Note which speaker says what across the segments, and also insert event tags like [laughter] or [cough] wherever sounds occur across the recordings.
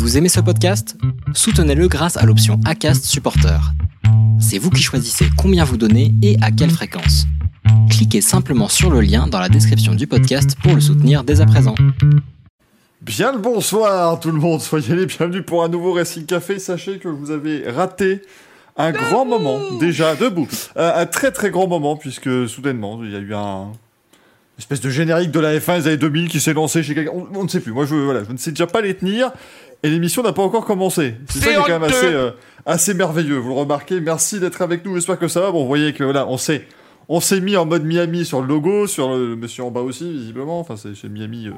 Speaker 1: Vous aimez ce podcast? Soutenez-le grâce à l'option ACAST Supporter. C'est vous qui choisissez combien vous donnez et à quelle fréquence. Cliquez simplement sur le lien dans la description du podcast pour le soutenir dès à présent.
Speaker 2: Bien le bonsoir tout le monde, soyez les bienvenus pour un nouveau Racing Café. Sachez que vous avez raté un grand moment, déjà debout, Euh, un très très grand moment puisque soudainement il y a eu un espèce de générique de la F1 des années 2000 qui s'est lancé chez quelqu'un. On, on ne sait plus. Moi je voilà, je ne sais déjà pas les tenir et l'émission n'a pas encore commencé. C'est ça qui est quand même assez euh, assez merveilleux. Vous le remarquez. Merci d'être avec nous. J'espère que ça va. Bon, vous voyez que voilà, on s'est on s'est mis en mode Miami sur le logo, sur le monsieur en bas aussi visiblement. Enfin c'est chez Miami. euh,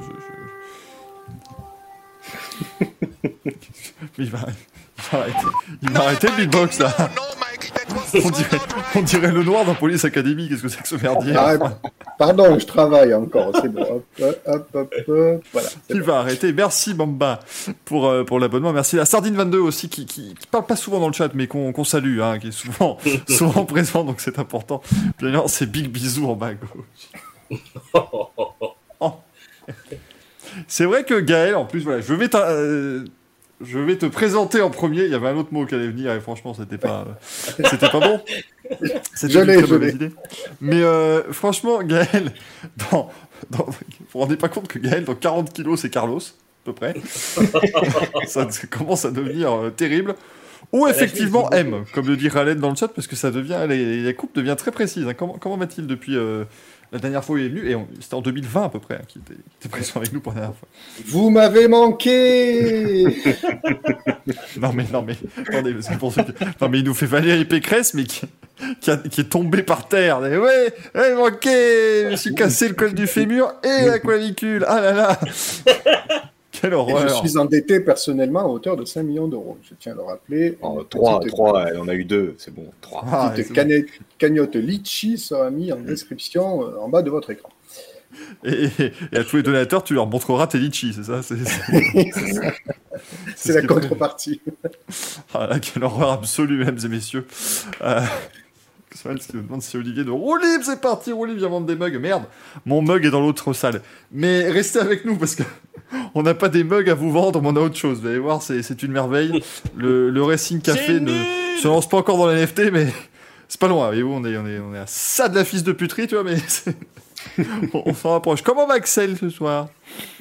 Speaker 2: je- je- [laughs] il va, il va arrêter le beatbox là. On dirait, on dirait le noir dans Police Academy. Qu'est-ce que c'est que ce merdier?
Speaker 3: Ah, pardon, je travaille encore, c'est bon. Hop, hop, hop, hop, hop. Voilà. c'est
Speaker 2: Il
Speaker 3: bon.
Speaker 2: va arrêter. Merci Bamba pour, euh, pour l'abonnement. Merci à Sardine22 aussi qui, qui, qui parle pas souvent dans le chat mais qu'on qu'on salue, hein, qui est souvent, [laughs] souvent présent donc c'est important. Bien c'est Big Bisou en bas à gauche. [laughs] Oh. C'est vrai que Gaël, en plus, voilà, je vais, euh, je vais te présenter en premier. Il y avait un autre mot qui allait venir et franchement, c'était pas, euh, c'était pas bon. C'était une très mauvaise idée. Mais euh, franchement, Gaël, dans, dans, vous vous rendez pas compte que Gaël, dans 40 kilos, c'est Carlos, à peu près. ça, commence à devenir euh, terrible. Ou effectivement M, comme le dit Ralen dans le chat, parce que ça devient, les- la coupe devient très précise. hein. Comment, comment va-t-il depuis euh, la dernière fois où il est venu Et on- c'était en 2020 à peu près hein, qu'il était, présent avec nous pour la dernière fois.
Speaker 3: Vous m'avez manqué [laughs]
Speaker 2: Non mais non mais attendez, parce que pour ceux qui- non mais il nous fait Valérie Pécresse, mais qui, qui, a- qui est tombé par terre. Et ouais, ouais, manqué, je me suis cassé le col du fémur et la [laughs] clavicule. Ah là là, quelle
Speaker 3: Et
Speaker 2: horreur.
Speaker 3: Je suis endetté personnellement à hauteur de 5 millions d'euros. Je tiens à le rappeler.
Speaker 4: Oh,
Speaker 3: Une
Speaker 4: 3,
Speaker 3: petite-
Speaker 4: 3, on a eu 2, c'est bon, 3.
Speaker 2: Ah,
Speaker 3: petite cagnotte, cagnotte litchi sera mis en description euh, en bas de votre écran.
Speaker 2: Et, et- et à tous les donateurs, tu leur montreras tes litchis, c'est ça C'est c'est- [laughs]
Speaker 3: C'est
Speaker 2: ce
Speaker 3: la contrepartie.
Speaker 2: Ah là, quelle horreur absolue, mesdames et messieurs. Euh... Samuel qui me demande si Olivier de Roulib, c'est parti, Roulib vient vendre des mugs. Merde, mon mug est dans l'autre salle. Mais restez avec nous parce que [laughs] on n'a pas des mugs à vous vendre, mais on a autre chose. Vous allez voir, c'est c'est une merveille. Le, le Racing Café ne se lance pas encore dans la NFT, mais c'est pas loin. Voyez-vous, on est, on, est, on est à ça de la fils de puterie, tu vois, mais [laughs] on, on s'en rapproche. Comment va Axel ce soir?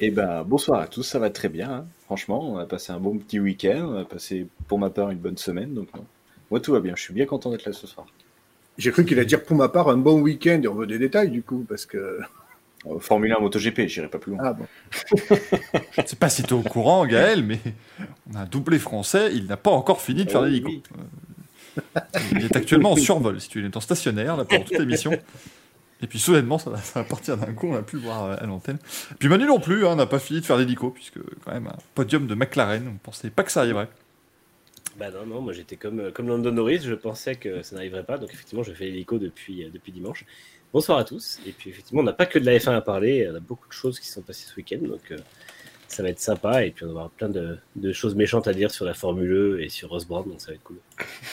Speaker 4: Eh ben, bonsoir à tous, ça va très bien. hein. Franchement, on a passé un bon petit week-end, on a passé pour ma part une bonne semaine, donc non. Moi tout va bien, je suis bien content d'être là ce soir.
Speaker 3: J'ai cru qu'il allait dire pour ma part un bon week-end et on veut des détails du coup parce que. [laughs]
Speaker 4: Euh, Formule 1 MotoGP, j'irai pas plus loin.
Speaker 3: Ah bon. [laughs]
Speaker 2: Je ne sais pas si tu es au courant, Gaël, mais on a un doublé français, il n'a pas encore fini de faire
Speaker 4: Oh,
Speaker 2: l'hélico.
Speaker 4: oui.
Speaker 2: Euh, Il est actuellement en survol, si tu es en stationnaire là, pendant toute l'émission. Et puis soudainement, ça va, ça va partir d'un coup, on n'a plus le voir euh, à l'antenne. Puis Manu non plus, hein, n'a pas fini de faire l'hélico, puisque quand même un podium de McLaren, on ne pensait pas que ça arriverait.
Speaker 5: Bah non, non, moi j'étais comme, euh, comme London Norris, je pensais que ça n'arriverait pas, donc effectivement je fais l'hélico depuis, euh, depuis dimanche. Bonsoir à tous, et puis effectivement on n'a pas que de la F1 à parler, on a beaucoup de choses qui sont passées ce week-end, donc euh, ça va être sympa, et puis on va avoir plein de, de choses méchantes à dire sur la Formule E et sur Ross Brown, donc ça va être cool.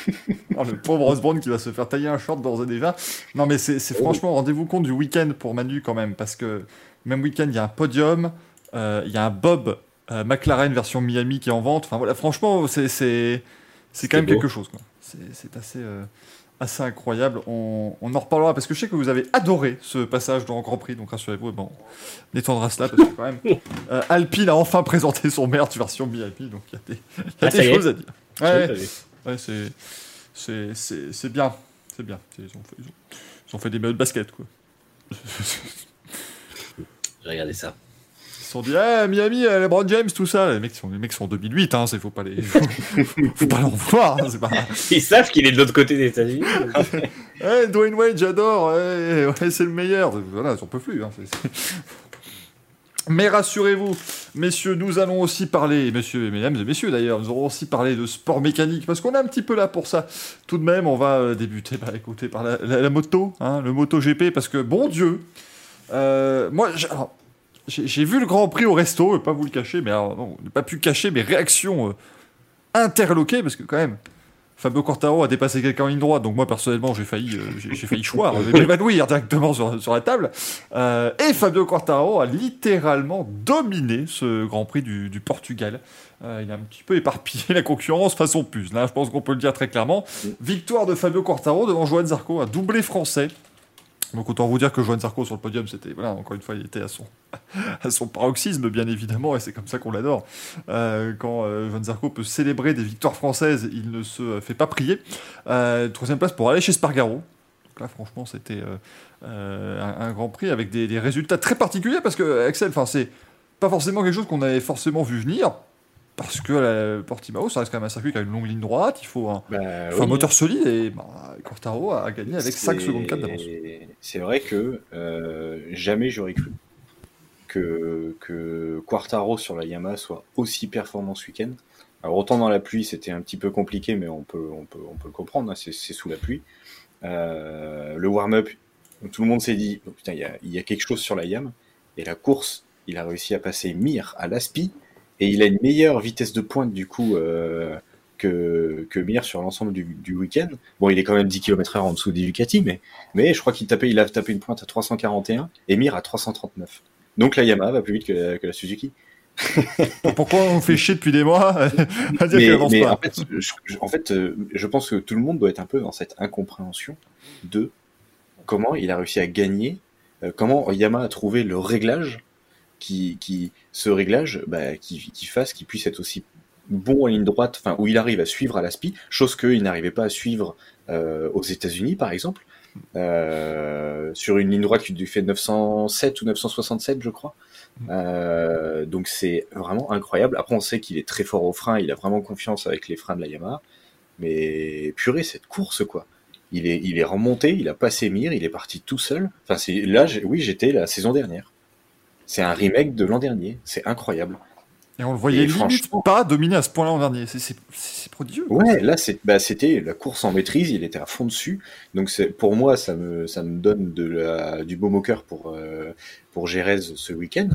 Speaker 5: [laughs]
Speaker 2: Oh, le pauvre Osborne qui va se faire tailler un short d'ores et déjà. Non, mais c'est c'est franchement, rendez-vous compte du week-end pour Manu quand même, parce que même week-end, il y a un podium, euh, il y a un Bob euh, McLaren version Miami qui est en vente. Enfin voilà, franchement, c'est c'est quand même
Speaker 5: beau.
Speaker 2: quelque chose. C'est assez euh, assez incroyable. On, on en reparlera parce que je sais que vous avez adoré ce passage dans le Grand Prix, donc rassurez-vous, bon, on étendra cela parce que quand même, [laughs] euh, Alpine a enfin présenté son merde version Miami, donc il y a des, y a
Speaker 5: Ah,
Speaker 2: des
Speaker 5: est.
Speaker 2: choses à dire. Ouais. Ouais, c'est, c'est, c'est, c'est bien. C'est bien. Ils ont, fait, ils, ont, ils ont fait des maillots de basket, quoi.
Speaker 5: J'ai regardé ça.
Speaker 2: Se sont dit, ah, Miami, euh, LeBron James, tout ça. Les mecs sont, les mecs sont en 2008, hein, c'est, faut pas les, [laughs] faut, faut pas vouloir, hein, pas.
Speaker 5: Ils savent qu'il est de l'autre côté des États-Unis. [laughs]
Speaker 2: Eh, Dwayne Wade, j'adore, ouais, c'est le meilleur. Voilà, j'en peux plus. Hein, [laughs] Mais rassurez-vous, messieurs, nous allons aussi parler, messieurs et mesdames et messieurs d'ailleurs, nous allons aussi parler de sport mécanique, parce qu'on est un petit peu là pour ça. Tout de même, on va euh, débuter, bah, écoutez, par la, la- la moto, hein, le moto GP, parce que, bon Dieu, euh, moi, j'ai alors, j'ai- vu le Grand Prix au resto, je vais pas vous le cacher, mais alors, non, on n'a pas pu cacher mes réactions euh, interloquées, parce que quand même, Fabio Quartaro a dépassé quelqu'un en ligne droite, donc moi personnellement j'ai failli, euh, j'ai failli choir, [laughs] m'évanouir directement sur, sur la table. Euh, et Fabio Quartaro a littéralement dominé ce Grand Prix du, du Portugal. Euh, il a un petit peu éparpillé [laughs] la concurrence façon puce. Là, je pense qu'on peut le dire très clairement. Victoire de Fabio Quartaro devant Johan Zarco, un doublé français. Donc autant vous dire que Johan Zarco sur le podium, c'était voilà, encore une fois, il était à son [laughs] à son paroxysme bien évidemment, et c'est comme ça qu'on l'adore. Euh, quand euh, Johan Zarco peut célébrer des victoires françaises, il ne se fait pas prier. Euh, troisième place pour aller chez Spargaro. Donc là, franchement, c'était euh, un, un Grand Prix avec des, des résultats très particuliers parce que Axel, enfin c'est pas forcément quelque chose qu'on avait forcément vu venir. Parce que euh, Portimao, ça reste quand même un circuit qui a une longue ligne droite, il faut un,
Speaker 4: Bah,
Speaker 2: il faut un
Speaker 4: oui.
Speaker 2: moteur solide et bah, Quartaro a gagné avec 5
Speaker 4: C'est-
Speaker 2: secondes 4 d'avance.
Speaker 4: C'est vrai que euh, jamais j'aurais cru que, que Quartaro sur la Yamaha soit aussi performant ce week-end. Alors autant dans la pluie c'était un petit peu compliqué, mais on peut, on peut, on peut le comprendre, hein, c'est sous la pluie. Euh, le warm-up, tout le monde s'est dit, oh, putain, il y a, il y a quelque chose sur la Yam. Et la course, il a réussi à passer Mir à l'Aspi, et il a une meilleure vitesse de pointe du coup euh, que, que Mir sur l'ensemble du, du week-end. Bon, il est quand même 10 km heure en dessous des Ducati, mais, mais je crois qu'il tapait, il a tapé une pointe à 341 et Mir à 339. Donc la Yamaha va plus vite que la, que la Suzuki.
Speaker 2: Pourquoi on fait chier depuis des mois [laughs] à dire
Speaker 4: Mais,
Speaker 2: qu'elle avance
Speaker 4: mais
Speaker 2: pas
Speaker 4: en fait, je, je- en fait, euh, je pense que tout le monde doit être un peu dans cette incompréhension de comment il a réussi à gagner, euh, comment Yamaha a trouvé le réglage qui, qui ce réglage, bah, qui, qui fasse qu'il puisse être aussi bon en ligne droite, enfin où il arrive à suivre à l'aspi, chose qu'il n'arrivait pas à suivre euh, aux États-Unis par exemple, euh, sur une ligne droite qui lui fait 907 ou 967 je crois. Euh, donc c'est vraiment incroyable. Après on sait qu'il est très fort au frein, il a vraiment confiance avec les freins de la Yamaha, mais purée cette course quoi. Il est, il est remonté, il a passé Mir, il est parti tout seul. Enfin c'est là, oui j'étais la saison dernière. C'est un remake de l'an dernier, c'est incroyable.
Speaker 2: Et on le voyait
Speaker 4: Et
Speaker 2: limite
Speaker 4: franchement-
Speaker 2: pas dominer à ce point-là en dernier. C'est- prodigieux.
Speaker 4: Ouais, là bah, c'était la course en maîtrise, il était à fond dessus. Donc pour moi ça me ça me donne de la, du baume au cœur pour euh, pour Gérez ce week-end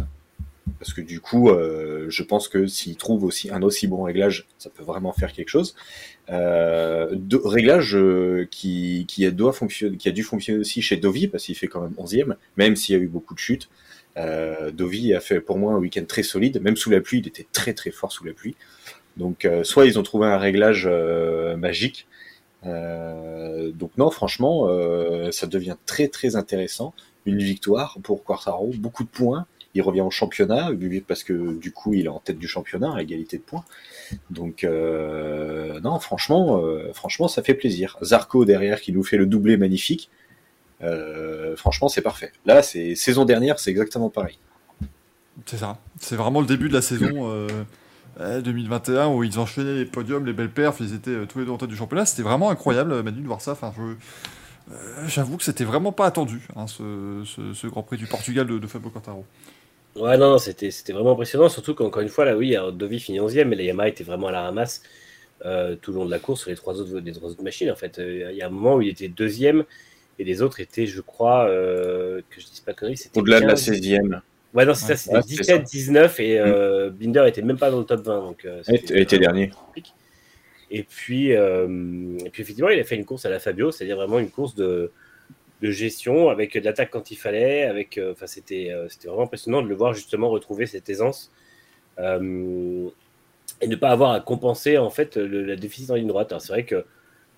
Speaker 4: parce que du coup euh, je pense que s'il trouve aussi un aussi bon réglage, ça peut vraiment faire quelque chose. Euh, de, réglage euh, qui qui a, doit fonctionner qui a dû fonctionner aussi chez Dovi parce qu'il fait quand même 11e même s'il y a eu beaucoup de chutes. Euh, Dovi a fait pour moi un week-end très solide, même sous la pluie, il était très très fort sous la pluie. Donc euh, soit ils ont trouvé un réglage euh, magique. Euh, donc non, franchement, euh, ça devient très très intéressant. Une victoire pour Quartaro, beaucoup de points. Il revient au championnat parce que du coup il est en tête du championnat à égalité de points. Donc euh, non, franchement, franchement, ça fait plaisir. Zarco derrière qui nous fait le doublé magnifique. Euh, franchement, c'est parfait. Là, c'est saison dernière, c'est exactement pareil.
Speaker 2: C'est ça. C'est vraiment le début de la saison euh, euh, 2021 où ils enchaînaient les podiums, les belles perfs, ils étaient euh, tous les deux en tête du championnat. C'était vraiment incroyable, Manu, de voir ça. Enfin, je- euh, J'avoue que c'était vraiment pas attendu, hein, ce, ce- ce Grand Prix du Portugal de, de Fabio Quartaro.
Speaker 5: Ouais, non, non, c'était c'était vraiment impressionnant, surtout qu'encore une fois, là, oui, Dovi finit 11e, mais la Yamaha était vraiment à la ramasse euh, tout le long de la course sur les trois autres, les trois autres machines. En fait, Euh, il y a un moment où il était deuxième et les autres étaient, je crois, euh, que je dise pas de conneries, c'était
Speaker 4: Au-delà de la
Speaker 5: 15.
Speaker 4: 16e.
Speaker 5: Ouais, non, c'est
Speaker 2: Ouais.
Speaker 5: ça, c'était
Speaker 4: Ouais, c'est
Speaker 5: 17, 19 et euh, Binder était même pas dans le top 20. Donc, euh,
Speaker 4: était- dernier.
Speaker 5: compliqué. Et puis, euh, et puis, effectivement, il a fait une course à la Fabio, c'est-à-dire vraiment une course de, de gestion avec de l'attaque quand il fallait. Avec, euh, enfin, c'était, euh, c'était vraiment impressionnant de le voir justement retrouver cette aisance euh, et ne pas avoir à compenser en fait le, la déficit en ligne droite. Alors, c'est vrai que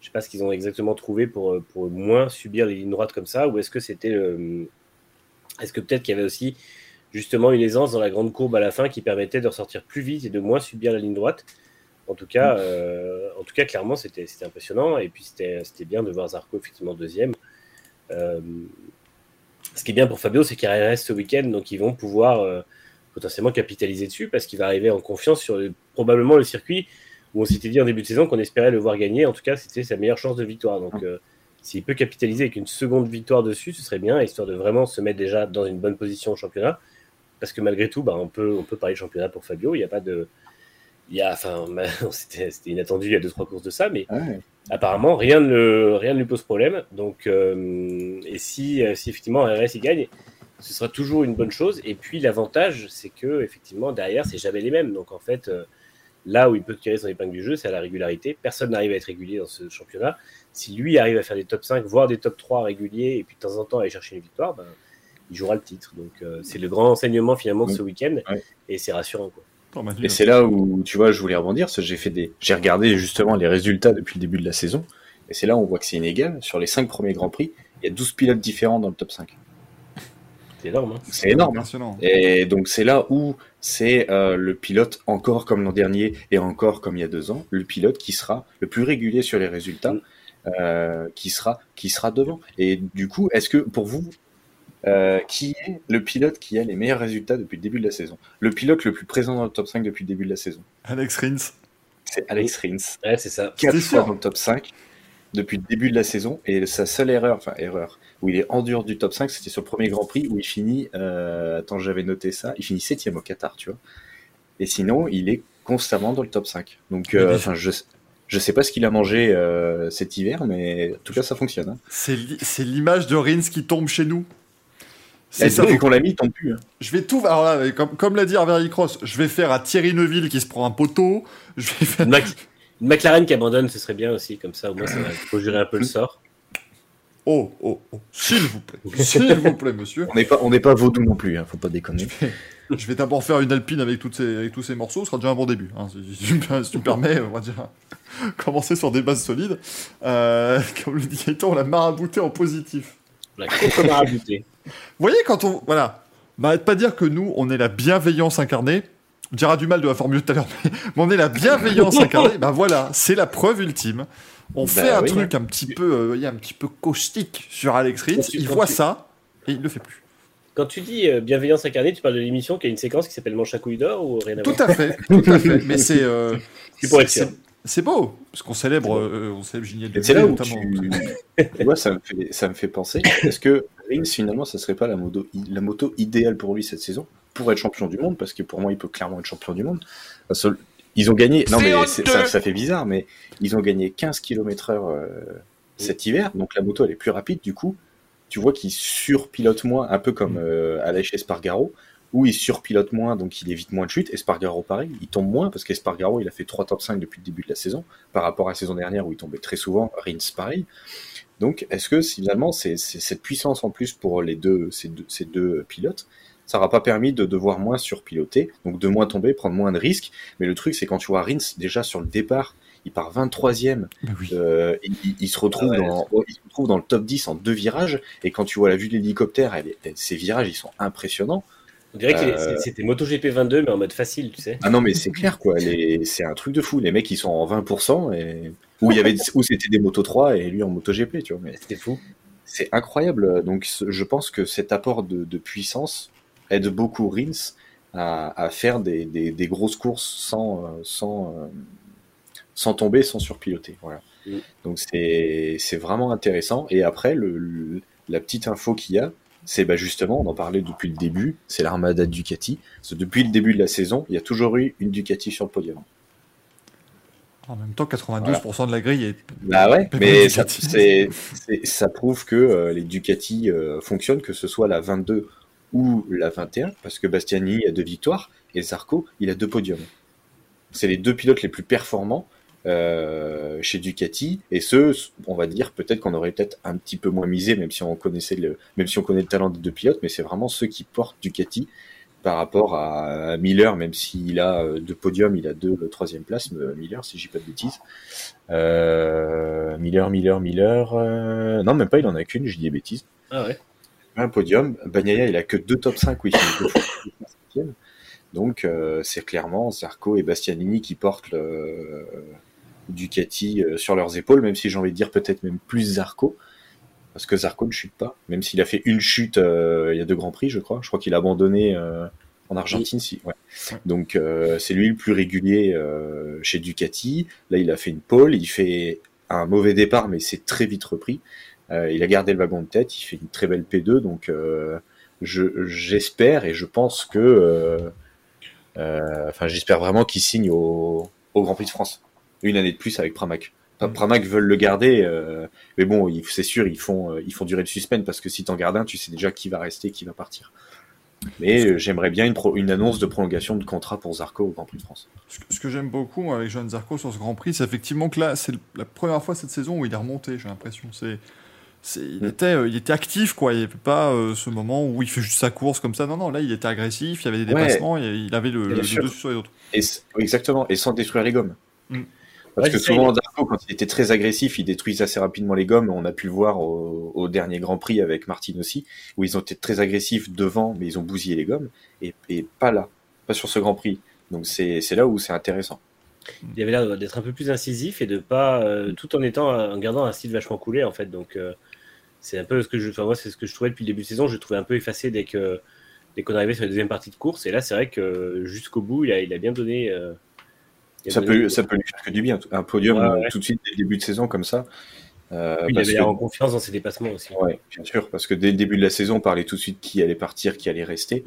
Speaker 5: je sais pas ce qu'ils ont exactement trouvé pour, pour moins subir les lignes droites comme ça, ou est-ce que c'était le- est-ce que peut-être qu'il y avait aussi justement une aisance dans la grande courbe à la fin qui permettait de ressortir plus vite et de moins subir la ligne droite? En tout cas, euh, en tout cas clairement, c'était impressionnant. Et puis, c'était bien de voir Zarco effectivement deuxième. Euh, ce qui est bien pour Fabio, c'est qu'il reste ce week-end, donc ils vont pouvoir euh, potentiellement capitaliser dessus parce qu'il va arriver en confiance sur le- probablement le circuit où on s'était dit en début de saison qu'on espérait le voir gagner. En tout cas, c'était sa meilleure chance de victoire. Donc, euh, s'il peut capitaliser avec une seconde victoire dessus, ce serait bien, histoire de vraiment se mettre déjà dans une bonne position au championnat. Parce que malgré tout, bah, on, peut, on peut parler de championnat pour Fabio. Il n'y a pas de. Il y a, enfin, [laughs] c'était inattendu il y a deux trois courses de ça, mais
Speaker 4: Ouais.
Speaker 5: apparemment rien ne, le- rien ne lui pose problème. Donc, euh, et si, euh, si effectivement RS il gagne, ce sera toujours une bonne chose. Et puis l'avantage, c'est que effectivement derrière, c'est jamais les mêmes. Donc en fait, euh, Là où il peut tirer son épingle du jeu, c'est à la régularité. Personne n'arrive à être régulier dans ce championnat. Si lui arrive à faire des top 5, voire des top 3 réguliers, et puis de temps en temps aller chercher une victoire, ben, il jouera le titre. Donc euh, c'est le grand enseignement finalement de ce week-end,
Speaker 4: Ouais.
Speaker 5: et c'est rassurant. Quoi.
Speaker 2: Manu,
Speaker 4: Et c'est là où, tu vois, je voulais rebondir, parce que j'ai fait des, j'ai regardé justement les résultats depuis le début de la saison, et c'est là où on voit que c'est inégal. Sur les 5 premiers Grands Prix, il y a 12 pilotes différents dans le top 5.
Speaker 5: C'est énorme. Hein.
Speaker 4: C'est énorme. hein. Et donc c'est là où c'est euh, le pilote encore comme l'an dernier et encore comme il y a deux ans, le pilote qui sera le plus régulier sur les résultats,
Speaker 5: Mm.
Speaker 4: euh, qui sera qui sera devant. Et du coup, est-ce que pour vous, euh, qui est le pilote qui a les meilleurs résultats depuis le début de la saison? Le pilote le plus présent dans le top 5 depuis le début de la saison?
Speaker 2: Alex Rins.
Speaker 4: C'est Alex Rins.
Speaker 5: Ouais, c'est ça.
Speaker 4: Quatre
Speaker 2: C'est
Speaker 4: fois
Speaker 2: sûr.
Speaker 4: dans le top 5 depuis le début de la saison. Et sa seule erreur, enfin erreur, où il est en dehors du top 5, c'était sur le premier Grand Prix où il finit, euh, attends, j'avais noté ça, il finit septième au Qatar, tu vois. Et sinon, il est constamment dans le top 5. Donc, euh, je, je sais pas ce qu'il a mangé euh, cet hiver, mais en tout cas, ça fonctionne. Hein.
Speaker 2: C'est li- c'est l'image de Rins qui tombe chez nous. C'est
Speaker 4: Et
Speaker 2: ça.
Speaker 4: qu'on l'a mis, il tombe plus. hein.
Speaker 2: Je vais tout. Alors là, comme, comme l'a dit Harvey Cross, je vais faire à Thierry Neuville qui se prend un poteau. Je vais faire.
Speaker 5: Une, Mac- McLaren qui abandonne, ce serait bien aussi, comme ça au moins ça va [clears throat] faut jurer un peu le sort.
Speaker 2: Oh, oh, oh. S'il vous plaît. S'il vous plaît, monsieur.
Speaker 4: On n'est pas, on n'est pas vaudou non plus, hein, faut pas déconner.
Speaker 2: Je vais d'abord faire une alpine avec, toutes ces, avec tous ces morceaux. Ce sera déjà un bon début. hein. Si, si tu me- si tu me permets, on va dire. [laughs] Commencer sur des bases solides. Euh, [laughs] comme le dit Gaëtan, on l'a marabouté en positif.
Speaker 5: La contre-marabouté.
Speaker 2: Vous voyez, quand on. Voilà. M'arrête pas de dire que nous, on est la bienveillance incarnée. On dira du mal de la formule tout à l'heure, mais, mais on est la bienveillance incarnée. [laughs] Bah voilà, c'est la preuve ultime. On
Speaker 4: Bah
Speaker 2: fait un
Speaker 4: oui.
Speaker 2: truc un petit peu, euh, vous voyez, un petit peu caustique sur Alex
Speaker 5: tu-
Speaker 2: Il voit
Speaker 5: tu-
Speaker 2: ça et il le fait plus.
Speaker 5: Quand tu dis euh, bienveillance incarnée, tu parles de l'émission qui a une séquence qui s'appelle Manche à couilles d'or ou rien à
Speaker 2: Tout
Speaker 5: voir
Speaker 2: à fait, [laughs] tout à fait. Mais c'est. euh,
Speaker 5: C'est être
Speaker 2: c'est- beau, parce qu'on célèbre, euh, on célèbre
Speaker 4: Et c'est là où
Speaker 2: notamment.
Speaker 4: tu, tu vois, ça me fait, ça me fait penser. Est-ce que Rins, finalement, ça serait pas la moto, la moto idéale pour lui cette saison pour être champion du monde Parce que pour moi, il peut clairement être champion du monde. Ils ont gagné. Non, mais ça, ça fait bizarre, mais ils ont gagné 15 km/h euh, cet hiver. Donc la moto, elle est plus rapide. Du coup, tu vois qu'il surpilote moins, un peu comme euh, Aleix Espargaro, où il surpilote moins, donc il évite moins de chutes. Espargaro, pareil, il tombe moins parce qu'Espargaro, il a fait 3 top 5 depuis le début de la saison, par rapport à la saison dernière où il tombait très souvent. Rins, pareil. Donc, est-ce que finalement, c'est c'est cette puissance en plus pour les deux, ces, deux, ces deux pilotes, ça n'aura pas permis de devoir moins surpiloter, donc de moins tomber, prendre moins de risques. Mais le truc, c'est quand tu vois Rins, déjà sur le départ, il part 23e,
Speaker 2: Mais oui.
Speaker 4: euh, il, se retrouve
Speaker 5: Ah ouais.
Speaker 4: dans, il se retrouve dans le top 10 en deux virages, et quand tu vois la vue de l'hélicoptère, ces virages, ils sont impressionnants.
Speaker 5: On dirait que
Speaker 4: Euh,
Speaker 5: c'était MotoGP 22, mais en mode facile, tu sais.
Speaker 4: Ah non, mais c'est clair, quoi. Les- C'est un truc de fou. Les mecs, ils sont en 20%, et... où, il y avait, où c'était des Moto 3 et lui en MotoGP, tu vois. Mais
Speaker 5: C'était fou.
Speaker 4: c'est incroyable. Donc, je pense que cet apport de, de puissance aide beaucoup Rins à, à faire des, des- des grosses courses sans, euh, sans, euh, sans tomber, sans surpiloter. Voilà.
Speaker 5: Mm.
Speaker 4: Donc, c'est vraiment intéressant. Et après, le, le- la petite info qu'il y a, c'est bah, justement, on en parlait depuis le début, c'est l'armada Ducati. Parce que depuis le début de la saison, il y a toujours eu une Ducati sur le podium.
Speaker 2: En même temps, 92% de la grille est.
Speaker 4: Bah ouais,
Speaker 2: Mais
Speaker 4: ça, prouve que euh, les Ducati euh, fonctionnent, que ce soit la 22 ou la 21, parce que Bastiani a deux victoires et Zarco, il a deux podiums. C'est les deux pilotes les plus performants euh, chez Ducati, et ceux, on va dire, peut-être qu'on aurait peut-être un petit peu moins misé, même si on connaissait le, même si on connaît le talent des deux pilotes, mais c'est vraiment ceux qui portent Ducati par rapport à Miller, même s'il a euh, deux podiums, il a deux troisième place, euh, Miller, si dis pas de bêtises. Miller, Miller, Miller. Non, même pas, il en a qu'une, je dis des bêtises.
Speaker 5: Ah ouais.
Speaker 4: Un podium. Bagnaia, il a que deux top 5 où il finit deux fois cinquième. Donc, euh, c'est clairement Zarco et Bastianini qui portent le Ducati euh, sur leurs épaules, même si j'ai envie de dire peut-être même plus Zarco. Parce que Zarco ne chute pas, même s'il a fait une chute euh, il y a deux grands prix, je crois. Je crois qu'il a abandonné euh, en Argentine, si. Ouais. Donc euh, c'est lui le plus régulier euh, chez Ducati. Là, il a fait une pole, il fait un mauvais départ, mais c'est très vite repris. Euh, il a gardé le wagon de tête, il fait une très belle P2, donc euh, je j'espère et je pense que, euh, enfin j'espère vraiment qu'il signe au, au Grand Prix de France une année de plus avec Pramac.
Speaker 2: Mm.
Speaker 4: Pramac veulent le garder, euh, mais bon, c'est sûr, ils font, ils font durer le suspense parce que si t'en gardes un, tu sais déjà qui va rester, qui va partir. Mais euh, j'aimerais bien une, pro- une annonce de prolongation de contrat pour Zarco au Grand Prix de France.
Speaker 2: Ce que, ce que j'aime beaucoup moi, avec Johan Zarco sur ce Grand Prix, c'est effectivement que là, c'est la première fois cette saison où il est remonté, j'ai l'impression. C'est, il, était, euh, il était actif, quoi. Il n'y avait pas euh, ce moment où il fait juste sa course comme ça. Non, non, là, il était agressif, il y avait des
Speaker 4: Ouais.
Speaker 2: dépassements, il, il avait le, le dessus sur les autres.
Speaker 4: Et c- oui, exactement, et sans détruire les gommes.
Speaker 2: Mm.
Speaker 4: Parce
Speaker 5: Ouais,
Speaker 4: que souvent, Zarco, quand il était très agressif, il détruisait assez rapidement les gommes. On a pu le voir au, au dernier Grand Prix avec Martin aussi, où ils ont été très agressifs devant, mais ils ont bousillé les gommes, et, et pas là, pas sur ce Grand Prix. Donc c'est c'est là où c'est intéressant.
Speaker 5: Il avait l'air d'être un peu plus incisif et de pas, euh, tout en étant, en gardant un style vachement coulé en fait. Donc euh, c'est un peu ce que je, enfin moi c'est ce que je trouvais depuis le début de saison. Je le trouvais un peu effacé dès que dès qu'on arrivait sur la deuxième partie de course. Et là c'est vrai que jusqu'au bout il a, il a bien donné. euh, il a
Speaker 4: Ça
Speaker 5: donné-
Speaker 4: peut, ça peut lui faire que du bien. Un podium
Speaker 5: ouais.
Speaker 4: tout de suite dès le début de saison comme ça. Euh,
Speaker 5: il
Speaker 4: parce
Speaker 5: avait
Speaker 4: que-
Speaker 5: l'air en confiance dans ses dépassements aussi.
Speaker 4: Ouais, bien sûr, parce que dès le début de la saison, on parlait tout de suite qui allait partir, qui allait rester.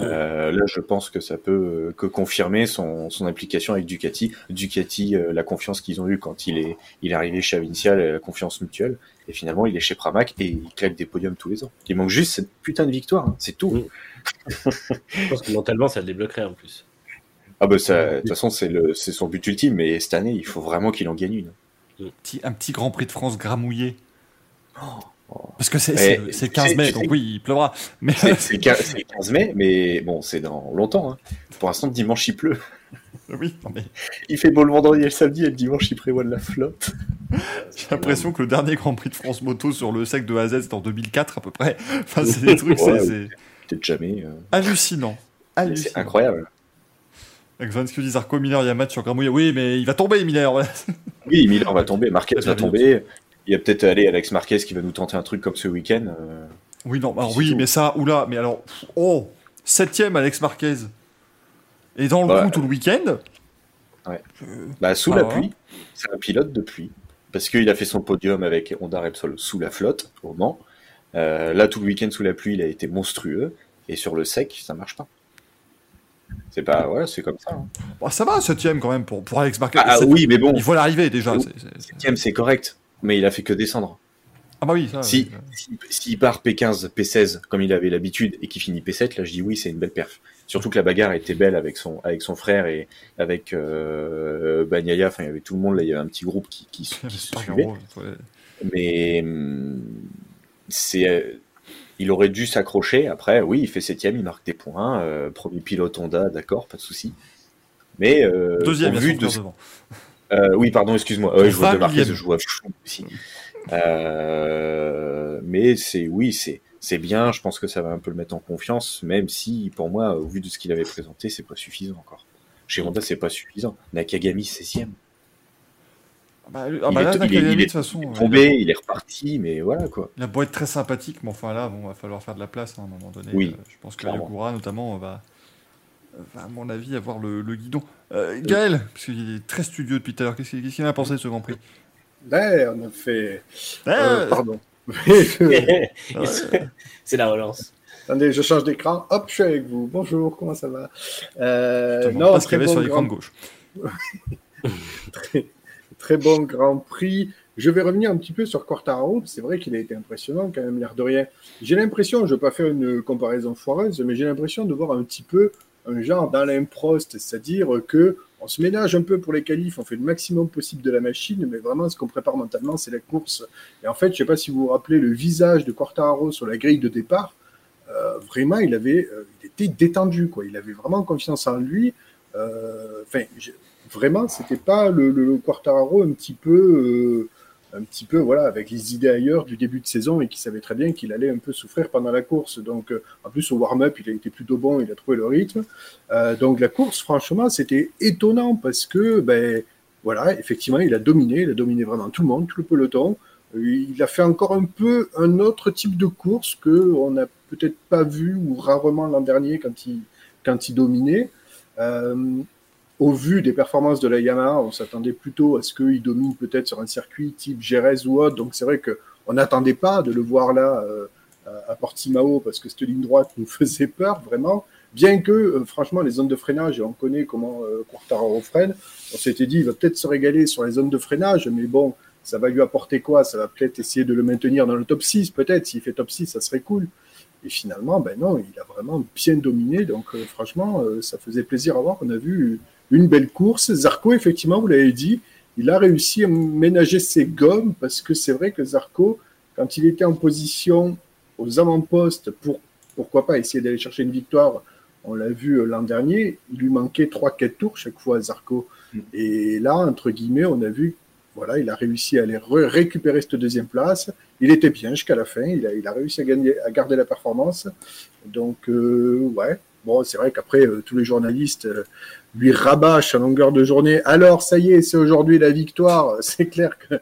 Speaker 4: Euh, là, je pense que ça peut euh, que confirmer son, son implication avec Ducati. Ducati, euh, la confiance qu'ils ont eue quand il est, il est arrivé chez Avincial, euh, la confiance mutuelle. Et finalement, il est chez Pramac et il claque des podiums tous les ans. Il manque juste cette putain de victoire, hein, c'est tout.
Speaker 5: Mm. [laughs] Je pense que mentalement ça le débloquerait en plus.
Speaker 4: Ah bah de toute façon, c'est le, c'est son but ultime. Mais cette année, il faut vraiment qu'il en gagne une.
Speaker 2: Un petit Grand Prix de France gramouillé.
Speaker 4: Oh.
Speaker 2: Parce que c'est, c'est, le- c'est le 15
Speaker 4: c'est-
Speaker 2: mai,
Speaker 4: c'est-
Speaker 2: donc oui, il pleuvra. Mais
Speaker 4: C'est [laughs] c'est le 15 c'est le 15 mai, mais bon, c'est dans longtemps. Hein. Pour l'instant, dimanche, il pleut. [laughs]
Speaker 2: oui, non, mais
Speaker 4: Il fait beau le vendredi et le samedi, et le dimanche, il prévoit de la flotte. [laughs]
Speaker 2: j'ai l'impression que le dernier Grand Prix de France moto sur le sec de A à Z, c'était en 2004 à peu près. Enfin, c'est des trucs, c'est,
Speaker 4: Ouais,
Speaker 2: c'est
Speaker 4: Peut-être jamais. euh,
Speaker 2: hallucinant.
Speaker 4: C'est
Speaker 2: Hallucinant.
Speaker 4: incroyable.
Speaker 2: Avec dit Zarco, Miller, il y a match sur Gramouillet. Oui, mais il va tomber, Miller.
Speaker 4: Oui, Miller va tomber, Marquez va tomber. Il y a peut-être Alex Marquez qui va nous tenter un truc comme ce week-end. euh,
Speaker 2: Oui, non, alors
Speaker 4: C'est
Speaker 2: oui,
Speaker 4: tout.
Speaker 2: mais ça, oula, mais alors, oh, septième Alex Marquez. Et dans le
Speaker 4: Ouais.
Speaker 2: coup tout le week-end.
Speaker 4: Ouais.
Speaker 2: Je-
Speaker 4: Bah, sous
Speaker 2: Ah
Speaker 4: la pluie. C'est un pilote de pluie. Parce qu'il a fait son podium avec Honda Repsol sous la flotte au Mans. Euh, là, tout le week-end sous la pluie, il a été monstrueux. Et sur le sec, ça marche pas. C'est pas, voilà, c'est comme ça. hein.
Speaker 2: Bon, ça va, septième quand même pour, pour Alex Marquez.
Speaker 4: Ah, oui, mais bon,
Speaker 2: Il faut l'arriver déjà. C'est-
Speaker 4: septième, c'est correct. Mais il a fait que descendre.
Speaker 2: Ah bah oui, ça.
Speaker 4: Si,
Speaker 2: oui.
Speaker 4: si- s'il part P15, P16 comme il avait l'habitude et qu'il finit P7, là je dis oui, c'est une belle perf. Surtout que la bagarre était belle avec son avec son frère et avec euh, Bagnaia. Enfin, il y avait tout le monde là. Il y avait un petit groupe qui, qui, qui [laughs] se suivait.
Speaker 2: ouais.
Speaker 4: Mais hum, c'est euh, il aurait dû s'accrocher. Après, oui, il fait septième, il marque des points. euh, premier pilote Honda, d'accord, pas de souci. Mais euh,
Speaker 2: Deuxième,
Speaker 4: au vu de. Euh, oui, pardon, excuse-moi. Ouais, je vois de Marquez, je vois aussi. Euh, mais c'est oui, c'est c'est bien. Je pense que ça va un peu le mettre en confiance, même si pour moi, au vu de ce qu'il avait présenté, c'est pas suffisant encore. Chez Honda, c'est pas suffisant. Nakagami 16e.
Speaker 2: Ah bah, ah
Speaker 4: il,
Speaker 2: bah là,
Speaker 4: est, il, est, il
Speaker 2: euh,
Speaker 4: tombé, il est reparti, mais voilà quoi.
Speaker 2: Il a beau être très sympathique, mais enfin là, bon, va falloir faire de la place hein, à un moment donné.
Speaker 4: Oui,
Speaker 2: Euh, je pense que. Yokura, notamment, va, va, à mon avis, avoir le, le guidon. Euh, Gaël, parce qu'il est très studieux depuis tout à l'heure, qu'est-ce qu'il en a pensé de ce Grand Prix?
Speaker 3: Ouais, on a fait. Euh, pardon. [laughs] [laughs]
Speaker 5: c'est la relance.
Speaker 3: Attendez, je change d'écran. Hop, je suis avec vous. Bonjour, comment ça va? Euh,
Speaker 2: demande pas ce qu'il y avait
Speaker 3: bon
Speaker 2: sur l'écran
Speaker 3: grand-
Speaker 2: de gauche. [laughs]
Speaker 3: très, très bon Grand Prix. Je vais revenir un petit peu sur Quartararo. C'est vrai qu'il a été impressionnant, quand même, l'air de rien. J'ai l'impression, je ne vais pas faire une comparaison foireuse, mais j'ai l'impression de voir un petit peu un genre d'Alain Prost, c'est-à-dire que on se ménage un peu pour les qualifs, on fait le maximum possible de la machine, mais vraiment, ce qu'on prépare mentalement, c'est la course. Et en fait, je ne sais pas si vous vous rappelez le visage de Quartararo sur la grille de départ. Euh, vraiment, il avait, euh, il était détendu, quoi. Il avait vraiment confiance en lui. Euh, Enfin, vraiment, c'était pas le, le Quartararo un petit peu, euh, un petit peu, voilà, avec les idées ailleurs du début de saison et qui savait très bien qu'il allait un peu souffrir pendant la course. Donc, euh, en plus au warm-up, il a été plutôt bon, il a trouvé le rythme. Euh, donc la course, franchement, c'était étonnant parce que, ben, voilà, effectivement, il a dominé, il a dominé vraiment tout le monde, tout le peloton. Euh, Il a fait encore un peu un autre type de course que on n'a peut-être pas vu ou rarement l'an dernier quand il, quand il dominait. Au vu des performances de la Yamaha, on s'attendait plutôt à ce qu'il domine peut-être sur un circuit type Jerez ou autre. Donc c'est vrai qu'on n'attendait pas de le voir là euh, à- Portimao parce que cette ligne droite nous faisait peur vraiment. Bien que, euh, franchement, les zones de freinage, et on connaît comment euh, Quartararo freine, on s'était dit il va peut-être se régaler sur les zones de freinage, mais bon, ça va lui apporter quoi? Ça va peut-être essayer de le maintenir dans le top 6, peut-être. S'il fait top 6, ça serait cool. Et finalement, ben non, il a vraiment bien dominé. Donc, euh, franchement, euh, ça faisait plaisir à voir. On a vu une belle course. Zarco, effectivement, vous l'avez dit, il a réussi à ménager ses gommes parce que c'est vrai que Zarco, quand il était en position aux avant-postes pour, pourquoi pas, essayer d'aller chercher une victoire, on l'a vu euh, l'an dernier, il lui manquait 3-4 tours chaque fois à Zarco. Mm. Et là, entre guillemets, on a vu voilà, il a réussi à aller récupérer cette deuxième place. Il était bien jusqu'à la fin. Il a, il a réussi à, gagner, à garder la performance. Donc, euh, ouais. Bon, c'est vrai qu'après, euh, tous les journalistes euh, lui rabâchent à longueur de journée. Alors, ça y est, c'est aujourd'hui la victoire. [laughs] C'est clair que,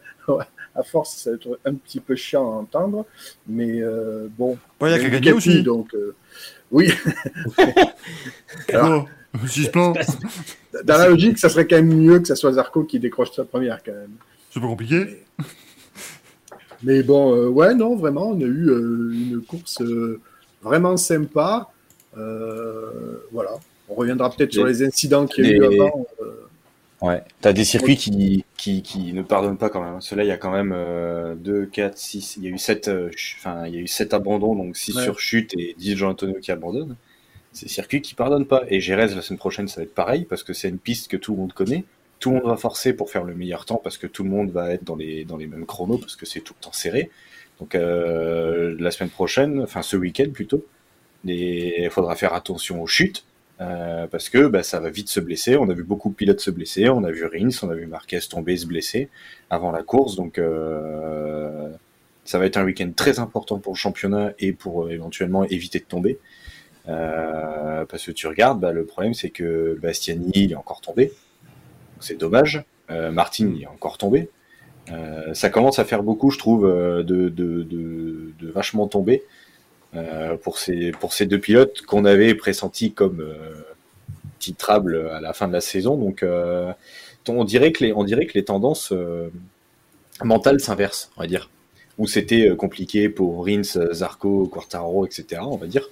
Speaker 3: à force, ça va être un petit peu chiant à entendre. Mais bon.
Speaker 2: Il y a qu'à gagner aussi.
Speaker 3: Donc, oui. [laughs]
Speaker 2: Alors, si je
Speaker 3: dans la logique, ça serait quand même mieux que ça soit Zarco qui décroche sa première, quand même.
Speaker 2: C'est pas compliqué.
Speaker 3: Mais, bon, euh, ouais, non, vraiment, on a eu euh, une course euh, vraiment sympa. voilà. On reviendra peut-être sur les incidents qu'il y a eu avant.
Speaker 4: Ouais, t'as des circuits qui, qui, qui, ne pardonnent pas quand même. Cela, il y a quand même 2, 4, 6, il y a eu 7, enfin, il y a eu 7 abandons, donc 6 sur chute et 10 Jean Antonio qui abandonnent. C'est circuit qui pardonne pas. Et Gérez, la semaine prochaine, ça va être pareil, parce que c'est une piste que tout le monde connaît. Tout le monde va forcer pour faire le meilleur temps, parce que tout le monde va être dans les, dans les mêmes chronos, parce que c'est tout le temps serré. Donc euh, la semaine prochaine, enfin ce week-end plutôt, il faudra faire attention aux chutes, euh, parce que bah, ça va vite se blesser. On a vu beaucoup de pilotes se blesser, on a vu Rins, on a vu Marquez tomber, se blesser avant la course. Donc euh, ça va être un week-end très important pour le championnat et pour éventuellement éviter de tomber. Euh, parce que tu regardes, bah, le problème c'est que Bastiani il est encore tombé, c'est dommage. Euh, Martin il est encore tombé. Euh, ça commence à faire beaucoup, je trouve, de, de vachement tomber pour ces pour ces deux pilotes qu'on avait pressentis comme titrables à la fin de la saison. Donc on dirait que les on dirait que les tendances mentales s'inversent, on va dire. Où c'était compliqué pour Rins, Zarco, Quartaro, etc. On va dire.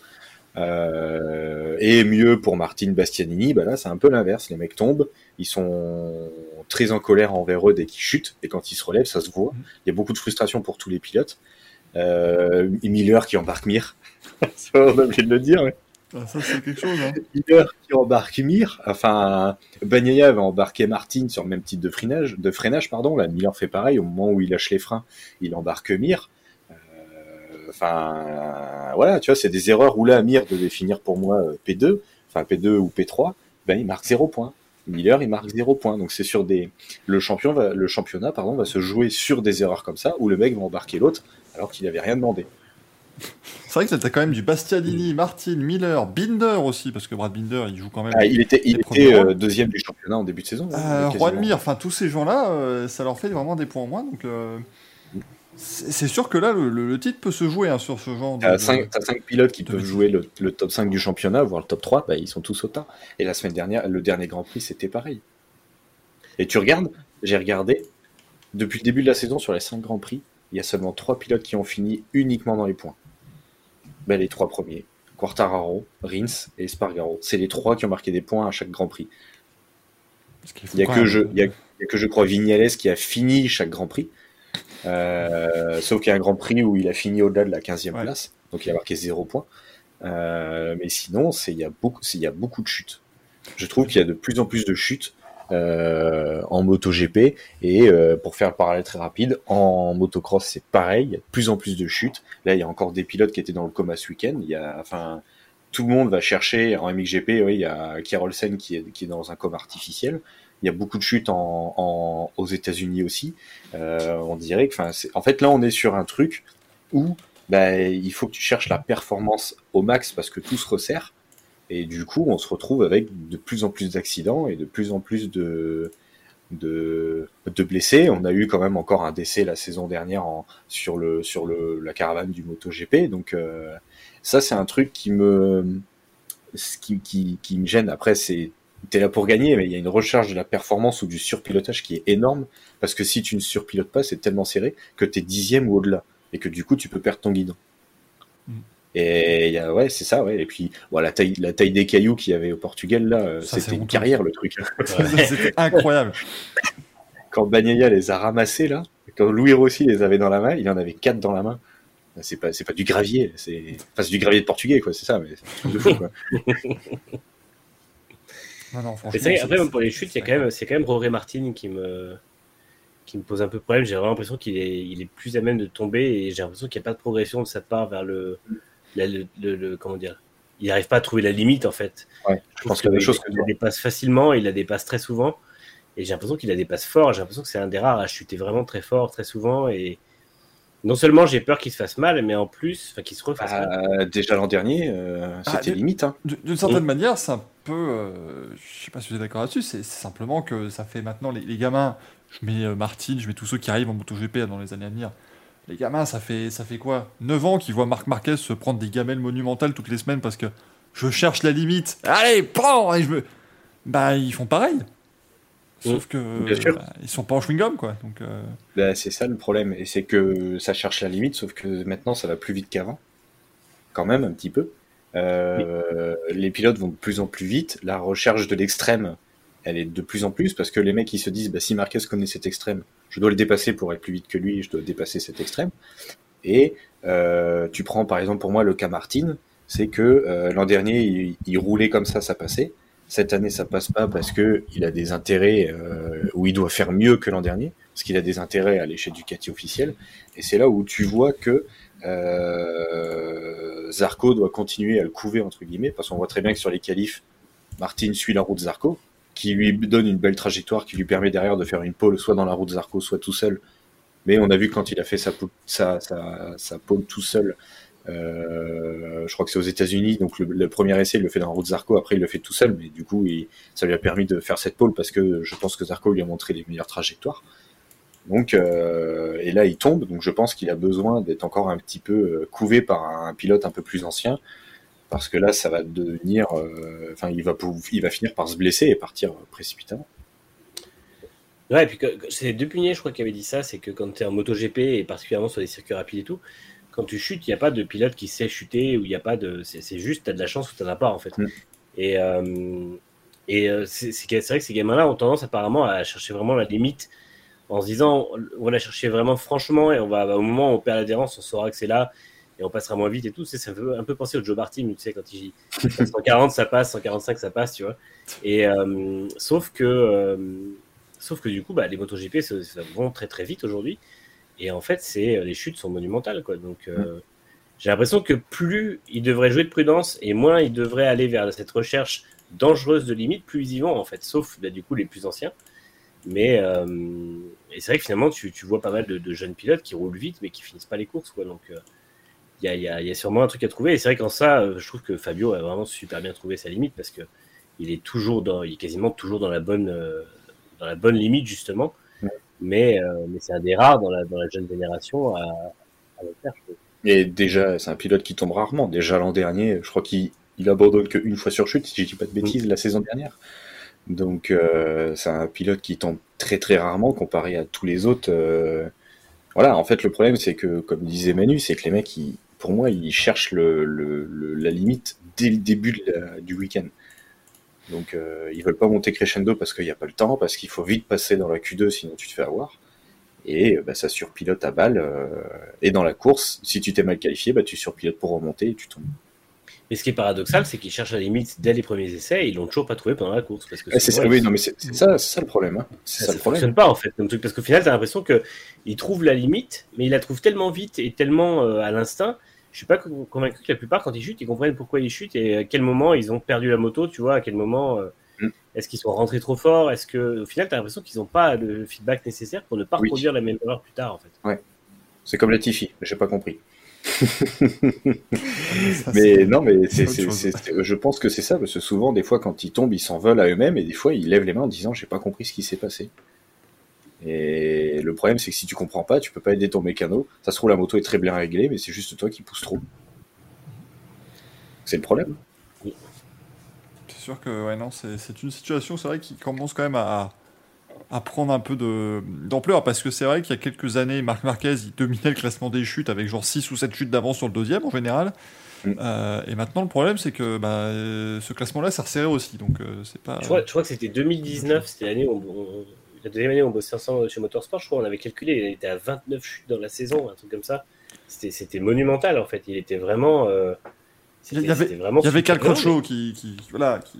Speaker 4: Euh, et mieux pour Martin Bastianini, bah là c'est un peu l'inverse. Les mecs tombent, ils sont très en colère envers eux dès qu'ils chutent, et quand ils se relèvent, ça se voit. Il y a beaucoup de frustration pour tous les pilotes. Euh, Miller qui embarque Mir, [laughs] on a oublié de le dire.
Speaker 2: Ah, ça c'est quelque chose. Hein.
Speaker 4: Miller qui embarque Mir, enfin Bagnaia va embarquer Martin sur le même type de freinage, de freinage pardon. Là Miller fait pareil au moment où il lâche les freins, il embarque Mir. Enfin, voilà, tu vois, c'est des erreurs où là, Amir devait finir pour moi euh, P2, enfin P2 ou P3, ben il marque 0 points. Miller, il marque 0 points. Donc c'est sur des, le champion va, le championnat, pardon, va se jouer sur des erreurs comme ça, où le mec va embarquer l'autre, alors qu'il n'avait rien demandé.
Speaker 2: C'est vrai que c'était quand même du Bastianini, Martin, Miller, Binder aussi, parce que Brad Binder, il joue quand même.
Speaker 4: Ah, il était, il était euh, deuxième du championnat en début de saison.
Speaker 2: Hein, euh, Mir, enfin tous ces gens-là, ça leur fait vraiment des points en moins. Donc, c'est sûr que là, le, titre peut se jouer hein, sur ce genre de.
Speaker 4: T'as 5, pilotes qui peuvent jouer le, top 5 du championnat, voire le top 3, bah, ils sont tous au tas. Et la semaine dernière, le dernier Grand Prix, c'était pareil. Et tu regardes, j'ai regardé, depuis le début de la saison, sur les 5 Grands Prix, il y a seulement 3 pilotes qui ont fini uniquement dans les points. Ben, les 3 premiers, Quartararo, Rins et Spargaro. C'est les 3 qui ont marqué des points à chaque Grand Prix. Il n'y a, que je, a que je crois Vignales qui a fini chaque Grand Prix. Euh, sauf qu'il y a un Grand Prix où il a fini au-delà de la 15e place, donc il a marqué 0 points. Euh, mais sinon, il y, a beaucoup, y a beaucoup de chutes. Je trouve qu'il y a de plus en plus de chutes euh, en MotoGP et euh, pour faire le parallèle très rapide, en motocross c'est pareil, il y a de plus en plus de chutes. Là, il y a encore des pilotes qui étaient dans le coma ce week-end. Il y a, enfin, tout le monde va chercher en MXGP. Oui, il y a Kierolsen qui est, qui est dans un coma artificiel. Il y a beaucoup de chutes en, aux États-Unis aussi. Euh, on dirait que, enfin, en fait, là, on est sur un truc où bah, il faut que tu cherches la performance au max parce que tout se resserre. Et du coup, on se retrouve avec de plus en plus d'accidents et de plus en plus de, de, blessés. On a eu quand même encore un décès la saison dernière en, sur, le, sur le, la caravane du MotoGP. Donc euh, ça, c'est un truc qui me, qui, qui, me gêne. Après, c'est t'es là pour gagner, mais il y a une recharge de la performance ou du surpilotage qui est énorme, parce que si tu ne surpilotes pas, c'est tellement serré que t'es dixième ou au-delà, et que du coup, tu peux perdre ton guidon. Et y a, ouais, c'est ça, ouais. Et puis, voilà, la taille, la taille des cailloux qu'il y avait au Portugal, là, c'était une carrière, le truc. [laughs]
Speaker 2: c'était incroyable. [laughs]
Speaker 4: Quand Bagnaia les a ramassés, là, quand Louis Rossi les avait dans la main, il en avait quatre dans la main. C'est pas, c'est pas du gravier, c'est, enfin, c'est du gravier de portugais, quoi, c'est ça, mais c'est de fou, quoi. [laughs]
Speaker 2: Non, non, franchement.
Speaker 5: après, même pour les chutes, il y a quand même, c'est quand même Roré Martin qui me, qui me pose un peu problème. J'ai vraiment l'impression qu'il est, il est plus à même de tomber et j'ai l'impression qu'il n'y a pas de progression de sa part vers le, la- le, le- le- comment dire. Il n'arrive pas à trouver la limite en fait.
Speaker 4: Ouais, je pense choses que
Speaker 5: il la dépasse facilement, il la dépasse très souvent et j'ai l'impression qu'il la dépasse fort. J'ai l'impression que c'est un des rares à chuter vraiment très fort, très souvent et non seulement j'ai peur qu'il se fasse mal, mais en plus, enfin qu'il se refasse mal.
Speaker 4: Bah, déjà l'an dernier, euh,
Speaker 2: Ah,
Speaker 4: c'était limite. Hein.
Speaker 2: D'une certaine manière, c'est un peu. euh, je sais pas si vous êtes d'accord là-dessus, c'est simplement que ça fait maintenant les, les gamins. Je mets euh, Martine, je mets tous ceux qui arrivent en MotoGP dans les années à venir. Les gamins, ça fait, ça fait quoi? 9 ans qu'ils voient Marc Marquez se prendre des gamelles monumentales toutes les semaines parce que je cherche la limite. Allez, prends Et je me. Bah, ils font pareil. Sauf que.
Speaker 4: Bien sûr.
Speaker 2: bah, ils sont pas en chewing-gum, quoi. Donc. euh,
Speaker 4: Bah, c'est ça le problème, et c'est que ça cherche la limite, sauf que maintenant ça va plus vite qu'avant, quand même un petit peu. Euh, Les pilotes vont de plus en plus vite, la recherche de l'extrême, elle est de plus en plus, parce que les mecs ils se disent, bah, si Marquez connaît cet extrême, je dois le dépasser pour être plus vite que lui, je dois dépasser cet extrême. Et euh, tu prends par exemple pour moi le cas Martin, c'est que euh, l'an dernier il, roulait comme ça, ça passait. Cette année, ça passe pas parce que il a des intérêts euh, où il doit faire mieux que l'an dernier, parce qu'il a des intérêts à l'échelle Ducati officielle. Et c'est là où tu vois que euh, Zarco doit continuer à le couver entre guillemets, parce qu'on voit très bien que sur les qualifs, Martin suit la route Zarco, qui lui donne une belle trajectoire, qui lui permet derrière de faire une pole, soit dans la route Zarco, soit tout seul. Mais on a vu quand il a fait sa, pole tout seul, euh, je crois que c'est aux États-Unis, donc le, premier essai il le fait dans la route Zarco, après il le fait tout seul, mais du coup ça lui a permis de faire cette pole parce que je pense que Zarco lui a montré les meilleures trajectoires. Donc euh, et là il tombe, donc je pense qu'il a besoin d'être encore un petit peu euh, couvé par un pilote un peu plus ancien, parce que là ça va devenir, euh, enfin il va il va finir par se blesser et partir précipitamment.
Speaker 5: Ouais, et puis c'est Depugné, je crois, qui avait dit ça, c'est que quand tu es en MotoGP, et particulièrement sur des circuits rapides et tout, quand tu chutes, il n'y a pas de pilote qui sait chuter, ou il n'y a pas de. C'est juste, tu as de la chance ou tu n'en as pas, en fait.
Speaker 4: Mm.
Speaker 5: Et, euh, et euh, c'est vrai que ces gamins-là ont tendance apparemment à chercher vraiment la limite en se disant on va la chercher vraiment franchement, et on va, au moment où on perd l'adhérence, on saura que c'est là, et on passera moins vite et tout. Sais, ça fait un peu penser au Joe Martin, tu sais, quand il 140, ça passe, 145, ça passe, tu vois. Et euh, sauf que. euh, Sauf que du coup, bah, les MotoGP ça, vont très très vite aujourd'hui. Et en fait, c'est les chutes sont monumentales. Quoi. Donc, euh, j'ai l'impression que plus ils devraient jouer de prudence et moins ils devraient aller vers cette recherche dangereuse de limite, plus ils vont en fait. Sauf bah, du coup les plus anciens. Mais euh, c'est vrai que finalement, tu, vois pas mal de, jeunes pilotes qui roulent vite mais qui finissent pas les courses. Quoi. Donc, il y, a, il y, a, il y a sûrement un truc à trouver. Et c'est vrai qu'en ça, euh, je trouve que Fabio a vraiment super bien trouvé sa limite parce que il est toujours dans, il est quasiment toujours dans la bonne, euh, dans la bonne limite justement.
Speaker 4: Ouais.
Speaker 5: Mais, euh, mais c'est un des rares dans la, dans la jeune génération à, à le faire.
Speaker 4: Et déjà, c'est un pilote qui tombe rarement. Déjà l'an dernier, je crois qu'il il abandonne qu'une fois sur chute, si je dis pas de bêtises, la saison dernière. Donc euh, c'est un pilote qui tombe très très rarement comparé à tous les autres. euh. Voilà, en fait le problème c'est que, comme disait Manu, c'est que les mecs, ils, pour moi, ils cherchent le, le- le- la limite dès le début de la- du week-end. Donc euh, ils veulent pas monter crescendo parce qu'il n'y a pas le temps, parce qu'il faut vite passer dans la Q2 sinon tu te fais avoir. Et euh, bah, ça surpilote à balle. euh, et dans la course, si tu t'es mal qualifié, bah, tu surpilotes pour remonter et tu tombes.
Speaker 5: Mais ce qui est paradoxal, c'est qu'ils cherchent la limite dès les premiers essais et ils l'ont toujours pas trouvé pendant la course. Parce que
Speaker 4: Ouais, c'est ça, oui, non, mais c'est ça, le problème. Hein. C'est
Speaker 5: ça,
Speaker 4: ça le problème.
Speaker 5: fonctionne pas en fait comme truc parce qu'au final, t'as l'impression que ils trouvent la limite, mais ils la trouvent tellement vite et tellement euh, à l'instinct. Je suis pas con- convaincu que la plupart, quand ils chutent, ils comprennent pourquoi ils chutent et à quel moment ils ont perdu la moto. Tu vois, à quel moment euh,
Speaker 4: Mm.
Speaker 5: est-ce qu'ils sont rentrés trop fort Est-ce que au final, t'as l'impression qu'ils ont pas le feedback nécessaire pour ne pas
Speaker 4: Oui.
Speaker 5: reproduire la même erreur plus tard en fait.
Speaker 4: C'est comme la Tiffy, j'ai pas compris. [laughs]
Speaker 2: ça,
Speaker 4: Mais non, mais c'est,
Speaker 2: autre
Speaker 4: c'est,
Speaker 2: chose.
Speaker 4: c'est- c'est- je pense que c'est ça, parce que souvent, des fois, quand ils tombent, ils s'en veulent à eux-mêmes, et des fois, ils lèvent les mains en disant, j'ai pas compris ce qui s'est passé. Et le problème, c'est que si tu comprends pas, tu peux pas aider ton mécano. Ça se trouve, la moto est très bien réglée, mais c'est juste toi qui pousse trop. C'est le problème.
Speaker 2: C'est sûr que ouais, non, c'est une situation, c'est vrai, qui commence quand même à, à prendre un peu d'ampleur, parce que c'est vrai qu'il y a quelques années, Marc Marquez, il dominait le classement des chutes avec genre 6 ou 7 chutes d'avance sur le deuxième en général.
Speaker 4: Mm.
Speaker 2: Euh, et maintenant, le problème, c'est que bah, euh, ce classement-là s'est resserré aussi, donc euh, c'est pas...
Speaker 5: Je crois, je crois que c'était 2019, c'était l'année où on, on- la deuxième année on bossait ensemble chez Motorsport. Je crois qu'on avait calculé, il était à 29 chutes dans la saison, un truc comme ça. c'était c'était monumental en fait. Il était vraiment. euh,
Speaker 2: Il y avait,
Speaker 5: c'était vraiment
Speaker 2: il y avait quelqu'un de chaud qui, qui, voilà, qui,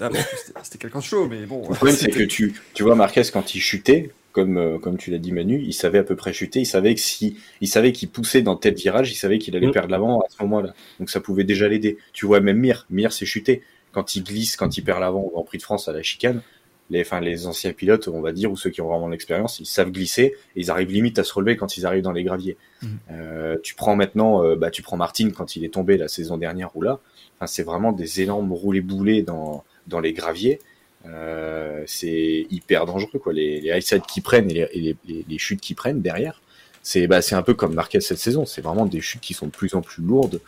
Speaker 2: ah, c'était- c'était quelqu'un de chaud, mais bon.
Speaker 4: Le problème, c'est
Speaker 2: c'était-
Speaker 4: que tu, tu vois, Marquez, quand il chutait, comme, euh, comme tu l'as dit, Manu, il savait à peu près chuter. Il savait que si, il savait qu'il poussait dans tel virage, il savait qu'il allait
Speaker 5: Mm.
Speaker 4: perdre l'avant à ce moment-là. Donc ça pouvait déjà l'aider. Tu vois, même Mir, Mir, c'est chuter. Quand il glisse, quand il perd l'avant au Grand Prix de France à la chicane, les, enfin, les anciens pilotes, on va dire, ou ceux qui ont vraiment l'expérience, ils savent glisser et ils arrivent limite à se relever quand ils arrivent dans les graviers.
Speaker 2: Mhm.
Speaker 4: Euh, tu prends maintenant, euh, bah, tu prends Martin quand il est tombé la saison dernière ou là. Enfin, c'est vraiment des énormes roulés boulés dans, dans les graviers. Euh, c'est hyper dangereux quoi. Les, les high sides qui prennent et les, et les, les- les chutes qui prennent derrière, c'est bah, c'est un peu comme Marquez cette saison. C'est vraiment des chutes qui sont de plus en plus lourdes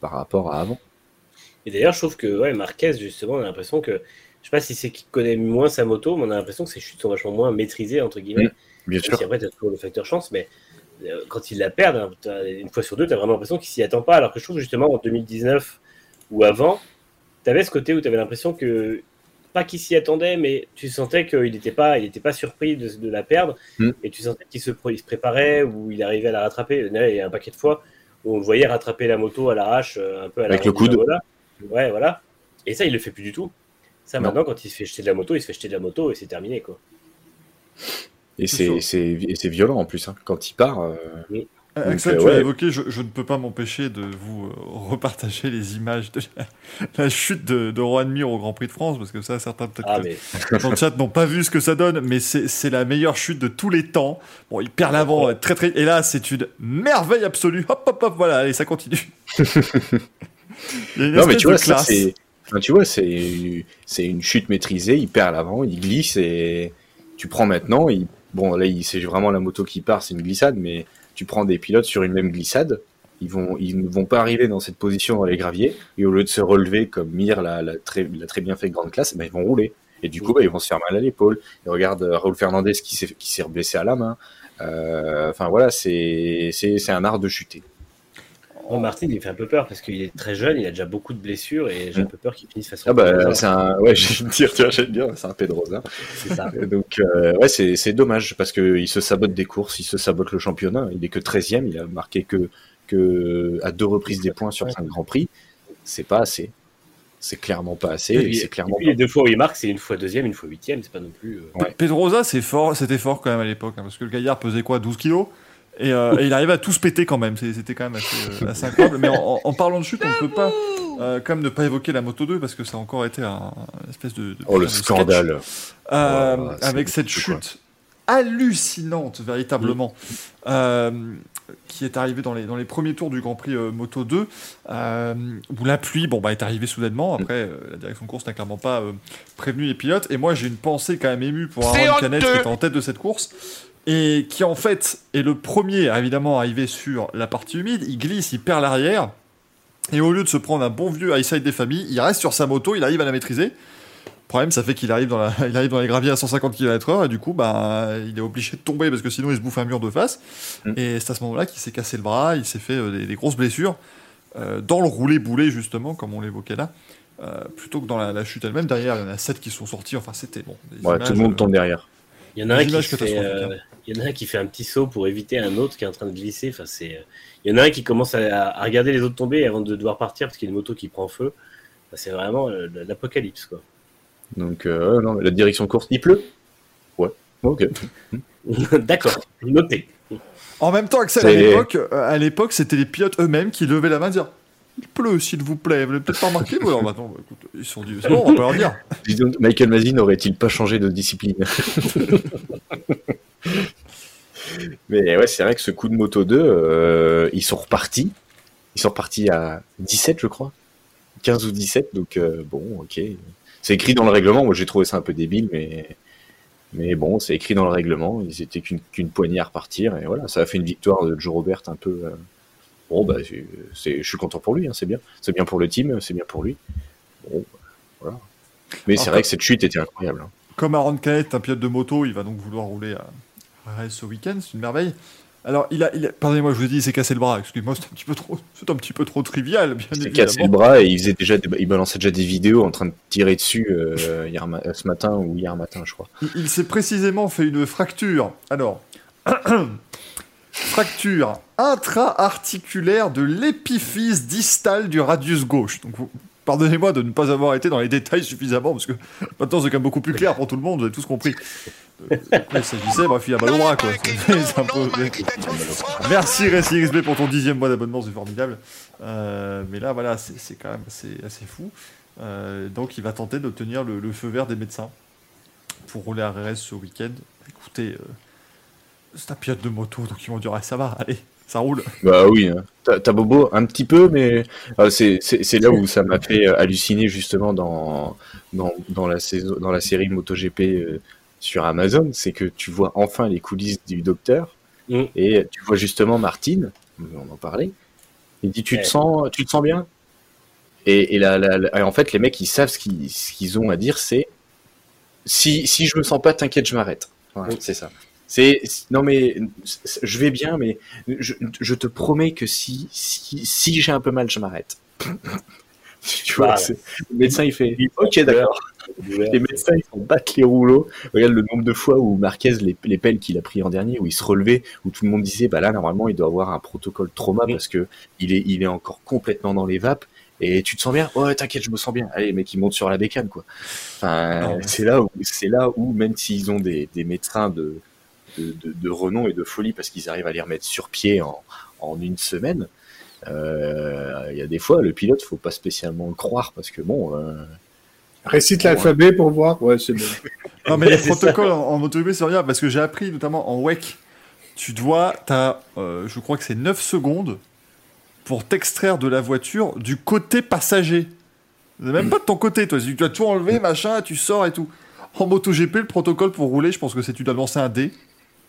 Speaker 4: par rapport à avant.
Speaker 5: Et d'ailleurs, je trouve que ouais, Marquez, justement, on a l'impression que, je sais pas si c'est qu'il connaît moins sa moto, mais on a l'impression que ses chutes sont vachement moins maîtrisées, entre guillemets.
Speaker 4: Mm, Bien sûr.
Speaker 5: si après, tu as toujours le facteur chance, mais euh, quand il la perd, hein, une fois sur deux, tu as vraiment l'impression qu'il s'y attend pas. Alors que je trouve justement en 2019 ou avant, tu avais ce côté où tu avais l'impression que, pas qu'il s'y attendait, mais tu sentais qu'il n'était pas, il était pas surpris de, de la perdre,
Speaker 4: Mm.
Speaker 5: et tu sentais qu'il se, il se préparait ou il arrivait à la rattraper. Il y a un paquet de fois où on le voyait rattraper la moto à l'arrache, euh, un peu à la
Speaker 4: Avec le coude.
Speaker 5: Ouais, voilà. Et ça, il le fait plus du tout. Ça,
Speaker 4: Non.
Speaker 5: maintenant, quand il se fait jeter de la moto, il se fait jeter de la moto et c'est terminé, quoi.
Speaker 4: Et
Speaker 2: C'est
Speaker 4: c'est
Speaker 2: sûr.
Speaker 4: c'est et c'est violent en plus. hein. Quand il part, euh,
Speaker 2: Euh,
Speaker 4: Donc,
Speaker 2: Axel,
Speaker 4: euh,
Speaker 2: tu
Speaker 4: ouais.
Speaker 2: l'as évoqué, je, je ne peux pas m'empêcher de vous euh, [laughs] repartager les images de la, la chute de, de Rohan Mir au Grand Prix de France, parce que ça, certains peut-être
Speaker 5: Ah,
Speaker 2: que-
Speaker 5: mais
Speaker 2: dans le chat n'ont pas vu ce que ça donne, mais c'est c'est la meilleure chute de tous les temps. Bon, il perd l'avant très très, et là, c'est une merveille absolue. Hop, hop, hop, voilà, allez, ça continue. [laughs] Il y a une
Speaker 4: Non, mais tu vois, c'est. Enfin, tu vois, c'est c'est une chute maîtrisée. Il perd l'avant, il glisse et tu prends maintenant. Il... Bon, là, il- c'est vraiment la moto qui part, c'est une glissade, mais tu prends des pilotes sur une même glissade. Ils vont, ils ne vont pas arriver dans cette position dans les graviers et au lieu de se relever comme Mir l'a très, très bien fait grande classe, ben, ils vont rouler. Et du coup, bah, ils vont se faire mal à l'épaule. Et regarde euh, Raoul Fernandez qui s'est blessé à la main. Euh, Enfin voilà, c'est c'est c'est un art de chuter.
Speaker 5: Bon, Martin, il fait un peu peur parce qu'il est très jeune, il a déjà beaucoup de blessures et j'ai un peu peur qu'il finisse façon.
Speaker 4: Ah bah c'est un ouais, [laughs] je vais dire, tu vois, j'aime bien, c'est un Pedrosa.
Speaker 5: c'est ça.
Speaker 4: Donc euh, ouais, c'est c'est dommage parce que il se sabote des courses, il se sabote le championnat. Il est que 13e, il a marqué que que à deux reprises des points sur cinq grands prix. C'est pas assez. C'est clairement pas assez.
Speaker 5: Et
Speaker 4: C'est clairement
Speaker 5: et puis, les deux fois où il marque, c'est une fois deuxième, une fois huitième, c'est pas non plus. euh,
Speaker 4: Ouais.
Speaker 2: Pedrosa, c'est fort, c'était fort quand même à l'époque, hein, parce que le gaillard pesait quoi, 12 kilos? Et, euh, et il arrivait à tout se péter quand même, c'était quand même assez, euh, assez incroyable. Mais en, parlant de chute, on ne peut pas euh, quand même ne pas évoquer la Moto 2 parce que ça a encore été un, une espèce de, de-
Speaker 4: Oh le
Speaker 2: de
Speaker 4: scandale.
Speaker 2: euh,
Speaker 4: Oh,
Speaker 2: avec cette
Speaker 4: quoi.
Speaker 2: chute hallucinante véritablement euh, qui est arrivée dans les, dans les premiers tours du Grand Prix euh, Moto 2 euh, où la pluie bon, bah, est arrivée soudainement. Après euh, la direction de course n'a clairement pas euh, prévenu les pilotes. Et moi j'ai une pensée quand même émue pour Aaron Canet qui était en tête de cette course et qui en fait est le premier à évidemment arriver sur la partie humide il glisse, il perd l'arrière et au lieu de se prendre un bon vieux high side des familles il reste sur sa moto, il arrive à la maîtriser le problème, ça fait qu'il arrive, dans la, [laughs] il arrive dans les graviers à 150 km/h et du coup, bah, il est obligé de tomber parce que sinon il se bouffe un mur de face.
Speaker 4: Mm.
Speaker 2: Et c'est à ce moment-là qu'il s'est cassé le bras, il s'est fait euh, des, des grosses blessures euh, dans le roulé-boulé, justement, comme on l'évoquait là, euh, plutôt que dans la, la chute elle-même. Derrière, il y en a 7 qui sont sortis. Enfin, c'était bon. des
Speaker 4: Ouais,
Speaker 2: images,
Speaker 4: tout le monde
Speaker 2: euh,
Speaker 4: tombe derrière.
Speaker 5: Il y en a un qui fait, euh, il y en a un qui fait un petit saut pour éviter un autre qui est en train de glisser. Enfin, c'est, euh, il y en a un qui commence à, à regarder les autres tomber avant de devoir partir parce qu'il y a une moto qui prend feu. Enfin, c'est vraiment euh, l'apocalypse, quoi.
Speaker 4: Donc euh, non, la direction course, il pleut? Ouais. Ok. [laughs]
Speaker 5: D'accord, noté.
Speaker 2: En même temps, Axel, à l'époque, euh, à l'époque, c'était les pilotes eux-mêmes qui levaient la main et disaient Il pleut, s'il vous plaît. Vous l'avez peut-être pas remarqué Bon, alors maintenant, bah, écoute, ils sont dit C'est bon, on peut leur dire.
Speaker 4: Michael Mazin n'aurait-il pas changé de discipline? [laughs] Mais ouais, c'est vrai que ce coup de moto 2, euh, ils sont repartis. Ils sont repartis à 17, je crois. 15 ou 17, donc euh, bon, ok. C'est écrit dans le règlement. Moi, j'ai trouvé ça un peu débile, mais mais bon, c'est écrit dans le règlement. Ils étaient qu'une poignée à repartir, et voilà, ça a fait une victoire de Joe Robert un peu. euh, Bon, bah, je suis content pour lui, hein, c'est bien. C'est bien pour le team, c'est bien pour lui. Bon, voilà. Mais c'est vrai que cette chute était incroyable. hein.
Speaker 2: Comme Aaron Canet, un pilote de moto, il va donc vouloir rouler à Rennes ce week-end, c'est une merveille. Alors, il a, il a- pardonnez-moi, je vous dis, il s'est cassé le bras. Excusez-moi, c'est un petit peu trop, c'est un petit peu trop trivial, bien
Speaker 4: Il s'est cassé le bras et il faisait déjà, des- il balançait déjà des vidéos en train de tirer dessus euh, hier ce matin ou hier matin, je crois.
Speaker 2: Il, il s'est précisément fait une fracture. Alors, [clears throat] fracture intra-articulaire de l'épiphyse distale du radius gauche. Donc, vous- pardonnez-moi de ne pas avoir été dans les détails suffisamment, parce que maintenant c'est quand même beaucoup plus clair pour tout le monde, vous avez tous compris. Il s'agissait, bref, il a mal au bras, quoi. [laughs] C'est un peu- Merci Racing XB pour ton dixième mois d'abonnement, c'est formidable. Euh, mais là, voilà, c'est c'est quand même assez, assez fou. Euh, donc, il va tenter d'obtenir le, le feu vert des médecins pour rouler à RS ce week-end. Écoutez, euh, c'est un pilote de moto, donc ils vont dire, ah, ça va, allez, ça roule.
Speaker 4: Bah oui, hein. t'as bobo un petit peu, mais euh, c'est c'est- c'est là où ça m'a fait euh, halluciner justement dans, dans, dans, la, saison, dans la série MotoGP euh, sur Amazon, c'est que tu vois enfin les coulisses du docteur
Speaker 5: Mm.
Speaker 4: et tu vois justement Martine, on en parlait, il dit tu te sens tu te sens bien? Et, et, la- la- la- et en fait les mecs ils savent ce qu'ils ce qu'ils ont à dire c'est si, si je me sens pas t'inquiète je m'arrête. Voilà,
Speaker 5: Mm.
Speaker 4: c'est ça. C'est non mais je vais bien mais je, je te promets que si, si, si j'ai un peu mal, je m'arrête. [laughs] tu vois,
Speaker 5: Voilà.
Speaker 4: c'est- le médecin il fait Ok, d'accord. Les médecins ils s'en battent les rouleaux. Regarde le nombre de fois où Marquez, les, les pelles qu'il a pris en dernier, où il se relevait, où tout le monde disait Bah là, normalement, il doit avoir un protocole trauma parce que il est, il est encore complètement dans les vapes. Et tu te sens bien? Ouais, t'inquiète, je me sens bien. Allez, mec, il monte sur la bécane, quoi. Enfin,
Speaker 2: mais
Speaker 4: c'est là où, c'est là où, même s'ils ont des, des médecins de, de, de, de renom et de folie parce qu'ils arrivent à les remettre sur pied en, en une semaine. euh, Il y a des fois, le pilote, faut pas spécialement le croire parce que bon, euh,
Speaker 3: Récite l'alphabet pour voir. Ouais, c'est bon.
Speaker 2: Non, mais les [laughs]
Speaker 5: ça.
Speaker 2: protocoles en, en MotoGP, c'est rien, parce que j'ai appris, notamment en WEC, tu dois, t'as, euh, je crois que c'est 9 secondes pour t'extraire de la voiture du côté passager. Même pas de ton côté, toi. Tu dois tout enlever, machin, tu sors et tout. En MotoGP, le protocole pour rouler, je pense que c'est tu dois lancer un dé.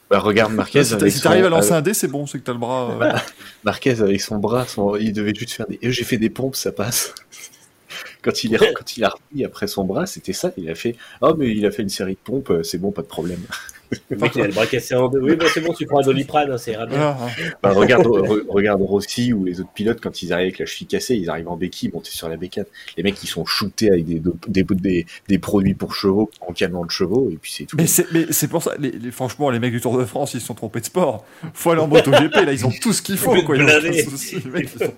Speaker 4: Bah, regarde Marquez.
Speaker 2: si
Speaker 4: avec
Speaker 2: si
Speaker 4: son-
Speaker 2: t'arrives à lancer
Speaker 4: euh,
Speaker 2: un dé, c'est bon, c'est que t'as le bras. euh,
Speaker 4: Marquez avec son bras, son- il devait juste faire des. Euh, J'ai fait des pompes, ça passe. [laughs] quand il est, quand il a repris après son bras, c'était ça. Il a fait. Oh mais il a fait une série de pompes, euh, c'est bon, pas de problème.
Speaker 5: Le mec, il a le bras cassé en deux. Oui, bah, c'est bon, tu prends un doliprane, hein, bien.
Speaker 2: voilà, hein.
Speaker 4: Bah, regarde, re- regarde Rossi ou les autres pilotes quand ils arrivent avec la cheville cassée, ils arrivent en béquille, montés sur la bécane. Les mecs ils sont shootés avec des, des, des, des produits pour chevaux, en camion de chevaux, et puis c'est tout.
Speaker 2: Mais c'est, c'est pour ça, les, les- franchement, les mecs du Tour de France, ils se sont trompés de sport. Faut aller en MotoGP, là, ils ont tout ce qu'il faut, quoi. Ils ont
Speaker 5: Blindés.
Speaker 2: pas de soucis, les mecs, ils sont-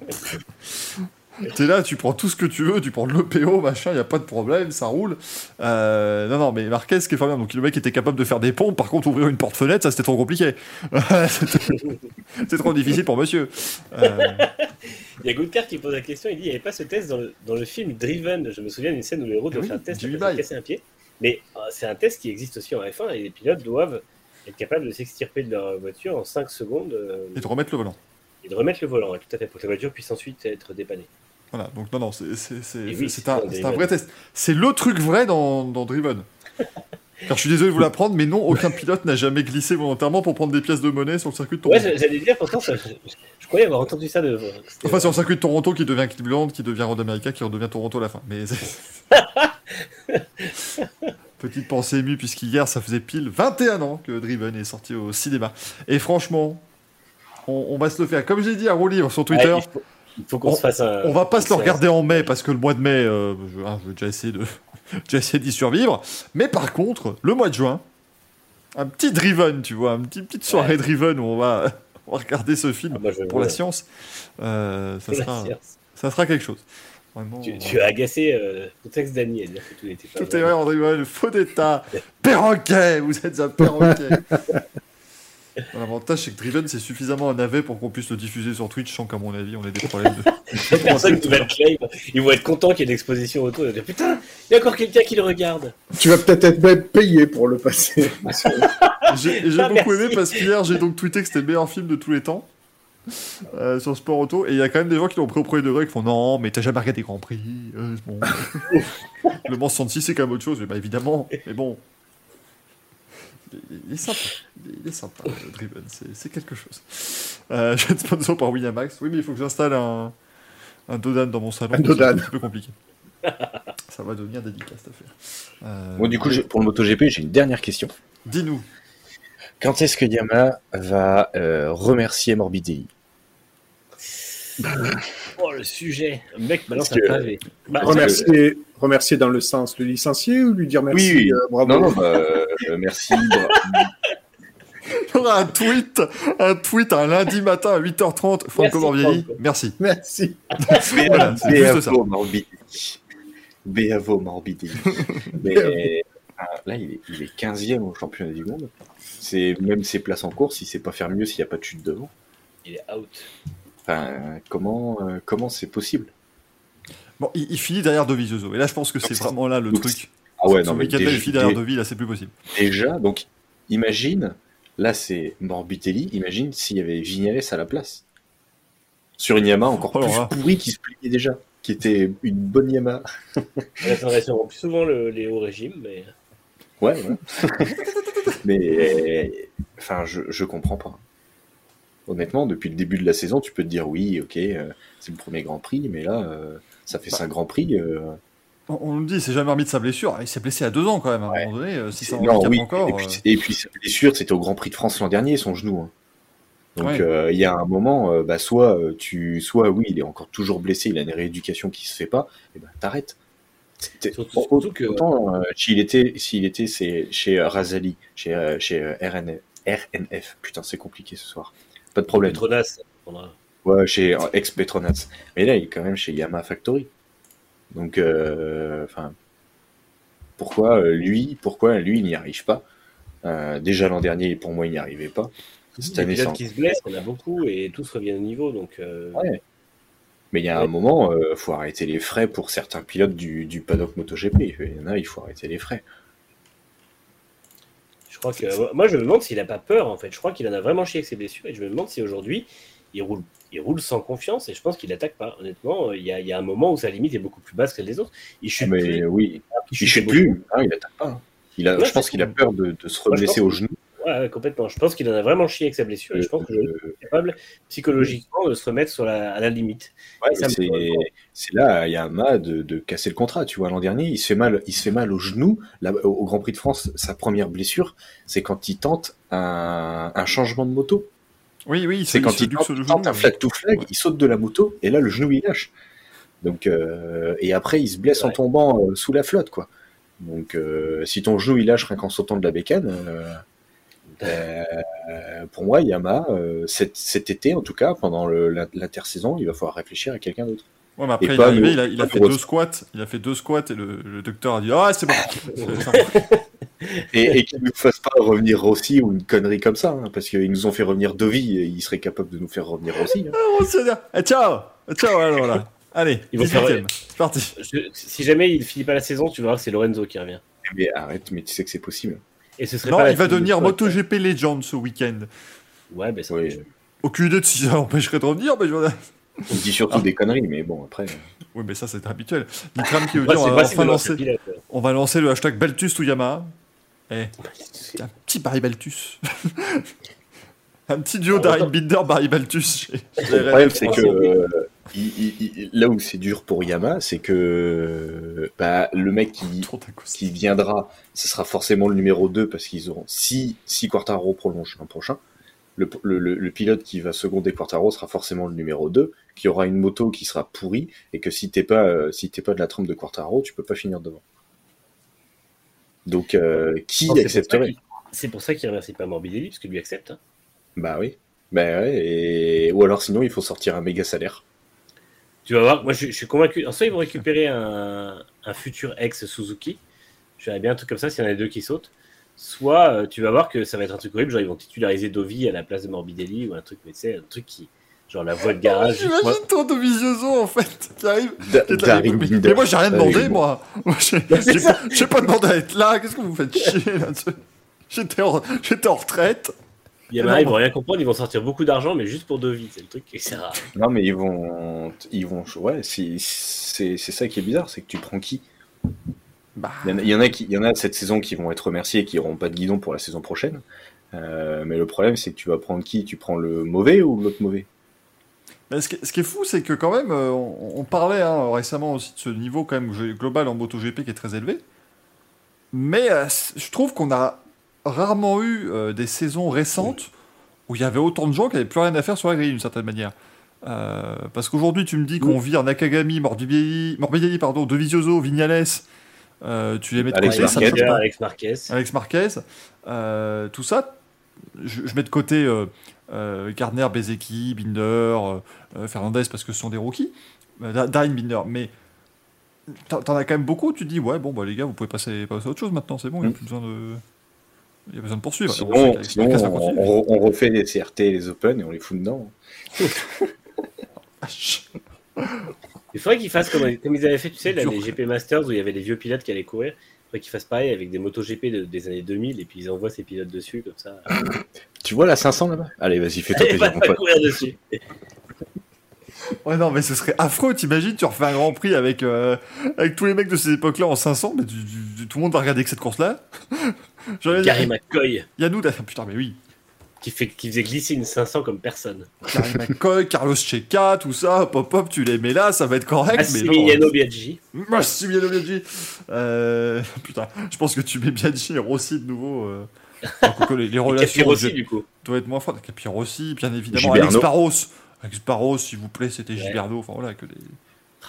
Speaker 2: T'es là, tu prends tout ce que tu veux, tu prends de l'EPO, machin, y a pas de problème, ça roule. Euh, non, non, mais Marquez, ce qui est formidable, donc le mec était capable de faire des pompes, par contre, ouvrir une porte-fenêtre, ça c'était trop compliqué. [laughs] C'était- trop difficile pour monsieur. Euh, [laughs]
Speaker 5: Il y a Goodcar qui pose la question, il dit il n'y avait pas ce test dans le, dans le film Driven? Je me souviens d'une scène où le héros doit
Speaker 2: Oui,
Speaker 5: faire un test s'être cassé un pied. Mais euh, c'est un test qui existe aussi en F1 et les pilotes doivent être capables de s'extirper de leur voiture en 5 secondes
Speaker 2: et de remettre le volant.
Speaker 5: et de remettre le volant, tout à fait, pour que la voiture puisse ensuite être dépannée.
Speaker 2: Voilà, donc non, non, c'est,
Speaker 5: oui,
Speaker 2: un, un vrai test. C'est le truc vrai dans, dans Driven. Car je suis désolé de vous l'apprendre, mais non, aucun pilote n'a jamais glissé volontairement pour prendre des pièces de monnaie sur le circuit de
Speaker 5: Ouais,
Speaker 2: Toronto.
Speaker 5: j'allais dire, pourtant, ça- je, je croyais avoir entendu ça de.
Speaker 2: Enfin, sur le circuit de Toronto qui devient Cleveland, qui devient Road America, qui redevient Toronto à la fin. Mais [laughs] Petite pensée émue, puisqu'hier, ça faisait pile 21 ans que Driven est sorti au cinéma. Et franchement, on, on va se le faire. Comme j'ai dit à Rolly sur
Speaker 5: Ouais,
Speaker 2: Twitter,
Speaker 5: il faut, il faut qu'on se fasse un.
Speaker 2: on va pas se le regarder en mai, parce que le mois de mai, euh, je, hein, je vais déjà essayer de [laughs] déjà essayer d'y survivre. Mais par contre, le mois de juin, un petit Driven, tu vois, une petite, petite soirée
Speaker 5: Ouais.
Speaker 2: Driven où on va, [laughs] on va regarder ce film
Speaker 5: Ah, moi,
Speaker 2: pour la science. Euh, ça,
Speaker 5: la
Speaker 2: sera,
Speaker 5: science.
Speaker 2: ça sera quelque chose. Vraiment,
Speaker 5: Tu,
Speaker 2: euh,
Speaker 5: tu as agacé euh, ton texte d'Annie à dire que tout n'était pas.
Speaker 2: Tout est vrai, André faux d'état, perroquet, vous êtes un [laughs] perroquet. L'avantage, c'est que Driven, c'est suffisamment un navet pour qu'on puisse le diffuser sur Twitch sans qu'à mon avis, on ait des problèmes de.
Speaker 5: Personne qui va le claim, ils vont être contents qu'il y ait de l'exposition autour. Ils vont dire Putain, il y a encore quelqu'un qui le regarde.
Speaker 3: Tu vas peut-être être même payé pour le passer. [laughs]
Speaker 2: J'ai
Speaker 5: Ah,
Speaker 2: beaucoup
Speaker 5: merci.
Speaker 2: aimé parce qu'hier, j'ai donc tweeté que c'était le meilleur film de tous les temps. euh, sur Sport Auto, et il y a quand même des gens qui l'ont pris au premier degré qui font non, mais t'as jamais regardé Grand Prix. euh, bon. le Mans 66, c'est quand même autre chose, mais bah évidemment, mais bon. Il est- sympa, il est sympa, le [laughs] Driven, c'est c'est quelque chose. Euh, je vais être sponsor par Winamax. Oui, mais il faut que j'installe un, un Dodan dans mon salon.
Speaker 3: Un
Speaker 2: c'est
Speaker 3: Dodan.
Speaker 2: un petit peu compliqué. [laughs] Ça va devenir délicat cette affaire. Euh,
Speaker 4: Bon, du coup, je- pour le MotoGP, j'ai une dernière question.
Speaker 2: Dis-nous.
Speaker 4: Quand est-ce que Yamaha va euh, remercier Morbidelli? [laughs]
Speaker 5: Oh, le sujet. Le mec balance un pavé. Bah,
Speaker 3: remercier, remercier dans le sens le licencier ou lui dire merci
Speaker 4: Oui, oui.
Speaker 3: euh, bravo
Speaker 4: Non, non, bah, euh, merci. bra- [laughs]
Speaker 2: un tweet, un tweet un lundi matin à 8h30. Franco
Speaker 5: Merci,
Speaker 2: Morbidelli,
Speaker 5: Franco.
Speaker 2: merci.
Speaker 3: Merci. [laughs]
Speaker 2: Voilà, c'est juste ça.
Speaker 4: Béavo Morbidelli. Béavo Morbidelli. [laughs] Mais ah, là, il est, il est 15e au championnat du monde. C'est même ses places en course, il sait pas faire mieux s'il n'y a pas de chute devant.
Speaker 5: Il est out.
Speaker 4: Enfin, comment euh, comment c'est possible
Speaker 2: Bon, il, il finit derrière Dovizioso. Et là, je pense que c'est vraiment là le
Speaker 4: Donc,
Speaker 2: truc.
Speaker 4: Ah ouais, non mais
Speaker 2: week-end-là, il
Speaker 4: déjà,
Speaker 2: finit derrière Dovi, là, c'est plus possible.
Speaker 4: déjà, donc imagine, là c'est Morbidelli, imagine s'il y avait Vignales à la place. Sur une Yamaha encore
Speaker 2: Oh là là.
Speaker 4: plus pourrie qui se pliait déjà, qui était une bonne Yamaha. [laughs]
Speaker 5: Sûrement plus souvent le, les hauts régimes, mais
Speaker 4: Ouais, ouais. [laughs] Mais enfin, je, je comprends pas. Honnêtement, depuis le début de la saison, tu peux te dire oui, ok, euh, c'est le premier Grand Prix, mais là, euh, ça fait
Speaker 2: Bah.
Speaker 4: cinq Grands Prix. euh,
Speaker 2: On, on nous dit, il s'est jamais remis de sa blessure. Il s'est blessé à deux ans quand même. À un moment donné, si ça
Speaker 4: c'est- non, oui.
Speaker 2: encore.
Speaker 4: et, puis, et puis, sa blessure, c'était au Grand Prix de France l'an dernier, son genou. hein. Donc,
Speaker 2: Ouais.
Speaker 4: euh, il y a un moment, euh, bah, soit tu, soit oui, il est encore toujours blessé, il a une rééducation qui se fait pas, et ben t'arrêtes. C'était-
Speaker 5: Surtout- surtout que-
Speaker 4: autant, euh, s'il était, s'il était, c'est chez euh, Razali, chez, euh, chez euh, RN, RNF. Putain, c'est compliqué ce soir. Pas de problème.
Speaker 5: Petronas, ça.
Speaker 4: Ouais, chez euh, ex Petronas. Mais là, il est quand même chez Yamaha Factory. Donc, euh, enfin, pourquoi euh, lui, pourquoi lui, il n'y arrive pas? Euh, Déjà l'an dernier, pour moi, il n'y arrivait pas. Cette année, c'est
Speaker 5: qui se blessent, il en a beaucoup et tous reviennent au niveau. Donc,
Speaker 4: Ouais. Mais il y a un moment, euh, faut arrêter les frais pour certains pilotes du, du paddock MotoGP. Il y en a, il faut arrêter les frais.
Speaker 5: Je crois que moi, je me demande s'il a pas peur en fait. Je crois qu'il en a vraiment chié avec ses blessures et je me demande si aujourd'hui il roule, il roule sans confiance et je pense qu'il attaque pas. Honnêtement, il y, a, il y a un moment où sa limite est beaucoup plus basse que les autres. Il chute
Speaker 4: Mais
Speaker 5: plus.
Speaker 4: oui, il
Speaker 5: chute
Speaker 4: chute
Speaker 5: beaucoup.
Speaker 4: plus. Hein, il attaque pas. hein. Il a,
Speaker 5: Ouais,
Speaker 4: je pense qu'il a peur de, de se reblesser au genou.
Speaker 5: Ouais, ouais, complètement. Je pense qu'il en a vraiment chié avec sa blessure et je pense que je
Speaker 4: Euh,
Speaker 5: est capable psychologiquement de se remettre sur la, à la limite.
Speaker 4: Ouais,
Speaker 5: Ça me
Speaker 4: c'est, là, il y a un mât de, de casser le contrat. Tu vois, l'an dernier, il se fait mal, il se fait mal au genou. Là, au Grand Prix de France, sa première blessure, c'est quand il tente un, un changement de moto.
Speaker 2: Oui, oui,
Speaker 4: C'est quand il tente,
Speaker 2: genou,
Speaker 4: un flag to flag,
Speaker 2: Ouais.
Speaker 4: il saute de la moto et là, le genou il lâche. Donc, euh, et après, il se blesse en tombant euh, sous la flotte, quoi. Donc, euh, si ton genou il lâche rien qu'en sautant de la bécane, euh, pour moi, Yamaha, euh, cet, cet été en tout cas, pendant l'intersaison, il va falloir réfléchir à quelqu'un d'autre.
Speaker 2: Ouais, mais après, il est arrivé,
Speaker 4: le-
Speaker 2: il a, il a
Speaker 4: pas
Speaker 2: fait deux squats. Il a fait deux squats et le, le docteur a dit Ah, c'est bon. [laughs]
Speaker 4: Et, et qu'ils ne fassent pas revenir Rossi ou une connerie comme ça, hein, parce qu'ils nous ont fait revenir Dovi, et ils seraient capables de nous faire revenir Rossi. hein.
Speaker 2: bon, c'est bien. Eh, ciao Ciao, alors là. [laughs] Allez,
Speaker 5: Ils vont faire-
Speaker 2: 18ème. C'est parti.
Speaker 5: Je- si jamais il finit pas la saison, tu verras que c'est Lorenzo qui revient.
Speaker 4: Mais arrête, mais tu sais que c'est possible.
Speaker 5: Et ce serait
Speaker 2: Non,
Speaker 5: pas
Speaker 2: il va
Speaker 5: de
Speaker 2: devenir. MotoGP Legend ce week-end.
Speaker 5: Ouais, ben ça.
Speaker 4: Oui.
Speaker 2: Aucune idée de si ça empêcherait de revenir, mais je...
Speaker 4: On dit surtout
Speaker 2: Ah.
Speaker 4: des conneries, mais bon, après.
Speaker 2: Oui, mais ça, c'est habituel. Nitram qui veut dire
Speaker 5: c'est
Speaker 2: on va, enfin lancer, on va lancer le hashtag Baltus to Yamaha. Eh, un petit Barry Baltus. [laughs] un petit duo
Speaker 5: Ah, autant-
Speaker 2: Binder, Barry Baltus.
Speaker 4: Le problème, c'est que euh, il- il- il- là où c'est dur pour Yamaha, c'est que bah, le mec qui, viendra, ce sera forcément le numéro 2 parce qu'ils auront si si Quartaro prolonge l'an prochain, le, le, le- le pilote qui va seconder Quartaro sera forcément le numéro 2, qui aura une moto qui sera pourrie et que si t'es pas euh, si t'es pas de la trempe de Quartaro, tu peux pas finir devant. Donc euh, qui
Speaker 5: Non, c'est pour ça
Speaker 4: accepterait
Speaker 5: qu'il- C'est pour ça qu'il remercie pas Morbidelli, parce que lui accepte. hein.
Speaker 4: Bah oui. Bah ouais, et... ou alors sinon il faut sortir un méga salaire.
Speaker 5: Tu vas voir, moi je, je suis convaincu. En soit ils vont récupérer un, un futur ex Suzuki. Je verrais bien un truc comme ça s'il y en a deux qui sautent. Soit euh, tu vas voir que ça va être un truc horrible, genre ils vont titulariser Dovi à la place de Morbidelli ou un truc, mais tu sais, un truc qui. Genre la voie de garage.
Speaker 2: J'imagine ton Dovizioso en fait qui arrive.
Speaker 4: Da-
Speaker 2: qui est là,
Speaker 4: Darin
Speaker 2: mais, moi j'ai rien demandé moi. Moi, j'ai pas, demandé à être là. Qu'est-ce que vous faites chier là-dessus J'étais en, j'étais en retraite.
Speaker 5: Yamaha, ils vont rien comprendre, ils vont sortir beaucoup d'argent, mais juste pour Dovi, c'est le truc qui sert à.
Speaker 4: Non, mais ils vont, ils vont, ouais, c'est, c'est, c'est ça qui est bizarre, c'est que tu prends qui?
Speaker 2: Bah,
Speaker 4: il y, en a, il y en a qui, il y en a cette saison qui vont être remerciés et qui n'auront pas de guidon pour la saison prochaine. Euh, mais le problème, c'est que tu vas prendre qui? Tu prends le mauvais ou l'autre mauvais?
Speaker 2: Mais ce, qui, ce qui est fou, c'est que quand même, euh, on, on parlait hein, récemment aussi de ce niveau quand même global en MotoGP qui est très élevé. Mais euh, je trouve qu'on a rarement eu euh, des saisons récentes où il y avait autant de gens qui n'avaient plus rien à faire sur la grille d'une certaine manière. Euh, parce qu'aujourd'hui, tu me dis qu'on vit en Nakagami, Morbidelli, Morbidelli pardon, De Vizioso, Vignales, euh, tu les mets de
Speaker 4: Alex
Speaker 2: côté, ça
Speaker 5: Alex Marquez,
Speaker 2: pas.
Speaker 5: Alex Marquez.
Speaker 2: Alex Marquez, euh, tout ça, je, je mets de côté euh, euh, Gardner, Bezeki, Binder, Fernandez parce que ce sont des rookies. Euh, Darren Binder, mais t'en as quand même beaucoup. Tu te dis, ouais, bon, bah les gars, vous pouvez passer, passer à autre chose maintenant, c'est bon, il n'y a
Speaker 4: Mm.
Speaker 2: plus besoin de. Il y a besoin de poursuivre.
Speaker 4: Sinon, on,
Speaker 2: continue.
Speaker 4: on- on refait les CRT et les Open et on les fout dedans. [laughs]
Speaker 5: Il faudrait qu'ils fassent comme, comme ils avaient fait, tu sais, là, les GP Masters où il y avait les vieux pilotes qui allaient courir. Il faudrait qu'ils fassent pareil avec des motos GP de- des années 2000 et puis ils envoient ces pilotes dessus comme ça.
Speaker 4: Tu vois la 500 là-bas? Allez, vas-y, fais-toi plaisir,
Speaker 5: pas, pas courir dessus.
Speaker 2: Ouais, non, mais ce serait affreux. T'imagines, tu refais un grand prix avec, euh, avec tous les mecs de ces époques-là en 500, mais tout le monde va regarder que cette course-là. [laughs]
Speaker 5: Gary McCoy
Speaker 2: Yannou, ah, putain, mais oui.
Speaker 5: qui, fait, qui faisait glisser une 500 comme personne.
Speaker 2: Gary McCoy, Carlos Checa, tout ça, pop hop, tu les mets là, ça va être correct, mais non.
Speaker 5: Massimiliano Biaggi.
Speaker 2: Massimiliano Biaggi. Euh, putain, je pense que tu mets Biaggi et Rossi de nouveau. Euh... les, les relations
Speaker 5: Capir aussi,
Speaker 2: je-
Speaker 5: du coup.
Speaker 2: doivent être moins fortes. Capi Rossi, bien évidemment.
Speaker 4: Gilberto.
Speaker 2: Alex Barros. Alex Barros, s'il vous plaît, c'était
Speaker 5: Ouais.
Speaker 2: Gilberto. Enfin voilà, que des.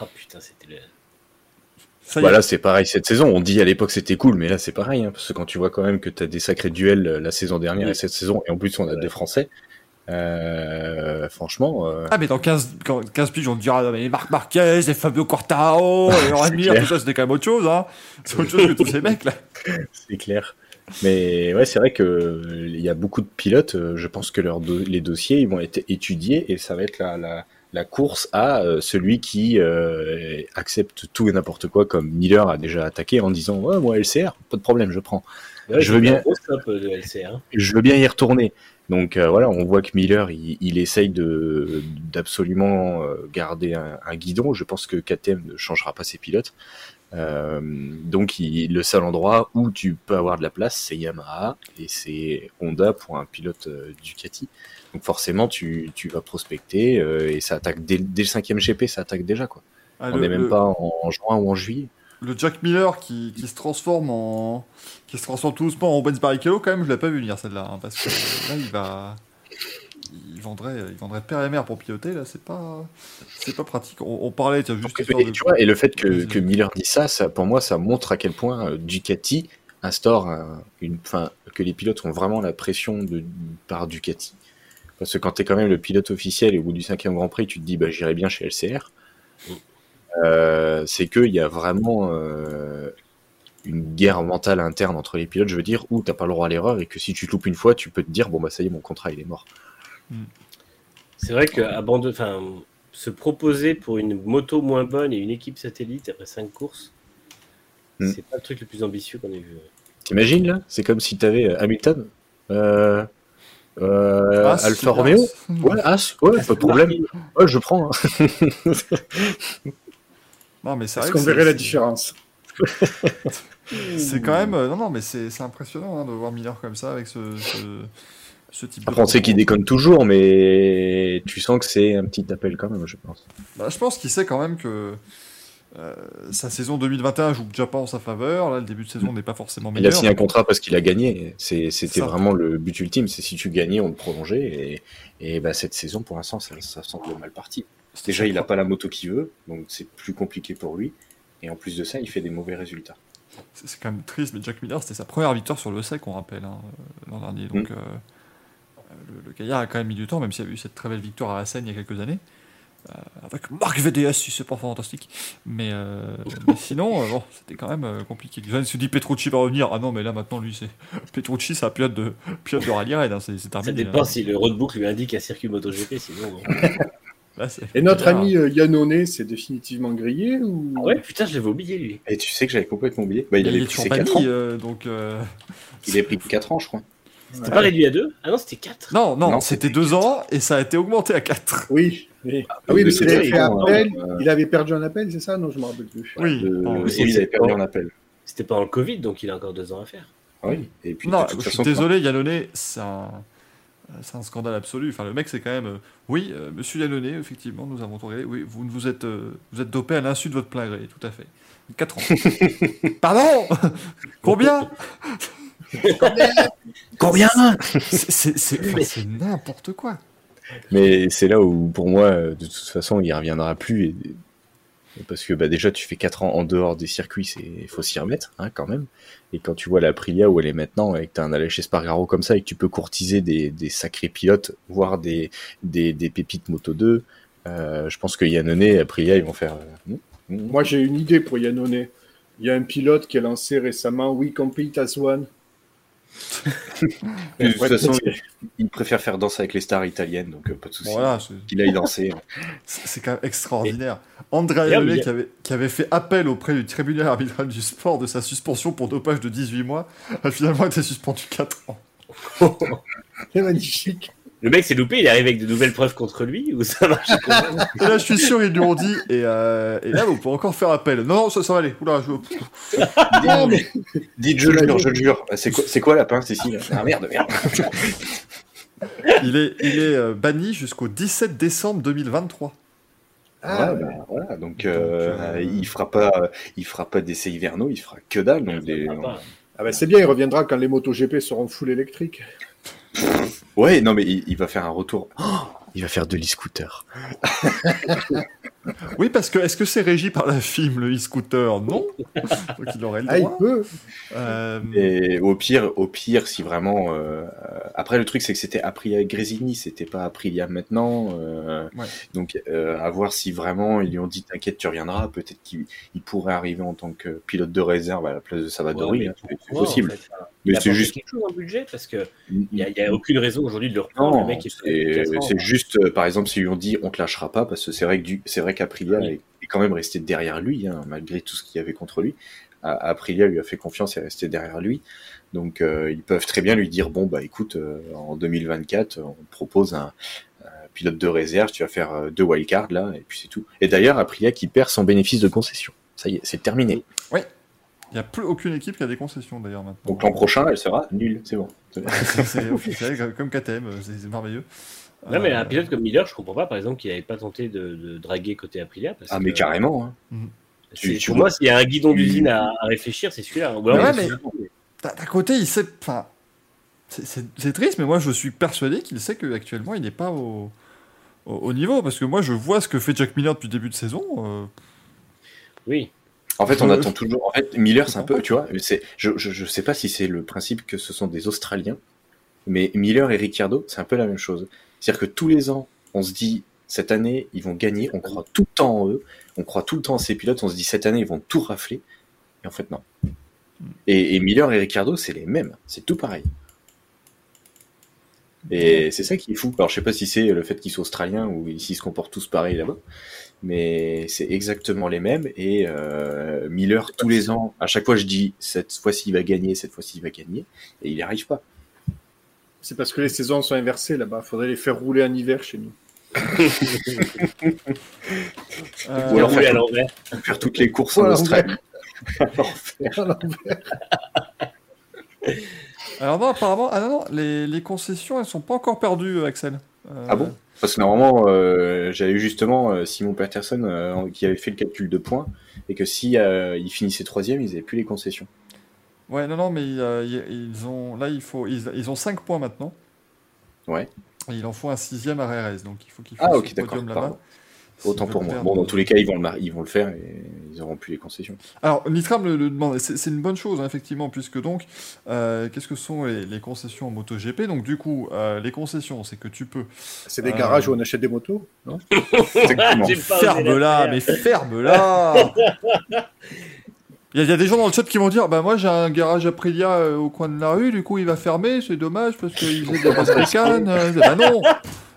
Speaker 5: Ah putain, c'était le.
Speaker 2: Est.
Speaker 4: Bah là, c'est pareil cette saison. On dit à l'époque c'était cool, mais là c'est pareil, hein, parce que quand tu vois quand même que tu as des sacrés duels euh, la saison dernière
Speaker 5: Oui.
Speaker 4: et cette saison, et en plus on a
Speaker 5: Ouais.
Speaker 4: des Français, euh, franchement, euh,
Speaker 2: Ah, mais dans 15, quand- 15 piges, on te dira, non, mais Marc Marquez, et Fabio Quartaro, et
Speaker 4: clair.
Speaker 2: tout ça, c'était quand même autre chose, hein. C'est autre chose que tous ces [laughs] mecs, là.
Speaker 4: c'est clair. Mais ouais, c'est vrai que euh, il y a beaucoup de pilotes. euh, Je pense que leurs do- les dossiers ils vont être étudiés et ça va être la, la, la course à euh, celui qui euh, accepte tout et n'importe quoi, comme Miller a déjà attaqué en disant ouais, moi LCR, pas de problème, je prends.
Speaker 5: Ouais,
Speaker 4: Je veux bien.
Speaker 5: stop LCR.
Speaker 4: je veux bien y retourner. Donc euh, voilà, on voit que Miller, il, il essaye de d'absolument garder un, un guidon. Je pense que KTM ne changera pas ses pilotes. Euh, donc il- le seul endroit où tu peux avoir de la place, c'est Yamaha et c'est Honda pour un pilote euh, Ducati. Donc forcément, tu, tu vas prospecter euh, et ça attaque dès, dès le cinquième GP, ça attaque déjà quoi.
Speaker 2: Ah,
Speaker 4: on n'est même
Speaker 2: le-
Speaker 4: pas en, en juin ou en juillet.
Speaker 2: Le Jack Miller qui, qui se transforme en. qui se transforme tout doucement en Benz Barrichello, quand même, je l'ai pas vu venir celle-là. hein, parce que là, il va. Il vendrait, il vendrait père et mère pour piloter, là, c'est pas. C'est pas pratique. On, on parlait, tiens, juste
Speaker 4: Et,
Speaker 2: de-
Speaker 4: tu vois, et le fait que, Miller dit ça, ça, pour moi, ça montre à quel point euh, Ducati instaure un- une, fin, que les pilotes ont vraiment la pression de, par Ducati. Parce que quand tu es quand même le pilote officiel et au bout du cinquième Grand Prix, tu te dis, bah, j'irai bien chez LCR. Euh, c'est qu'il y a vraiment euh, une guerre mentale interne entre les pilotes, je veux dire, où t'as pas le droit à l'erreur et que si tu te loupes une fois, tu peux te dire, bon, bah, ça y est, mon contrat, il est mort.
Speaker 5: C'est vrai que abandon- enfin, se proposer pour une moto moins bonne et une équipe satellite après 5 courses,
Speaker 4: Hmm.
Speaker 5: c'est pas le truc le plus ambitieux qu'on ait vu.
Speaker 4: T'imagines là? C'est comme si t'avais euh, Hamilton, euh, euh, Alfa. Romeo. Ouais, As, ouais, pas de problème. Ouais, je prends. hein. [laughs]
Speaker 2: Non, mais c'est
Speaker 3: qu'on verrait la différence [laughs]
Speaker 2: C'est quand même. euh, Non, non, mais c'est c'est impressionnant hein, de voir Miller comme ça avec ce, ce, ce type
Speaker 4: Après, on sait qu'il déconne toujours, mais tu sens que c'est un petit appel quand même, je pense.
Speaker 2: Bah, je pense qu'il sait quand même que euh, sa saison 2021 joue déjà pas en sa faveur. Là, le début de saison n'est pas forcément
Speaker 4: Il a
Speaker 2: meilleur.
Speaker 4: signé un contrat parce qu'il a gagné. C'était vraiment le but ultime. C'est si tu gagnais, on le prolongeait. Et, et bah, cette saison, pour l'instant, ça, ça semble mal parti. Déjà, il n'a pas la moto qu'il veut, donc c'est plus compliqué pour lui. Et en plus de ça, il fait des mauvais résultats.
Speaker 2: C'est c'est quand même triste, mais Jack Miller, c'était sa première victoire sur le sec, on rappelle, hein, euh, l'an dernier. Donc,
Speaker 4: Mm.
Speaker 2: euh, le, le gaillard a quand même mis du temps, même s'il y a eu cette très belle victoire à la Seine il y a quelques années. Euh, avec Marc VDS, si c'est pas fantastique. Mais, euh, mais sinon, euh, bon, c'était quand même euh, compliqué. Johan se dit Petrucci va revenir. Ah non, mais là maintenant, lui, c'est. [laughs] Petrucci, c'est un pilote de, pilote de rallye raid, hein, c'est c'est
Speaker 5: Ça
Speaker 2: terminé.
Speaker 5: dépend
Speaker 2: hein.
Speaker 5: si le roadbook lui indique un circuit MotoGP, sinon. bon. [laughs]
Speaker 2: Là, c'est-
Speaker 3: Et notre ami euh, Yannone, c'est définitivement grillé ou...
Speaker 5: Ah ouais, putain, je l'avais oublié lui.
Speaker 4: Et tu sais que j'avais complètement oublié. Bah, il
Speaker 2: il
Speaker 4: avait
Speaker 2: est
Speaker 4: pris
Speaker 2: toujours
Speaker 4: ses
Speaker 2: banni,
Speaker 4: 4 ans.
Speaker 2: euh, donc. euh,
Speaker 4: Il avait pris 4 ans, je crois.
Speaker 5: C'était pas réduit à 2 Ah non, c'était 4.
Speaker 2: Non, non,
Speaker 4: Non,
Speaker 2: c'était
Speaker 4: c'était
Speaker 2: deux ans et ça a été augmenté à 4.
Speaker 3: Oui, oui. Ah oui, parce qu'il avait fait appel,
Speaker 4: euh,
Speaker 3: il avait perdu un appel, c'est ça? Non, je me rappelle plus.
Speaker 2: Oui.
Speaker 4: Euh,
Speaker 2: c'est-
Speaker 4: il avait perdu en appel.
Speaker 5: C'était pas en Covid, donc il a encore 2 ans à faire.
Speaker 4: Oui. Et puis,
Speaker 2: Non,
Speaker 4: de toute
Speaker 2: je suis
Speaker 4: façon,
Speaker 2: désolé, Yannone, c'est un, c'est un scandale absolu. Enfin, le mec, c'est quand même. euh, oui, euh, monsieur Yannone, effectivement, nous avons tout regardé. Oui, vous, vous, êtes, euh, vous êtes dopé à l'insu de votre plein gré, tout à fait. 4 ans. [laughs] Pardon? Combien? [laughs] [laughs]
Speaker 4: Combien?
Speaker 2: C'est- n'importe quoi.
Speaker 4: Mais c'est là où, pour moi, de toute façon, il reviendra plus. Et Parce que bah, déjà, tu fais 4 ans en dehors des circuits, il faut s'y remettre hein, quand même. Et quand tu vois la Aprilia où elle est maintenant, et que tu as un allège Spargaro comme ça, et que tu peux courtiser des, des sacrés pilotes, voire des, des, des pépites Moto 2, euh, je pense que Yannone et Aprilia, ils vont faire. euh.
Speaker 3: Moi, j'ai une idée pour Yannone. Il y a un pilote qui a lancé récemment We Compete as One. [laughs]
Speaker 4: De toute
Speaker 3: Ouais,
Speaker 4: façon,
Speaker 3: c'est-
Speaker 4: il, il préfère faire danser avec les stars italiennes, donc euh, pas de souci.
Speaker 2: Voilà,
Speaker 4: Qu'il aille danser.
Speaker 2: c'est c'est quand même extraordinaire. Andrea
Speaker 5: D'ailleurs,
Speaker 2: Iannone
Speaker 5: il y a-
Speaker 2: qui avait, qui avait fait appel auprès du tribunal arbitral du sport de sa suspension pour dopage de 18 mois, a finalement été suspendu 4 ans. [laughs]
Speaker 3: C'est magnifique.
Speaker 5: Le mec s'est loupé, il est arrivé avec de nouvelles preuves contre lui ou ça marche [laughs] comment
Speaker 2: Et là, je suis sûr, ils lui ont dit, et, euh, et là, vous pouvez encore faire appel. Non, non, ça, ça va aller. Oula, je... [laughs]
Speaker 3: Non, mais
Speaker 4: Dites, je le jure, je le jure. Ah, C'est quoi, c'est quoi la pince ici là Ah merde, merde. [laughs]
Speaker 2: Il est, il est euh, banni jusqu'au 17 décembre 2023.
Speaker 3: Ah,
Speaker 4: Ouais, bah, voilà, donc euh,
Speaker 2: Donc, euh,
Speaker 4: il fera pas, il fera pas d'essais hivernaux, il fera que dalle. Donc des-
Speaker 3: ah bah, c'est bien, il reviendra quand les motos GP seront full électriques.
Speaker 4: Ouais, non mais il, va faire un retour. Oh, il va faire de l'e-scooter. [laughs]
Speaker 2: Oui, parce que est-ce que c'est régi par la FIM, le e-scooter? Non. Donc il aurait le
Speaker 3: Ah, il
Speaker 2: droit.
Speaker 3: peut.
Speaker 2: Euh,
Speaker 4: Et au pire, au pire, si vraiment. euh, euh, après, le truc, c'est que c'était Aprilia Grésini, c'était pas Aprilia maintenant. euh,
Speaker 2: Ouais.
Speaker 4: Donc, euh, à voir si vraiment ils lui ont dit T'inquiète, tu reviendras. Peut-être qu'il il pourrait arriver en tant que pilote de réserve à la place de Savadori.
Speaker 5: Ouais,
Speaker 4: hein, c'est- possible.
Speaker 5: en fait
Speaker 4: Mais
Speaker 5: Il a
Speaker 4: c'est juste.
Speaker 5: quelque chose en budget parce que il y, a- il y a aucune raison aujourd'hui de le reprendre.
Speaker 4: Non,
Speaker 5: le mec est
Speaker 4: c'est c'est juste, euh, par exemple, lui ont dit on te lâchera pas, parce que c'est vrai que du, c'est vrai qu'Aprilia
Speaker 5: Oui.
Speaker 4: est, est quand même resté derrière lui, hein, malgré tout ce qu'il y avait contre lui. A- Aprilia lui a fait confiance et est resté derrière lui. Donc euh, ils peuvent très bien lui dire bon bah écoute, euh, en 2024, on te propose un, un pilote de réserve, tu vas faire deux wildcards là, et puis c'est tout. Et d'ailleurs Aprilia qui perd son bénéfice de concession. Ça y est, c'est terminé.
Speaker 2: Il n'y a plus aucune équipe qui a des concessions d'ailleurs maintenant.
Speaker 4: Donc l'an prochain, elle sera nulle, c'est bon. [laughs]
Speaker 2: C'est officiel, comme KTM, c'est c'est merveilleux.
Speaker 5: Non, mais
Speaker 2: Euh,
Speaker 5: un pilote comme Miller, je comprends pas, par exemple, qu'il n'avait pas tenté de, de draguer côté Aprilia. Parce
Speaker 4: Ah mais
Speaker 5: que,
Speaker 4: carrément. Hein.
Speaker 5: c'est-
Speaker 4: Tu- tu
Speaker 5: pour
Speaker 4: vois-
Speaker 5: moi, s'il y a un guidon d'usine à, à réfléchir, c'est celui-là. Alors,
Speaker 2: Ouais, mais- D'un côté, il sait. Enfin, c'est- triste, mais moi je suis persuadé qu'il sait qu'actuellement il n'est pas au, au, au niveau. Parce que moi je vois ce que fait Jack Miller depuis le début de saison. euh,
Speaker 5: Oui.
Speaker 4: En fait, on attend toujours. En fait, Miller, c'est un peu, tu vois, c'est, je, je, je sais pas si c'est le principe que ce sont des Australiens, mais Miller et Ricciardo, c'est un peu la même chose. C'est-à-dire que tous les ans, on se dit, cette année, ils vont gagner, on croit tout le temps en eux, on croit tout le temps en ces pilotes, on se dit, cette année, ils vont tout rafler, et en fait, non. Et, et Miller et Ricciardo, c'est les mêmes, c'est tout pareil. Et c'est ça qui est fou. Alors, je sais pas si c'est le fait qu'ils soient australiens ou s'ils se comportent tous pareil là-bas, mais c'est exactement les mêmes. Et euh, Miller, tous les ans, à chaque fois, je dis cette fois-ci il va gagner, cette fois-ci il va gagner, et il n'y arrive pas.
Speaker 3: C'est parce que les saisons sont inversées là-bas. Faudrait les faire rouler en hiver chez nous. [laughs]
Speaker 2: euh,
Speaker 4: Ou alors
Speaker 5: Rouler à
Speaker 4: faire,
Speaker 5: l'envers.
Speaker 4: faire toutes les courses en Australie. [laughs]
Speaker 2: Alors non, apparemment, ah non, non, les, les concessions, elles sont pas encore perdues, euh, Axel. Euh,
Speaker 4: Ah bon? Parce que normalement, euh, j'avais eu justement Simon Patterson euh, qui avait fait le calcul de points, et que si euh, il finissait troisième, ils n'avaient plus les concessions.
Speaker 2: Ouais, non, non, mais euh, ils ils ont, là, il faut, ils, ils ont 5 points maintenant.
Speaker 4: Ouais.
Speaker 2: Et il en faut un sixième à RRS, donc il faut qu'ils
Speaker 4: Ah,
Speaker 2: fassent
Speaker 4: ok,
Speaker 2: le
Speaker 4: d'accord,
Speaker 2: podium là-bas.
Speaker 4: Autant pour moi. Bon, dans tous les cas, ils vont le, ils vont le faire et ils n'auront plus les concessions.
Speaker 2: Alors, Nitram le, le demande, c'est c'est une bonne chose, hein, effectivement, puisque donc, euh, qu'est-ce que sont les, les concessions en MotoGP? Donc, du coup, euh, les concessions, c'est que tu peux.
Speaker 3: C'est des
Speaker 2: Euh,
Speaker 3: garages où on achète des motos. Non? [laughs]
Speaker 4: Exactement.
Speaker 2: Ferme-la,
Speaker 5: la
Speaker 2: mais ferme-la [laughs] [laughs] Il y, y a des gens dans le chat qui vont dire Bah, moi, j'ai un garage Aprilia euh, au coin de la rue, du coup, il va fermer, c'est dommage, parce qu'il faisait des. [laughs] Euh, bah, non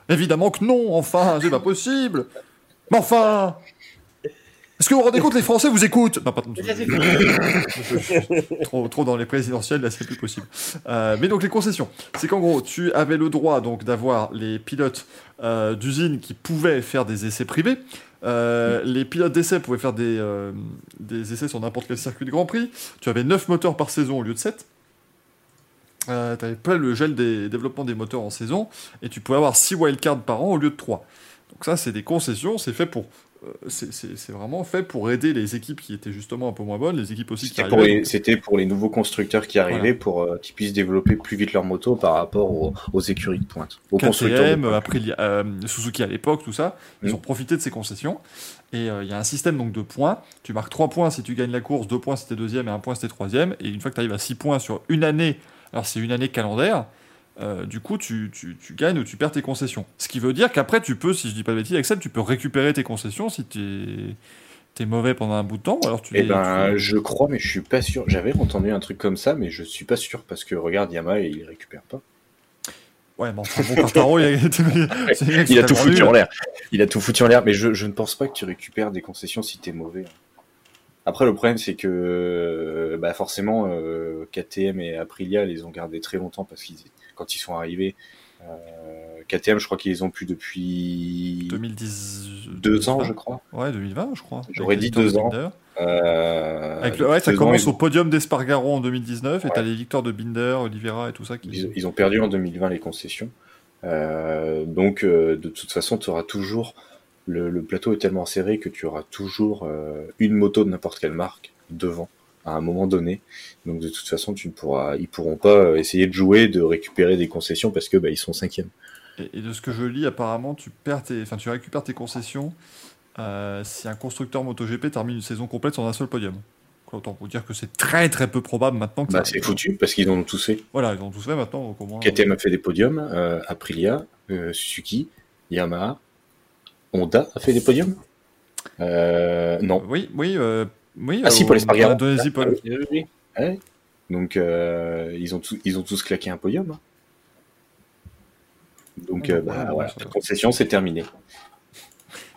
Speaker 2: Évidemment que non, enfin, c'est pas possible Mais enfin Est-ce que vous vous rendez compte, les Français vous écoutent Non, pardon. Trop, trop dans les présidentielles, là c'est plus possible. Euh, mais donc les concessions, c'est qu'en gros, tu avais le droit donc d'avoir les pilotes euh, d'usine qui pouvaient faire des essais privés. Euh, les pilotes d'essai pouvaient faire des, euh, des essais sur n'importe quel circuit de Grand Prix. Tu avais 9 moteurs par saison au lieu de 7. Euh, tu avais pas le gel des développements des moteurs en saison. Et tu pouvais avoir 6 wildcards par an au lieu de 3. Donc ça, c'est des concessions. C'est fait pour c'est- c'est vraiment fait pour aider les équipes qui étaient justement un peu moins bonnes, les équipes aussi qui arrivaient.
Speaker 4: c'était pour les nouveaux constructeurs qui arrivaient pour euh, qu'ils puissent développer plus vite leur moto par rapport aux, aux écuries de pointe. Aux constructeurs. de.
Speaker 2: Aprilia, euh, Suzuki à l'époque, tout ça, ils
Speaker 4: Mm.
Speaker 2: ont profité de ces concessions. Et euh, il y a un système donc de points. Tu marques 3 points si tu gagnes la course, 2 points si t'es deuxième et 1 point si t'es troisième. Et une fois que tu arrives à 6 points sur une année, alors c'est une année calendaire, euh, du coup tu, tu- tu gagnes ou tu perds tes concessions. Ce qui veut dire qu'après tu peux, si je dis pas de bêtises, Axel, tu peux récupérer tes concessions si t'es es mauvais pendant un bout de temps. Ou alors tu
Speaker 4: Eh ben,
Speaker 2: tu-
Speaker 4: je crois, mais je suis pas sûr. J'avais entendu un truc comme ça, mais je suis pas sûr parce que regarde Yamaha, il récupère pas.
Speaker 2: Ouais, bon, enfin, bon il a, [laughs] [laughs]
Speaker 4: Il tout foutu en l'air. Il a tout foutu en l'air, mais je, je ne pense pas que tu récupères des concessions si t'es mauvais. Après, le problème, c'est que euh, bah, forcément, euh, KTM et Aprilia les ont gardés très longtemps parce qu'ils, quand ils sont arrivés, euh, KTM, je crois qu'ils les ont plus depuis
Speaker 2: 2010.
Speaker 4: deux ans, je crois.
Speaker 2: Ouais, 2020, je crois.
Speaker 4: J'aurais dit deux
Speaker 2: de
Speaker 4: ans. Euh,
Speaker 2: Avec le- ouais, ça commence au podium d'Espargaro en 2019 et
Speaker 4: Ouais.
Speaker 2: t'as les victoires de Binder, Oliveira et tout ça qui.
Speaker 4: ils, ils ont perdu en 2020 les concessions. Euh, donc, de toute façon, tu auras toujours le, le plateau est tellement serré que tu auras toujours une moto de n'importe quelle marque devant à un moment donné. Donc, de toute façon, tu ne pourras, ils pourront pas euh, essayer de jouer, de récupérer des concessions parce que bah, ils sont cinquièmes.
Speaker 2: Et, et de ce que je lis, apparemment, tu perds tes, enfin, tu récupères tes concessions euh, si un constructeur MotoGP termine une saison complète sans un seul podium. Autant vous dire que c'est très très peu probable maintenant que
Speaker 4: Bah,
Speaker 2: ça
Speaker 4: c'est foutu parce qu'ils ont tous fait.
Speaker 2: Voilà, ils ont tous fait maintenant. Donc au moins,
Speaker 4: KTM a fait des podiums, euh, Aprilia, euh, Suzuki, Yamaha, Honda a fait des podiums? Euh, non.
Speaker 2: Oui, oui, euh, oui.
Speaker 4: Ah, si,
Speaker 2: au-
Speaker 4: Paul Espargaro.
Speaker 2: Indonésie, Paul.
Speaker 5: Oui.
Speaker 4: Ouais. Donc euh, ils ont tous ils ont tous claqué un podium. hein. Donc
Speaker 2: Ah,
Speaker 4: euh, bah,
Speaker 2: ouais,
Speaker 4: voilà, la concession c'est terminé.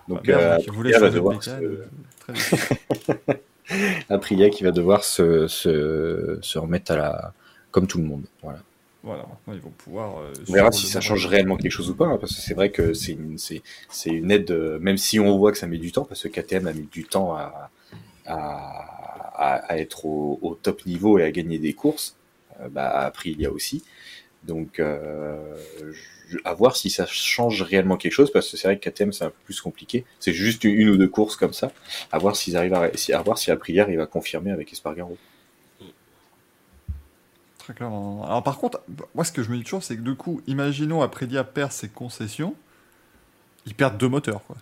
Speaker 4: Donc
Speaker 2: Bah, merde,
Speaker 4: euh, va devoir se-. Aprilia [laughs] [laughs] qui va devoir se, se, se remettre à la comme tout le monde. Voilà.
Speaker 2: Voilà, maintenant ils vont pouvoir. euh,
Speaker 4: On verra si ça change réellement quelque chose ou pas, hein, parce que c'est vrai que c'est une, c'est, c'est une aide, euh, même si on voit que ça met du temps, parce que KTM a mis du temps à, à, à, à être au, au top niveau et à gagner des courses, euh, bah, après il y a aussi. Donc, euh, je- à voir si ça change réellement quelque chose, parce que c'est vrai que KTM c'est un peu plus compliqué. C'est juste une, une ou deux courses comme ça. À voir s'ils arrivent à, si- à voir si Aprilia il va confirmer avec Espargaro.
Speaker 2: Très clairement. Alors par contre, moi ce que je me dis toujours, c'est que du coup, imaginons Aprilia perd ses concessions, ils perdent deux moteurs, quoi.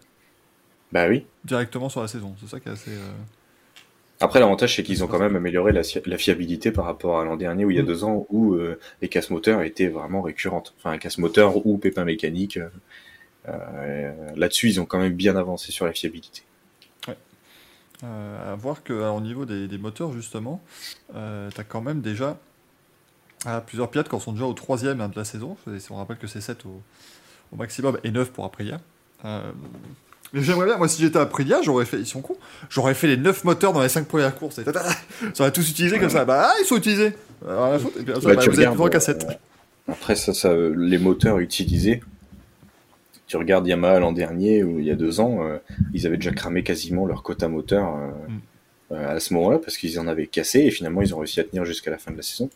Speaker 4: Bah oui.
Speaker 2: Directement sur la saison. C'est ça qui est assez. euh,
Speaker 4: Après, l'avantage, c'est qu'ils ont quand même amélioré la, si- la fiabilité par rapport à l'an dernier, où il y a
Speaker 2: Mm.
Speaker 4: deux ans, où euh, les casse moteurs étaient vraiment récurrentes. Enfin, un casse moteur ou pépin mécanique. euh, euh, Là-dessus, ils ont quand même bien avancé sur la fiabilité.
Speaker 2: Euh, à voir que alors, au niveau des, des moteurs justement, tu as quand même déjà ah, plusieurs pilotes qui sont déjà au troisième hein, de la saison. C'est- On rappelle que c'est 7 au, au maximum et 9 pour Aprilia. Euh, mais j'aimerais bien, moi si j'étais Aprilia, j'aurais fait, ils sont cons, j'aurais fait les 9 moteurs dans les 5 premières courses. Et tata, ça aurait tous utilisé comme ça. Bah ah, ils sont utilisés. Alors, à foutre. Et puis,
Speaker 4: Bah,
Speaker 2: bah,
Speaker 4: tu
Speaker 2: vous êtes
Speaker 4: regardes,
Speaker 2: 7.
Speaker 4: euh, Après, ça, ça, les moteurs utilisés, tu regardes Yamaha l'an dernier, ou il y a deux ans, euh, ils avaient déjà cramé quasiment leur quota moteur euh,
Speaker 2: Mm.
Speaker 4: à ce moment-là, parce qu'ils en avaient cassé, et finalement, ils ont réussi à tenir jusqu'à la fin de la saison.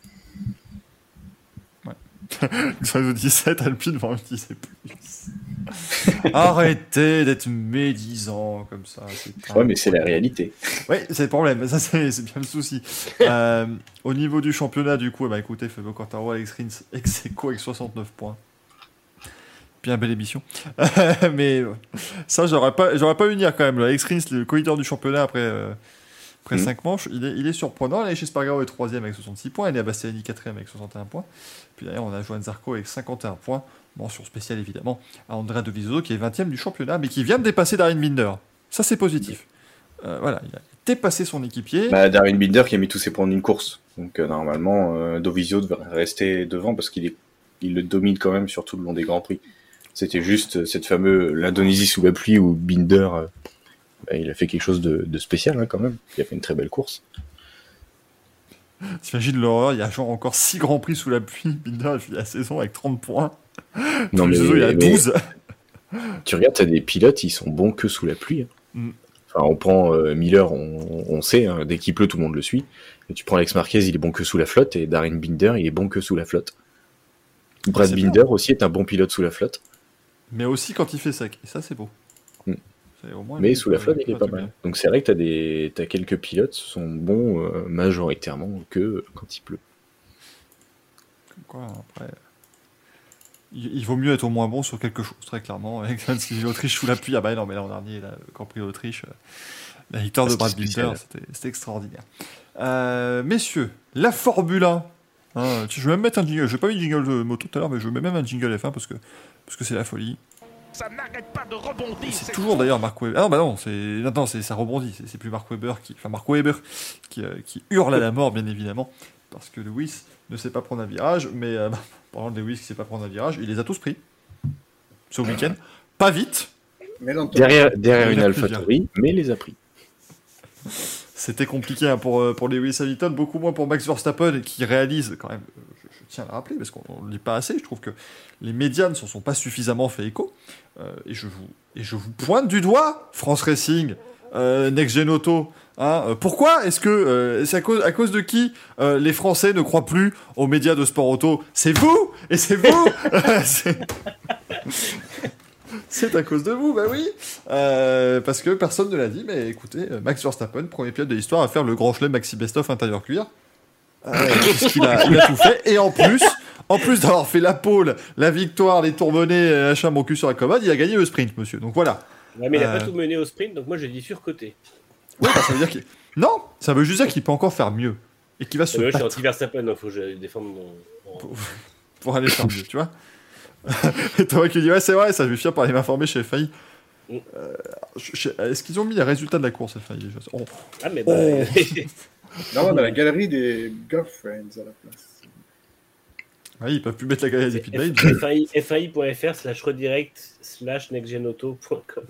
Speaker 2: Sur les 17, Alpine vont utiliser plus. Arrêtez d'être médisant comme ça.
Speaker 4: Ouais, mais c'est la réalité.
Speaker 2: Oui, c'est le problème, ça c'est bien le souci. Euh, au niveau du championnat, du coup, eh ben, écoutez, Fabio Quartaro, Alex Rins, ex aequo avec 69 points. Bien belle émission. [laughs] Mais ça, j'aurais pas, j'aurais pas eu venir quand même. Le Alex Rins, le co-leader du championnat après, euh, après
Speaker 4: Mhm.
Speaker 2: 5 manches, il est, il est surprenant. Là, chez Spargaro est 3 avec 66 points. Il est à Bastianini 4 avec 61 points. Puis derrière, on a Johan Zarco avec 51 points. Mention spéciale évidemment à Andrea De Visoso qui est 20 du championnat, mais qui vient de dépasser Darren Binder. Ça, c'est positif. Euh, voilà, il a dépassé son équipier.
Speaker 4: Bah, Darwin Binder qui a mis tous ses points en une course. Donc euh, normalement, euh, Dovizio devrait rester devant parce qu'il est, il le domine quand même sur tout le long des grands prix. C'était juste euh, cette fameuse l'Indonésie sous la pluie où Binder, bah, il a fait quelque chose de, de spécial hein, quand même. Il a fait une très belle course.
Speaker 2: T'imagines l'horreur, il y a genre encore 6 grands prix sous la pluie. Binder, il la saison avec 30 points.
Speaker 4: Non mais,
Speaker 2: il a
Speaker 4: mais
Speaker 2: 12.
Speaker 4: tu regardes, t'as des pilotes, ils sont bons que sous la pluie. hein.
Speaker 2: Mm.
Speaker 4: Enfin, on prend euh, Miller, on, on sait, hein, dès qu'il pleut, tout le monde le suit. Et tu prends Alex Marquez, il est bon que sous la flotte, et Darren Binder, il est bon que sous la flotte. Brad Binder aussi est un bon pilote sous la flotte.
Speaker 2: Mais aussi quand il fait sec. Et ça, c'est beau. C'est au moins
Speaker 4: Mais sous la flotte, il est pas mal.
Speaker 2: bien.
Speaker 4: Donc c'est vrai que tu as, des... t'as quelques pilotes qui sont bons euh, majoritairement que quand il pleut.
Speaker 2: Comme quoi, après. Il, il vaut mieux être au moins bon sur quelque chose, très clairement. [laughs] Avec si l'Autriche sous la pluie, ah bah non, mais l'an dernier, là, le Grand Prix d'Autriche, euh, la victoire de
Speaker 4: Ah,
Speaker 2: Brad
Speaker 4: c'était
Speaker 2: Binder, c'était extraordinaire. Euh, messieurs, la Formule 1. Hein, je vais même mettre un jingle. Je n'ai pas mis de jingle de moto tout à l'heure, mais je mets même un jingle F1 parce que parce que c'est la folie.
Speaker 6: Ça n'arrête pas de rebondir.
Speaker 2: C'est toujours d'ailleurs Mark Webber. Ah non, bah non, c'est non, ça rebondit. C'est- plus Mark Webber qui, enfin Mark Webber qui, euh, qui hurle à la mort, bien évidemment, parce que Lewis ne sait pas prendre un virage. Mais euh, [laughs] parlant de Lewis qui sait pas prendre un virage, il les a tous pris ce week-end. Pas vite.
Speaker 3: Mais
Speaker 4: Derrière, derrière une
Speaker 2: a plus
Speaker 4: AlphaTauri, mais les a pris.
Speaker 2: C'était compliqué hein, pour, euh, pour Lewis Hamilton, beaucoup moins pour Max Verstappen qui réalise quand même, euh, je, je tiens à le rappeler parce qu'on ne le dit pas assez, je trouve que les médias ne s'en sont pas suffisamment fait écho. Euh, et, je vous, et je vous pointe du doigt, France Racing, euh, Next Gen Auto. hein, euh, pourquoi est-ce que c'est à cause, à cause de qui les Français ne croient plus aux médias de sport auto? C'est vous Et c'est vous [laughs] [laughs] [laughs] [laughs] C'est- à cause de vous, bah oui. Euh, parce que personne ne l'a dit, mais écoutez, euh, Max Verstappen, premier pilote de l'histoire à faire le grand chelem Maxi Best-of intérieur cuir. Euh, puisqu'il [laughs] a, il a tout fait. Et en plus, en plus d'avoir fait la pole, la victoire, les tourbonnets, euh, machin, mon cul sur la commode, il a gagné le sprint, monsieur. Donc voilà.
Speaker 5: Ouais, mais il a
Speaker 2: Euh.
Speaker 5: pas tout mené au sprint, donc moi j'ai dit surcoté.
Speaker 2: Oui, bah, ça veut dire qu'il... [laughs] Non, ça veut juste dire qu'il peut encore faire mieux. Et qu'il va se
Speaker 5: Euh, je suis anti-Verstappen, donc faut que je défende mon. mon-
Speaker 2: pour aller faire mieux, tu vois. [laughs] Et toi qui dis, ouais, c'est vrai, ça, je vais fier par aller m'informer chez FAI.
Speaker 5: Mm.
Speaker 2: Euh, Est-ce qu'ils ont mis les résultats de la course, FAI Oh,
Speaker 5: Ah, mais bah.
Speaker 2: Oh. [laughs]
Speaker 3: Non, on a la galerie des girlfriends à la place.
Speaker 2: Ouais, ils peuvent plus mettre la galerie des pit lane.
Speaker 5: FAI FAI.fr slash redirect slash nextgenauto.com.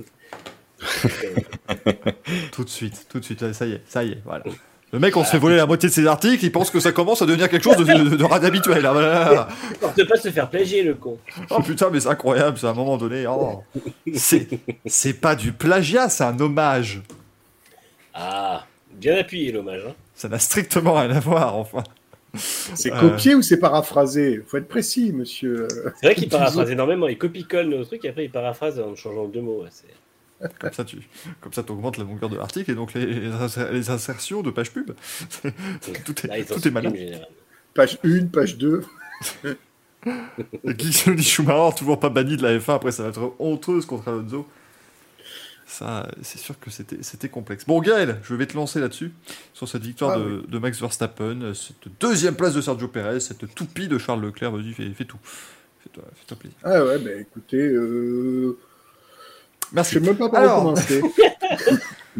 Speaker 5: [laughs]
Speaker 2: Tout de suite, tout de suite, ça y est, ça y est, voilà. Le mec, on se fait voler la moitié de ses articles, il pense que ça commence à devenir quelque chose de, de, de rad habituel. hein, voilà. [laughs]
Speaker 5: Porte pas se faire plagier, le con.
Speaker 2: Oh putain, mais c'est incroyable, c'est à un moment donné. oh. C'est, pas du plagiat, c'est un hommage.
Speaker 5: Ah, bien appuyé l'hommage. Hein.
Speaker 2: Ça n'a strictement rien à voir, enfin.
Speaker 3: C'est
Speaker 2: Euh.
Speaker 3: copié ou c'est paraphrasé? Faut être précis, monsieur.
Speaker 5: C'est vrai qu'il [laughs] paraphrase énormément, il copie-colle nos trucs et après il paraphrase en changeant deux mots. ouais,
Speaker 2: Comme ça, tu comme ça, augmentes la longueur de l'article et donc les, les, inser- les insertions de pages pub. [laughs] tout est,
Speaker 5: Là,
Speaker 2: tout est
Speaker 5: généralement.
Speaker 3: Page 1, page 2.
Speaker 2: Guy Schumacher, toujours pas banni de la F1, après ça va être honteuse contre Alonso. Ça, c'est sûr que c'était c'était complexe. Bon, Gaël, je vais te lancer là-dessus, sur cette victoire
Speaker 3: Ah
Speaker 2: de, de Max Verstappen, cette deuxième place de Sergio Perez, cette toupie de Charles Leclerc. Vas-y, fais, fais tout. Fais-toi fais-toi plaisir.
Speaker 3: Ah ouais, ben écoutez, euh... je
Speaker 2: Merci.
Speaker 3: sais même pas par
Speaker 2: Alors.
Speaker 3: commencer. [laughs]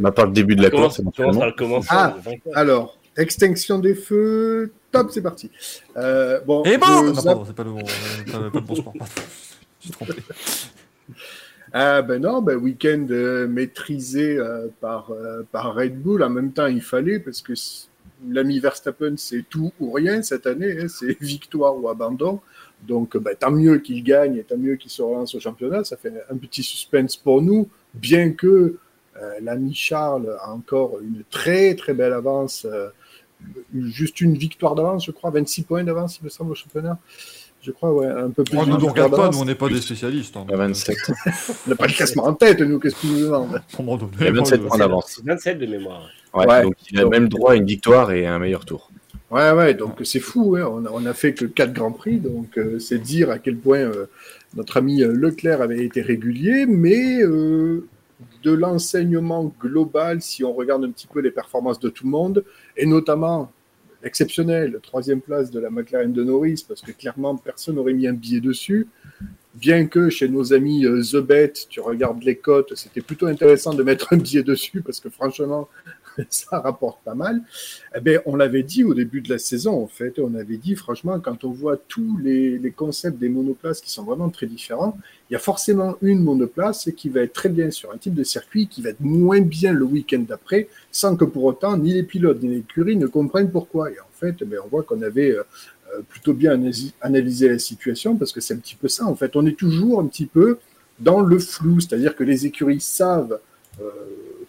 Speaker 4: À part le début de la course,
Speaker 5: par.
Speaker 3: Ah. Alors, extinction des feux, top, c'est parti. Euh, bon,
Speaker 2: Et bon
Speaker 3: je
Speaker 2: Non,
Speaker 3: zappe-
Speaker 2: pardon, c'est pas le bon, pas, pas le bon sport. J'ai trompé.
Speaker 3: Ah ben non, ben week-end euh, maîtrisé euh, par, euh, par Red Bull. En même temps, il fallait parce que l'ami Verstappen, c'est tout ou rien cette année. hein, c'est [laughs] victoire ou abandon. Donc, ben, tant mieux qu'il gagne et tant mieux qu'il se relance au championnat. Ça fait un petit suspense pour nous, bien que euh, l'ami Charles a encore une très très belle avance. euh, juste une victoire d'avance, je crois, 26 points d'avance, il me semble, au championnat. Je crois, ouais, un peu plus.
Speaker 2: Oh, nous
Speaker 3: victoire
Speaker 2: regarde pas, nous on n'est pas des spécialistes. hein.
Speaker 4: À 27.
Speaker 3: On n'a pas le classement en tête, nous, qu'est-ce que tu nous
Speaker 2: donné,
Speaker 4: Il y a 27
Speaker 2: moi,
Speaker 4: points
Speaker 2: je-
Speaker 4: d'avance.
Speaker 5: C'est 27 de mémoire.
Speaker 4: Ouais,
Speaker 3: Ouais.
Speaker 4: Donc il a même droit à une victoire et à un meilleur tour.
Speaker 3: Ouais, ouais, donc c'est fou, hein. on, a, fait que 4 Grands Prix, donc euh, c'est dire à quel point euh, notre ami euh, Leclerc avait été régulier, mais de l'enseignement global, si on regarde un petit peu les performances de tout le monde, et notamment l'exceptionnel, troisième place de la McLaren de Norris, parce que clairement personne n'aurait mis un billet dessus, bien que chez nos amis The Bet, tu regardes les cotes, c'était plutôt intéressant de mettre un billet dessus, parce que franchement, [laughs] ça rapporte pas mal. Eh ben, on l'avait dit au début de la saison, en fait. On avait dit, franchement, quand on voit tous les, les concepts des monoplaces qui sont vraiment très différents, il y a forcément une monoplace qui va être très bien sur un type de circuit, qui va être moins bien le week-end d'après, sans que pour autant ni les pilotes ni l'écurie ne comprennent pourquoi. Et en fait, eh ben, on voit qu'on avait euh, euh, plutôt bien analysé la situation, parce que c'est un petit peu ça. En fait, on est toujours un petit peu dans le flou, c'est-à-dire que les écuries savent euh,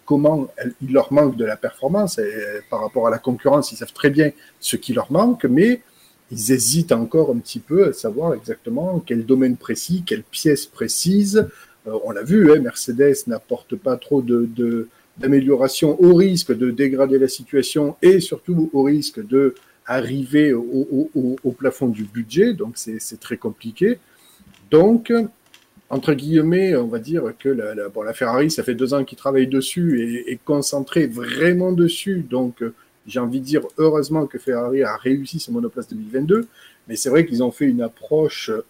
Speaker 3: comment elles- il leur manque de la performance et euh, par rapport à la concurrence, ils savent très bien ce qui leur manque, mais ils hésitent encore un petit peu à savoir exactement quel domaine précis, quelle pièce précise Euh, on l'a vu, hein, Mercedes n'apporte pas trop de- d'amélioration au risque de dégrader la situation et surtout au risque de arriver au, au- au- au plafond du budget. Donc c'est, c'est très compliqué. Donc, entre guillemets, on va dire que la, Ferrari, ça fait deux ans qu'ils travaillent dessus et est concentré vraiment dessus. Donc, euh, j'ai envie de dire heureusement que Ferrari a réussi ce monoplace 2022. Mais c'est vrai qu'ils ont fait une approche euh,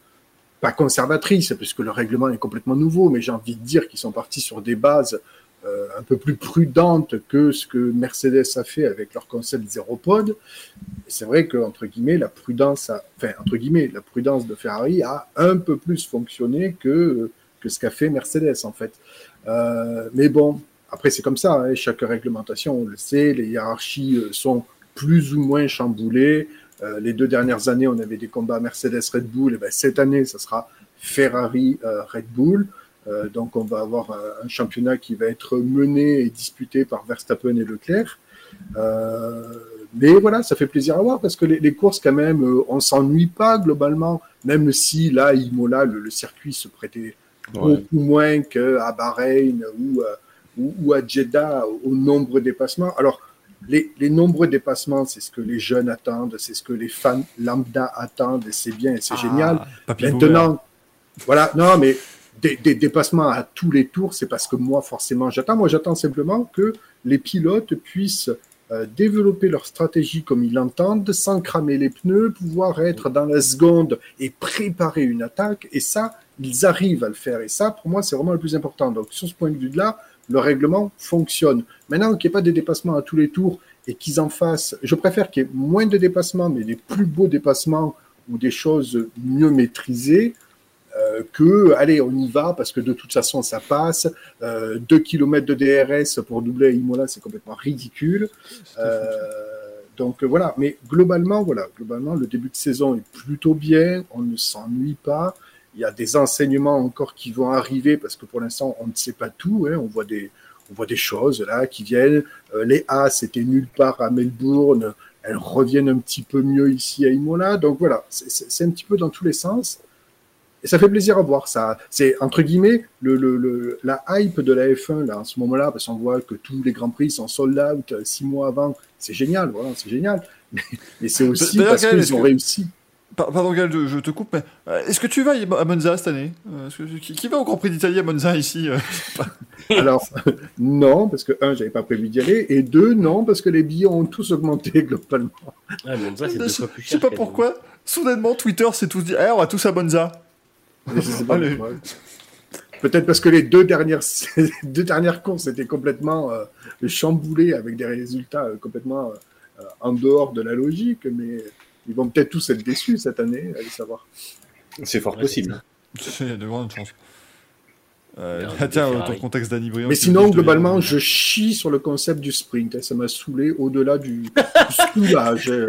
Speaker 3: pas conservatrice, puisque le règlement est complètement nouveau, mais j'ai envie de dire qu'ils sont partis sur des bases euh, un peu plus prudentes que ce que Mercedes a fait avec leur concept zéro pod. Et c'est vrai que entre guillemets la prudence, a, enfin entre guillemets la prudence de Ferrari a un peu plus fonctionné que que ce qu'a fait Mercedes en fait. Euh, mais bon, après c'est comme ça. hein, chaque réglementation, on le sait, les hiérarchies euh, sont plus ou moins chamboulées. Les deux dernières années, on avait des combats Mercedes-Red Bull. Et ben, cette année, ça sera Ferrari-Red Bull. Euh, donc, on va avoir un, un championnat qui va être mené et disputé par Verstappen et Leclerc. Euh, mais voilà, ça fait plaisir à voir parce que les, les courses, quand même, euh, on s'ennuie pas globalement, même si là, Imola, le, le circuit se prêtait
Speaker 4: Ouais.
Speaker 3: beaucoup moins qu'à Bahreïn ou, euh, ou, ou à Jeddah au, au nombre de dépassements. Alors, les, les nombreux dépassements, c'est ce que les jeunes attendent, c'est ce que les fans lambda attendent, et c'est bien, et c'est génial.
Speaker 2: Ah, boomer.
Speaker 3: Maintenant, voilà, non, mais des, des dépassements à tous les tours, c'est parce que moi, forcément, j'attends. Moi, j'attends simplement que les pilotes puissent euh, développer leur stratégie comme ils l'entendent, sans cramer les pneus, pouvoir être dans la seconde et préparer une attaque. Et ça, ils arrivent à le faire. Et ça, pour moi, c'est vraiment le plus important. Donc, sur ce point de vue-là, le règlement fonctionne. Maintenant, qu'il n'y ait pas des dépassements à tous les tours et qu'ils en fassent, je préfère qu'il y ait moins de dépassements, mais des plus beaux dépassements ou des choses mieux maîtrisées euh, que, allez, on y va parce que de toute façon, ça passe. Euh, 2 km de DRS pour doubler à Imola, c'est complètement ridicule. Euh, donc euh, voilà, mais globalement, voilà, globalement, le début de saison est plutôt bien, on ne s'ennuie pas. Il y a des enseignements encore qui vont arriver parce que pour l'instant, on ne sait pas tout. Hein. On voit des, on voit des choses là qui viennent. Euh, les A, c'était nulle part à Melbourne. Elles reviennent un petit peu mieux ici à Imola. Donc voilà, c'est un petit peu dans tous les sens. Et ça fait plaisir à voir. Ça, c'est entre guillemets le, le, le- la hype de la F1 là en ce moment-là, parce qu'on voit que tous les grands prix sont sold out euh, six mois avant. C'est génial, voilà, c'est génial. [laughs] Mais, mais c'est aussi parce qu'ils ont
Speaker 2: que-
Speaker 3: réussi.
Speaker 2: Par- Pardon, Gaël, je, te coupe, mais euh, est-ce que tu vas à Monza cette année? Euh, que- qui, va au Grand Prix d'Italie à Monza ici [laughs]
Speaker 3: Alors non, parce que un, j'avais pas prévu d'y aller, et deux, non, parce que les billets ont tous augmenté [laughs] globalement.
Speaker 5: Ah, ça, c'est
Speaker 2: Je
Speaker 5: deux
Speaker 2: sais
Speaker 5: fois plus
Speaker 2: je
Speaker 5: cher.
Speaker 2: sais pas pourquoi. Soudainement, Twitter s'est tous dit, eh, on va tous à Monza.
Speaker 3: Je sais pas
Speaker 2: Allez.
Speaker 3: pourquoi. Peut-être parce que les deux dernières, [laughs] deux dernières courses étaient complètement euh, chamboulées avec des résultats euh, complètement euh, en dehors de la logique, mais ils vont peut-être tous être déçus cette année, allez savoir.
Speaker 4: C'est fort
Speaker 5: Ouais,
Speaker 4: possible. [laughs]
Speaker 2: Il y a de grandes chances. Euh, [laughs] tiens, ton contexte d'Annie Briand.
Speaker 3: Mais sinon, globalement, je chie sur le concept du sprint. hein. Ça m'a saoulé au-delà du, du soulage. euh.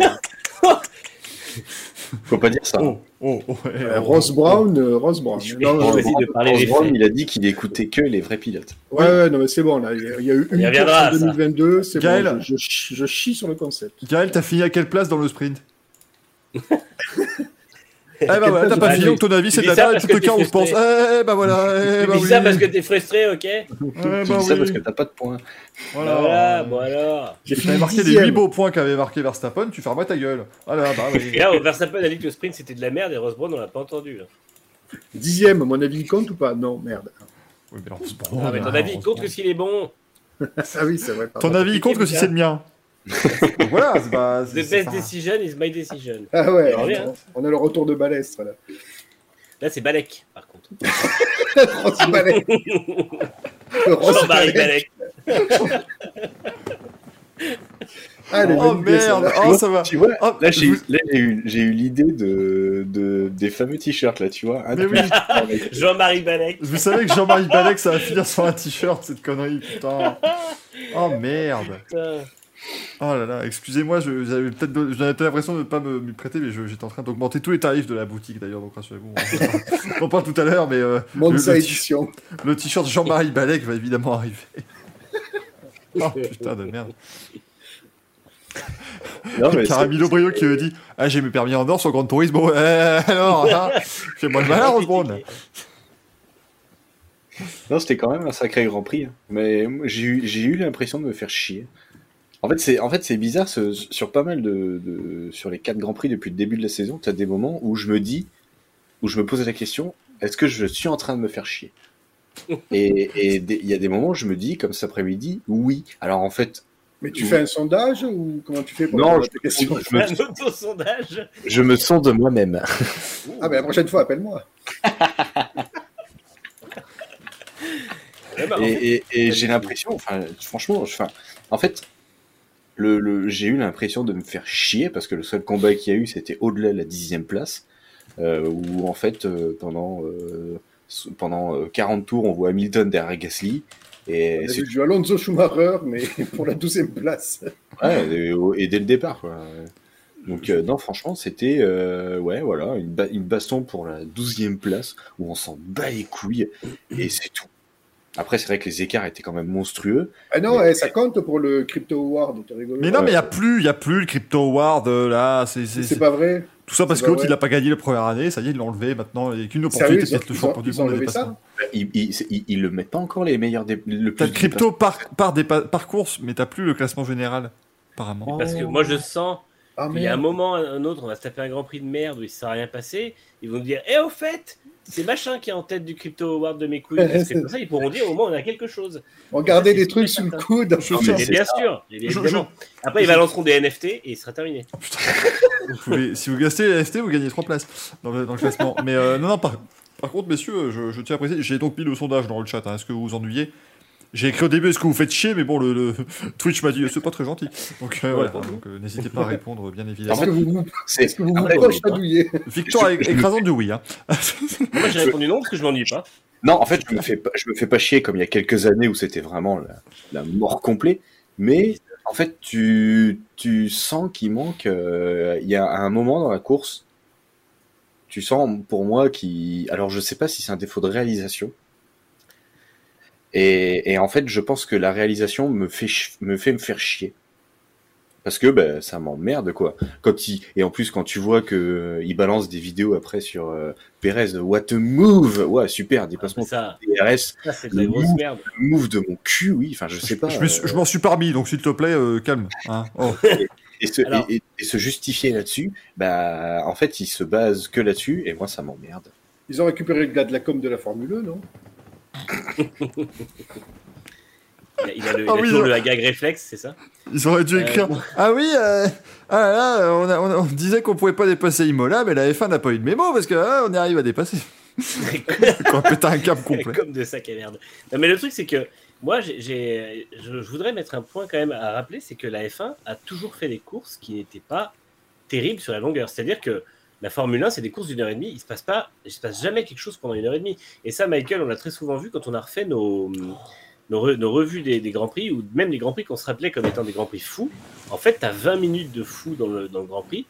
Speaker 3: [laughs]
Speaker 4: Faut pas dire ça.
Speaker 2: Oh, oh, oh, ouais,
Speaker 3: Euh, Ross. Brown, euh, Ross Brown.
Speaker 5: Je
Speaker 3: Non, non,
Speaker 5: vais
Speaker 3: non.
Speaker 5: essayer de parler
Speaker 4: Ross Brown, il a dit qu'il écoutait que les vrais pilotes.
Speaker 3: Ouais, ouais, non, mais c'est bon, là. Il y a- il y a eu une en
Speaker 5: ça.
Speaker 3: 2022, c'est bon. Je, je chie sur le concept.
Speaker 2: Gaël, t'as fini à quelle place dans le sprint? [laughs] Eh bah voilà,
Speaker 3: place
Speaker 2: t'as pas fini, donc ton avis
Speaker 5: Tu
Speaker 2: c'est de
Speaker 5: dis
Speaker 2: la merde et
Speaker 5: parce
Speaker 2: tout
Speaker 5: que
Speaker 2: le cas on se pense. Eh bah voilà, [laughs] eh
Speaker 5: Tu
Speaker 2: bah
Speaker 5: dis
Speaker 2: oui.
Speaker 5: ça parce que t'es frustré, ok [laughs]
Speaker 2: Eh
Speaker 4: tu
Speaker 2: bah
Speaker 4: dis ça parce que t'as pas de points.
Speaker 2: Voilà.
Speaker 5: Voilà, bon alors.
Speaker 3: J'ai
Speaker 2: Tu
Speaker 3: fini
Speaker 2: avais marqué les
Speaker 3: dixième.
Speaker 2: 8 beaux points qu'avait marqué Verstappen, tu fermes ta gueule. Voilà, bah oui. [laughs]
Speaker 5: Et là, Verstappen a dit que le sprint c'était de la merde et Ross on l'a pas entendu. là.
Speaker 3: Dixième, mon avis, il compte ou pas? Non, merde.
Speaker 2: Oui, mais
Speaker 5: Ah, mais ton avis il compte que s'il est bon.
Speaker 3: Ah oui, c'est vrai.
Speaker 2: Ton avis il compte que si c'est le mien? Donc voilà, c'est pas. [laughs]
Speaker 5: The best decision is my decision.
Speaker 3: Ah ouais,
Speaker 5: Alors, viens.
Speaker 3: on a le retour de Balestre là.
Speaker 5: Là, c'est Balek, par contre. [laughs]
Speaker 3: Ross Balek. Le Ross
Speaker 5: Jean-Marie
Speaker 3: Balek.
Speaker 5: Balek.
Speaker 3: Ah,
Speaker 2: Oh merde, oh ça va.
Speaker 4: Tu vois,
Speaker 2: Oh,
Speaker 4: là j'ai eu, eu, l'idée de, de, des fameux t-shirts là, tu vois.
Speaker 2: Oui.
Speaker 4: avec- [laughs]
Speaker 5: Jean-Marie Balek.
Speaker 2: Vous savez que Jean-Marie Balek ça va finir sur un t-shirt cette connerie, putain. Oh merde. Oh là là, excusez-moi, j'avais peut-être peut-être l'impression de ne pas me prêter, mais j'étais en train d'augmenter tous les tarifs de la boutique d'ailleurs, donc rassurez-vous. On, en parle [laughs] tout à l'heure, mais euh, le- le-
Speaker 3: édition.
Speaker 2: le t-shirt Jean-Marie Balek va évidemment arriver. [laughs] Oh putain de merde.
Speaker 4: Non, mais [laughs]
Speaker 2: Caramilo Brio qui me dit Ah, j'ai mes permis en or sur Grand Tourisme. Bon, euh, alors, hein, fais-moi le malin, Brown.
Speaker 4: Non, c'était quand même un sacré Grand Prix. hein. Mais j'ai eu l'impression de me faire chier. En fait, c'est en fait, c'est bizarre ce- sur pas mal de, de- sur les quatre Grands Prix depuis le début de la saison. Tu as des moments où je me dis, où je me pose la question est-ce que je suis en train de me faire chier? [laughs] Et il y a des moments où je me dis, comme cet après-midi, oui. Alors en fait,
Speaker 3: Mais tu fais un sondage ou comment tu fais pour
Speaker 4: Non, je-
Speaker 3: questions
Speaker 4: je me,
Speaker 5: Un auto-sondage.
Speaker 4: je me sens de moi-même.
Speaker 3: Ah, ben la prochaine fois, appelle-moi.
Speaker 5: Ouais, [laughs] bah, en fait,
Speaker 4: Et, et- j'ai l'impression, enfin, franchement, enfin, en fait, le, le- j'ai eu l'impression de me faire chier parce que le seul combat qu'il y a eu, c'était au-delà de la dixième place, euh, où en fait, euh, pendant, euh, pendant euh, 40 tours, on voit Hamilton derrière Gasly. Et, c'est
Speaker 3: du Alonso Schumacher, mais [laughs] pour la douzième place.
Speaker 4: Ouais, et, dès le départ, quoi. Donc, euh, non, franchement, c'était, euh, ouais, voilà, une, ba- une baston pour la douzième place où on s'en bat les couilles et c'est tout. Après, c'est vrai que les écarts étaient quand même monstrueux.
Speaker 3: Ah non,
Speaker 4: Mais-
Speaker 3: eh, ça compte pour le Crypto Award, t'es rigolo.
Speaker 2: Mais non, mais il n'y a plus, il y a plus le Crypto Award euh, là. C'est
Speaker 3: pas vrai.
Speaker 2: tout ça parce que l'autre il n'a pas gagné la première année. Ça y est, il l'a enlevé. Maintenant, il n'y a qu'une opportunité d'être le champion du
Speaker 3: ils
Speaker 2: monde.
Speaker 3: ça
Speaker 4: Ils, ils, ils- ils le mettent pas encore les meilleurs dé- le
Speaker 2: T'as
Speaker 4: plus
Speaker 2: le crypto par, par, des pa- par course, mais t'as plus le classement général, apparemment.
Speaker 5: Parce que moi, je sens
Speaker 3: Ah,
Speaker 5: qu'il y a un moment, un autre, on va se taper un Grand Prix de merde où il ne s'est rien passé. Ils vont nous dire Eh, au fait, c'est machin qui est en tête du Crypto Award de mes couilles. [laughs] Parce que comme ça, ils pourront dire au moins on a quelque chose.
Speaker 3: Regardez
Speaker 5: Ça, c'est
Speaker 3: des trucs sous le coude.
Speaker 5: Mais bien
Speaker 4: ça.
Speaker 5: sûr, évidemment. Après, ils balanceront des NFT et il sera terminé. [laughs]
Speaker 2: Vous pouvez- si vous gastez les NFT, vous gagnez 3 places dans le, dans le classement. mais euh, non, non, par, par contre, messieurs, je, je tiens à préciser, j'ai donc mis le sondage dans le chat. hein. Est-ce que vous vous ennuyez? J'ai écrit au début, est-ce que vous faites chier Mais bon, le, le- [laughs] Twitch m'a dit, c'est pas très gentil. Donc euh, voilà,
Speaker 5: pardon.
Speaker 2: donc, euh, n'hésitez pas à répondre, bien
Speaker 4: En
Speaker 2: évidemment.
Speaker 3: Est-ce que vous est-ce que vous,
Speaker 2: Victoire
Speaker 4: je-
Speaker 2: écrasante du oui. Hein. [laughs]
Speaker 5: Moi, j'ai répondu non parce que je m'ennuie pas.
Speaker 4: Non, en fait, je me fais pas, je me fais pas chier comme il y a quelques années où c'était vraiment la, la mort complète. Mais en fait, tu, tu sens qu'il manque. euh, Il y a un moment dans la course, tu sens pour moi qui. Alors, je sais pas si c'est un défaut de réalisation. Et, et en fait, je pense que la réalisation me fait, me fait me faire chier. Parce que ben, ça m'emmerde quoi. Quand il et en plus quand tu vois que euh, il balance des vidéos après sur euh, Perez, what a move, ouais super dépassement
Speaker 5: Ça,
Speaker 4: DRS,
Speaker 5: ça c'est de la grosse merde.
Speaker 4: move de mon cul, oui. Enfin, je sais pas.
Speaker 2: Je
Speaker 4: euh,
Speaker 2: je m'en suis pas remis, donc s'il te plaît, euh, calme. hein. Oh. [laughs]
Speaker 4: et, se,
Speaker 5: Alors-
Speaker 4: et, et- et se justifier là-dessus, bah, en fait, il se base que là-dessus, et moi, ça m'emmerde.
Speaker 3: Ils ont récupéré le gars de la com de la Formule 1, non?
Speaker 5: Il a, il a le, il
Speaker 2: Ah
Speaker 5: a
Speaker 2: oui,
Speaker 5: toujours le gag réflexe, c'est ça
Speaker 2: Ils auraient dû
Speaker 5: Euh,
Speaker 2: écrire Ah oui, euh, ah là, là, on, a- on on disait qu'on pouvait pas dépasser Imola, mais la F1 n'a pas eu de mémo parce que ah, on y arrive à dépasser. [laughs] A pété un câble complet.
Speaker 5: Comme de sac à merde. Non, mais le truc, c'est que moi, j'ai- j'ai- je, je voudrais mettre un point quand même à rappeler c'est que la F1 a toujours fait des courses qui n'étaient pas terribles sur la longueur. C'est-à-dire que la Formule 1, c'est des courses d'une heure et demie. Il se passe pas, il se passe jamais quelque chose pendant une heure et demie. Et ça, Michael, on l'a très souvent vu quand on a refait nos, nos, re- nos revues des, des Grands Prix, ou même les Grands Prix qu'on se rappelait comme étant des Grands Prix fous. En fait, tu as 20 minutes de fou dans le, dans le Grand Prix.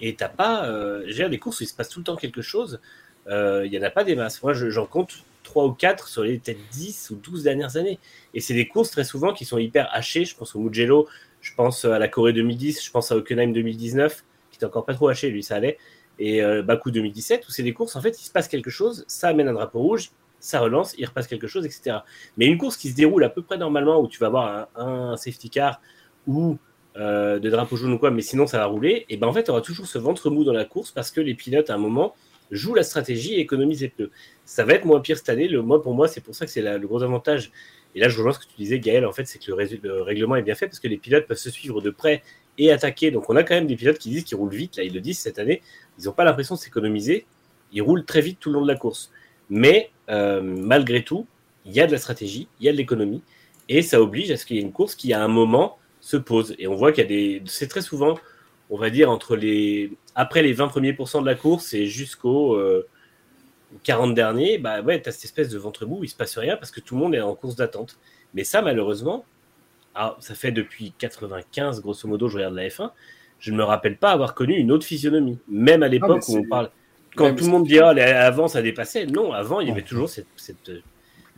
Speaker 5: Et t'as pas. Euh, j'ai des courses où il se passe tout le temps quelque chose. Euh, Il y en a pas des masses. Moi, je- j'en compte 3 ou 4 sur les peut-être 10 ou 12 dernières années. Et c'est des courses très souvent qui sont hyper hachées. Je pense au Mugello, je pense à la Corée 2010, je pense à Hockenheim 2019, qui était encore pas trop haché, lui, ça allait. Et euh, Baku 2017, où c'est des courses, en fait, il se passe quelque chose, ça amène un drapeau rouge, ça relance, il repasse quelque chose, etc. Mais une course qui se déroule à peu près normalement, où tu vas avoir un, safety car ou euh, de drapeau jaune ou quoi, mais sinon ça va rouler, et ben en fait, tu auras toujours ce ventre mou dans la course parce que les pilotes, à un moment, jouent la stratégie et économisent les pneus. Ça va être moins pire cette année. Le, moi, pour moi, c'est pour ça que c'est le gros avantage. Et là, je rejoins ce que tu disais, Gaël, en fait, c'est que le règlement est bien fait parce que les pilotes peuvent se suivre de près et attaquer. Donc, on a quand même des pilotes qui disent qu'ils roulent vite. Là, ils le disent cette année. Ils n'ont pas l'impression de s'économiser. Ils roulent très vite tout le long de la course. Mais euh, malgré tout, il y a de la stratégie, il y a de l'économie. Et ça oblige à ce qu'il y ait une course qui, à un moment, se pose. Et on voit qu'il y a des. C'est très souvent, on va dire, entre les. Après les 20 premiers pourcents de la course et jusqu'aux euh, 40 derniers, bah ouais, tu as cette espèce de ventre mou, il se passe rien parce que tout le monde est en course d'attente. Mais ça, malheureusement, ah, ça fait depuis 95, grosso modo, je regarde la F1, je ne me rappelle pas avoir connu une autre physionomie. Même à l'époque
Speaker 3: mais
Speaker 5: où on parle. Quand
Speaker 3: Ouais,
Speaker 5: tout le monde dit ah, avant ça dépassait, non, avant il y avait toujours cette, cette, euh,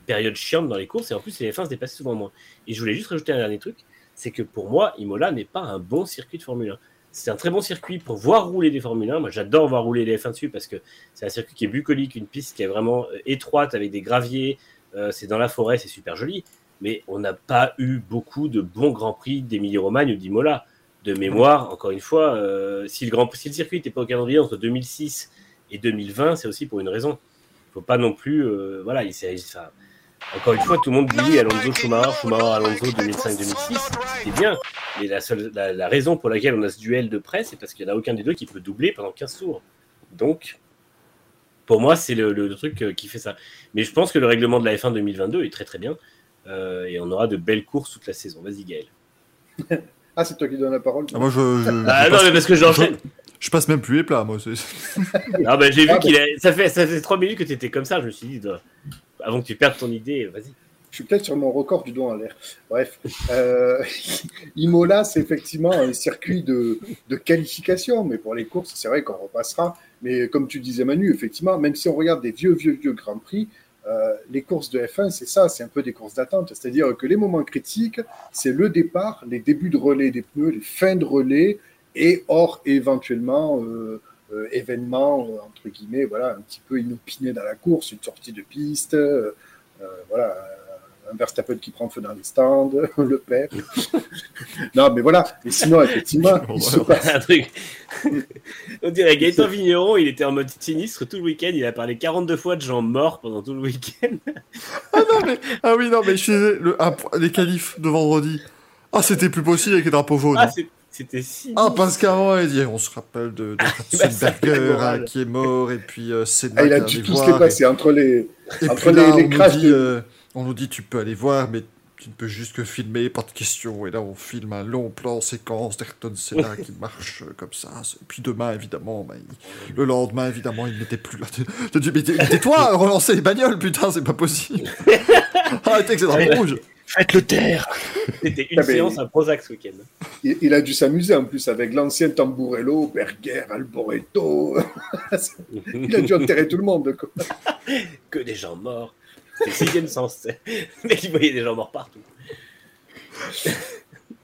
Speaker 5: période chiante dans les courses et en plus les F1 se dépassaient souvent moins. Et je voulais juste rajouter un dernier truc, c'est que pour moi, Imola n'est pas un bon circuit de Formule 1. C'est un très bon circuit pour voir rouler des Formule 1. Moi, j'adore voir rouler les F1 dessus parce que c'est un circuit qui est bucolique, une piste qui est vraiment euh, étroite avec des graviers, euh, c'est dans la forêt, c'est super joli, mais on n'a pas eu beaucoup de bons Grands Prix d'Emilie-Romagne ou d'Imola. De mémoire, encore une fois, euh, si, le circuit n'était pas au calendrier entre 2006 et 2020, c'est aussi pour une raison. Il faut pas non plus. euh, voilà, il encore une fois, tout le monde dit Alonso, Schumacher, Schumacher, Alonso 2005-2006, c'est bien. Mais la, seule, la, raison pour laquelle on a ce duel de près, c'est parce qu'il n'y en a aucun des deux qui peut doubler pendant 15 tours. Donc, pour moi, c'est le, le truc euh, qui fait ça. Mais je pense que le règlement de la F1 2022 est très très bien. Euh, et on aura de belles courses toute la saison. Vas-y, Gaël. [laughs]
Speaker 3: Ah, c'est toi qui donnes la parole.
Speaker 2: Ah, moi, je, je,
Speaker 5: Ah
Speaker 2: je
Speaker 5: non,
Speaker 2: passe,
Speaker 5: mais parce que j'enchaîne.
Speaker 2: je passe même plus les plats, moi.
Speaker 5: Ah [laughs] bah j'ai vu
Speaker 3: Ah,
Speaker 5: qu'il a... ça fait ça fait trois minutes que tu étais comme ça. Je me suis dit doit- avant que tu perdes ton idée, vas-y.
Speaker 3: Je suis peut-être sur mon record du doigt en l'air. Bref, euh, [laughs] Imola, c'est effectivement un circuit de, de qualification, mais pour les courses, c'est vrai qu'on repassera. Mais comme tu disais, Manu, effectivement, même si on regarde des vieux, vieux, vieux Grands Prix, euh, les courses de F1, c'est ça, c'est un peu des courses d'attente. C'est-à-dire que les moments critiques, c'est le départ, les débuts de relais des pneus, les fins de relais, et hors éventuellement euh, euh, événements, entre guillemets, voilà, un petit peu inopiné dans la course, une sortie de piste, voilà, Verstappen qui prend feu dans les stands, [laughs] le père. [laughs] non, mais voilà. Et sinon, effectivement, [laughs] il se passe.
Speaker 5: Un truc. On dirait Gaëtan Vigneron, il était en mode sinistre tout le week-end. Il a parlé 42 fois de gens morts pendant tout le week-end.
Speaker 2: Ah oui, non, mais je suis le, ah, les qualifs de vendredi. Ah, c'était plus possible avec les drapeaux jaunes.
Speaker 5: Ah, c'est- c'était si.
Speaker 2: Ah, parce qu'avant, il dit, on se rappelle de, de Ratzenberger,
Speaker 5: morale.
Speaker 2: hein, qui est mort, et puis euh,
Speaker 3: Ah, il a dû
Speaker 2: voir,
Speaker 3: les passer entre les.
Speaker 2: Et,
Speaker 3: entre
Speaker 2: puis
Speaker 3: les-
Speaker 2: là,
Speaker 3: les crashs
Speaker 2: dit,
Speaker 3: de-
Speaker 2: euh, on nous dit, tu peux aller voir, mais tu ne peux juste que filmer, pas de questions. Et là, on filme un long plan séquence d'Ayrton Senna qui marche comme ça. Et puis demain, évidemment, bah, il- le lendemain, évidemment, il n'était plus là. Tu dis, mais t'es- tais-toi, relancer les bagnoles, putain, c'est pas possible. [laughs] Arrêtez que c'est drapeau rouge.
Speaker 4: Faites-le taire
Speaker 5: C'était une
Speaker 3: Ah,
Speaker 5: séance à Prozac ce week-end.
Speaker 3: Il, il a dû s'amuser en plus avec l'ancien Tamburello, Berger, Alboreto. [laughs] il a dû enterrer tout le monde. Quoi.
Speaker 5: Que des gens morts. C'est le sixième sens. mec, [laughs] il voyait des gens morts partout.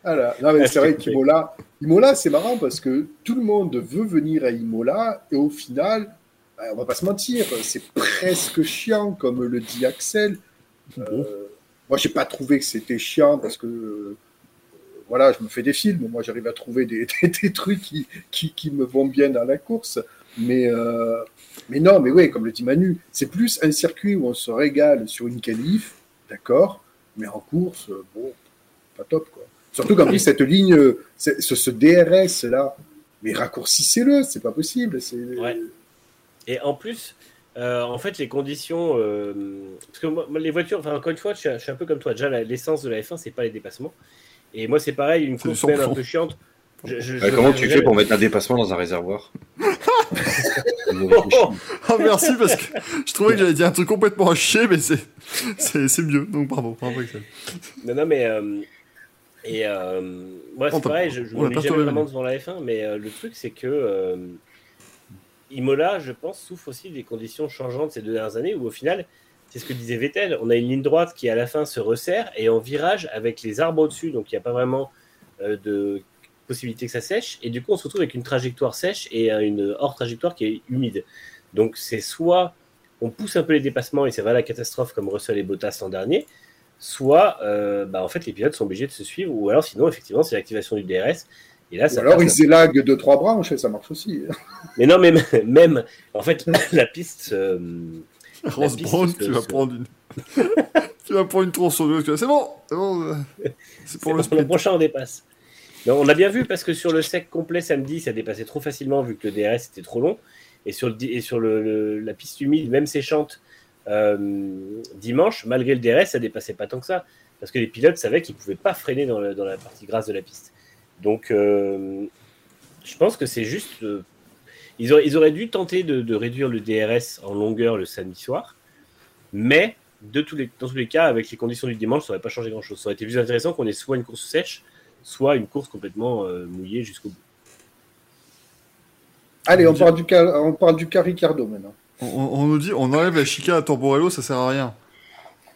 Speaker 3: Voilà. Non, mais
Speaker 5: Ah,
Speaker 3: c'est vrai qu'Imola, Imola, c'est marrant parce que tout le monde veut venir à Imola et au final, bah, on va pas se mentir, c'est presque chiant, comme le dit Axel. Euh, moi, j'ai pas trouvé que c'était chiant parce que euh, voilà, je me fais des films, moi j'arrive à trouver des, [laughs] des- des trucs qui, qui, qui me vont bien dans la course. Mais, euh, mais non, mais oui, comme le dit Manu, c'est plus un circuit où on se régale sur une qualif, d'accord, mais en course, euh, bon, pas top quoi. Surtout qu'en plus, cette ligne, euh, ce, ce DRS là, mais raccourcissez-le, c'est pas possible.
Speaker 5: Ouais. Et en plus, euh, en fait, les conditions. euh, parce que moi, les voitures, enfin, encore une fois, je suis, je suis un peu comme toi. Déjà, l'essence de la F1, c'est pas les dépassements. Et moi, c'est pareil, une course même un peu chiante. Je- je-
Speaker 4: Bah,
Speaker 5: je-
Speaker 4: Comment
Speaker 5: je-
Speaker 4: tu
Speaker 5: je-
Speaker 4: fais pour mettre un dépassement dans un réservoir [laughs]
Speaker 5: Oh, oh,
Speaker 2: Ah, merci, parce que je trouvais que j'avais dit un truc complètement à chier, mais c'est, c'est, c'est mieux. Donc bravo, bravo.
Speaker 5: Non, non, mais. euh, et euh, moi,
Speaker 2: On
Speaker 5: c'est pareil, je,
Speaker 2: pas
Speaker 5: mets jamais vraiment devant la F1, mais euh, le truc, c'est que euh, Imola, je pense, souffre aussi des conditions changeantes ces deux dernières années où, au final, c'est ce que disait Vettel, on a une ligne droite qui, à la fin, se resserre et en virage avec les arbres au-dessus, donc il n'y a pas vraiment euh, de possibilité que ça sèche, et du coup, on se retrouve avec une trajectoire sèche et euh, une hors trajectoire qui est humide. Donc, c'est soit on pousse un peu les dépassements et ça va à la catastrophe comme Russell et Bottas l'an dernier, soit euh, bah, en fait les pilotes sont obligés de se suivre, ou alors sinon effectivement c'est l'activation du DRS. Et là,
Speaker 3: Ou
Speaker 5: ça
Speaker 3: alors ils élaguent deux trois branches et ça marche aussi.
Speaker 5: Mais non, mais [laughs] même, en fait [laughs] la piste. euh,
Speaker 2: Rose Brown, tu vas prendre une. [laughs] tu vas prendre une tronçonneuse. tu vas- C'est bon, c'est bon. euh, C'est pour le
Speaker 5: bon,
Speaker 2: sprint.
Speaker 5: prochain on dépasse. On a bien vu parce que sur le sec complet samedi, ça dépassait trop facilement vu que le DRS était trop long. Et sur, le, et sur le, la piste humide, même séchante, euh, dimanche, malgré le DRS, ça dépassait pas tant que ça. Parce que les pilotes savaient qu'ils pouvaient pas freiner dans, la partie grasse de la piste. Donc, euh, je pense que c'est juste. euh, ils, auraient, ils auraient dû tenter de, réduire le DRS en longueur le samedi soir. Mais, dans tous les cas, avec les conditions du dimanche, ça n'aurait pas changé grand-chose. Ça aurait été plus intéressant qu'on ait soit une course sèche, soit une course complètement euh, mouillée jusqu'au bout.
Speaker 3: Allez, on parle du cas, on parle du cas Ricardo maintenant.
Speaker 2: On, on- on nous dit, on enlève la chicane à Tamborello, ça sert à rien.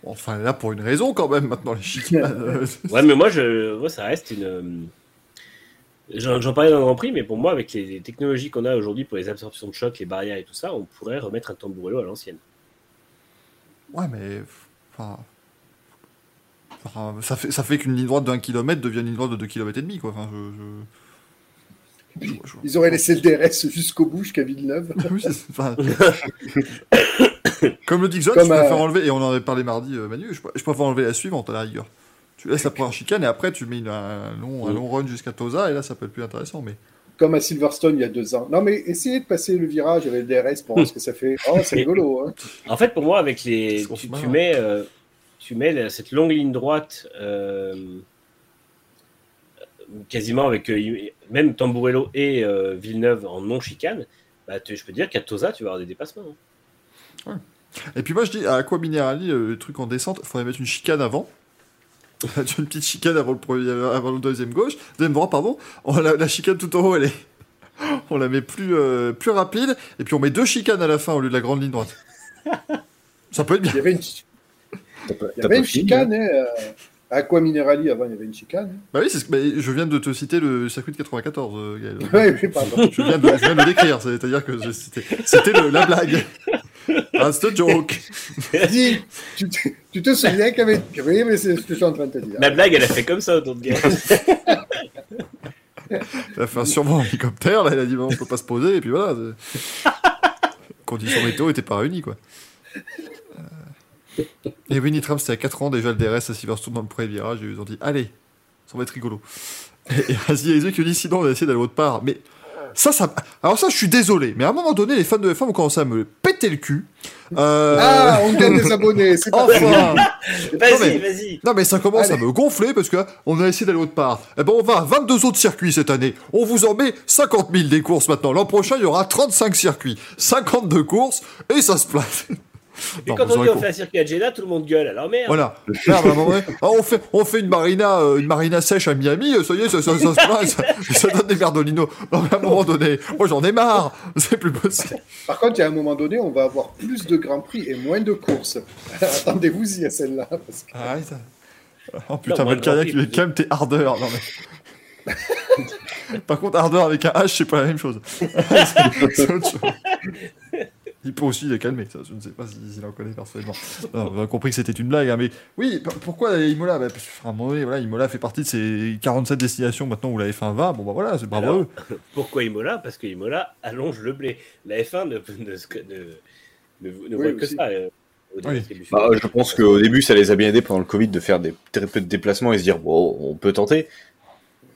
Speaker 2: Enfin, là pour une raison quand même, maintenant, les chicanes. euh, [laughs]
Speaker 5: Ouais, mais moi, je, moi ça reste une. euh, J'en j'en parlais dans le Grand Prix, mais pour moi, avec les, les technologies qu'on a aujourd'hui pour les absorptions de choc, les barrières et tout ça, on pourrait remettre un tambourello à l'ancienne.
Speaker 2: Ouais, mais. Enfin, enfin, ça fait, ça fait qu'une ligne droite d'un kilomètre devient une ligne droite de 2 km et demi, quoi. Enfin, je, je-
Speaker 3: Puis,
Speaker 2: je-
Speaker 3: Ils auraient laissé le DRS jusqu'au bout, jusqu'à Villeneuve. [laughs]
Speaker 2: Oui, c'est- enfin, Comme le Dixon,
Speaker 3: Comme,
Speaker 2: je préfère
Speaker 3: euh,
Speaker 2: enlever, et on en avait parlé mardi, euh, Manu, je, je préfère enlever la suivante à la rigueur. Tu laisses la première chicane et après tu mets une- un, long, un long run jusqu'à Tosa et là ça peut être plus intéressant. Mais
Speaker 3: Comme à Silverstone il y a deux ans. Non, mais essayez de passer le virage avec le DRS pour voir ce que ça fait. Oh, c'est [laughs] rigolo. Hein.
Speaker 5: En fait, pour moi, avec les, tu mets, euh, tu mets la- cette longue ligne droite, euh, quasiment avec euh, même Tamburello et euh, Villeneuve en non chicane. Bah, je peux te dire qu'à Tosa, tu vas avoir des dépassements. hein.
Speaker 2: et puis moi je dis à Aqua Minerali, euh, le truc en descente, il faudrait mettre une chicane avant. [laughs] une petite chicane avant le, premier, avant le deuxième gauche, deuxième droit pardon. On, la, la chicane tout en haut elle est, [laughs] on la met plus euh, plus rapide et puis on met deux chicanes à la fin au lieu de la grande ligne droite. Ça peut être bien.
Speaker 3: Il y avait une, il y avait une chicane. Hein. euh, Aqua Minerali, avant, il y avait une chicane.
Speaker 2: Bah oui, c'est ce que- bah, je viens de te citer le circuit de 94, euh, Gaël. [laughs]
Speaker 3: Oui, oui, pardon. [laughs]
Speaker 2: Je viens de, je viens de décrire, c'est-à-dire que je- c'était c'était le- la blague. [laughs] That's the joke.
Speaker 3: Dis, tu, te- tu te souviens qu'il y avait. Oui, mais c'est ce que je suis en train de te dire.
Speaker 5: La blague, elle a fait comme ça autour de Gaël.
Speaker 2: Elle a fait un survol en hélicoptère, là, elle a dit, on peut pas se poser, et puis voilà. Conditions météo n'étaient pas réunies, quoi. [laughs] Et Winnie Trump, c'était à 4 ans déjà le DRS à Silverstone dans le premier virage, et ils ont dit, allez, ça va être rigolo. Et, [laughs] et Asie Aizeux qui dit, sinon on va essayer d'aller autre part. Mais ça, ça. Alors ça, je suis désolé, mais à un moment donné, les fans de F1 ont commencé à me péter le cul. Euh...
Speaker 3: Ah, on gagne des abonnés. C'est pas
Speaker 2: Enfin [laughs]
Speaker 5: Vas-y,
Speaker 2: mais-
Speaker 5: vas-y.
Speaker 2: Non mais ça commence
Speaker 3: Allez.
Speaker 2: à me gonfler parce que on a essayé d'aller autre part. Eh ben on va à 22 autres circuits cette année. On vous en met 50 000 des courses maintenant. L'an prochain il y aura 35 circuits, 52 courses et ça se place.
Speaker 5: Et
Speaker 2: Non,
Speaker 5: quand on dit on fait un circuit à Jeddah, tout le monde gueule. Alors merde.
Speaker 2: Voilà. Merde, à un moment donné, ah, on fait on fait une marina euh, une marina sèche à Miami. euh, Ça y est ça, ça, ça. Ça, [laughs] ça donne des merdolinos. Non mais à un moment donné, moi j'en ai marre. C'est plus possible.
Speaker 3: Par contre, il y a un moment donné, on va avoir plus de grands prix et moins de courses. [laughs] Attendez-vous-y à celle-là. parce que-
Speaker 2: Ah, ça- Oh putain, qui
Speaker 5: Grand
Speaker 2: met calme, t'es ardeur. Non mais. [laughs] Par contre, ardeur avec un H, c'est pas la même chose. C'est autre chose. Il peut aussi les calmer, ça. Je ne sais pas s'il en connaît personnellement. Non, on a compris que c'était une blague, hein, mais oui, pourquoi Imola? Bah, parce que, À un moment donné, voilà, Imola fait partie de ces 47 destinations maintenant où la F1 va. Bon, bah voilà, c'est bravo à
Speaker 5: Alors,
Speaker 2: eux. [laughs]
Speaker 5: Pourquoi Imola? Parce que Imola allonge le blé. La F1 ne, ne, ne, ne, ne
Speaker 3: Oui,
Speaker 5: voit que
Speaker 3: aussi.
Speaker 5: ça. euh, au
Speaker 2: Oui.
Speaker 5: distribution.
Speaker 4: Bah, je pense qu'au début, ça les a bien aidés pendant le Covid de faire des très peu de déplacements et se dire, bon, on peut tenter.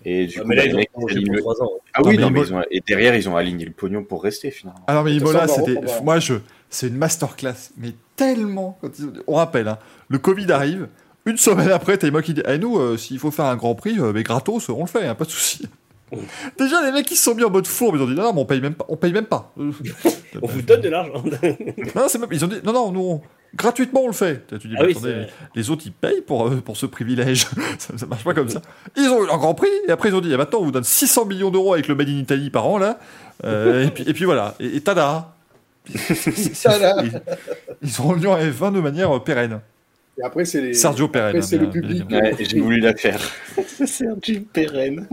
Speaker 4: Et du
Speaker 5: Ah,
Speaker 4: coup,
Speaker 5: mais là,
Speaker 4: bah,
Speaker 5: ils
Speaker 4: les
Speaker 5: ont
Speaker 4: mecs,
Speaker 5: prolongé
Speaker 4: ils alignent
Speaker 5: pour
Speaker 4: le-
Speaker 5: 3 ans.
Speaker 4: Ah
Speaker 2: Non,
Speaker 4: oui,
Speaker 2: mais
Speaker 4: non, mais ils ont- et derrière, ils ont aligné le pognon pour rester finalement.
Speaker 2: Alors, mais
Speaker 3: façon,
Speaker 2: c'était. Moi, je. C'est une masterclass, mais tellement. quand ils- On rappelle, hein, le Covid arrive. Une semaine après, t'as moi qui dit Eh, nous, euh, s'il faut faire un grand prix, euh, mais gratos, on le fait, hein, pas de souci. [laughs] Déjà, les mecs, ils se sont mis en mode fourbe. Ils ont dit Non, non, mais on paye même pas. On paye même pas. [laughs]
Speaker 5: On vous donne de l'argent.
Speaker 2: non, c'est même- ils ont dit Non, non, nous, on- gratuitement, on le fait. Tu dis
Speaker 5: Ah oui,
Speaker 2: attendez, les autres, ils payent pour, euh, pour ce privilège. [laughs] ça, ça marche pas comme ça. Ils ont eu un grand prix, et après, ils ont dit Eh, maintenant, on vous donne 600 millions d'euros avec le Made in Italy par an, là. Euh, et, puis, et puis voilà. Et, et tada ils, ils sont revenus en F20 de manière euh, pérenne.
Speaker 3: Et après, c'est les.
Speaker 2: Sergio Pérenne.
Speaker 3: Après, c'est
Speaker 2: bien-
Speaker 3: le public.
Speaker 2: bien
Speaker 4: Ouais, j'ai voulu la faire. Jim Pérenne.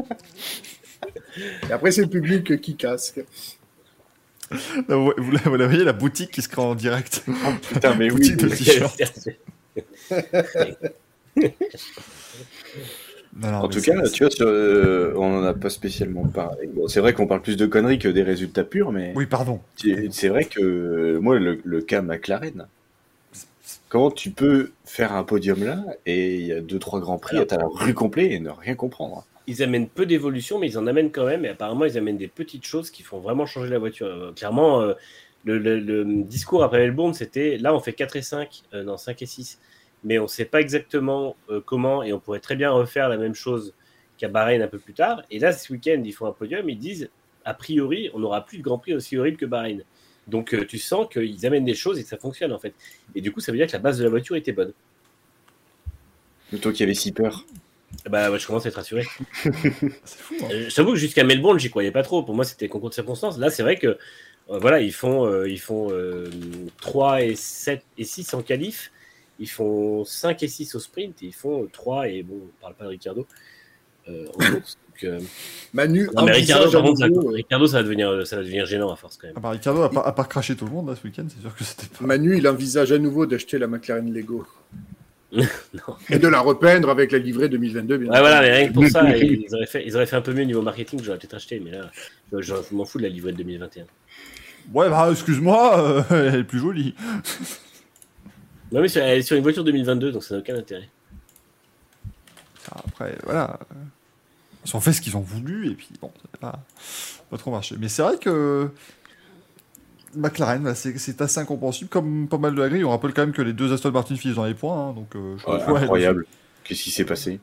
Speaker 3: Et après, c'est le public qui casque.
Speaker 2: Vous, vous la- vous la voyez, la boutique qui se crée en direct. [laughs]
Speaker 4: Putain, mais [laughs] oui.
Speaker 2: boutique de t-shirts. [laughs] Non, non,
Speaker 4: En tout
Speaker 2: c'est-
Speaker 4: cas, tu vois, sur, euh, on en a pas spécialement parlé. Bon, c'est vrai qu'on parle plus de conneries que des résultats purs, mais
Speaker 2: Oui, pardon.
Speaker 4: c'est vrai que moi, le, le cas McLaren, comment tu peux faire un podium là et il y a deux trois grands prix, à la rue complet et ne rien comprendre?
Speaker 5: Ils amènent peu d'évolution, mais ils en amènent quand même. Et apparemment, ils amènent des petites choses qui font vraiment changer la voiture. Euh, clairement, euh, le, discours après Melbourne, c'était là, on fait 4 et 5, euh, non, 5 et 6. Mais on ne sait pas exactement euh, comment, et on pourrait très bien refaire la même chose qu'à Bahreïn un peu plus tard. Et là, ce week-end, ils font un podium, ils disent, a priori, on n'aura plus de Grand Prix aussi horrible que Bahreïn. Donc, tu sens qu'ils amènent des choses et que ça fonctionne, en fait. Et du coup, ça veut dire que la base de la voiture était bonne.
Speaker 4: Toi qui avais si peur.
Speaker 5: Bah, ouais, je commence à être rassuré. [laughs]
Speaker 2: C'est fou. hein.
Speaker 5: Euh, J'avoue que jusqu'à Melbourne, j'y croyais pas trop. Pour moi, c'était concours de circonstances. Là, c'est vrai que euh, voilà, ils font, euh, ils font euh, 3 et 7 et 6 en qualif. Ils font 5 et 6 au sprint. Et ils font 3 et bon, on parle pas de Ricardo euh, en course. Donc, euh,
Speaker 3: Manu,
Speaker 5: non, mais Ricardo,
Speaker 3: envisage à
Speaker 5: par contre, ça, Ricardo, ça va devenir, ça va devenir gênant à force quand même.
Speaker 2: Ah bah, Ricardo, à part, à part cracher tout le monde là, ce week-end, c'est sûr que c'était pas.
Speaker 3: Manu, il envisage à nouveau d'acheter la McLaren Lego. [laughs]
Speaker 5: non.
Speaker 3: Et de la repeindre avec la livrée 2022. Bien
Speaker 5: Ouais, voilà, mais rien que pour ça, [laughs] ils auraient, fait, ils auraient fait un peu mieux niveau marketing, j'aurais peut-être acheté, mais là, je, je m'en fous de la livrée de 2021.
Speaker 2: Ouais, bah, excuse-moi, euh, [laughs] elle est plus jolie.
Speaker 5: Non, mais sur- elle est sur une voiture 2022, donc ça n'a aucun intérêt.
Speaker 2: Après, voilà. Ils ont fait ce qu'ils ont voulu, et puis bon, ça n'a pas, pas trop marché. Mais c'est vrai que McLaren, c'est assez incompréhensible. Comme pas mal de la grille, on rappelle quand même que les deux Aston Martin finissent dans les points. hein, donc, euh, je
Speaker 4: Ouais, incroyable. Qu'est-ce qui s'est passé?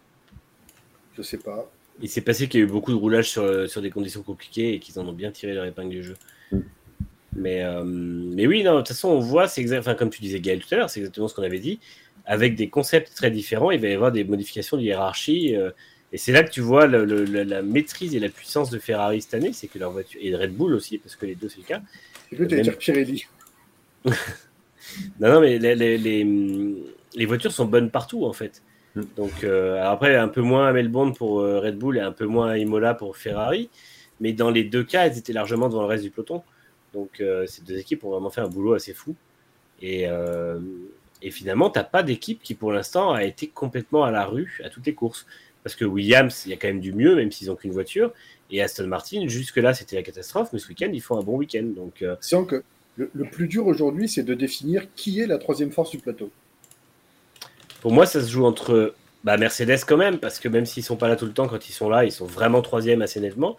Speaker 3: Je sais pas.
Speaker 5: Il s'est passé qu'il y a eu beaucoup de roulage sur, sur des conditions compliquées et qu'ils en ont bien tiré leur épingle du jeu.
Speaker 4: Mm.
Speaker 5: Mais, euh, mais oui, non, de toute façon, on voit, enfin, comme tu disais Gaël tout à l'heure, c'est exactement ce qu'on avait dit. Avec des concepts très différents, il va y avoir des modifications de hiérarchie. euh, et c'est là que tu vois le- le- la, la maîtrise et la puissance de Ferrari cette année, c'est que leur voiture, et de Red Bull aussi, parce que les deux c'est le cas.
Speaker 3: Tu
Speaker 5: Même-
Speaker 3: dire Pirelli. [laughs]
Speaker 5: Non, non, mais les, les, les, les voitures sont bonnes partout en fait.
Speaker 4: Mm.
Speaker 5: Donc euh, après, un peu moins à Melbourne pour euh, Red Bull et un peu moins à Imola pour Ferrari. Mais dans les deux cas, elles étaient largement devant le reste du peloton. Donc euh, ces deux équipes ont vraiment fait un boulot assez fou. Et, euh, et finalement, tu n'as pas d'équipe qui pour l'instant a été complètement à la rue à toutes les courses. Parce que Williams, il y a quand même du mieux, même s'ils n'ont qu'une voiture. Et Aston Martin, jusque-là, c'était la catastrophe. Mais ce week-end, ils font un bon week-end. Donc euh,
Speaker 3: que le, le plus dur aujourd'hui, c'est de définir qui est la troisième force du plateau.
Speaker 5: Pour moi, ça se joue entre bah, Mercedes quand même, parce que même s'ils sont pas là tout le temps, quand ils sont là, ils sont vraiment troisième assez nettement.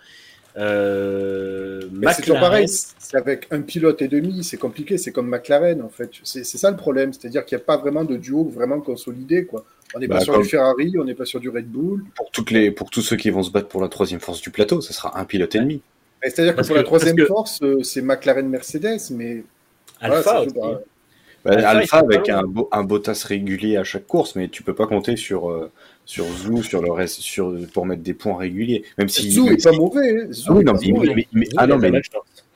Speaker 5: Euh,
Speaker 3: Mais c'est toujours pareil, c'est avec un pilote et demi, c'est compliqué, c'est comme McLaren en fait. C'est ça le problème, c'est-à-dire qu'il n'y a pas vraiment de duo vraiment consolidé. Quoi. On n'est
Speaker 4: Bah,
Speaker 3: pas sur
Speaker 4: comme-
Speaker 3: du Ferrari, on n'est pas sur du Red Bull.
Speaker 4: pour, toutes les, pour tous ceux qui vont se battre pour la troisième force du plateau, ça sera un pilote ennemi.
Speaker 3: Mais C'est-à-dire que pour
Speaker 5: que-
Speaker 3: la troisième
Speaker 5: que-
Speaker 3: force, euh, c'est McLaren-Mercedes, mais voilà,
Speaker 5: Alpha
Speaker 3: pas-
Speaker 4: Bah,
Speaker 5: Alpha,
Speaker 4: Alpha avec un, beau, un Bottas régulier à chaque course, mais tu peux pas compter sur, euh, sur Zou, sur le reste, sur, pour mettre des points réguliers. Même si.
Speaker 3: Est pas mauvais. hein. Zou
Speaker 4: Ah oui, non, il,
Speaker 3: mauvais.
Speaker 4: il- ah non,
Speaker 5: a
Speaker 4: mais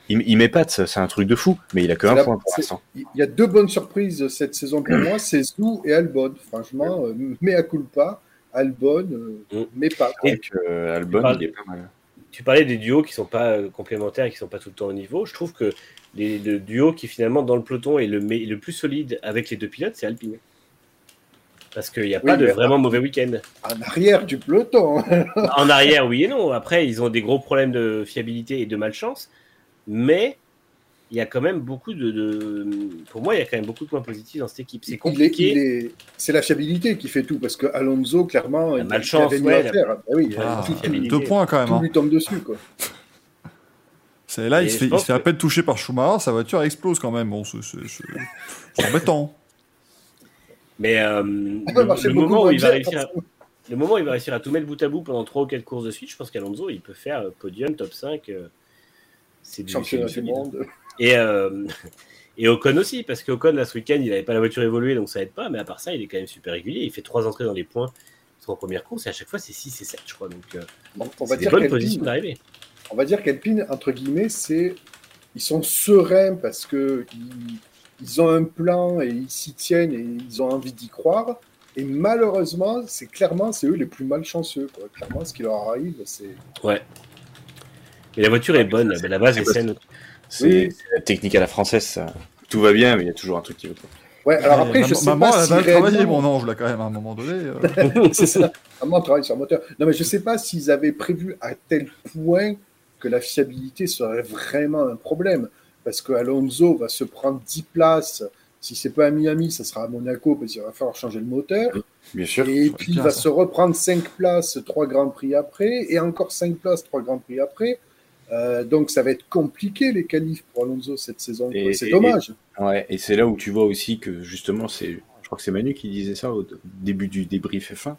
Speaker 4: il, il met pas, de ça, c'est un truc de fou. Mais il a que un
Speaker 3: la-
Speaker 4: point pour l'instant.
Speaker 3: Il y a deux bonnes surprises cette saison pour moi, c'est Zou et Albon. Franchement, euh, mea culpa, Albon, euh,
Speaker 5: Mm.
Speaker 3: mais pas.
Speaker 4: Donc, euh, Albon,
Speaker 5: parles-
Speaker 4: il est pas mal.
Speaker 5: Tu parlais des duos qui sont pas euh, complémentaires et qui sont pas tout le temps au niveau. Je trouve que les, le duo qui finalement dans le peloton est le, me- le plus solide avec les deux pilotes, c'est Alpine. Parce qu'il n'y a
Speaker 3: Oui,
Speaker 5: pas de vraiment mauvais week-end.
Speaker 3: En arrière du peloton. hein. [laughs]
Speaker 5: En arrière, oui et non. Après, ils ont des gros problèmes de fiabilité et de malchance. Mais il y a quand même beaucoup de, de- Pour moi, il y a quand même beaucoup de points positifs dans cette équipe. C'est compliqué.
Speaker 3: C'est la fiabilité qui fait tout, parce que Alonso, clairement,
Speaker 5: La
Speaker 3: il-
Speaker 5: malchance,
Speaker 3: il avait
Speaker 5: ouais,
Speaker 3: à
Speaker 5: la-
Speaker 3: faire. Oui,
Speaker 2: Ah,
Speaker 3: tout,
Speaker 5: fiabilité.
Speaker 2: deux points quand même.
Speaker 3: tout
Speaker 2: hein.
Speaker 3: lui tombe dessus. Quoi.
Speaker 2: C'est là,
Speaker 5: Et
Speaker 2: il se fait, il
Speaker 5: pense
Speaker 2: se fait à peine toucher par Schumacher, sa voiture explose quand même. Bon, c'est embêtant.
Speaker 5: Mais euh, le, moment où il va réussir à,
Speaker 3: forcément.
Speaker 5: le moment où il va réussir à tout mettre bout à bout pendant 3 ou 4 courses de suite, je pense qu'Alonso, il peut faire euh, podium, top 5. euh, c'est du,
Speaker 3: Championnat du monde.
Speaker 5: Et, euh, et Ocon aussi, parce qu'Ocon, là, ce week-end, il n'avait pas la voiture évoluée, donc ça aide pas. Mais à part ça, il est quand même super régulier. Il fait 3 entrées dans les points sur la première course, et à chaque fois, c'est 6 et 7, je crois. Donc, euh,
Speaker 3: On, va dire
Speaker 5: bonnes
Speaker 3: qu'Alpine,
Speaker 5: positions d'arrivée.
Speaker 3: on va dire qu'Alpine, entre guillemets, c'est ils sont sereins parce que ils, ils ont un plan et ils s'y tiennent et ils ont envie d'y croire. Et malheureusement, c'est clairement c'est eux les plus malchanceux. Quoi. Clairement, ce qui leur arrive, c'est
Speaker 5: Ouais. Mais la voiture est bonne, la base est saine.
Speaker 4: C'est
Speaker 3: Oui.
Speaker 4: la technique à la française, ça. Tout va bien, mais il y a toujours un truc qui va pas.
Speaker 3: ouais. Alors après, je
Speaker 2: maman,
Speaker 3: sais
Speaker 2: maman,
Speaker 3: pas
Speaker 2: elle
Speaker 3: si
Speaker 2: va travailler,
Speaker 3: réellement-
Speaker 2: mon ange, là, quand même, à un moment donné. euh. [laughs]
Speaker 3: c'est ça. [laughs] Maman travaille sur un moteur. Non, mais je sais pas s'ils avaient prévu à tel point que la fiabilité serait vraiment un problème. Parce que Alonso va se prendre 10 places. Si c'est pas à Miami, ça sera à Monaco parce qu'il va falloir changer le moteur.
Speaker 4: Bien sûr.
Speaker 3: Et puis il va
Speaker 2: ça.
Speaker 3: se reprendre 5 places, 3 grands prix après, et encore 5 places, 3 grands prix après. Euh, donc ça va être compliqué les qualifs pour Alonso cette saison.
Speaker 4: Et-
Speaker 3: C'est
Speaker 4: et-
Speaker 3: dommage.
Speaker 4: Ouais, et c'est là où tu vois aussi que justement, c'est, je crois que c'est Manu qui disait ça au début du débrief F1,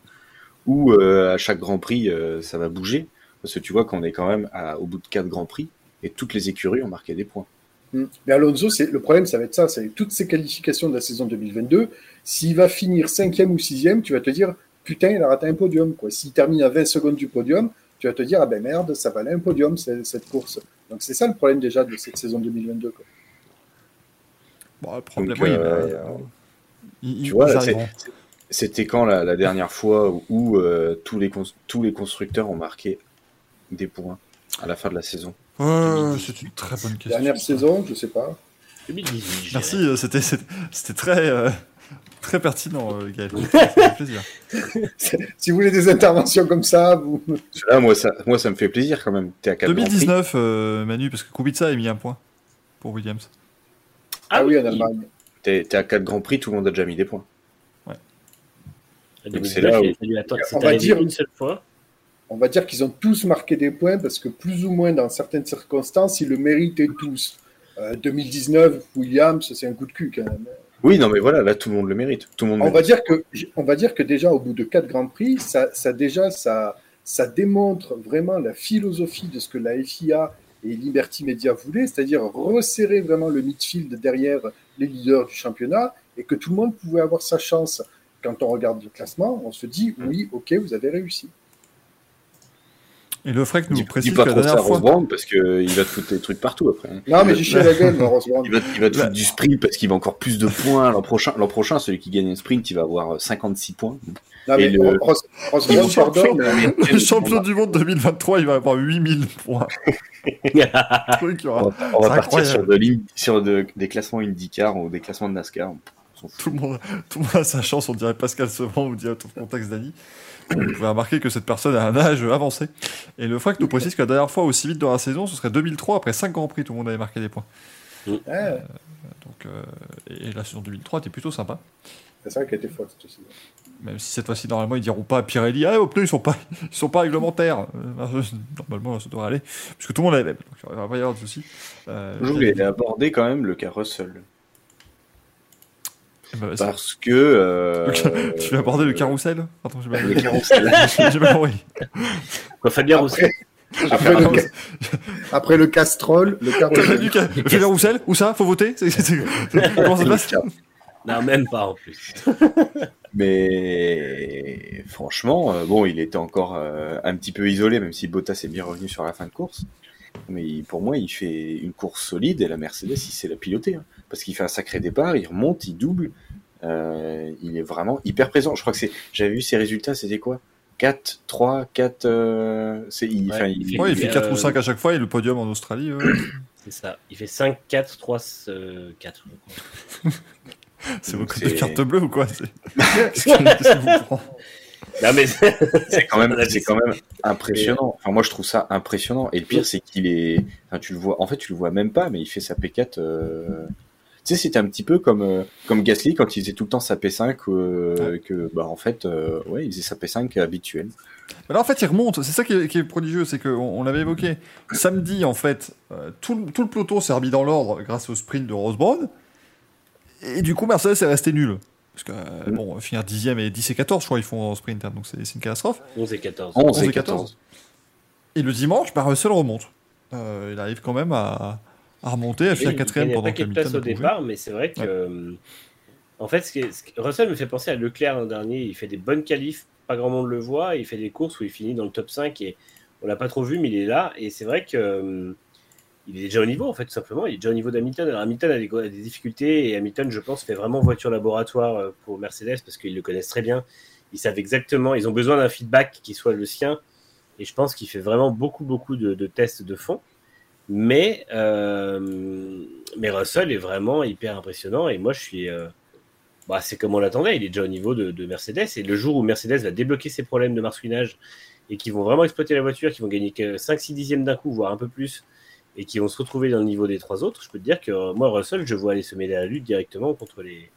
Speaker 4: où euh, à chaque Grand Prix, euh, ça va bouger, parce que tu vois qu'on est quand même à- au bout de quatre Grands Prix, et toutes les écuries ont marqué des points.
Speaker 3: Mm. Mais Alonso, c'est le problème, ça va être ça. C'est toutes ces qualifications de la saison 2022. S'il va finir cinquième ou sixième, tu vas te dire putain, il a raté un podium. Quoi. S'il termine à 20 secondes du podium, tu vas te dire ah ben merde, ça valait un podium cette, cette course. Donc c'est ça le problème déjà de cette saison 2022. Quoi.
Speaker 2: Bon, le problème,
Speaker 4: Donc,
Speaker 2: oui,
Speaker 4: euh,
Speaker 2: mais, euh, ils-
Speaker 4: tu vois. C'était quand la, la dernière fois où, où, euh, tous, les cons- tous les constructeurs ont marqué des points? À la fin de la saison
Speaker 2: Ouais, c'est une très bonne question.
Speaker 3: Dernière
Speaker 2: ça.
Speaker 3: saison, je sais pas.
Speaker 5: 2018, je
Speaker 2: Merci, euh, c'était c'était- très. euh, Très pertinent, euh, Gaël. [laughs] Ça fait plaisir.
Speaker 3: Si vous voulez des interventions comme ça, vous...
Speaker 4: Là, moi, ça, moi, ça me fait plaisir quand même. T'es à 4
Speaker 2: 2019, euh, Manu, parce que Kubica a mis un point pour Williams.
Speaker 3: Ah, oui, en Allemagne.
Speaker 4: T'es à 4 Grands Prix, tout le monde a déjà mis des points.
Speaker 5: Donc
Speaker 4: c'est là où-.
Speaker 3: On va dire-
Speaker 5: une seule fois.
Speaker 3: On va dire qu'ils ont tous marqué des points parce que plus ou moins dans certaines circonstances, ils le méritaient tous. Euh, 2019, Williams, c'est un coup de cul quand même.
Speaker 4: Oui, non, mais voilà, là, tout le monde le mérite. Tout le monde
Speaker 3: On va dire que, on va dire que déjà au bout de quatre grands prix, ça, ça déjà ça, ça démontre vraiment la philosophie de ce que la FIA et Liberty Media voulaient, c'est-à-dire resserrer vraiment le midfield derrière les leaders du championnat et que tout le monde pouvait avoir sa chance. Quand on regarde le classement, on se dit oui, ok, vous avez réussi.
Speaker 2: Et le Freck nous
Speaker 4: Dis,
Speaker 2: précise
Speaker 4: dis pas
Speaker 2: que la
Speaker 4: trop ça à
Speaker 2: fois.
Speaker 4: Brown parce qu'il va te foutre des trucs partout après. hein.
Speaker 3: Non, mais j'ai chié la gueule, [laughs] Ross Brown.
Speaker 4: Il va, il va te foutre du sprint parce qu'il va encore plus de points l'an prochain. L'an prochain, celui qui gagne un sprint, il va avoir 56 points.
Speaker 3: Non, mais
Speaker 4: Et le-
Speaker 3: Ross, Ross [laughs]
Speaker 2: champion. Le du monde 2023, il va avoir 8000 points. [laughs] Truc, aura-
Speaker 4: On va, on partir sur, de l'in- sur de- des classements IndyCar ou des classements de NASCAR. On.
Speaker 2: Tout le, monde, tout le monde a sa chance, on dirait Pascal Sevran ou dirait ton contexte d'Annie. Vous pouvez remarquer que cette personne a un âge avancé. Et le Freck nous précise que la dernière fois, aussi vite dans la saison, ce serait 2003, après 5 Grands Prix, tout le monde avait marqué des points.
Speaker 3: Ouais,
Speaker 2: Donc, euh, et la saison 2003 était plutôt sympa.
Speaker 3: c'est ça qui a été faute. cette saison.
Speaker 2: Même si cette fois-ci, normalement, ils diront pas à Pirelli, ah, vos pneus, ils sont pas, ils sont pas réglementaires. Euh, [laughs] normalement, ça devrait aller. Puisque tout le monde a les mêmes. Donc, il va pas y avoir de soucis. Euh,
Speaker 4: Je voulais aborder quand même le cas Russell.
Speaker 2: Bah, vas-y.
Speaker 4: Parce que. euh,
Speaker 2: tu veux aborder le carrousel Attends, j'ai mal
Speaker 4: Le carrousel.
Speaker 2: j'ai mal compris.
Speaker 5: Quoi, Fabien Roussel
Speaker 3: Après, le, ca- après le castrol, le
Speaker 2: Fabien Roussel Où ça Faut voter C'est- Comment ça se passe
Speaker 5: Non, même pas en plus.
Speaker 4: Mais franchement, euh, bon, il était encore euh, un petit peu isolé, même si Bottas est bien revenu sur la fin de course. Mais pour moi, il fait une course solide et la Mercedes, il sait la piloter. hein. Parce qu'il fait un sacré départ, il remonte, il double. Euh, il est vraiment hyper présent. Je crois que c'est. J'avais vu ses résultats, c'était quoi? 4, 3, 4. euh, c'est, il,
Speaker 5: Ouais, il
Speaker 4: il-
Speaker 5: fait-
Speaker 2: Ouais, il fait
Speaker 5: Euh,
Speaker 2: 4 ou 5 à chaque fois et le podium en Australie. ouais. [coughs]
Speaker 5: C'est ça. Il fait 5, 4, 3, euh, 4. je crois. [laughs]
Speaker 2: C'est vos de carte bleue ou quoi C'est- [laughs] Qu'est-ce qui vous prend
Speaker 5: Non, mais
Speaker 4: c'est quand même, c'est quand même [laughs] impressionnant. Enfin, moi, je trouve ça impressionnant. Et le pire, c'est qu'il est, enfin, tu le vois, en fait, tu le vois même pas, mais il fait sa P4. euh, Tu sais, c'était un petit peu comme, euh, comme Gasly quand il faisait tout le temps sa P5, euh, que, bah, en fait, euh, ouais, il faisait sa P5 habituelle.
Speaker 2: Mais là, en fait, il remonte. C'est ça qui est, qui est prodigieux, c'est qu'on on l'avait évoqué. Samedi, en fait, euh, tout, le- tout le peloton s'est remis dans l'ordre grâce au sprint de Rosebrown. Et du coup, Mercedes est resté nul. Parce que, euh,
Speaker 4: Mm.
Speaker 2: bon, finir 10ème et 10 et 14, je crois, ils font en sprint, hein, donc c'est une catastrophe.
Speaker 5: 11 et 14.
Speaker 4: 11
Speaker 2: et
Speaker 4: et 14.
Speaker 2: Et le dimanche, bah, Russell remonte. Euh, il arrive quand même à, à remonter, à
Speaker 5: Oui,
Speaker 2: finir
Speaker 5: il
Speaker 2: quatrième pendant
Speaker 5: place au départ, mais c'est vrai que.
Speaker 2: Ouais.
Speaker 5: euh, en fait, ce qui est- ce qui- Russell me fait penser à Leclerc l'an dernier. Il fait des bonnes qualifs, pas grand monde le voit. Il fait des courses où il finit dans le top 5 et on l'a pas trop vu, mais il est là. Et c'est vrai que. euh, il est déjà au niveau, en fait, tout simplement. Il est déjà au niveau d'Hamilton. Alors, Hamilton a des, a des difficultés et Hamilton, je pense, fait vraiment voiture laboratoire euh, pour Mercedes parce qu'ils le connaissent très bien. Ils savent exactement, ils ont besoin d'un feedback qui soit le sien. Et je pense qu'il fait vraiment beaucoup, beaucoup de, de tests de fond. Mais, euh, mais Russell est vraiment hyper impressionnant. Et moi, je suis. euh, bah, c'est comme on l'attendait. Il est déjà au niveau de, de Mercedes. Et le jour où Mercedes va débloquer ses problèmes de marsouinage et qui vont vraiment exploiter la voiture, qui vont gagner que 5-6 dixièmes d'un coup, voire un peu plus, et qui vont se retrouver dans le niveau des trois autres, je peux te dire que euh, moi, Russell, je vois aller se mêler à la lutte directement contre les,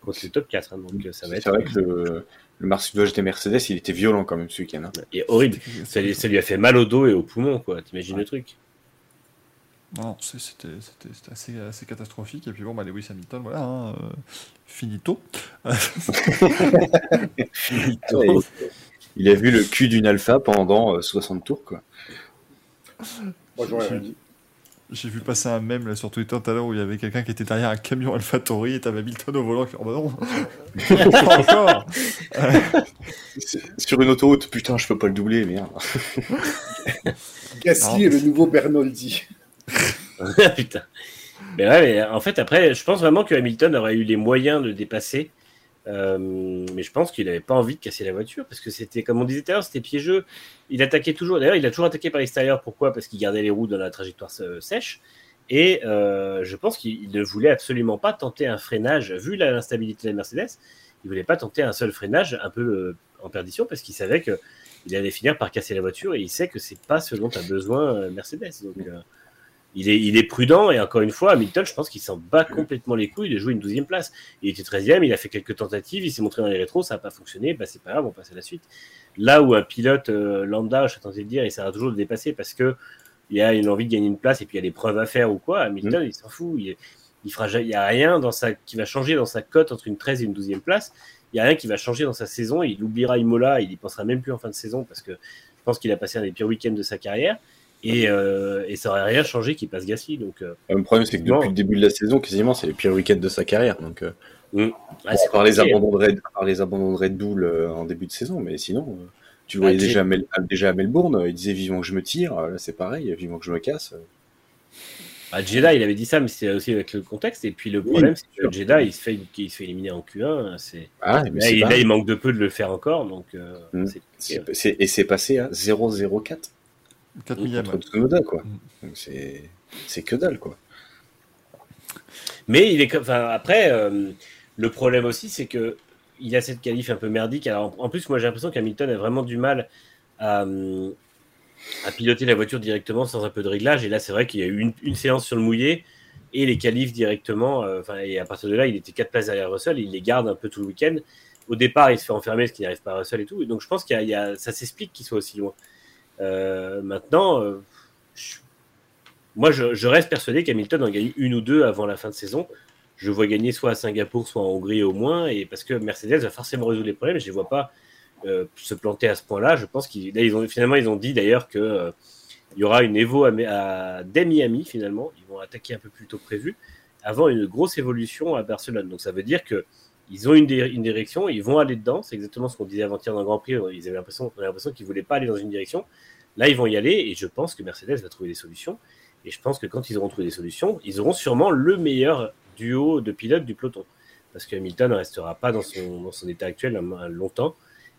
Speaker 5: contre les top 4. hein. donc ça va
Speaker 4: C'est
Speaker 5: être
Speaker 4: vrai que le, le marsouinage des Mercedes, il était violent quand même ce week-end. hein.
Speaker 5: et horrible. Ça lui, ça lui a fait mal au dos et au poumon, quoi. T'imagines le truc
Speaker 2: Non, c'était assez, assez catastrophique. Et puis bon, bah, Lewis Hamilton, voilà, hein, euh, finito. [laughs]
Speaker 4: Ouais, il a vu le cul d'une alpha pendant euh, 60 tours, quoi.
Speaker 3: Moi, j'aurais rien dit.
Speaker 2: J'ai vu passer un mème là, sur Twitter tout à l'heure où il y avait quelqu'un qui était derrière un camion AlphaTauri et t'avais Hamilton au volant qui oh, bah non Pas [laughs] encore
Speaker 4: Sur une autoroute, putain, je peux pas le doubler, merde.
Speaker 3: Gasly
Speaker 2: Non.
Speaker 3: est le nouveau Bernoldi. [laughs]
Speaker 5: Putain. Mais ouais, mais en fait, après, je pense vraiment que Hamilton aurait eu les moyens de dépasser. Euh, mais je pense qu'il n'avait pas envie de casser la voiture parce que c'était, comme on disait tout à l'heure, c'était piégeux. Il attaquait toujours. D'ailleurs, il a toujours attaqué par l'extérieur. Pourquoi? Parce qu'il gardait les roues dans la trajectoire euh, sèche. Et euh, je pense qu'il ne voulait absolument pas tenter un freinage. Vu l'instabilité de la Mercedes, il voulait pas tenter un seul freinage un peu en perdition parce qu'il savait que il allait finir par casser la voiture et il sait que c'est pas ce dont a besoin Mercedes. Donc il, est, il est prudent et encore une fois, Hamilton, je pense qu'il s'en bat complètement les couilles de jouer une 12 place. Il était 13e, il a fait quelques tentatives, il s'est montré dans les rétros, ça n'a pas fonctionné, bah, c'est pas grave, on passe à la suite. Là où un pilote euh, lambda, je suis tenté de dire, il essaiera toujours de dépasser parce que il y a une envie de gagner une place et puis il y a des preuves à faire ou quoi, Hamilton, il s'en fout. Il, il fera, il y a rien dans sa, qui va changer dans sa cote entre une 13 et une 12e place. Il y a rien qui va changer dans sa saison. Il oubliera Imola, il y pensera même plus en fin de saison parce que je pense qu'il a passé un des pires week-ends de sa carrière. Et, euh, et ça aurait rien changé qu'il passe Gasly. Donc, euh,
Speaker 4: Le problème, c'est que
Speaker 5: Non.
Speaker 4: depuis le début de la saison, quasiment, c'est les pires week-ends de sa carrière. Donc, euh,
Speaker 5: mm. Ah,
Speaker 4: à part les abandons de Red, à part les abandons de Red Bull euh, en début de saison, mais sinon, euh, tu le
Speaker 5: Bah,
Speaker 4: voyais déjà, à Mel- déjà à Melbourne, il disait vivement que je me tire. Là, c'est pareil, vivement que je me casse.
Speaker 5: Bah, Jeddah, il avait dit ça, mais c'est aussi avec le contexte. Et puis le
Speaker 4: Oui,
Speaker 5: problème, c'est que. Jeddah, il se fait, il se fait éliminer en Q1. C'est...
Speaker 4: Ah, mais
Speaker 5: Là,
Speaker 4: c'est
Speaker 5: il,
Speaker 4: pas-
Speaker 5: là, il manque de peu de le faire encore. Donc,
Speaker 4: Mm.
Speaker 5: c'est-
Speaker 4: c'est- c'est- et c'est passé à 0,04
Speaker 2: 4
Speaker 5: Oui,
Speaker 2: millième.
Speaker 4: contre Tsunoda, quoi.
Speaker 2: Mm.
Speaker 4: C'est que dalle, quoi.
Speaker 5: Mais il est enfin, après, euh, le problème aussi, c'est que il a cette qualif un peu merdique. Alors, en en plus, moi, j'ai l'impression qu'Hamilton a vraiment du mal à, euh, à piloter la voiture directement sans un peu de réglage. Et là, c'est vrai qu'il y a eu une, une séance sur le mouillé et les qualifs directement. euh, et à partir de là, il était quatre places derrière Russell. Il les garde un peu tout le week-end. Au départ, il se fait enfermer parce qu'il n'arrive pas à Russell et tout. Et donc, je pense qu'il ça s'explique qu'il soit aussi loin. Euh, maintenant, euh, moi, je, reste persuadé qu'Hamilton en gagne une ou deux avant la fin de saison. Je vois gagner soit à Singapour, soit en Hongrie au moins, et parce que Mercedes va forcément résoudre les problèmes. Je ne vois pas euh, se planter à ce point-là. Je pense qu'ils ont finalement ils ont dit d'ailleurs que y aura une Evo à, à- dès Miami finalement. Ils vont attaquer un peu plus tôt que prévu avant une grosse évolution à Barcelone. Donc ça veut dire que ils ont une, di- une direction, ils vont aller dedans. C'est exactement ce qu'on disait avant-hier dans le Grand Prix. Ils avaient l'impression, on l'impression qu'ils voulaient pas aller dans une direction. Là, ils vont y aller, et je pense que Mercedes va trouver des solutions. Et je pense que quand ils auront trouvé des solutions, ils auront sûrement le meilleur duo de pilotes du peloton. Parce que Hamilton ne restera pas dans son, état actuel longtemps.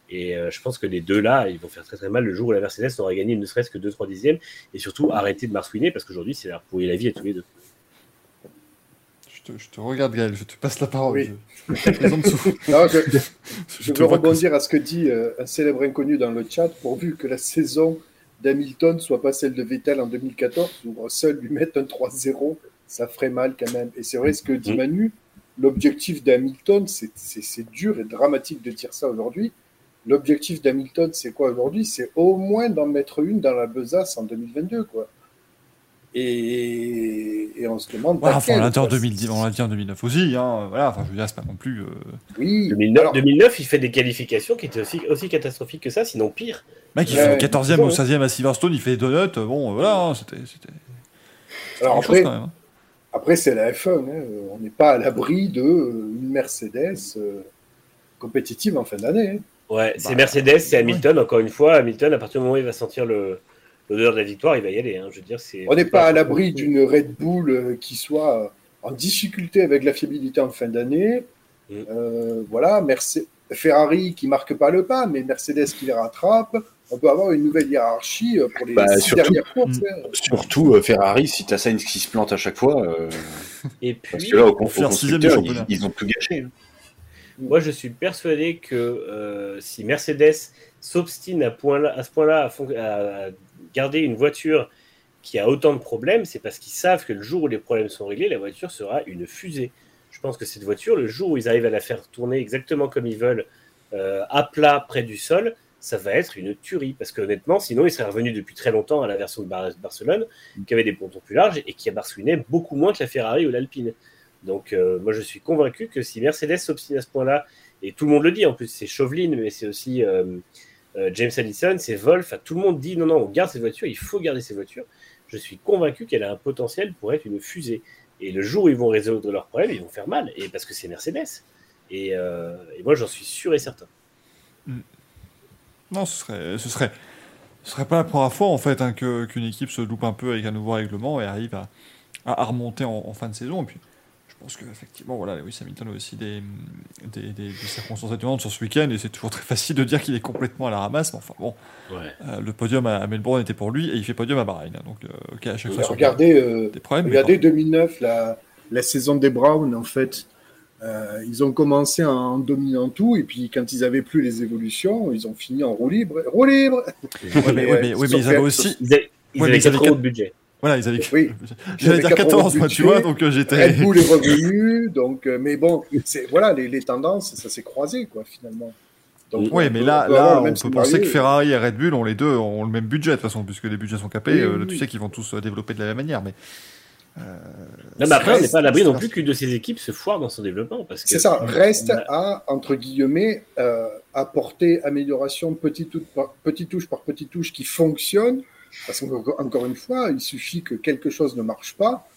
Speaker 5: Et euh, je pense que les deux là, ils vont faire très très mal le jour où la Mercedes aura gagné ne serait-ce que 2-3 dixièmes. Et surtout arrêter de marsouiner parce qu'aujourd'hui, c'est leur pourrir la vie à tous les deux.
Speaker 2: Je te, je te regarde, Gaël, je te passe la parole.
Speaker 3: Oui.
Speaker 2: Je, je te présente sous. [laughs]
Speaker 3: Non, je,
Speaker 2: Je [laughs]
Speaker 3: je
Speaker 2: te
Speaker 3: veux rebondir à ce que dit euh, un célèbre inconnu dans le chat, pourvu que la saison d'Hamilton soit pas celle de Vettel en 2014, où Russell lui mette un 3-0, ça ferait mal quand même. Et c'est vrai ce que dit
Speaker 5: Mhm.
Speaker 3: Manu, l'objectif d'Hamilton, c'est- c'est c'est dur et dramatique de dire ça aujourd'hui. L'objectif d'Hamilton, c'est quoi aujourd'hui? C'est au moins d'en mettre une dans la besace en 2022, quoi. Et, et on se demande.
Speaker 2: Voilà, enfin, on l'a dit en
Speaker 3: quoi.
Speaker 2: 2010, on l'a dit en 2009 aussi, hein, voilà, enfin, je veux dire, c'est pas non plus... euh,
Speaker 3: Oui,
Speaker 5: 2009,
Speaker 3: alors-
Speaker 5: 2009, il fait des qualifications qui étaient aussi, aussi catastrophiques que ça, sinon pire.
Speaker 2: Mec, il
Speaker 3: Ouais,
Speaker 2: fait 14e
Speaker 3: bon.
Speaker 2: ou 16e à Silverstone, il fait donuts, euh, bon, voilà, hein, c'était...
Speaker 3: alors
Speaker 2: chose,
Speaker 3: après,
Speaker 2: quand même, hein.
Speaker 3: Après, c'est la F1. hein. On n'est pas à l'abri de euh, une Mercedes euh, compétitive en fin d'année. hein.
Speaker 5: Ouais, c'est
Speaker 2: Bah,
Speaker 5: Mercedes, c'est Hamilton, encore une fois. Hamilton, à partir du moment où il va sentir le- l'odeur de la victoire, il va y aller. hein. Je veux dire, c'est.
Speaker 3: On n'est pas à l'abri d'une Red Bull euh, qui soit en difficulté avec la fiabilité en fin d'année.
Speaker 5: Mm.
Speaker 3: Euh, voilà, Merce- Ferrari qui marque pas le pas, mais Mercedes qui les rattrape. On peut avoir une nouvelle hiérarchie euh, pour les
Speaker 4: Bah,
Speaker 3: six
Speaker 4: surtout-
Speaker 3: dernières courses.
Speaker 2: Mm.
Speaker 3: hein.
Speaker 4: Surtout euh, Ferrari, si t'as Sainz qui se plante à chaque fois, euh, [laughs]
Speaker 5: Et
Speaker 4: parce
Speaker 5: puis,
Speaker 4: que là, au, au constructeur, ils, ont tout gâché. hein.
Speaker 5: moi, je suis persuadé que euh, si Mercedes s'obstine à, point à ce point-là à garder une voiture qui a autant de problèmes, c'est parce qu'ils savent que le jour où les problèmes sont réglés, la voiture sera une fusée. Je pense que cette voiture, le jour où ils arrivent à la faire tourner exactement comme ils veulent, euh, à plat près du sol, ça va être une tuerie. Parce que honnêtement, sinon, ils seraient revenus depuis très longtemps à la version de Bar- Barcelone, qui avait des pontons plus larges et qui a barsouiné beaucoup moins que la Ferrari ou l'Alpine. Donc, euh, moi, je suis convaincu que si Mercedes s'obstine à ce point-là, et tout le monde le dit, en plus, c'est Chauvelin, mais c'est aussi euh, James Allison, c'est Wolf, tout le monde dit non, non, on garde cette voiture, il faut garder cette voiture. Je suis convaincu qu'elle a un potentiel pour être une fusée. Et le jour où ils vont résoudre leurs problèmes, ils vont faire mal, et parce que c'est Mercedes. Et, euh, moi, j'en suis sûr et certain.
Speaker 2: Non, ce serait, ce serait, ce serait pas la première fois en fait hein, qu'une équipe se loupe un peu avec un nouveau règlement et arrive à, remonter en, fin de saison. Je pense qu'effectivement, voilà, Lewis Hamilton a aussi des, des, des- des circonstances atténuantes sur ce week-end et c'est toujours très facile de dire qu'il est complètement à la ramasse. Mais enfin bon,
Speaker 5: Ouais.
Speaker 2: euh, le podium à, Melbourne était pour lui et il fait podium à Bahreïn. hein. donc, euh, ok, à chaque fois,
Speaker 3: Regardez, euh,
Speaker 2: des problèmes. mais
Speaker 3: regardez 2009, la, la saison des Browns, en fait. Euh, ils ont commencé en dominant tout, et puis quand ils avaient plus les évolutions, ils ont fini en roue libre. Roue libre
Speaker 2: Ouais, mais, ouais, mais, [laughs] ouais, mais ils avaient aussi.
Speaker 5: Ils avaient, ils
Speaker 2: Ouais,
Speaker 5: avaient
Speaker 2: mais ils avaient
Speaker 5: 4 euros de budget.
Speaker 2: Voilà, ils avaient.
Speaker 3: Oui.
Speaker 2: J'allais dire
Speaker 3: Ils avaient
Speaker 2: 14, moi, tu vois, donc euh, j'étais.
Speaker 3: Red Bull est revenu, donc, euh, mais bon, c'est voilà, les, les tendances, ça s'est croisé, quoi, finalement. Donc,
Speaker 2: Oui, mais là, là on peut
Speaker 3: scénario.
Speaker 2: penser que Ferrari et Red Bull ont les deux ont le même budget de toute façon, puisque les budgets sont capés.
Speaker 3: Oui,
Speaker 2: euh,
Speaker 3: oui,
Speaker 2: tu sais qu'ils vont tous euh, développer de la même manière. Mais
Speaker 5: Non, mais après, on n'est pas à l'abri non plus qu'une de ces équipes se foire dans son développement. parce que-
Speaker 3: C'est ça, reste
Speaker 5: a-
Speaker 3: à, entre guillemets, euh, apporter amélioration petite touche, par, petite touche par petite touche qui fonctionne. Parce qu'encore une fois, il suffit que quelque chose ne marche pas.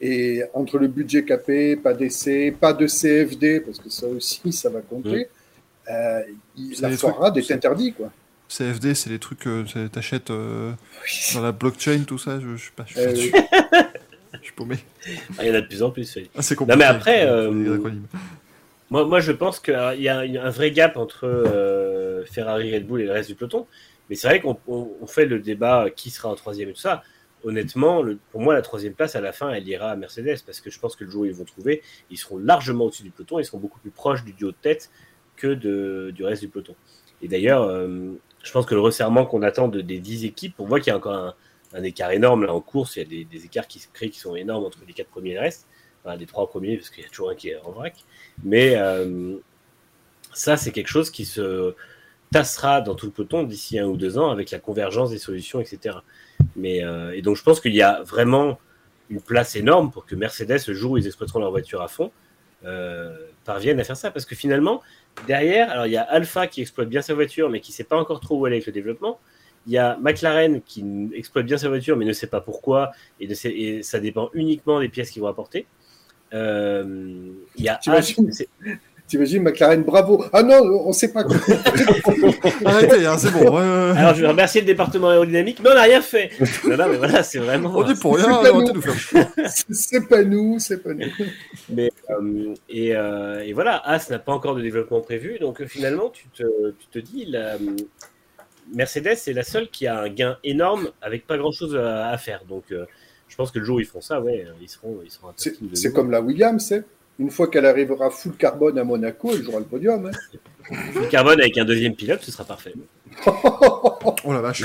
Speaker 3: Et entre le budget capé, pas d'essai, pas de CFD, parce que ça aussi, ça va compter, euh, il-
Speaker 2: C'est
Speaker 3: la foirade est
Speaker 2: c'est-
Speaker 3: interdite. Quoi.
Speaker 2: CFD, c'est les trucs que c'est- t'achètes euh, dans la blockchain, tout ça. Je, je sais pas. Je,
Speaker 3: Euh,
Speaker 2: suis- je suis paumé.
Speaker 5: Ah, Il y en a de plus en plus.
Speaker 2: Ah, c'est compliqué.
Speaker 5: mais après, euh. Moi, moi, je pense qu'il y a une- un vrai gap entre euh, Ferrari, Red Bull et le reste du peloton. Mais c'est vrai qu'on on- on fait le débat euh, qui sera en troisième et tout ça. Honnêtement, pour moi, la troisième place, à la fin, elle ira à Mercedes parce que je pense que le jour où ils vont trouver, ils seront largement au-dessus du peloton, ils seront beaucoup plus proches du duo de tête que du reste du peloton. Et d'ailleurs, euh, je pense que le resserrement qu'on attend de, des 10 équipes, on voit qu'il y a encore un, écart énorme là en course. Il y a des, des écarts qui se créent qui sont énormes entre les quatre premiers et le reste. Enfin, les trois premiers, parce qu'il y a toujours un qui est en vrac. Mais euh, ça, c'est quelque chose qui se tassera dans tout le peloton d'ici un ou deux ans avec la convergence des solutions, etc. Mais, euh, et donc, je pense qu'il y a vraiment une place énorme pour que Mercedes, le jour où ils exploiteront leur voiture à fond, euh, parviennent à faire ça. Parce que finalement, derrière, alors il y a Alpha qui exploite bien sa voiture, mais qui ne sait pas encore trop où aller avec le développement. Il y a McLaren qui exploite bien sa voiture, mais ne sait pas pourquoi, et, ne sait- et ça dépend uniquement des pièces qu'ils vont apporter. Euh, il y a
Speaker 3: T'imagines McLaren, bravo. Ah non, on sait pas. quoi. [laughs]
Speaker 2: Arrêtez, hein, c'est bon. ouais, ouais, ouais.
Speaker 5: Alors, je vais remercier le département aérodynamique, mais on n'a rien fait. Non, non, mais voilà, c'est vraiment.
Speaker 2: On est pour rien, [laughs]
Speaker 3: c'est pas nous. c'est pas nous, c'est pas nous.
Speaker 5: Euh, et, euh, et voilà, As n'a pas encore de développement prévu, donc euh, finalement, tu te, tu te dis, la, Mercedes est la seule qui a un gain énorme avec pas grand chose à, à faire. Donc, euh, je pense que le jour où ils font ça, ouais, ils seront, ils seront un
Speaker 3: C'est c'est comme la Williams, c'est. Une fois qu'elle arrivera full carbone à Monaco, elle jouera le podium. hein.
Speaker 5: Le carbone avec un deuxième pilote, ce sera parfait. [laughs]
Speaker 2: Oh la vache.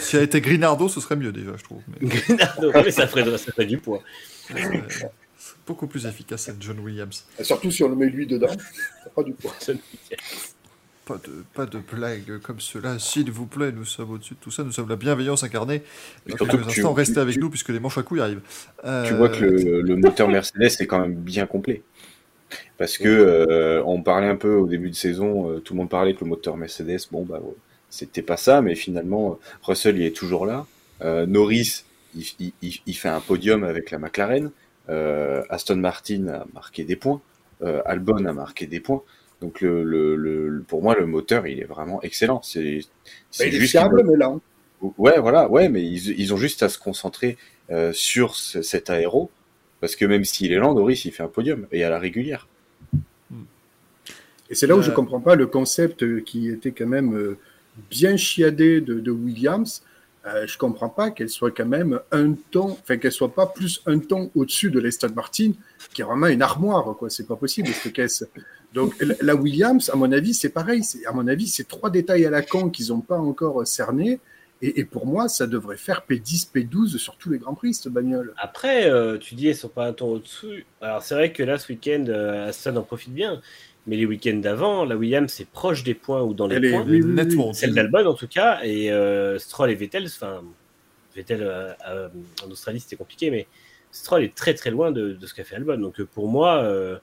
Speaker 2: Si elle était Grinardo, ce serait mieux déjà, je trouve. Mais,
Speaker 5: Donc, mais ça ferait, ça ferait du poids.
Speaker 2: euh, c'est beaucoup plus efficace cette John Williams.
Speaker 3: Et Surtout si on le met lui dedans. Ça fera du poids.
Speaker 2: Pas de, pas de blagues comme cela, s'il vous plaît. Nous sommes au-dessus de tout ça. Nous sommes la bienveillance incarnée. Dans quelques instants, restez
Speaker 4: tu-
Speaker 2: avec
Speaker 4: tu-
Speaker 2: nous puisque les manches à couilles arrivent. Euh,
Speaker 4: Tu vois que le, le moteur Mercedes est quand même bien complet. Parce que euh, on parlait un peu au début de saison, euh, tout le monde parlait que le moteur Mercedes, bon bah ouais, c'était pas ça, mais finalement Russell il est toujours là. Euh, Norris il, il- il- il fait un podium avec la McLaren. Euh, Aston Martin a marqué des points. Euh, Albon a marqué des points. Donc le, le, le- pour moi le moteur il est vraiment excellent. C'est
Speaker 3: Bah,
Speaker 4: juste
Speaker 3: fiable, mais lent.
Speaker 4: Ouais, voilà, ouais, mais ils, ils ont juste à se concentrer euh, sur ce- cet aéro, parce que même s'il est lent, Norris, il fait un podium, et à la régulière.
Speaker 3: Et c'est là où je
Speaker 2: Euh,
Speaker 3: comprends pas le concept qui était quand même euh, bien chiadé de, de Williams. Euh, je comprends pas qu'elle soit quand même un ton, enfin qu'elle soit pas plus un ton au-dessus de l'Aston Martin, qui est vraiment une armoire, quoi. C'est pas possible cette caisse. Donc la- Williams, à mon avis, c'est pareil. À mon avis, c'est trois détails à la con qu'ils ont pas encore cernés. Et, et pour moi, ça devrait faire P10, P12 sur tous les grands prix cette bagnole.
Speaker 5: Après, euh, tu dis, elles sont pas un ton au-dessus. Alors, c'est vrai que là, ce week-end, euh, Aston en profite bien. Mais les week-ends d'avant, la Williams c'est proche des points ou dans les
Speaker 3: Elle est-
Speaker 5: points.
Speaker 3: oui, oui, oui.
Speaker 2: nettement.
Speaker 5: Celle d'Albon en tout cas, et euh, Stroll et Vettel, enfin, Vettel euh, euh, en Australie c'était compliqué, mais Stroll est très très loin de, de ce qu'a fait Albon. Donc pour moi, euh,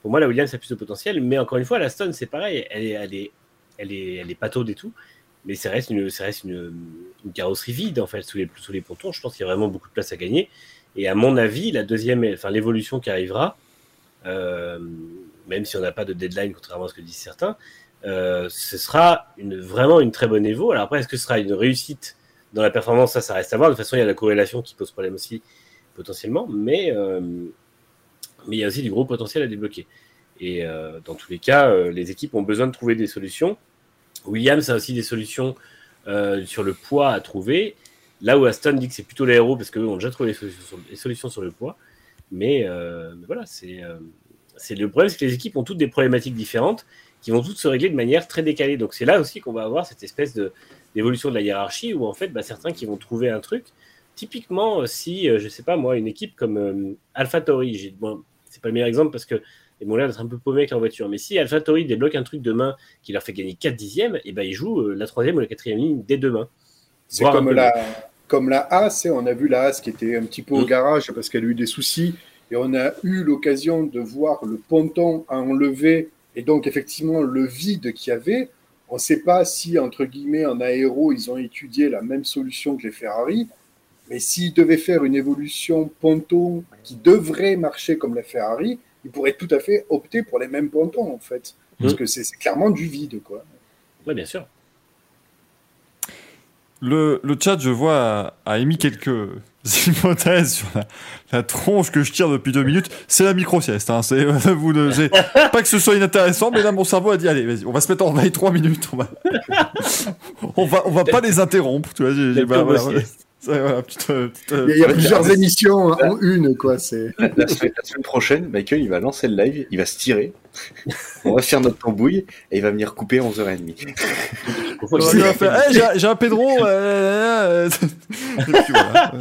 Speaker 5: pour moi la Williams a plus de potentiel, mais encore une fois, la Stone c'est pareil, elle est, elle est, elle est, elle est pataude et tout, mais ça reste une, ça reste une, une carrosserie vide en fait sous les, sous les pontons. Je pense qu'il y a vraiment beaucoup de place à gagner. Et à mon avis, la deuxième, enfin l'évolution qui arrivera, euh, même si on n'a pas de deadline contrairement à ce que disent certains, euh, ce sera vraiment une très bonne évo. Alors après, est-ce que ce sera une réussite dans la performance? Ça, ça reste à voir. De toute façon, il y a la corrélation qui pose problème aussi, potentiellement. Mais, euh, il y a aussi du gros potentiel à débloquer. Et euh, dans tous les cas, les équipes ont besoin de trouver des solutions. Williams a aussi des solutions sur le poids à trouver. Là où Aston dit que c'est plutôt l'aéro, parce qu'eux ont déjà trouvé les solutions sur, le poids. Mais voilà, c'est. C'est le problème, c'est que les équipes ont toutes des problématiques différentes qui vont toutes se régler de manière très décalée. Donc c'est là aussi qu'on va avoir cette espèce de d'évolution de la hiérarchie où en fait, bah, certains qui vont trouver un truc. Typiquement, euh, si euh, je sais pas moi, une équipe comme euh, AlphaTauri, j'ai bon, c'est pas le meilleur exemple parce que ils m'ont l'air d'être un peu paumés avec leur voiture. Mais si AlphaTauri débloque un truc demain qui leur fait gagner 4 dixièmes, et ben ils jouent euh, la troisième ou la quatrième ligne dès demain.
Speaker 3: C'est comme la, comme la As, on a vu la As qui était un petit peu au
Speaker 5: Mm.
Speaker 3: garage parce qu'elle a eu des soucis. Et on a eu l'occasion de voir le ponton à enlever et donc effectivement le vide qu'il y avait. On ne sait pas si, entre guillemets, en aéro, ils ont étudié la même solution que les Ferrari. Mais s'ils devaient faire une évolution ponton qui devrait marcher comme la Ferrari, ils pourraient tout à fait opter pour les mêmes pontons, en fait. Parce
Speaker 5: Mm.
Speaker 3: que c'est c'est clairement du vide, quoi.
Speaker 5: Oui, bien sûr.
Speaker 2: Le, le chat, je vois, a, a émis quelques hypothèses sur la, la tronche que je tire depuis deux minutes. C'est la micro-sieste. Hein. C'est, vous ne, pas que ce soit inintéressant, mais là, mon cerveau a dit allez, vas-y, on va se mettre en veille trois minutes. On va, on va, on va pas les interrompre. Tu vois, j'ai, j'ai-
Speaker 5: La
Speaker 2: bah, voilà,
Speaker 5: turbo
Speaker 2: voilà.
Speaker 5: sieste.
Speaker 2: Ça, voilà, petite, euh, petite, euh,
Speaker 3: Il y a,
Speaker 4: Ouais,
Speaker 3: plusieurs émissions en une, quoi. C'est.
Speaker 4: La, la semaine, la semaine prochaine, Michael, il va lancer le live, il va se tirer. On va faire notre tambouille et il va venir couper 11h30.
Speaker 5: Faut
Speaker 2: il
Speaker 5: qu'il-
Speaker 2: va faire, Eh, j'ai, j'ai un Pedro. euh, euh, euh, et puis voilà.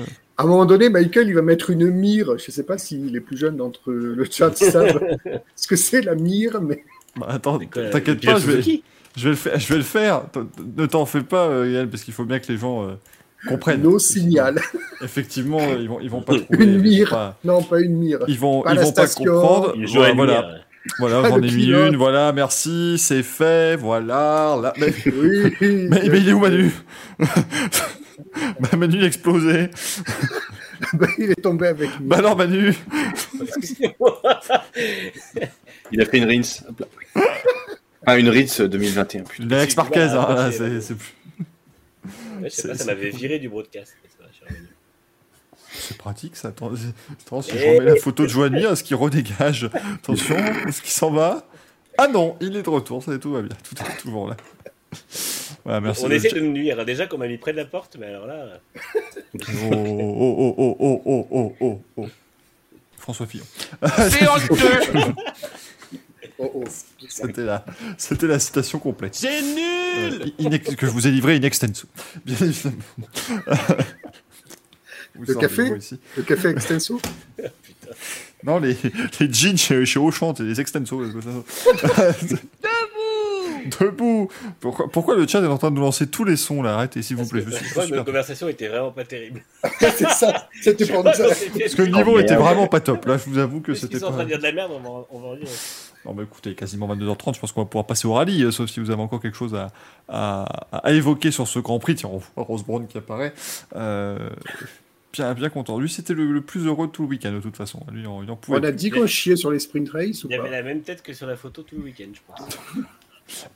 Speaker 3: À un moment donné, Michael, il va mettre une mire. Je ne sais pas si les plus jeunes d'entre le chat savent [laughs] ce que c'est la mire, mais
Speaker 2: bah, attends, t'inquiète pas, je vais,
Speaker 5: Suzuki
Speaker 2: je vais le faire. Je vais le faire. T- Ne t'en fais pas, euh, Yann, parce qu'il faut bien que les gens euh, comprennent.
Speaker 3: nos signal.
Speaker 2: Effectivement, ils vont, ils vont pas trouver.
Speaker 3: Une mire.
Speaker 2: pas-
Speaker 3: Non, pas une mire.
Speaker 2: Ils vont,
Speaker 3: Pas
Speaker 2: ils vont pas comprendre. Voilà, voilà,
Speaker 5: lumière.
Speaker 2: voilà j'en ai mis une. Voilà, merci, c'est fait. Voilà. Là, mais,
Speaker 3: Oui.
Speaker 2: mais, mais il est où Manu? [laughs] Bah, Manu il a explosé.
Speaker 3: Bah, il est tombé avec nous.
Speaker 2: Bah alors Manu.
Speaker 4: Il a fait une rinse. Ah, une rinse 2021. putain.
Speaker 2: Il est ex Marquez. Hein, là,
Speaker 5: c'est-
Speaker 2: plus-
Speaker 5: Ouais, je sais pas, ça m'avait viré du broadcast.
Speaker 2: c'est pratique ça. Attends, attends, si je
Speaker 5: Eh.
Speaker 2: remets la photo de Joanie, est-ce qu'il redégage Attention, est-ce qu'il s'en va Ah non, il est de retour. Ça, tout va bien. Tout est toujours là. Merci
Speaker 5: on euh, essaie de nous nuire. Hein. Déjà qu'on m'a mis près de la porte, mais alors là.
Speaker 2: oh, oh, oh, oh, oh, oh, oh, oh. oh, oh. François Fillon.
Speaker 6: C'est [laughs] honteux
Speaker 3: Oh oh.
Speaker 2: C'était la, c'était la citation complète.
Speaker 6: C'est nul
Speaker 2: euh, inex, Que je vous ai livré in extenso. Bien évidemment.
Speaker 3: le café
Speaker 2: ici.
Speaker 3: Le café extenso
Speaker 2: Non, les, les jeans chez, Auchan, et les extenso. Devant [laughs] Debout pourquoi, pourquoi le chat est en train de nous lancer tous les sons là? Arrêtez, s'il vous plaît.
Speaker 5: que,
Speaker 2: Je suis
Speaker 5: je crois que notre conversation était vraiment pas terrible. [laughs]
Speaker 3: C'est ça. C'était pour nous.
Speaker 2: Parce que le niveau était vraiment pas top. Là, je vous avoue que
Speaker 5: Parce qu'ils
Speaker 2: c'était
Speaker 5: sont en train
Speaker 2: pas.
Speaker 5: de dire de la merde, on va, on va en dire.
Speaker 2: Non, mais écoutez, quasiment 22h30, je pense qu'on va pouvoir passer au rallye, euh, sauf si vous avez encore quelque chose à, à, à évoquer sur ce Grand Prix. Tiens, on voit Rose Brown qui apparaît. Euh, bien, bien content. Lui, c'était le, le plus heureux de tout le week-end, de toute façon. Lui, on, il en pouvait
Speaker 3: On a dit qu'on chiait sur les sprint race ou
Speaker 5: Il avait
Speaker 3: pas
Speaker 5: la même tête que sur la photo tout le week-end, je pense. [laughs]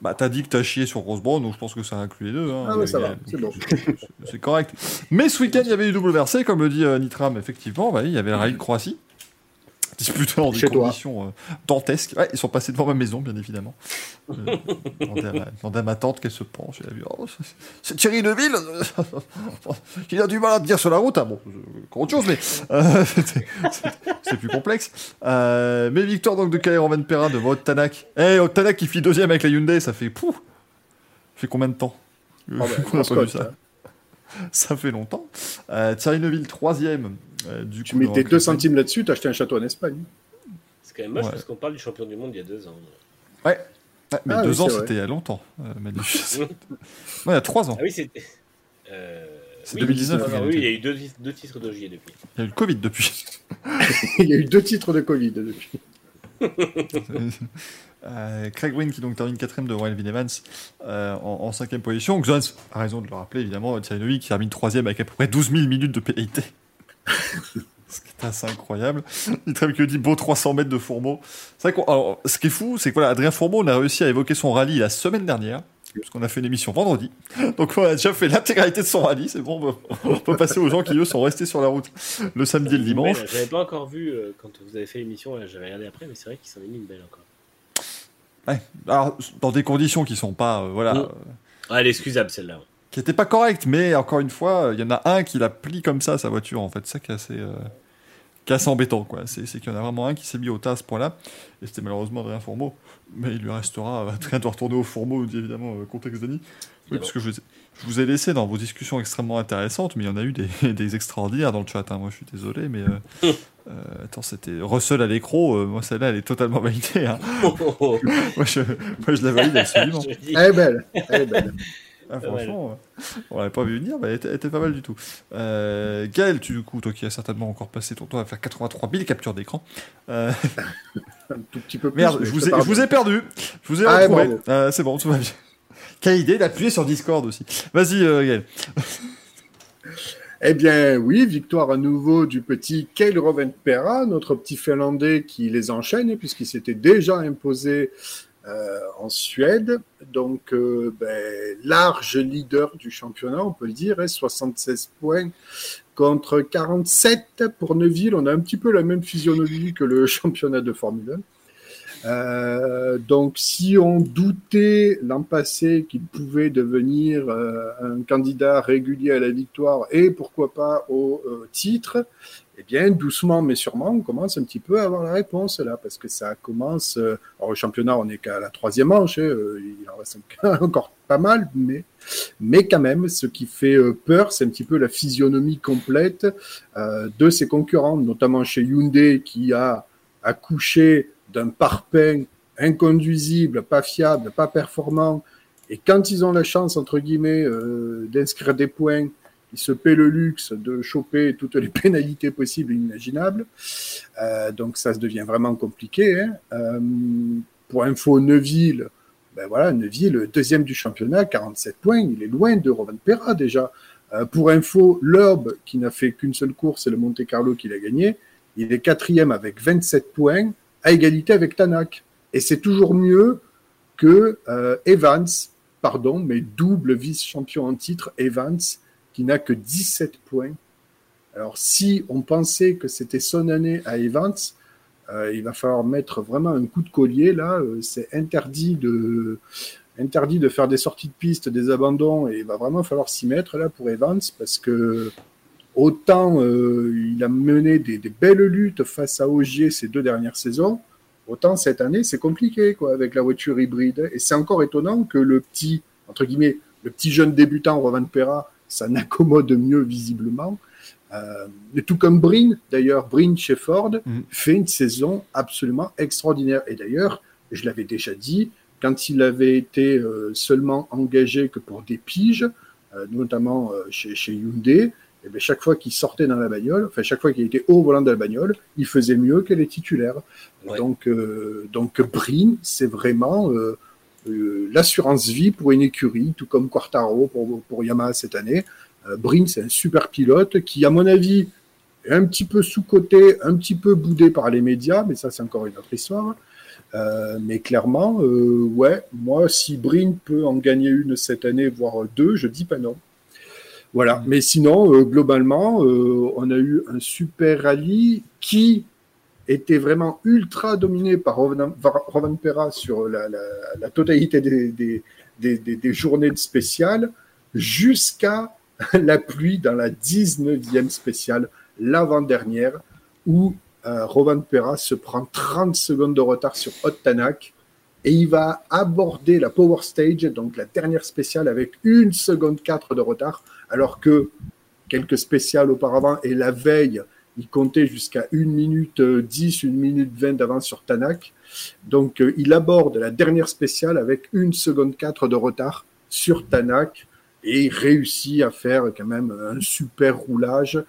Speaker 2: Bah, t'as dit que t'as chié sur Rose Brown, donc je pense que ça inclut les deux. hein.
Speaker 3: Ah ouais, ça
Speaker 2: a-
Speaker 3: va, c'est bon. [laughs]
Speaker 2: c'est- correct. Mais ce week-end, il y avait eu double versé, comme le dit euh, Nitram, effectivement. Bah, il y avait le rallye de Croatie. Disputé dans des
Speaker 3: Chez toi.
Speaker 2: conditions euh, dantesques. Ouais, ils sont passés devant ma maison, bien évidemment. Euh, demandé, à ma, demandé à ma tante qu'elle se penche. Elle a vu, oh, c'est- Thierry Neville. [laughs] il a du mal à tenir sur la route. Ah, bon, autre chose, mais euh, [laughs] c'est- plus complexe. Euh, mais victoire donc de Kair Van Perrin devant Ott Tanak. Eh, Ott Tanak qui fit deuxième avec la Hyundai, ça fait pouf. Ça fait combien de temps?
Speaker 3: Ah bah, [laughs]
Speaker 2: qu'on n'a pas vu ça
Speaker 3: hein. [laughs]
Speaker 2: ça fait longtemps. Euh, Thierry Neuville, troisième. Euh, du
Speaker 3: Tu
Speaker 2: coup, le
Speaker 3: 2
Speaker 2: classement.
Speaker 3: centimes là-dessus, t'as acheté un château en Espagne.
Speaker 5: C'est quand même moche
Speaker 2: Ouais.
Speaker 5: parce qu'on parle du champion du monde il y a deux ans.
Speaker 2: Ouais, mais
Speaker 3: Ah
Speaker 2: deux
Speaker 3: oui,
Speaker 2: ans, c'était il y a longtemps. Euh, Manu. [laughs] non, il y a trois ans.
Speaker 5: Ah oui, c'était. Euh...
Speaker 2: C'est
Speaker 5: oui,
Speaker 2: 2019,
Speaker 5: non, non,
Speaker 2: oui,
Speaker 5: oui,
Speaker 2: ok.
Speaker 5: il y a eu deux, deux titres d'OGIE depuis.
Speaker 2: Il y a eu le Covid depuis. [laughs]
Speaker 3: Il y a eu deux titres de Covid depuis. [laughs]
Speaker 2: Euh, Craig Wynn qui donc termine quatrième devant Elvin Evans euh, en, cinquième position. Xons a raison de le rappeler évidemment. Neuville qui termine troisième avec à peu près 12 000 minutes de pénalité. [laughs] Ce qui est assez incroyable. Nitram qui dit beau 300 mètres de Fourmeau. Ce qui est fou, c'est que Adrien Fourmeau, on a réussi à évoquer son rallye la semaine dernière. Parce qu'on a fait une émission vendredi. [laughs] Donc on a déjà fait l'intégralité de son rallye. C'est bon, on peut- on peut passer aux gens qui eux sont restés sur la route le samedi et le dimanche.
Speaker 5: Ouais, J'avais pas encore vu euh, quand vous avez fait l'émission, j'avais regardé après, mais c'est vrai qu'il s'en est mis une belle encore.
Speaker 2: Ouais. Alors, dans des conditions qui sont pas, euh, voilà,
Speaker 5: Mm.
Speaker 2: euh,
Speaker 5: Ah, elle est excusable celle-là.
Speaker 2: qui étaient pas correctes, mais encore une fois, il y en a un qui l'a plie comme ça sa voiture. En fait, ça qui est assez, euh, qui est assez embêtant. quoi. C'est c'est qu'il y en a vraiment un qui s'est mis au tas à ce point-là, et c'était malheureusement Adrien Fourmeau, mais il lui restera, Adrien [laughs] doit retourner au Fourmeau, dit évidemment, euh, contexte Denis. Oui, parce que je vous, ai, je vous ai laissé dans vos discussions extrêmement intéressantes, mais il y en a eu des, [laughs] des extraordinaires dans le chat, hein. moi je suis désolé, mais... euh, euh, attends, c'était Russell à l'écro, euh, moi celle-là elle est totalement validée. hein.
Speaker 5: Oh, [laughs]
Speaker 2: moi, je, moi je la valide absolument.
Speaker 3: Elle est belle, elle est belle.
Speaker 2: Ah, franchement, on l'avait pas vu venir, mais elle était, elle était pas mal du tout. Euh, Gaël, tu, du coup, toi qui as certainement encore passé ton temps à faire 83 000 captures d'écran. Euh, [laughs]
Speaker 3: Un tout petit peu plus.
Speaker 2: merde, je vous, ai, je
Speaker 3: pardonne.
Speaker 2: vous ai perdu. Je vous ai
Speaker 3: Ah,
Speaker 2: retrouvé.
Speaker 3: bon.
Speaker 2: Euh, c'est bon, tout va bien. [laughs] Quelle idée d'appuyer sur Discord aussi. Vas-y, euh, Gaël.
Speaker 3: Eh bien, oui, victoire à nouveau du petit Kyle Rovenpera, notre petit Finlandais qui les enchaîne, puisqu'il s'était déjà imposé euh, en Suède. Donc, euh, ben, large leader du championnat, on peut le dire, hein, 76 points contre 47 pour Neuville. On a un petit peu la même physionomie que le [laughs] championnat de Formule 1. Euh, donc, si on doutait l'an passé qu'il pouvait devenir un candidat régulier à la victoire et pourquoi pas au titre, eh bien, doucement mais sûrement, on commence un petit peu à avoir la réponse là, parce que ça commence. euh, alors, au championnat, on n'est qu'à la troisième manche, hein, euh, il en reste [laughs] encore pas mal, mais, mais quand même, ce qui fait euh, peur, c'est un petit peu la physionomie complète de ses concurrents, notamment chez Hyundai qui a accouché d'un parpaing inconduisible, pas fiable, pas performant. Et quand ils ont la chance, entre guillemets, d'inscrire des points, ils se paient le luxe de choper toutes les [laughs] pénalités possibles et imaginables. Euh, donc ça se devient vraiment compliqué. hein. Euh, pour info, Neuville, ben voilà, Neuville, deuxième du championnat, 47 points, il est loin de Rovanpera déjà. Euh, pour info, l'Orbe, qui n'a fait qu'une seule course, c'est le Monte Carlo qui l'a gagné, il est quatrième avec 27 points, à égalité avec Tanak. Et c'est toujours mieux que Evans, pardon, mais double vice-champion en titre, Evans, qui n'a que 17 points. Alors si on pensait que c'était son année à Evans, euh, il va falloir mettre vraiment un coup de collier là. Euh, c'est interdit de interdit de faire des sorties de piste, des abandons, et il va vraiment falloir s'y mettre là pour Evans parce que autant euh, il a mené des, belles luttes face à Ogier ces deux dernières saisons, autant cette année c'est compliqué quoi avec la voiture hybride. Et c'est encore étonnant que le petit entre guillemets le petit jeune débutant Rovan Pera, ça n'accommode mieux visiblement. Euh, tout comme Brin, d'ailleurs, Brin chez Ford
Speaker 2: Mhm.
Speaker 3: fait une saison absolument extraordinaire. Et d'ailleurs, je l'avais déjà dit, quand il avait été euh, seulement engagé que pour des piges, euh, notamment euh, chez, chez Hyundai, et bien chaque fois qu'il sortait dans la bagnole, enfin chaque fois qu'il était au volant de la bagnole, il faisait mieux que les titulaires.
Speaker 5: Ouais.
Speaker 3: Donc, euh, donc Brin, c'est vraiment l'assurance vie pour une écurie, tout comme Quartaro pour, pour Yamaha cette année. Euh, Brin, c'est un super pilote qui, à mon avis, est un petit peu sous-coté, un petit peu boudé par les médias, mais ça, c'est encore une autre histoire. Euh, mais clairement, euh, ouais, moi, si Brin peut en gagner une cette année, voire deux, je dis pas non. Voilà. Mais sinon, euh, globalement, euh, on a eu un super rallye qui était vraiment ultra dominé par Rovan Rovan Pera sur la, totalité des journées de spéciales, jusqu'à [laughs] la pluie dans la 19e spéciale, l'avant-dernière, où euh, Rovan Pera se prend 30 secondes de retard sur Hot Tanak et il va aborder la Power Stage, donc la dernière spéciale, avec une seconde 4 de retard, alors que quelques spéciales auparavant et la veille, il comptait jusqu'à 1 minute 10, 1 minute 20 d'avance sur Tanak. Donc euh, il aborde la dernière spéciale avec une seconde 4 de retard sur Tanak et il réussit à faire quand même un super roulage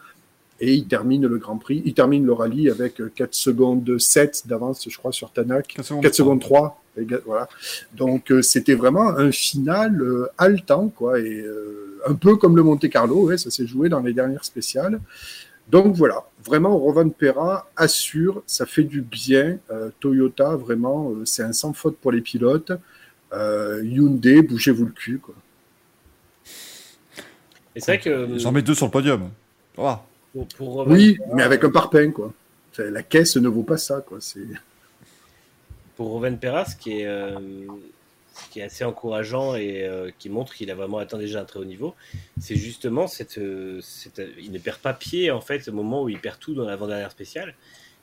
Speaker 3: et il termine le Grand Prix, il termine le rallye avec 4 secondes 7 d'avance, je crois, sur Tanak.
Speaker 2: 4 secondes
Speaker 3: 4 secondes 3. Voilà. Donc euh, c'était vraiment un final euh, haletant, quoi, et euh, un peu comme le Monte Carlo, ouais, ça s'est joué dans les dernières spéciales. Donc voilà, vraiment Rovan Pera assure, ça fait du bien. Euh, Toyota, vraiment, euh, c'est un sans faute pour les pilotes. Euh, Hyundai, bougez-vous le cul, quoi.
Speaker 5: Et c'est vrai que
Speaker 2: J'en mets deux sur le podium. Voilà.
Speaker 5: pour, pour Rovan
Speaker 3: Oui,
Speaker 5: Pera-
Speaker 3: mais avec un parpaing, quoi. C'est- La caisse ne vaut pas ça, quoi. C'est
Speaker 5: pour Roven Pera, ce qui est, euh, qui est assez encourageant et euh, qui montre qu'il a vraiment atteint déjà un très haut niveau, c'est justement cette, euh, cette- il ne perd pas pied en fait au moment où il perd tout dans l'avant-dernière spéciale.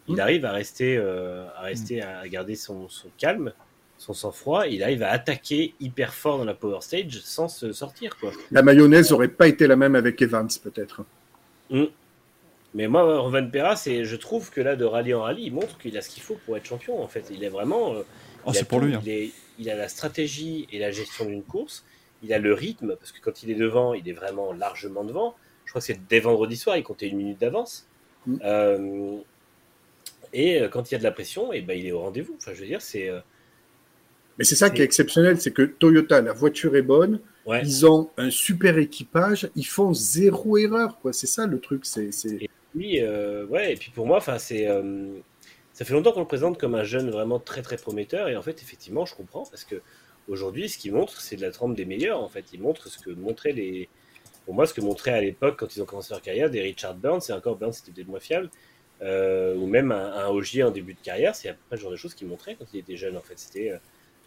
Speaker 5: Il
Speaker 3: Mm.
Speaker 5: arrive à rester, euh, à rester, à garder son, son calme, son sang-froid. Il arrive à attaquer hyper fort dans la power stage sans se sortir quoi.
Speaker 3: La mayonnaise aurait pas été la même avec Evans, peut-être.
Speaker 5: Mais moi, Rovan Pera, c'est, je trouve que là, de rallye en rallye, il montre qu'il a ce qu'il faut pour être champion. En fait, il est vraiment.
Speaker 2: Oh,
Speaker 5: il a
Speaker 2: c'est pour lui. hein.
Speaker 5: Il, est- il a la stratégie et la gestion d'une course. Il a le rythme parce que quand il est devant, il est vraiment largement devant. Je crois que c'est dès vendredi soir, il comptait une minute d'avance.
Speaker 3: Mm.
Speaker 5: Euh, et euh, quand il y a de la pression, et ben, il est au rendez-vous. Enfin, je veux dire, c'est. euh,
Speaker 3: Mais c'est ça qui est exceptionnel, c'est que Toyota, la voiture est bonne,
Speaker 5: ouais.
Speaker 3: ils ont un super équipage, ils font zéro erreur, quoi. C'est ça le truc, c'est. c'est-
Speaker 5: Oui, euh, ouais, et puis pour moi, enfin, c'est, euh, ça fait longtemps qu'on le présente comme un jeune vraiment très très prometteur, et en fait, effectivement, je comprends parce que aujourd'hui, ce qu'il montre, c'est de la trempe des meilleurs. En fait, il montre ce que montraient les, pour moi, ce que montraient à l'époque quand ils ont commencé leur carrière des Richard Burns, et encore Burns, c'était peut-être moins fiable, euh, ou même un, un Ogier en début de carrière, c'est à peu près le genre de choses qu'il montrait quand il était jeune. En fait, c'était euh,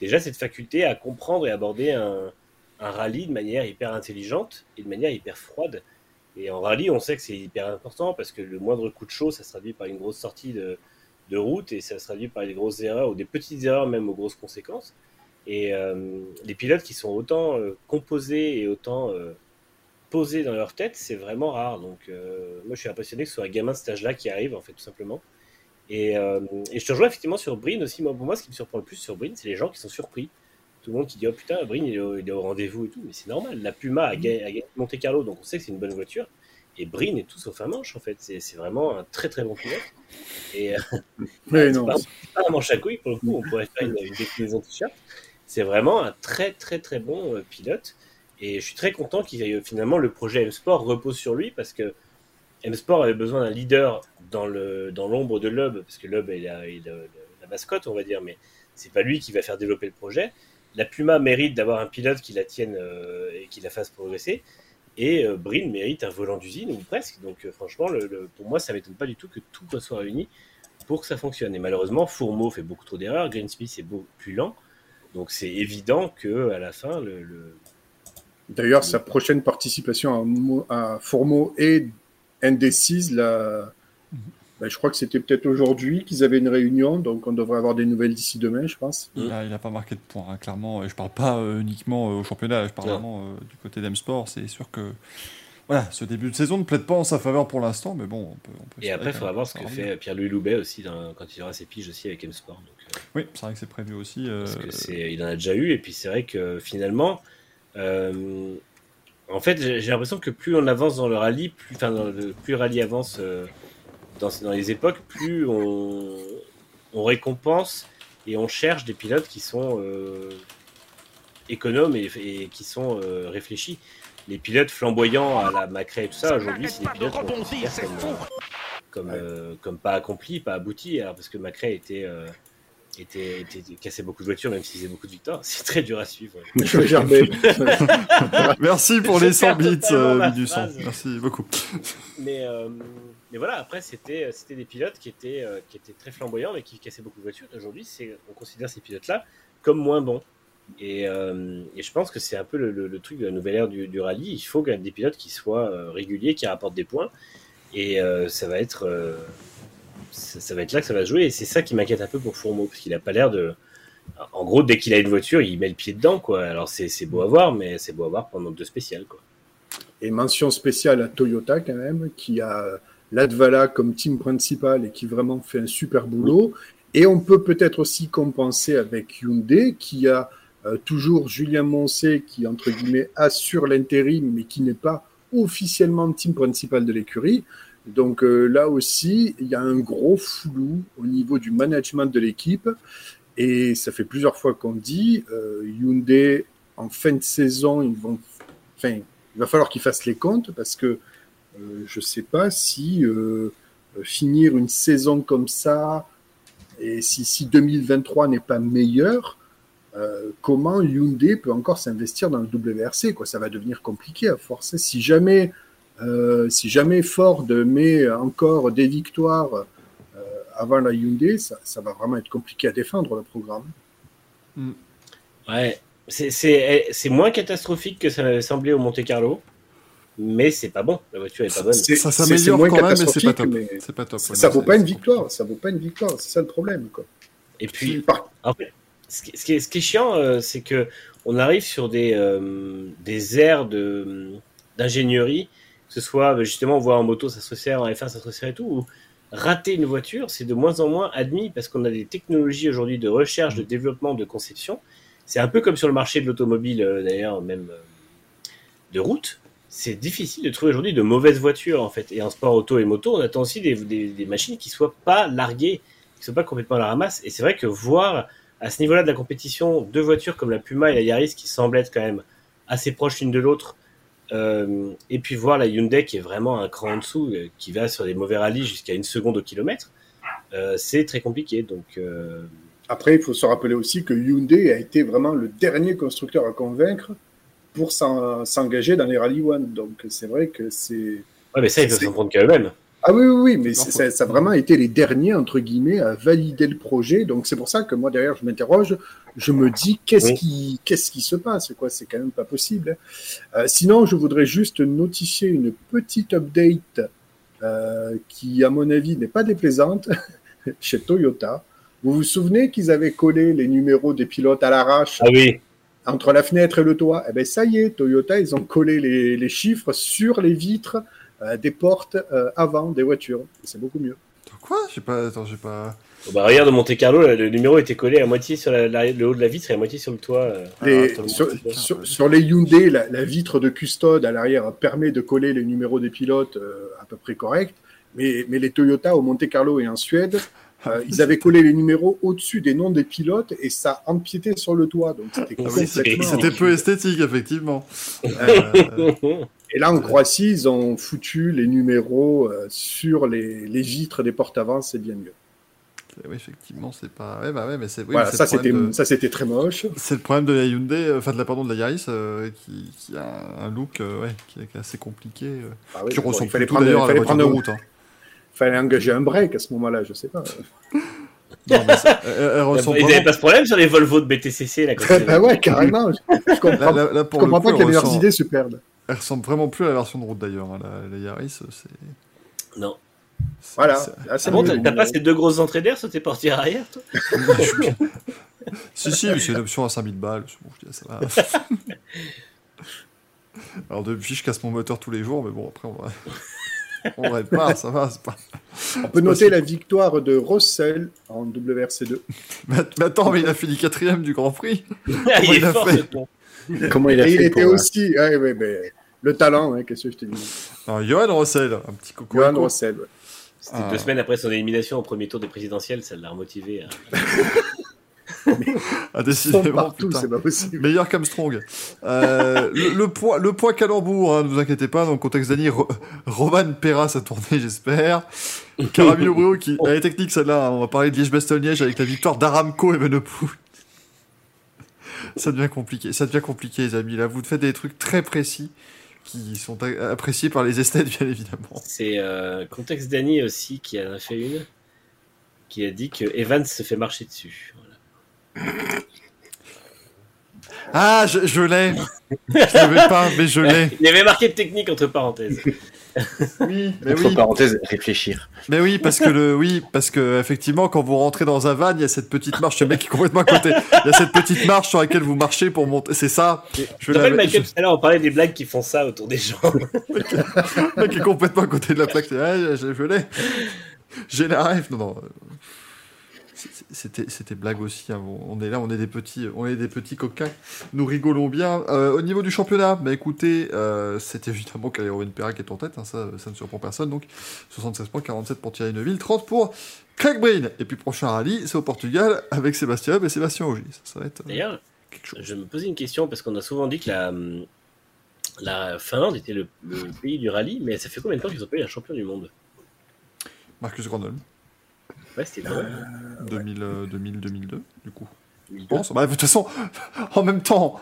Speaker 5: déjà cette faculté à comprendre et aborder un, un rallye de manière hyper intelligente et de manière hyper froide. Et en rallye, on sait que c'est hyper important parce que le moindre coup de chaud, ça se traduit par une grosse sortie de, de route et ça se traduit par des grosses erreurs ou des petites erreurs même aux grosses conséquences. Et euh, les pilotes qui sont autant euh, composés et autant euh, posés dans leur tête, c'est vraiment rare. Donc moi, je suis impressionné que ce soit un gamin de cet âge-là qui arrive, en fait, tout simplement. Et, et je te rejoins effectivement sur Brin aussi. Moi, pour moi, ce qui me surprend le plus sur Brin, c'est les gens qui sont surpris. Tout le monde qui dit Oh putain, Brin, il est au, au rendez-vous et tout. Mais c'est normal. La Puma a gagné Monte Carlo, donc on sait que c'est une bonne voiture. Et Brin est tout sauf un manche, en fait. C'est vraiment un très très bon pilote. Et euh, [laughs] [laughs]
Speaker 3: non.
Speaker 5: pas, pas un manche à couilles, pour le coup. On pourrait faire une, une déclinaison t-shirt. C'est vraiment un très très très bon euh, pilote. Et je suis très content qu'il ait finalement le projet M-Sport repose sur lui parce que M-Sport avait besoin d'un leader dans le dans l'ombre de Loeb parce que Loeb est la, est la- la mascotte on va dire mais c'est pas lui qui va faire développer le projet. La Puma mérite d'avoir un pilote qui la tienne euh, et qui la fasse progresser et euh, mérite un volant d'usine ou presque donc euh, franchement le, le- pour moi ça m'étonne pas du tout que tout soit réuni pour que ça fonctionne et malheureusement Fourmeau fait beaucoup trop d'erreurs, Greensmith est beaucoup plus lent donc c'est évident que à la fin le- le
Speaker 3: D'ailleurs, sa prochaine participation à, à Fourmeau est indécise. Là, ben, je crois que c'était peut-être aujourd'hui qu'ils avaient une réunion, donc on devrait avoir des nouvelles d'ici demain, je pense.
Speaker 2: Il a, il a pas marqué de points, hein, clairement. Et je parle pas euh, uniquement euh, au championnat, je parle vraiment euh, du côté d'M-Sport. C'est sûr que voilà, ce début de saison ne plaide pas en sa faveur pour l'instant, mais bon, on peut. On peut
Speaker 5: Et après, il faudra voir ce que fait. Pierre-Louis Loubet aussi dans- quand il aura ses piges aussi avec M-Sport. Donc, euh,
Speaker 2: Oui, c'est vrai que c'est prévu aussi. euh,
Speaker 5: parce que c'est, il en a déjà eu. Et puis c'est vrai que finalement, euh, en fait, j'ai j'ai l'impression que plus on avance dans le rallye, plus, enfin, le, plus le rallye avance euh, dans, dans les époques, plus on, on récompense et on cherche des pilotes qui sont euh, économes et, et qui sont euh, réfléchis. Les pilotes flamboyants à la Macrae et tout ça, aujourd'hui, c'est des pilotes qu'on considère comme, euh, comme, euh, comme pas accomplis, pas aboutis, alors parce que Macrae était, euh, était, était, cassait beaucoup de voitures, même s'il faisait beaucoup de victoires. C'est très dur à suivre. [laughs] [laughs]
Speaker 2: Merci pour les
Speaker 5: Je
Speaker 2: 100
Speaker 5: perds
Speaker 2: bits, euh, Minus cent.
Speaker 5: phrase.
Speaker 2: Merci beaucoup.
Speaker 5: Mais, euh, mais voilà, après, c'était c'était des pilotes qui étaient, euh, qui étaient très flamboyants, mais qui cassaient beaucoup de voitures. Aujourd'hui, c'est- on considère ces pilotes-là comme moins bons. Et, euh, et je pense que c'est un peu le, le- le truc de la nouvelle ère du, du rallye. Il faut qu'il y ait des pilotes qui soient euh, réguliers, qui rapportent des points. Et euh, ça va être euh, ça, va être là que ça va jouer. Et c'est ça qui m'inquiète un peu pour Fourmeau, parce qu'il a pas l'air de. En gros, dès qu'il a une voiture, il met le pied dedans, quoi. Alors c'est beau à voir, mais c'est beau à voir pendant deux spéciales, quoi.
Speaker 3: Et mention spéciale à Toyota quand même, qui a Latvala comme team principal et qui vraiment fait un super boulot. Et on peut peut-être aussi compenser avec Hyundai, qui a euh, toujours Julien Moncé, qui entre guillemets assure l'intérim, mais qui n'est pas officiellement team principal de l'écurie. Donc euh, là aussi, il y a un gros flou au niveau du management de l'équipe. Et ça fait plusieurs fois qu'on dit, euh, Hyundai, en fin de saison, ils vont, enfin, il va falloir qu'ils fassent les comptes parce que euh, je ne sais pas si finir une saison comme ça et si, si 2023 n'est pas meilleur, comment Hyundai peut encore s'investir dans le WRC quoi Ça va devenir compliqué à forcer. Si jamais, euh, si jamais Ford met encore des victoires euh, avant la Hyundai, ça, ça va vraiment être compliqué à défendre le programme.
Speaker 5: Ouais, c'est- c'est moins catastrophique que ça m'avait semblé au Monte Carlo, mais c'est pas bon. La voiture est pas bonne.
Speaker 2: Ça s'améliore
Speaker 3: moins
Speaker 2: quand même, mais c'est pas
Speaker 3: catastrophique,
Speaker 2: top. pas top. ouais,
Speaker 3: Ça
Speaker 2: non,
Speaker 3: vaut pas une victoire, ça vaut pas une victoire, c'est ça le problème. Quoi.
Speaker 5: Et puis,
Speaker 3: Par-
Speaker 5: En fait, ce qui, ce qui est, ce qui est chiant, euh, c'est que on arrive sur des, euh, des aires de, d'ingénierie, que ce soit bah, justement, on voit en moto, ça se resserre, en F1, ça se resserre et tout, où rater une voiture, c'est de moins en moins admis parce qu'on a des technologies aujourd'hui de recherche, de développement, de conception. C'est un peu comme sur le marché de l'automobile, euh, d'ailleurs, même euh, de route. C'est difficile de trouver aujourd'hui de mauvaises voitures, en fait. Et en sport auto et moto, on attend aussi des, des, des machines qui soient pas larguées, qui soient pas complètement à la ramasse. Et c'est vrai que voir à ce niveau-là de la compétition, deux voitures comme la Puma et la Yaris qui semblent être quand même assez proches l'une de l'autre, euh, et puis voir la Hyundai qui est vraiment un cran en dessous, euh, qui va sur des mauvais rallyes jusqu'à une seconde au kilomètre, euh, c'est très compliqué. Donc,
Speaker 3: Après, il faut se rappeler aussi que Hyundai a été vraiment le dernier constructeur à convaincre pour s'en- s'engager dans les Rally One. Donc c'est vrai que c'est...
Speaker 5: ouais, mais ça, ils peuvent s'en prendre qu'à eux-mêmes.
Speaker 3: Ah oui, oui, oui, mais ça, ça a vraiment été les derniers, entre guillemets, à valider le projet. Donc c'est pour ça que moi, derrière, je m'interroge, je me dis, qu'est-ce
Speaker 5: Oui.
Speaker 3: qui, qu'est-ce qui se passe? Quoi? C'est quand même pas possible. hein. Euh, sinon, je voudrais juste notifier une petite update euh, qui, à mon avis, n'est pas déplaisante [laughs] chez Toyota. Vous vous souvenez qu'ils avaient collé les numéros des pilotes à l'arrache
Speaker 5: Ah oui,
Speaker 3: entre la fenêtre et le toit, eh ben ça y est, Toyota, ils ont collé les, les chiffres sur les vitres des portes euh, avant des voitures. C'est beaucoup mieux.
Speaker 2: Quoi? J'ai pas. Attends, j'ai pas.
Speaker 5: Oh, bah, regarde, Monte Carlo, le numéro était collé à moitié sur la- la- le haut de la vitre et à moitié sur le toit. euh.
Speaker 3: Les-
Speaker 5: Ah,
Speaker 3: sur,
Speaker 5: monde.
Speaker 3: sur- sur les Hyundai, la, la vitre de custode à l'arrière permet de coller les numéros des pilotes euh, à peu près corrects, mais, mais les Toyota au Monte Carlo et en Suède, euh, ils avaient collé les numéros au-dessus des noms des pilotes et ça empiétait sur le toit. Donc c'était complètement...
Speaker 2: Peu esthétique, effectivement. Euh,
Speaker 3: Et là, en Croatie, ils ont foutu les numéros euh, sur les, les vitres des portes avant, c'est bien mieux.
Speaker 2: oui, effectivement, c'est pas. Ouais, bah ouais, mais c'est. oui,
Speaker 3: voilà, ça c'était
Speaker 2: problème de-
Speaker 3: ça c'était très moche.
Speaker 2: C'est le problème de la Hyundai, enfin de la pardon de la Yaris, euh, qui, qui a un look euh, ouais, qui est assez compliqué, euh,
Speaker 3: Ah oui,
Speaker 2: qui
Speaker 3: bon,
Speaker 2: ressemble
Speaker 3: il fallait
Speaker 2: plutôt
Speaker 3: prendre,
Speaker 2: d'ailleurs à la
Speaker 3: fallait,
Speaker 2: voiture de route. Hein.
Speaker 3: Fallait engager un break à ce moment-là, je sais pas. [laughs]
Speaker 2: Non, mais ça-
Speaker 5: Ils n'avaient pas ce problème sur les Volvo de BTCC. Là, quand [laughs]
Speaker 3: bah ouais, carrément. Je, je comprends,
Speaker 2: Là, là- là,
Speaker 3: je
Speaker 2: pour
Speaker 3: comprends
Speaker 2: le
Speaker 3: pas que les meilleures
Speaker 2: ressemble,
Speaker 3: idées se perdent.
Speaker 2: elle ressemble vraiment plus à la version de route d'ailleurs. hein, la, la Yaris, c'est.
Speaker 5: Non.
Speaker 2: c'est-
Speaker 3: Voilà.
Speaker 5: Ah bon, t'as pas ces deux grosses entrées d'air sur tes portières arrière, toi [laughs]
Speaker 2: Si, si, c'est une option à 5000 balles. Bon, je dis, ça va. Alors depuis, je casse mon moteur tous les jours, mais bon, après, on va. On répare, ça va. c'est Pas...
Speaker 3: On peut noter la victoire de Russell en WRC2.
Speaker 2: Mais, mais attends, mais il a fini quatrième du Grand Prix. [laughs]
Speaker 5: Ah, il
Speaker 2: il a
Speaker 5: fort,
Speaker 2: fait.
Speaker 4: Comment il a
Speaker 3: Et il
Speaker 4: fait
Speaker 3: était
Speaker 4: pour, euh,
Speaker 3: aussi, ouais, ouais, mais le talent, hein, qu'est-ce que je te dis.
Speaker 2: Alors, Johan Russell, un petit coco.
Speaker 3: Johan Russell. ouais.
Speaker 5: C'était
Speaker 2: Ah.
Speaker 5: deux semaines après son élimination au premier tour des présidentielles, ça l'a remotivé. à- [laughs]
Speaker 2: a
Speaker 3: Ils sont
Speaker 2: décidément,
Speaker 3: partout, c'est pas possible.
Speaker 2: Meilleur qu'Armstrong. Euh, [laughs] le, le poids, le poids calembour, hein, ne vous inquiétez pas. Dans le contexte d'Annie, Ro- Roman Perras a tourné, [laughs] j'espère. Caramino Brio, qui, [laughs] elle est technique celle-là. hein. On va parler de Liège-Bastogne-Liège avec la victoire d'Aramco et Benepool. Ça devient compliqué. Ça devient compliqué, les amis. Là, vous faites des trucs très précis qui sont appréciés par les esthètes, bien évidemment.
Speaker 5: C'est euh, Contexte Danny aussi qui en a fait une, qui a dit que Evans se fait marcher dessus.
Speaker 2: Ah, je, je l'ai. Je l'avais pas, mais je l'ai.
Speaker 5: Il y avait marqué de technique entre parenthèses.
Speaker 2: Oui, mais
Speaker 4: Entre
Speaker 2: oui.
Speaker 4: parenthèses, réfléchir.
Speaker 2: Mais oui, parce que le, oui, parce que effectivement, quand vous rentrez dans un van, il y a cette petite marche. Le mec est complètement à côté. Il y a cette petite marche sur laquelle vous marcez pour monter. C'est ça. Je
Speaker 5: Je rappelle, Michael, à l'heure, on parlait des blagues qui font ça autour des gens. [laughs]
Speaker 2: Le mec est complètement à côté de la plaque. Ah, je, je l'ai. J'ai la ref. Non, non. C'était, c'était blague aussi. hein. On est là, on est des petits, on est des petits coquins. Nous rigolons bien. Euh, au niveau du championnat, bah écoutez, euh, c'est évidemment Perra qui est en tête. hein, ça, ça ne surprend personne. Donc 76 points, 47 pour Thierry Neuville, 30 pour Craig Breen. Et puis prochain rallye, c'est au Portugal avec Sébastien et Sébastien Ogier. Ça, ça va être euh,
Speaker 5: D'ailleurs, je me posais une question parce qu'on a souvent dit que la, la Finlande était le, le pays du rallye, mais ça fait combien de temps qu'ils ont pas eu un champion du monde?
Speaker 2: Marcus Grönholm,
Speaker 5: Ouais, c'était vrai.
Speaker 2: 2000, euh, 2000, 2002, du coup. Je
Speaker 5: 2002.
Speaker 2: pense. Bah, de toute façon, en même temps,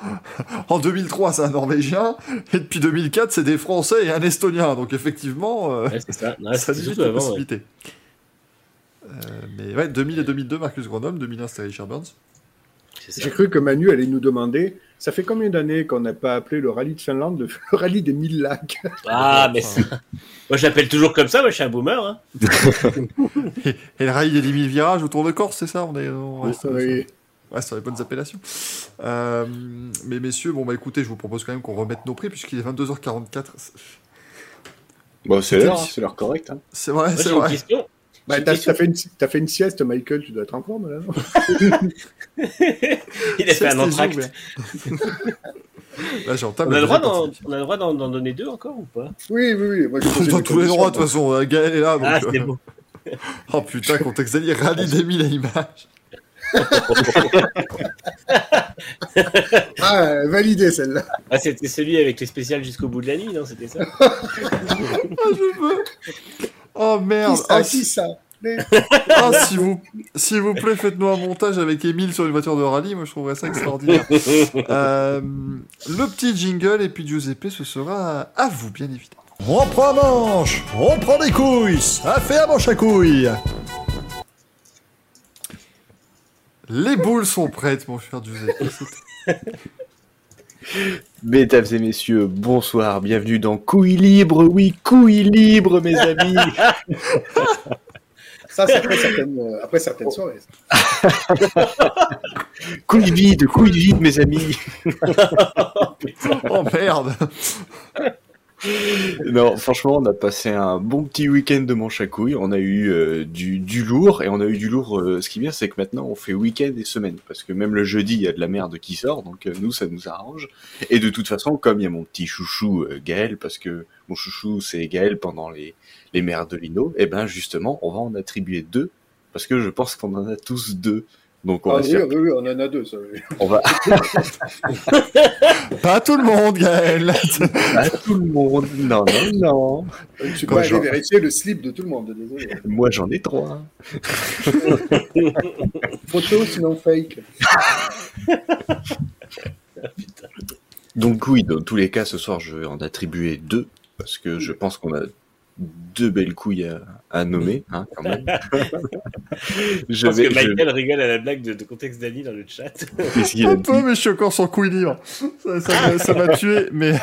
Speaker 2: en 2003, c'est un Norvégien, et depuis 2004, c'est des Français et un Estonien. Donc, effectivement, euh,
Speaker 5: Ouais, c'est ça. Non,
Speaker 2: ça limite les
Speaker 5: avant. ouais.
Speaker 2: Euh, mais ouais, 2000 et 2002, Marcus Grönholm, 2001, c'était Richard Burns.
Speaker 3: J'ai cru que Manu allait nous demander ça fait combien d'années qu'on n'a pas appelé le rallye de Finlande le le [laughs] rallye des 1000 lacs?
Speaker 5: Ah, mais ça... Moi, je l'appelle toujours comme ça. Moi, je suis un boomer. Hein.
Speaker 2: Et, [laughs] et le rail des 10 000 virages autour de Corse, c'est ça? On est on reste,
Speaker 3: Oui.
Speaker 2: Ouais, c'est les bonnes appellations. Euh, mais messieurs, bon bah écoutez, je vous propose quand même qu'on remette nos prix puisqu'il est 22h44.
Speaker 4: Bon, c'est l'heure, c'est l'heure correcte. Hein.
Speaker 2: C'est vrai, c'est
Speaker 5: une
Speaker 2: vrai.
Speaker 5: question.
Speaker 3: Bah, t'as
Speaker 5: question.
Speaker 3: fait, une- t'as fait une sieste, Michael, tu dois être en forme là. [laughs]
Speaker 5: Il a fait un entracte.
Speaker 2: Là, [laughs]
Speaker 5: On a le droit d'en
Speaker 2: partie.
Speaker 5: on a le droit d'en donner deux encore ou pas?
Speaker 3: Oui, oui, oui. Moi, je
Speaker 2: Dans tous les droits, de toute façon, euh, Gaël est là. Donc,
Speaker 5: Ah,
Speaker 2: euh,
Speaker 5: c'est bon.
Speaker 2: Oh putain, contexte Ali, rallye des 1000 à images. [laughs]
Speaker 3: Ah, validé celle-là.
Speaker 5: Ah, c'était celui avec les spéciales jusqu'au bout de la nuit, non? C'était ça?
Speaker 2: Ah, je veux. Oh merde.
Speaker 3: Qui ça,
Speaker 2: Ah,
Speaker 3: qui
Speaker 2: si-
Speaker 3: ça [laughs]
Speaker 2: ah, s'il vous, s'il vous plaît, faites-nous un montage avec Emile sur une voiture de rallye. Moi, je trouverais ça extraordinaire. [laughs] Euh, le petit jingle et puis Giuseppe, ce sera à vous, bien évidemment.
Speaker 7: On prend un manche, on prend des couilles, ça fait un manche à couilles.
Speaker 2: Les boules sont prêtes, mon cher Giuseppe. [laughs]
Speaker 4: Mesdames et messieurs, bonsoir, bienvenue dans Couilles Libre, oui, Couilles Libre, mes amis.
Speaker 3: Ça, c'est après certaines, euh, après certaines soirées. ça. [laughs]
Speaker 4: couilles vides, couilles vides, mes amis. [laughs]
Speaker 2: Oh merde.
Speaker 4: Non, franchement, on a passé un bon petit week-end de manche à. On a eu euh, du, du lourd, et on a eu du lourd. euh, ce qui est bien, c'est que maintenant, on fait week-end et semaine. Parce que même le jeudi, il y a de la merde qui sort, donc euh, nous, ça nous arrange. Et de toute façon, comme il y a mon petit chouchou Gaël, parce que mon chouchou, c'est Gaël pendant les, les mers de Lino, et ben justement, on va en attribuer deux. Parce que je pense qu'on en a tous deux. Donc on
Speaker 3: Ah,
Speaker 4: va
Speaker 3: oui,
Speaker 4: faire-
Speaker 3: oui, oui, on en a deux. Ça, oui.
Speaker 4: on va [laughs]
Speaker 2: Pas tout le monde, Gaël.
Speaker 4: à tout le monde. Non, non, non.
Speaker 3: Tu peux aller vérifier le slip de tout le monde, désolé.
Speaker 4: Moi, j'en ai trois. [laughs]
Speaker 3: Photo, sinon fake.
Speaker 4: Donc oui, dans tous les cas, ce soir, je vais en attribuer deux, parce que je pense qu'on a deux belles couilles à, à nommer, hein, quand même. [laughs] je
Speaker 5: pense
Speaker 4: vais...
Speaker 5: que
Speaker 4: je-
Speaker 5: Michael rigole à la blague de, de contexte d'Ali dans le chat. [laughs]
Speaker 4: Qu'est-ce qu'il a
Speaker 2: Un
Speaker 4: dit
Speaker 2: peu, mais je suis encore sur couille libre. Ça, ça m'a- ça m'a [laughs] tué, mais.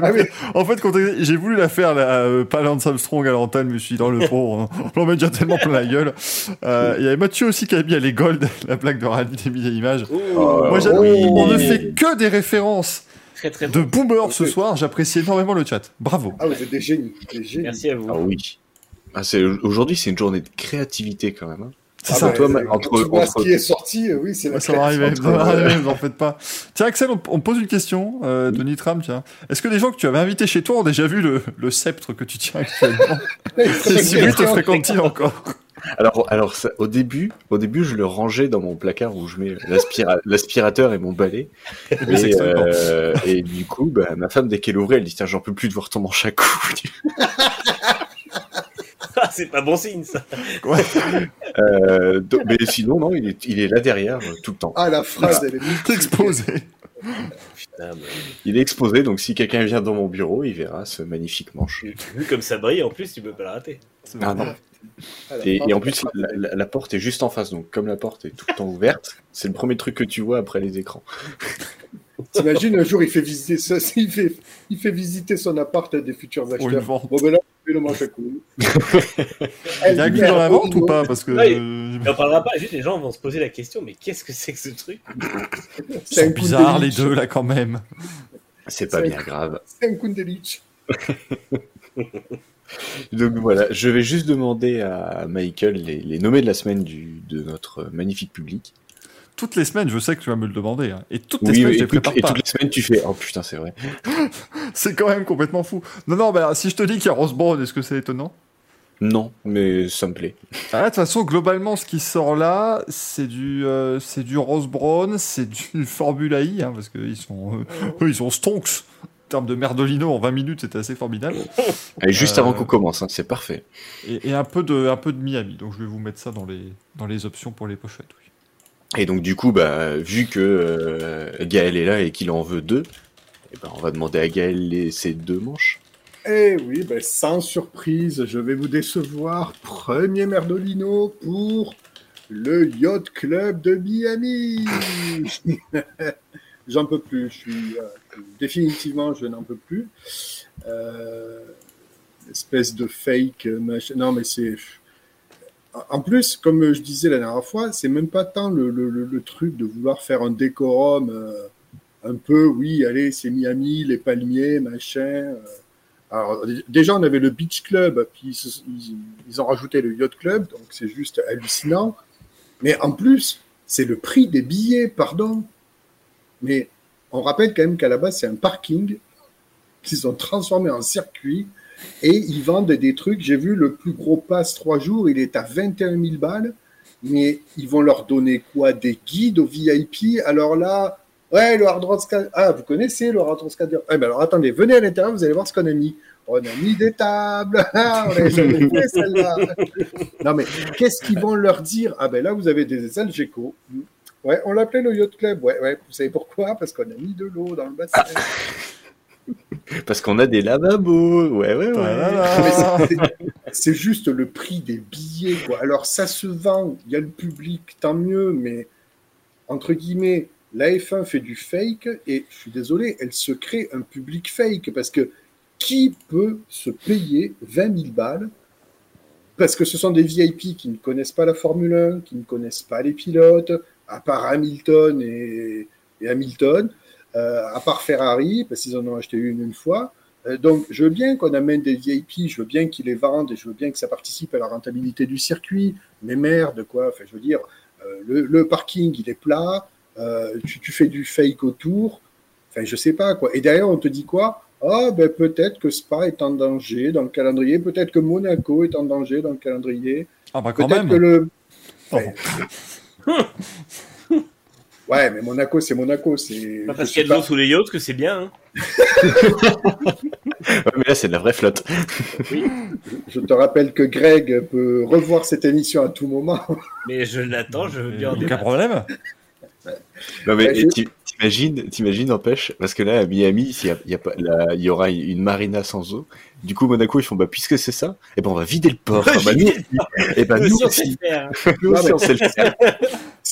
Speaker 3: Ah oui.
Speaker 2: En fait, quand j'ai voulu la faire, la, euh, pas Lance Armstrong à l'antenne, mais je me suis dit, dans le pauvre, hein. on l'en met déjà tellement plein la gueule. Euh, Il y avait Mathieu aussi qui a mis à les Gold, la blague de rallye des milliers d'images.
Speaker 4: Oh,
Speaker 2: Moi,
Speaker 4: oui.
Speaker 2: on ne fait que des références
Speaker 5: Très très
Speaker 2: de
Speaker 5: bon.
Speaker 2: boomer ce soir. J'apprécie énormément le chat. Bravo.
Speaker 3: Ah, vous êtes des génies. Des génies.
Speaker 5: Merci à vous.
Speaker 4: Ah oui. Ah, c'est... Aujourd'hui, c'est une journée de créativité, quand même. hein.
Speaker 2: C'est
Speaker 3: Ah
Speaker 2: ça.
Speaker 3: bah,
Speaker 4: toi,
Speaker 3: quand
Speaker 4: entre-
Speaker 3: tu vois
Speaker 4: entre-
Speaker 3: ce qui est sorti, euh, oui, c'est la
Speaker 2: Ouais, ça va arriver,
Speaker 4: entre-
Speaker 2: ça va arriver, vous en faites pas. Tiens, Axel, on, on me pose une question euh, de Nitram, tiens. Est-ce que des gens que tu avais invités chez toi ont déjà vu le, le sceptre que tu tiens actuellement [laughs] Et si oui, te fréquente-t-il encore
Speaker 4: Alors, alors ça- au début, au début, je le rangeais dans mon placard où je mets l'aspira- l'aspirateur et mon balai. [laughs] Et, euh, et du coup, bah, ma femme, dès qu'elle ouvrait, elle dit Tiens, j'en peux plus de voir ton manche à couilles. [laughs]
Speaker 5: Ah, [laughs] c'est pas bon signe ça.
Speaker 2: Ouais,
Speaker 4: Euh, donc- mais sinon, non, il est, il est là derrière euh, tout le temps.
Speaker 3: Ah, la phrase, elle est
Speaker 2: t'es exposé.
Speaker 5: Putain, mais...
Speaker 4: Il est exposé, donc si quelqu'un vient dans mon bureau, il verra ce magnifique manche.
Speaker 5: Vu comme ça brille, en plus, tu peux pas le rater.
Speaker 4: Ah non.
Speaker 3: Ah, la
Speaker 4: Et, en
Speaker 3: la
Speaker 4: plus, la, la- la porte est juste en face, donc comme la porte est tout le temps ouverte, c'est le premier truc que tu vois après les écrans. [laughs]
Speaker 3: T'imagines, un jour, il fait visiter ça, [laughs] il fait, il fait visiter son appart à des futurs acheteurs. Bon, ben là, [laughs]
Speaker 2: Il y a inclus dans la vente ou pas? Parce que.
Speaker 5: Ouais. on parlera pas, juste les gens vont se poser la question, mais qu'est-ce que c'est que ce truc?
Speaker 2: Ils
Speaker 3: C'est
Speaker 2: bizarres les deux là quand même.
Speaker 4: C'est pas bien grave.
Speaker 3: C'est un Kundelich. [laughs]
Speaker 4: Donc voilà, je vais juste demander à Michael les, les nommés de la semaine du, de notre magnifique public.
Speaker 2: Toutes les semaines, je sais que tu vas me le demander. hein. Et toutes les
Speaker 4: Oui,
Speaker 2: semaines,
Speaker 4: et,
Speaker 2: je les prépare
Speaker 4: et
Speaker 2: pas.
Speaker 4: toutes les semaines, tu fais Oh putain, c'est vrai. [laughs]
Speaker 2: C'est quand même complètement fou. Non, non, bah, si je te dis qu'il y a Rose Brown, est-ce que c'est étonnant?
Speaker 4: Non, mais ça me plaît.
Speaker 2: Ah, De toute façon, globalement, ce qui sort là, c'est du, euh, c'est du Rose Brown, c'est du [laughs] Formula I, hein, parce qu'ils sont, euh, eux, ils sont stonks. En termes de merdolino en 20 minutes, c'était assez formidable.
Speaker 4: Allez, juste
Speaker 2: Euh,
Speaker 4: avant qu'on commence, hein, c'est parfait.
Speaker 2: Et, et un, peu de, un peu de Miami. Donc je vais vous mettre ça dans les, dans les options pour les pochettes. Oui.
Speaker 4: Et donc du coup, bah, vu que euh, Gaël est là et qu'il en veut deux, eh ben, on va demander à Gaël les, ses deux manches.
Speaker 3: Eh oui, ben, sans surprise, je vais vous décevoir. Premier Merdolino pour le Yacht Club de Miami. [laughs] J'en peux plus. Je suis, euh, définitivement, je n'en peux plus. Euh, espèce de fake machin. Non, mais c'est. En plus, comme je disais la dernière fois, c'est même pas tant le, le- le- truc de vouloir faire un décorum euh, un peu, oui, allez, c'est Miami, les palmiers, machin. euh. Alors, déjà, on avait le Beach Club, puis ils- ils ont rajouté le Yacht Club, donc c'est juste hallucinant. Mais en plus, c'est le prix des billets, pardon. Mais on rappelle quand même qu'à la base, c'est un parking qu'ils ont transformé en circuit et ils vendent des trucs. J'ai vu le plus gros pass trois jours, il est à 21 000 balles, mais ils vont leur donner quoi? Des guides aux VIP Alors là, ouais, le Hard Rock Ah, vous connaissez le Hard Rock Scatter Eh ben alors attendez, venez à l'intérieur, vous allez voir ce qu'on a mis. On a mis des tables, [laughs] Ah, on. Non mais qu'est-ce qu'ils vont leur dire? Ah ben là, vous avez des Algeco. Ouais, on l'appelait le Yacht Club. Ouais, ouais. Vous savez pourquoi? Parce qu'on a mis de l'eau dans le bassin. [laughs] [laughs]
Speaker 4: Parce qu'on a des lavabos. Ouais, ouais, ouais. [laughs] [laughs]
Speaker 3: C'est- juste le prix des billets, quoi. Alors, ça se vend, il y a le public, tant mieux, mais entre guillemets, la F1 fait du fake et je suis désolé, elle se crée un public fake parce que qui peut se payer 20 000 balles parce que ce sont des VIP qui ne connaissent pas la Formule 1, qui ne connaissent pas les pilotes, à part Hamilton et, et Hamilton, à part Ferrari, parce qu'ils en ont acheté une une fois. Euh, donc, je veux bien qu'on amène des VIP, je veux bien qu'ils les vendent et je veux bien que ça participe à la rentabilité du circuit, mais merde, quoi. Enfin, je veux dire, euh, le, le parking, il est plat, euh, tu, tu fais du fake autour, enfin, je sais pas, quoi. Et derrière, on te dit quoi? Ah, ben peut-être que Spa est en danger dans le calendrier, peut-être que Monaco est en danger dans le calendrier,
Speaker 2: Ah bah quand
Speaker 3: peut-être
Speaker 2: même.
Speaker 3: que le.
Speaker 2: Oh. [laughs]
Speaker 3: Ouais. Mais Monaco, c'est Monaco. C'est.
Speaker 5: Pas parce qu'il y a de l'eau sous les yachts que c'est bien. hein. [laughs]
Speaker 4: Ouais, mais là, c'est de la vraie flotte.
Speaker 3: Je te rappelle que Greg peut revoir cette émission à tout moment. [laughs]
Speaker 5: Mais je l'attends, je veux bien en
Speaker 2: Aucun problème.
Speaker 4: Non, mais
Speaker 3: Ouais,
Speaker 4: t'imagines, t'imagines, n'empêche, parce que là, à Miami, s'il y, a- il y a pas, là, il y aura une marina sans eau. Du coup, Monaco, ils font, bah, puisque c'est ça, et ben, on va vider le port. Ah, bah, nous aussi. Et ben,
Speaker 5: Nous
Speaker 4: nous
Speaker 5: aussi, on sait
Speaker 4: aussi,
Speaker 5: le faire. [laughs]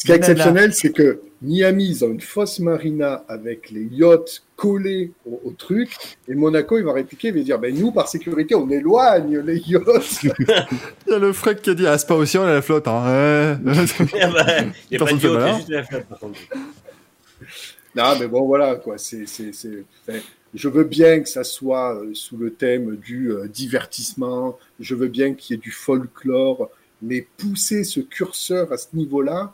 Speaker 3: Ce qui est exceptionnel, c'est que Miami, ils ont une fausse marina avec les yachts collés au, au truc. Et Monaco, il va répliquer, il va dire ben, Nous, par sécurité, on éloigne les yachts. [laughs]
Speaker 2: Il y a le frec qui a dit Ah, c'est pas aussi, on a la flotte. Hein. Ouais.
Speaker 5: Ah bah, Il n'y a pas
Speaker 2: Personne
Speaker 5: de
Speaker 2: fait
Speaker 5: yacht, il y
Speaker 2: malin.
Speaker 5: a juste la flotte par contre.
Speaker 3: non, mais bon, voilà, quoi. C'est, c'est, c'est- enfin, je veux bien que ça soit euh, sous le thème du euh, divertissement. Je veux bien qu'il y ait du folklore. Mais pousser ce curseur à ce niveau-là, euh,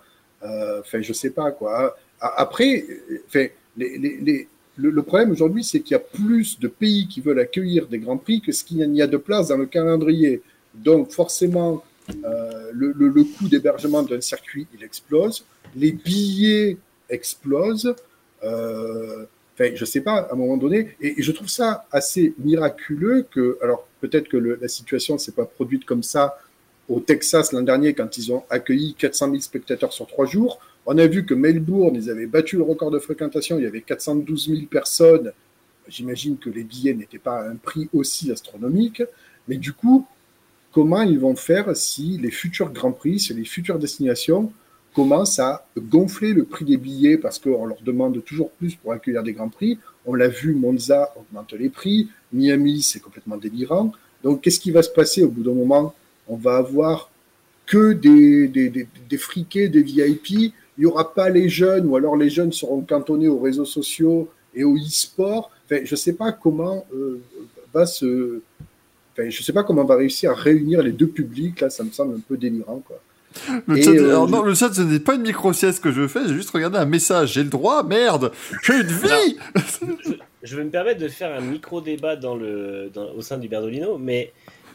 Speaker 3: enfin, je sais pas, quoi. Après, euh, enfin, les, les, les- le, le problème aujourd'hui, c'est qu'il y a plus de pays qui veulent accueillir des grands prix que ce qu'il y a de place dans le calendrier. Donc, forcément, euh, le, le, le coût d'hébergement d'un circuit, il explose. Les billets explosent. Euh, Enfin, je sais pas, à un moment donné, et, et je trouve ça assez miraculeux que, alors peut-être que le- la situation s'est pas produite comme ça au Texas l'an dernier quand ils ont accueilli 400 000 spectateurs sur trois jours. On a vu que Melbourne, ils avaient battu le record de fréquentation, il y avait 412 000 personnes. J'imagine que les billets n'étaient pas à un prix aussi astronomique, mais du coup, comment ils vont faire si les futurs Grands Prix, si les futures destinations commencent à gonfler le prix des billets parce qu'on leur demande toujours plus pour accueillir des Grands Prix? On l'a vu, Monza augmente les prix, Miami, c'est complètement délirant. Donc, qu'est-ce qui va se passer au bout d'un moment? On va avoir que des, des, des, des friqués, des VIP. Il n'y aura pas les jeunes, ou alors les jeunes seront cantonnés aux réseaux sociaux et au e-sport. Enfin, je ne sais pas comment euh, va se. Enfin, je sais pas comment on va réussir à réunir les deux publics. Là, ça me semble un peu délirant, quoi.
Speaker 2: Le chat,
Speaker 3: euh,
Speaker 2: alors
Speaker 3: je-
Speaker 2: non, le chat, ce n'est pas une micro-sieste que je fais, j'ai juste regardé un message. J'ai le droit, merde J'ai une vie [laughs]
Speaker 5: Je vais me permettre de faire un micro-débat dans le, dans- au sein du Berdolino, mais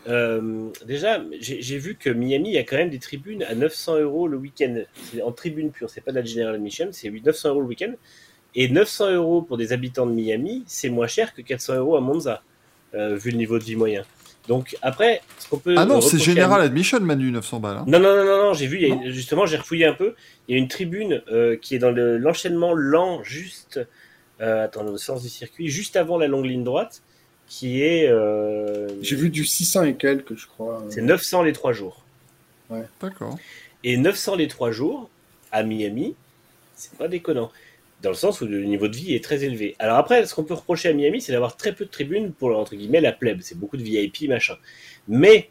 Speaker 5: euh, déjà, j'ai vu que Miami, il y a quand même des tribunes à 900 euros le week-end. En tribune pure, c'est pas de la General Admission, c'est 900 euros le week-end. Et 900 euros pour des habitants de Miami, c'est moins cher que 400 euros à Monza, euh, vu le niveau de vie moyen. Donc après, ce qu'on peut.
Speaker 2: Ah non, c'est
Speaker 5: reprocher à-
Speaker 2: General Admission, Manu, 900 balles. hein.
Speaker 5: non, non, non, non, non, j'ai vu, il y a- justement, j'ai refouillé un peu. Il y a une tribune euh, qui est dans le- l'enchaînement lent, juste, attends, au sens du circuit, juste avant la longue ligne droite, qui est. euh,
Speaker 3: J'ai vu du 600 et quelques, je crois.
Speaker 5: c'est 900 les trois jours.
Speaker 2: D'accord.
Speaker 5: Et 900 les trois jours à Miami, c'est pas déconnant. Dans le sens où le niveau de vie est très élevé. Alors après, ce qu'on peut reprocher à Miami, c'est d'avoir très peu de tribunes pour, entre guillemets, la plèbe. C'est beaucoup de VIP, machin. Mais,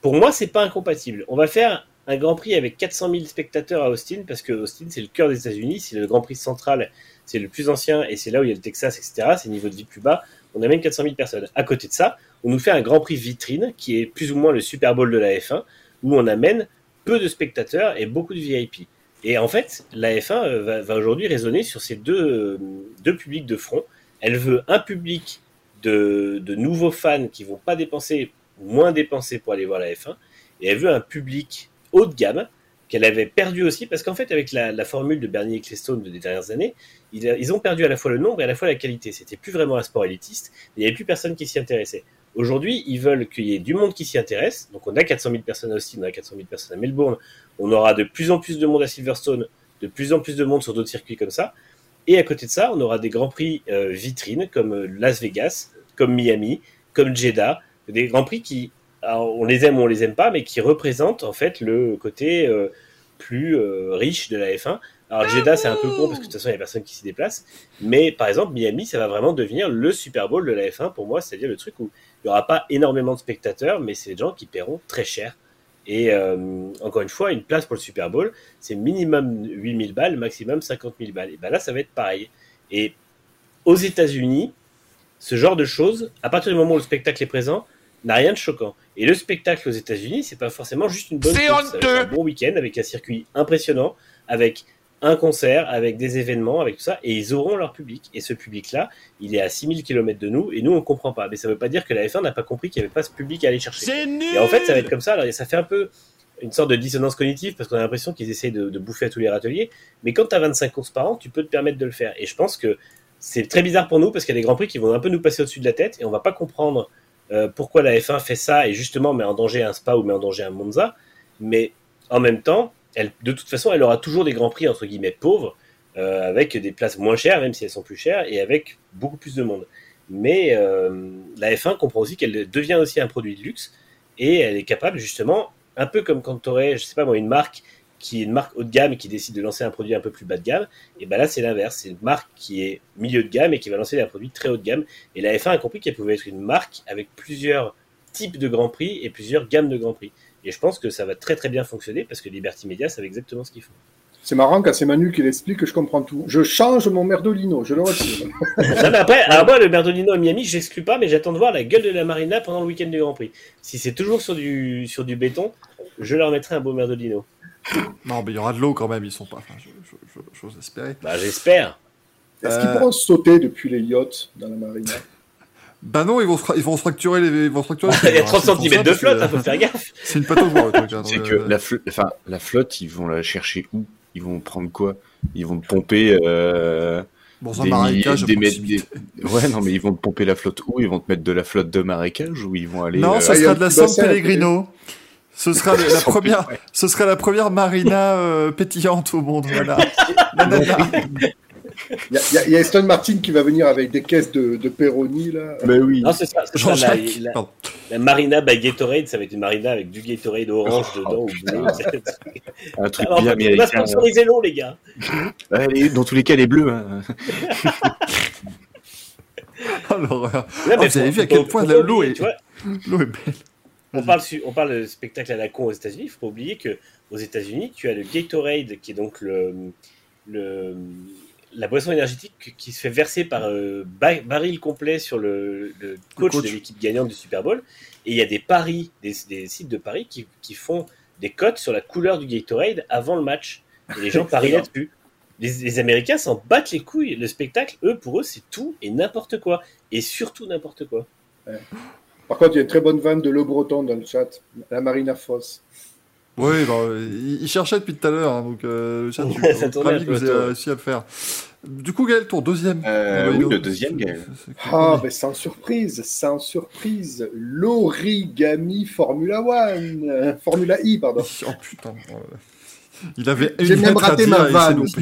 Speaker 5: pour moi, c'est pas incompatible. On va faire un Grand Prix avec 400 000 spectateurs à Austin, parce que Austin, c'est le cœur des États-Unis, c'est le Grand Prix central, c'est le plus ancien, et c'est là où il y a le Texas, etc. C'est le niveau de vie plus bas. On amène 400 000 personnes. À côté de ça, on nous fait un Grand Prix vitrine, qui est plus ou moins le Super Bowl de la F1, où on amène peu de spectateurs et beaucoup de VIP. Et en fait, la F1 euh, va, aujourd'hui raisonner sur ces deux, euh, deux publics de front. Elle veut un public de, de nouveaux fans qui vont pas dépenser, moins dépenser pour aller voir la F1, et elle veut un public haut de gamme qu'elle avait perdu aussi, parce qu'en fait, avec la, la formule de Bernie Ecclestone des dernières années, ils, ont perdu à la fois le nombre et à la fois la qualité. C'était plus vraiment un sport élitiste, il n'y avait plus personne qui s'y intéressait. Aujourd'hui, ils veulent qu'il y ait du monde qui s'y intéresse. Donc, on a 400 000 personnes à Austin, on a 400 000 personnes à Melbourne. On aura de plus en plus de monde à Silverstone, de plus en plus de monde sur d'autres circuits comme ça. Et à côté de ça, on aura des grands prix euh, vitrines comme euh, Las Vegas, comme Miami, comme Jeddah, des grands prix qui, on les aime ou on les aime pas, mais qui représentent en fait le côté euh, plus riche de la F1. Alors Jeddah, c'est un peu con parce que de toute façon, il y a personne qui s'y déplace. Mais par exemple, Miami, ça va vraiment devenir le Super Bowl de la F1 pour moi, c'est-à-dire le truc où il n'y aura pas énormément de spectateurs, mais c'est des gens qui paieront très cher. Et euh, encore une fois, une place pour le Super Bowl, c'est minimum 8000 balles, maximum 50 000 balles. Et ben là, ça va être pareil. Et aux États-Unis, ce genre de choses, à partir du moment où le spectacle est présent, n'a rien de choquant. Et le spectacle aux États-Unis, c'est pas forcément juste une bonne course. Un bon week-end avec un circuit impressionnant, avec un concert, avec des événements, avec tout ça, et ils auront leur public. Et ce public-là, il est à 6000 km de nous, et nous, on comprend pas. Mais ça veut pas dire que la F1 n'a pas compris qu'il n'y avait pas ce public à aller chercher. Et en fait, ça va être comme ça. Alors, ça fait un peu une sorte de dissonance cognitive parce qu'on a l'impression qu'ils essayent de, de bouffer à tous les râteliers. Mais quand tu as 25 courses par an, tu peux te permettre de le faire. Et je pense que c'est très bizarre pour nous parce qu'il y a des grands prix qui vont un peu nous passer au-dessus de la tête et on va pas comprendre euh, pourquoi la F1 fait ça et justement met en danger un Spa ou met en danger un Monza. Mais en même temps, elle, de toute façon, elle aura toujours des grands prix entre guillemets pauvres euh, avec des places moins chères, même si elles sont plus chères, et avec beaucoup plus de monde. Mais euh, la F1 comprend aussi qu'elle devient aussi un produit de luxe et elle est capable justement, un peu comme quand tu aurais, je sais pas moi, une marque qui est une marque haut de gamme et qui décide de lancer un produit un peu plus bas de gamme, et ben là c'est l'inverse, c'est une marque qui est milieu de gamme et qui va lancer un produit très haut de gamme. Et la F1 a compris qu'elle pouvait être une marque avec plusieurs types de grands prix et plusieurs gammes de grands prix. Et je pense que ça va très très bien fonctionner parce que Liberty Media savent exactement ce qu'ils font.
Speaker 3: C'est marrant quand c'est Manu qui l'explique que je comprends tout. Je change mon merdolino, je le retire. [laughs]
Speaker 5: non, mais après, alors moi, le Berdolino à Miami, je n'exclus pas, mais j'attends de voir la gueule de la Marina pendant le week-end du Grand Prix. Si c'est toujours sur du, sur du béton, je leur mettrai un beau Merdolino.
Speaker 2: Non, mais il y aura de l'eau quand même, ils sont pas. Enfin, j'ose espérer.
Speaker 5: Bah, j'espère.
Speaker 3: Est-ce
Speaker 2: Euh.
Speaker 3: qu'ils pourront sauter depuis les yachts dans la marina?
Speaker 2: Bah non, ils vont se, ils vont se fracturer les. Ils vont se fracturer [laughs]
Speaker 5: Il y a
Speaker 2: les-
Speaker 5: 30
Speaker 2: s'ils font
Speaker 5: cm
Speaker 2: ça,
Speaker 5: de
Speaker 2: que,
Speaker 5: flotte,
Speaker 2: euh,
Speaker 5: il faut faire gaffe.
Speaker 2: C'est une pataugeoire le truc. hein,
Speaker 4: C'est que
Speaker 2: euh,
Speaker 4: la, flo- enfin, la flotte, ils vont la chercher où? Ils vont prendre quoi? Ils vont pomper euh,
Speaker 2: un
Speaker 4: des,
Speaker 2: marécage.
Speaker 4: des des- Ouais, non, mais ils vont pomper la flotte où? Ils vont te mettre de la flotte de marécage ou ils vont aller
Speaker 2: Non,
Speaker 4: euh,
Speaker 2: ce
Speaker 3: il y a
Speaker 2: sera de la
Speaker 3: petit
Speaker 2: San Pellegrino. Ce sera la [laughs] première, ce sera la première marina euh, pétillante au monde. Voilà. Nanana.
Speaker 3: Il y, a- il y a- il y a Aston Martin qui va venir avec des caisses de, de Peroni, là.
Speaker 4: Bah oui.
Speaker 5: Non, c'est ça. la, la- la Marina by Gatorade, ça va être une Marina avec du Gatorade orange
Speaker 4: Oh,
Speaker 5: dedans ou bleu.
Speaker 4: Un truc
Speaker 5: Alors,
Speaker 4: bien
Speaker 5: on va
Speaker 4: américain.
Speaker 5: sponsoriser l'eau, les gars.
Speaker 4: Ouais, les- dans tous les cas, les bleus. hein. [laughs]
Speaker 2: Oh, l'horreur. Oh, vous avez vu à quel point l'eau est- L'eau est belle.
Speaker 5: On parle, su- on parle de spectacle à la con aux États-Unis. Il faut pas oublier que aux États-Unis, tu as le Gatorade, qui est donc le, le la boisson énergétique qui se fait verser par euh, ba- baril complet sur le, le coach,
Speaker 2: coach.
Speaker 5: de l'équipe gagnante du Super Bowl. Et il y a des paris, des, des sites de paris qui, qui font des cotes sur la couleur du Gatorade avant le match. Et les gens [laughs] parient là-dessus. Les, les Américains s'en battent les couilles. Le spectacle, eux, pour eux, c'est tout et n'importe quoi. Et surtout n'importe quoi.
Speaker 3: Par contre, il y a une très bonne vanne de Le Breton dans le chat. La Marina Fosse.
Speaker 2: Oui, bah, il, il cherchait depuis tout à l'heure, hein, donc euh, le chat, tu
Speaker 5: Ouais, [laughs] ça tournait
Speaker 2: que vous
Speaker 5: autour.
Speaker 2: réussi à le faire. Du coup, Gaël, ton deuxième.
Speaker 4: Euh, oui, le deuxième, Gaël.
Speaker 3: Ah, ben sans surprise, sans surprise. L'origami Formula One. Euh, Formula I, pardon. [laughs]
Speaker 2: Oh putain. euh, Il avait
Speaker 3: J'ai même raté ma vanne. [laughs]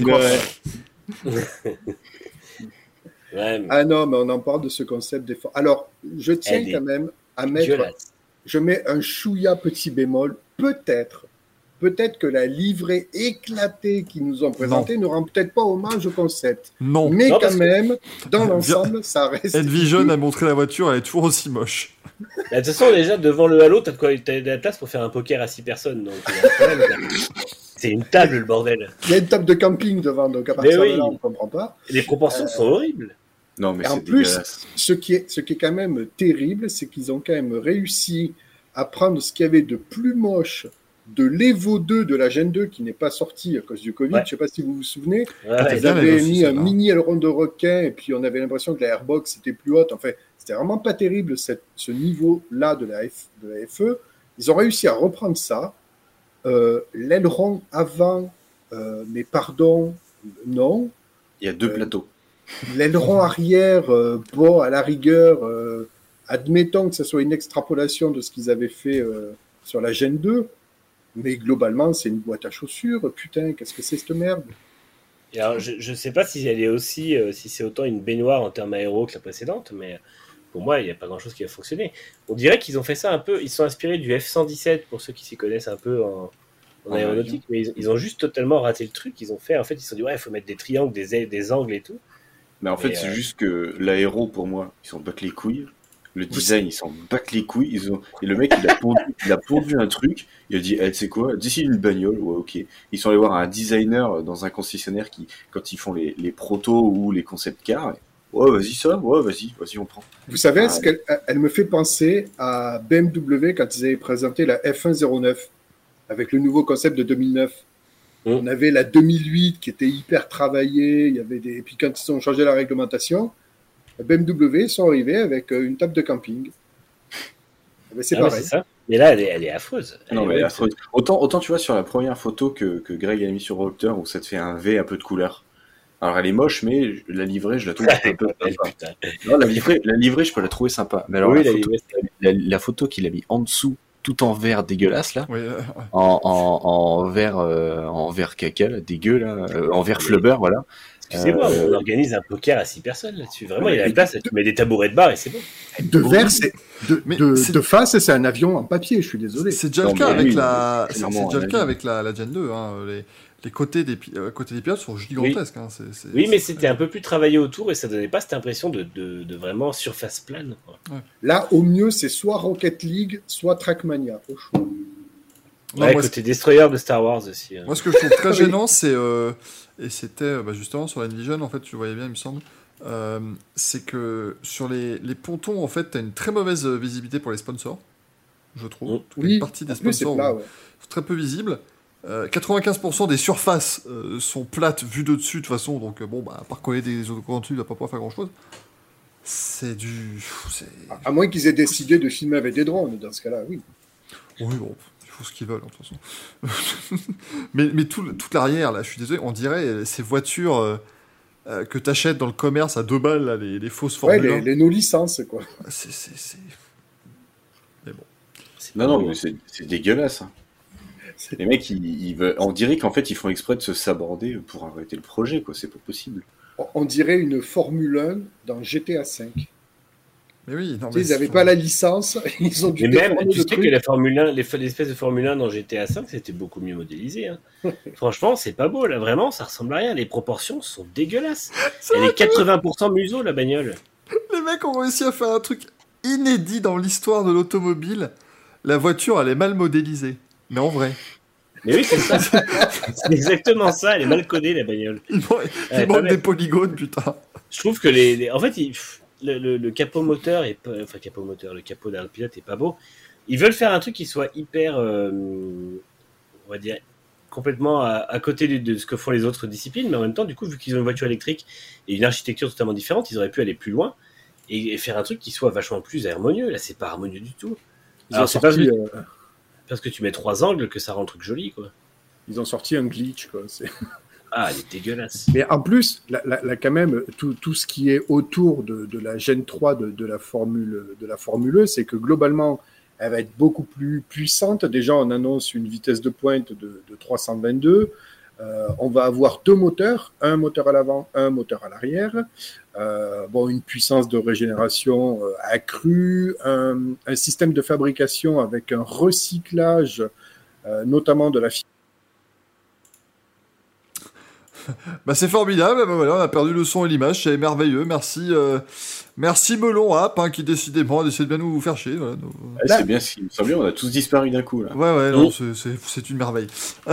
Speaker 5: Ouais, mais
Speaker 3: Ah non, mais on en parle de ce concept des for- Alors, je tiens
Speaker 5: Elle est
Speaker 3: quand même à mettre. Je mets un chouïa petit bémol, peut-être, peut-être que la livrée éclatée qu'ils nous ont présentée ne rend peut-être pas hommage au concept.
Speaker 2: Non.
Speaker 3: Mais
Speaker 5: Non,
Speaker 3: quand
Speaker 5: que-
Speaker 3: même, dans l'ensemble, ça reste.
Speaker 2: Envision a montré la voiture, elle est toujours aussi moche.
Speaker 5: Bah, De toute façon, déjà, devant le Halo, t'as de quoi t'as de la place pour faire un poker à 6 personnes. Donc, là. c'est une table, le bordel.
Speaker 3: Il y a une table de camping devant, donc à partir
Speaker 5: oui.
Speaker 3: de là, on ne comprend pas.
Speaker 5: Les proportions sont horribles.
Speaker 4: Non, mais
Speaker 3: Et en plus, ce qui, est, ce qui est quand même terrible, c'est qu'ils ont quand même réussi à prendre ce qu'il y avait de plus moche de l'Evo 2 de la Gen 2 qui n'est pas sorti à cause du Covid.
Speaker 5: Ouais.
Speaker 3: Je ne sais pas si vous vous souvenez.
Speaker 5: Ouais,
Speaker 2: t'as
Speaker 3: Ils avaient
Speaker 2: aussi,
Speaker 3: mis un
Speaker 2: celle-là.
Speaker 3: mini aileron de requin et puis on avait l'impression que la airbox était plus haute. Enfin, c'était vraiment pas terrible cette, ce niveau-là de, la F, de la FE. Ils ont réussi à reprendre ça. Euh, L'aileron avant, euh, mais pardon, non.
Speaker 4: Il y a deux
Speaker 3: Euh,
Speaker 4: plateaux.
Speaker 3: L'aileron arrière, euh, bon, à la rigueur, euh, admettons que ce soit une extrapolation de ce qu'ils avaient fait euh, sur la Gen 2, mais globalement, c'est une boîte à chaussures. Putain, qu'est-ce que c'est cette merde?
Speaker 5: Et alors, je, je sais pas si elle est aussi, euh, si c'est autant une baignoire en termes aéro que la précédente, mais pour moi, il n'y a pas grand chose qui va fonctionner. On dirait qu'ils ont fait ça un peu, ils sont inspirés du F-117 pour ceux qui s'y connaissent un peu en, en
Speaker 4: En
Speaker 5: aéronautique, mais ils, ils ont juste totalement raté le truc. Ils ont fait, en fait, ils se sont dit, ouais, il faut mettre des triangles, des, ailes, des angles et tout.
Speaker 4: Mais en fait, c'est
Speaker 5: euh,
Speaker 4: juste que l'aéro, pour moi, ils s'en battent les couilles. Le design, ils s'en battent les couilles. Ils ont... Et le mec, il a pondu, il a pondu un truc. Il a dit, eh, tu sais quoi, d'ici une bagnole, ouais, ok. Ils sont allés voir un designer dans un concessionnaire qui, quand ils font les, les protos ou les concept cars, ouais, vas-y ça, ouais, vas-y, vas-y, on prend.
Speaker 3: Vous savez,
Speaker 4: Ah,
Speaker 3: ce qu'elle elle me fait penser à BMW quand ils avaient présenté la F109 avec le nouveau concept de 2009.
Speaker 5: Mm.
Speaker 3: On avait la 2008 qui était hyper travaillée, il y avait des... et puis quand ils ont changé la réglementation, BMW sont arrivés avec euh, une table de camping. Eh ben, c'est
Speaker 5: Ah
Speaker 3: pareil.
Speaker 5: c'est ça. Mais là, elle est, elle est affreuse. Elle
Speaker 4: Non,
Speaker 5: est
Speaker 4: mais affreuse. autant, autant tu vois sur la première photo que, que Greg a mis sur Rockter où ça te fait un V un peu de couleur. Alors elle est moche, mais la livrée, je la trouve un peu [laughs] sympa.
Speaker 5: putain.
Speaker 4: Non, la livrée, la livrée, je peux la trouver sympa. Mais alors
Speaker 5: Oui,
Speaker 4: la,
Speaker 5: la
Speaker 4: photo,
Speaker 5: livrée,
Speaker 4: la, la photo qu'il a mis en dessous, tout en vert dégueulasse là,
Speaker 2: Oui, euh,
Speaker 4: en, en, en vert, euh, en vert caca, là, dégueu là, euh, en vert flubber, voilà.
Speaker 5: Excusez-moi,
Speaker 4: Euh,
Speaker 5: on organise un poker à 6 personnes là-dessus. Vraiment, il y a la place, tu mets des tabourets de bar et c'est bon.
Speaker 3: De verre, c'est de,
Speaker 2: Mais
Speaker 3: de-
Speaker 2: c'est-
Speaker 3: de face, c'est un avion en papier. Je suis désolé.
Speaker 2: c'est déjà le cas
Speaker 4: mais
Speaker 2: avec
Speaker 4: oui,
Speaker 2: la,
Speaker 4: c'est
Speaker 2: déjà le cas avec la, la Gen 2. Hein. Les, les côtés des, euh, côtés des pilotes sont gigantesques. Hein. C'est- c'est-
Speaker 5: Oui, mais
Speaker 2: c'est-
Speaker 5: c'était un peu plus travaillé autour et ça donnait pas cette impression de, de, de vraiment surface plane. quoi.
Speaker 3: Là, au mieux, c'est soit Rocket League, soit Trackmania. Au choix.
Speaker 2: Non,
Speaker 5: ouais,
Speaker 2: moi,
Speaker 5: côté Destroyer de Star Wars aussi. hein.
Speaker 2: Moi, ce que je trouve très [laughs] gênant, c'est. euh, et c'était euh, bah, justement sur la Vision, en fait, tu le voyais bien, il me semble. euh, c'est que sur les, les pontons, en fait, tu as une très mauvaise visibilité pour les sponsors, je trouve. Toute
Speaker 3: Oui,
Speaker 2: une partie des sponsors
Speaker 3: plat,
Speaker 2: sont très peu visibles. Euh, 95% des surfaces euh, sont plates vues de dessus, de toute façon, donc bon, bah, à part coller des autocollants dessus, il va pas pouvoir faire grand chose. C'est du.
Speaker 3: À moins qu'ils aient décidé de filmer avec des drones, dans ce cas-là, oui.
Speaker 2: Oui, bon, ce qu'ils veulent, de toute façon. [laughs] mais, mais toute l'arrière, là, je suis désolé, on dirait ces voitures euh, euh que t'achètes dans le commerce à deux balles, là, les, fausses
Speaker 3: formules.
Speaker 2: Ouais,
Speaker 3: les, les no-licences, quoi.
Speaker 2: C'est. Mais
Speaker 5: bon.
Speaker 4: Non, non, c'est dégueulasse. Hein. Les mecs, ils, veulent... on dirait qu'en fait, ils font exprès de se saborder pour arrêter le projet, quoi. C'est pas possible.
Speaker 3: On dirait une Formule 1 dans GTA 5.
Speaker 2: Mais oui, non,
Speaker 3: sais,
Speaker 2: mais
Speaker 3: ils n'avaient pas la licence, [laughs] ils ont dû
Speaker 5: Mais même, tu sais
Speaker 3: truc.
Speaker 5: que la Formule 1, les- l'espèce de Formule 1 dans GTA 5, c'était beaucoup mieux modélisé. hein. [laughs] Franchement, c'est pas beau, là, vraiment, ça ressemble à rien. Les proportions sont dégueulasses. Elle est 80% museau, la bagnole.
Speaker 2: Les mecs ont réussi à faire un truc inédit dans l'histoire de l'automobile. La voiture, elle est mal modélisée. Mais en vrai,
Speaker 5: Mais oui, c'est ça. [laughs] c'est exactement ça, elle est mal codée, la bagnole.
Speaker 2: il, man- il
Speaker 5: Ouais, pas
Speaker 2: manque
Speaker 5: bête.
Speaker 2: des polygones, putain.
Speaker 5: Je trouve que les, les- en fait, il- pff, le, le- le capot moteur est pas, enfin capot moteur, le capot d'un pilote est pas beau. Ils veulent faire un truc qui soit hyper, euh, on va dire, complètement à, à côté de, de ce que font les autres disciplines, mais en même temps, du coup, vu qu'ils ont une voiture électrique et une architecture totalement différente, ils auraient pu aller plus loin et, et faire un truc qui soit vachement plus harmonieux. Là, c'est pas harmonieux du tout.
Speaker 3: Ils,
Speaker 5: Alors, c'est pas
Speaker 3: euh,
Speaker 5: parce que tu mets trois angles que ça rend le truc joli, quoi.
Speaker 3: ils ont sorti un glitch, quoi. c'est- [laughs]
Speaker 5: Ah, elle est dégueulasse.
Speaker 3: Mais en plus, là, quand même, tout, tout ce qui est autour de, de la Gen 3 de, de la Formule de la Formule E, c'est que globalement, elle va être beaucoup plus puissante. Déjà, on annonce une vitesse de pointe de, de 322. Euh, on va avoir deux moteurs, un moteur à l'avant, un moteur à l'arrière. Euh, bon, une puissance de régénération euh, accrue, un, un système de fabrication avec un recyclage notamment de la fi- [laughs]
Speaker 2: Bah c'est formidable, bah voilà, on a perdu le son et l'image, c'est merveilleux, merci, euh, merci Melon App, hein, qui décidément essaie de bien nous faire chier. Voilà,
Speaker 4: Ouais, c'est bien ce qui me semblait, on a tous disparu d'un coup là.
Speaker 2: Ouais, ouais, non, c'est- une merveille. [laughs]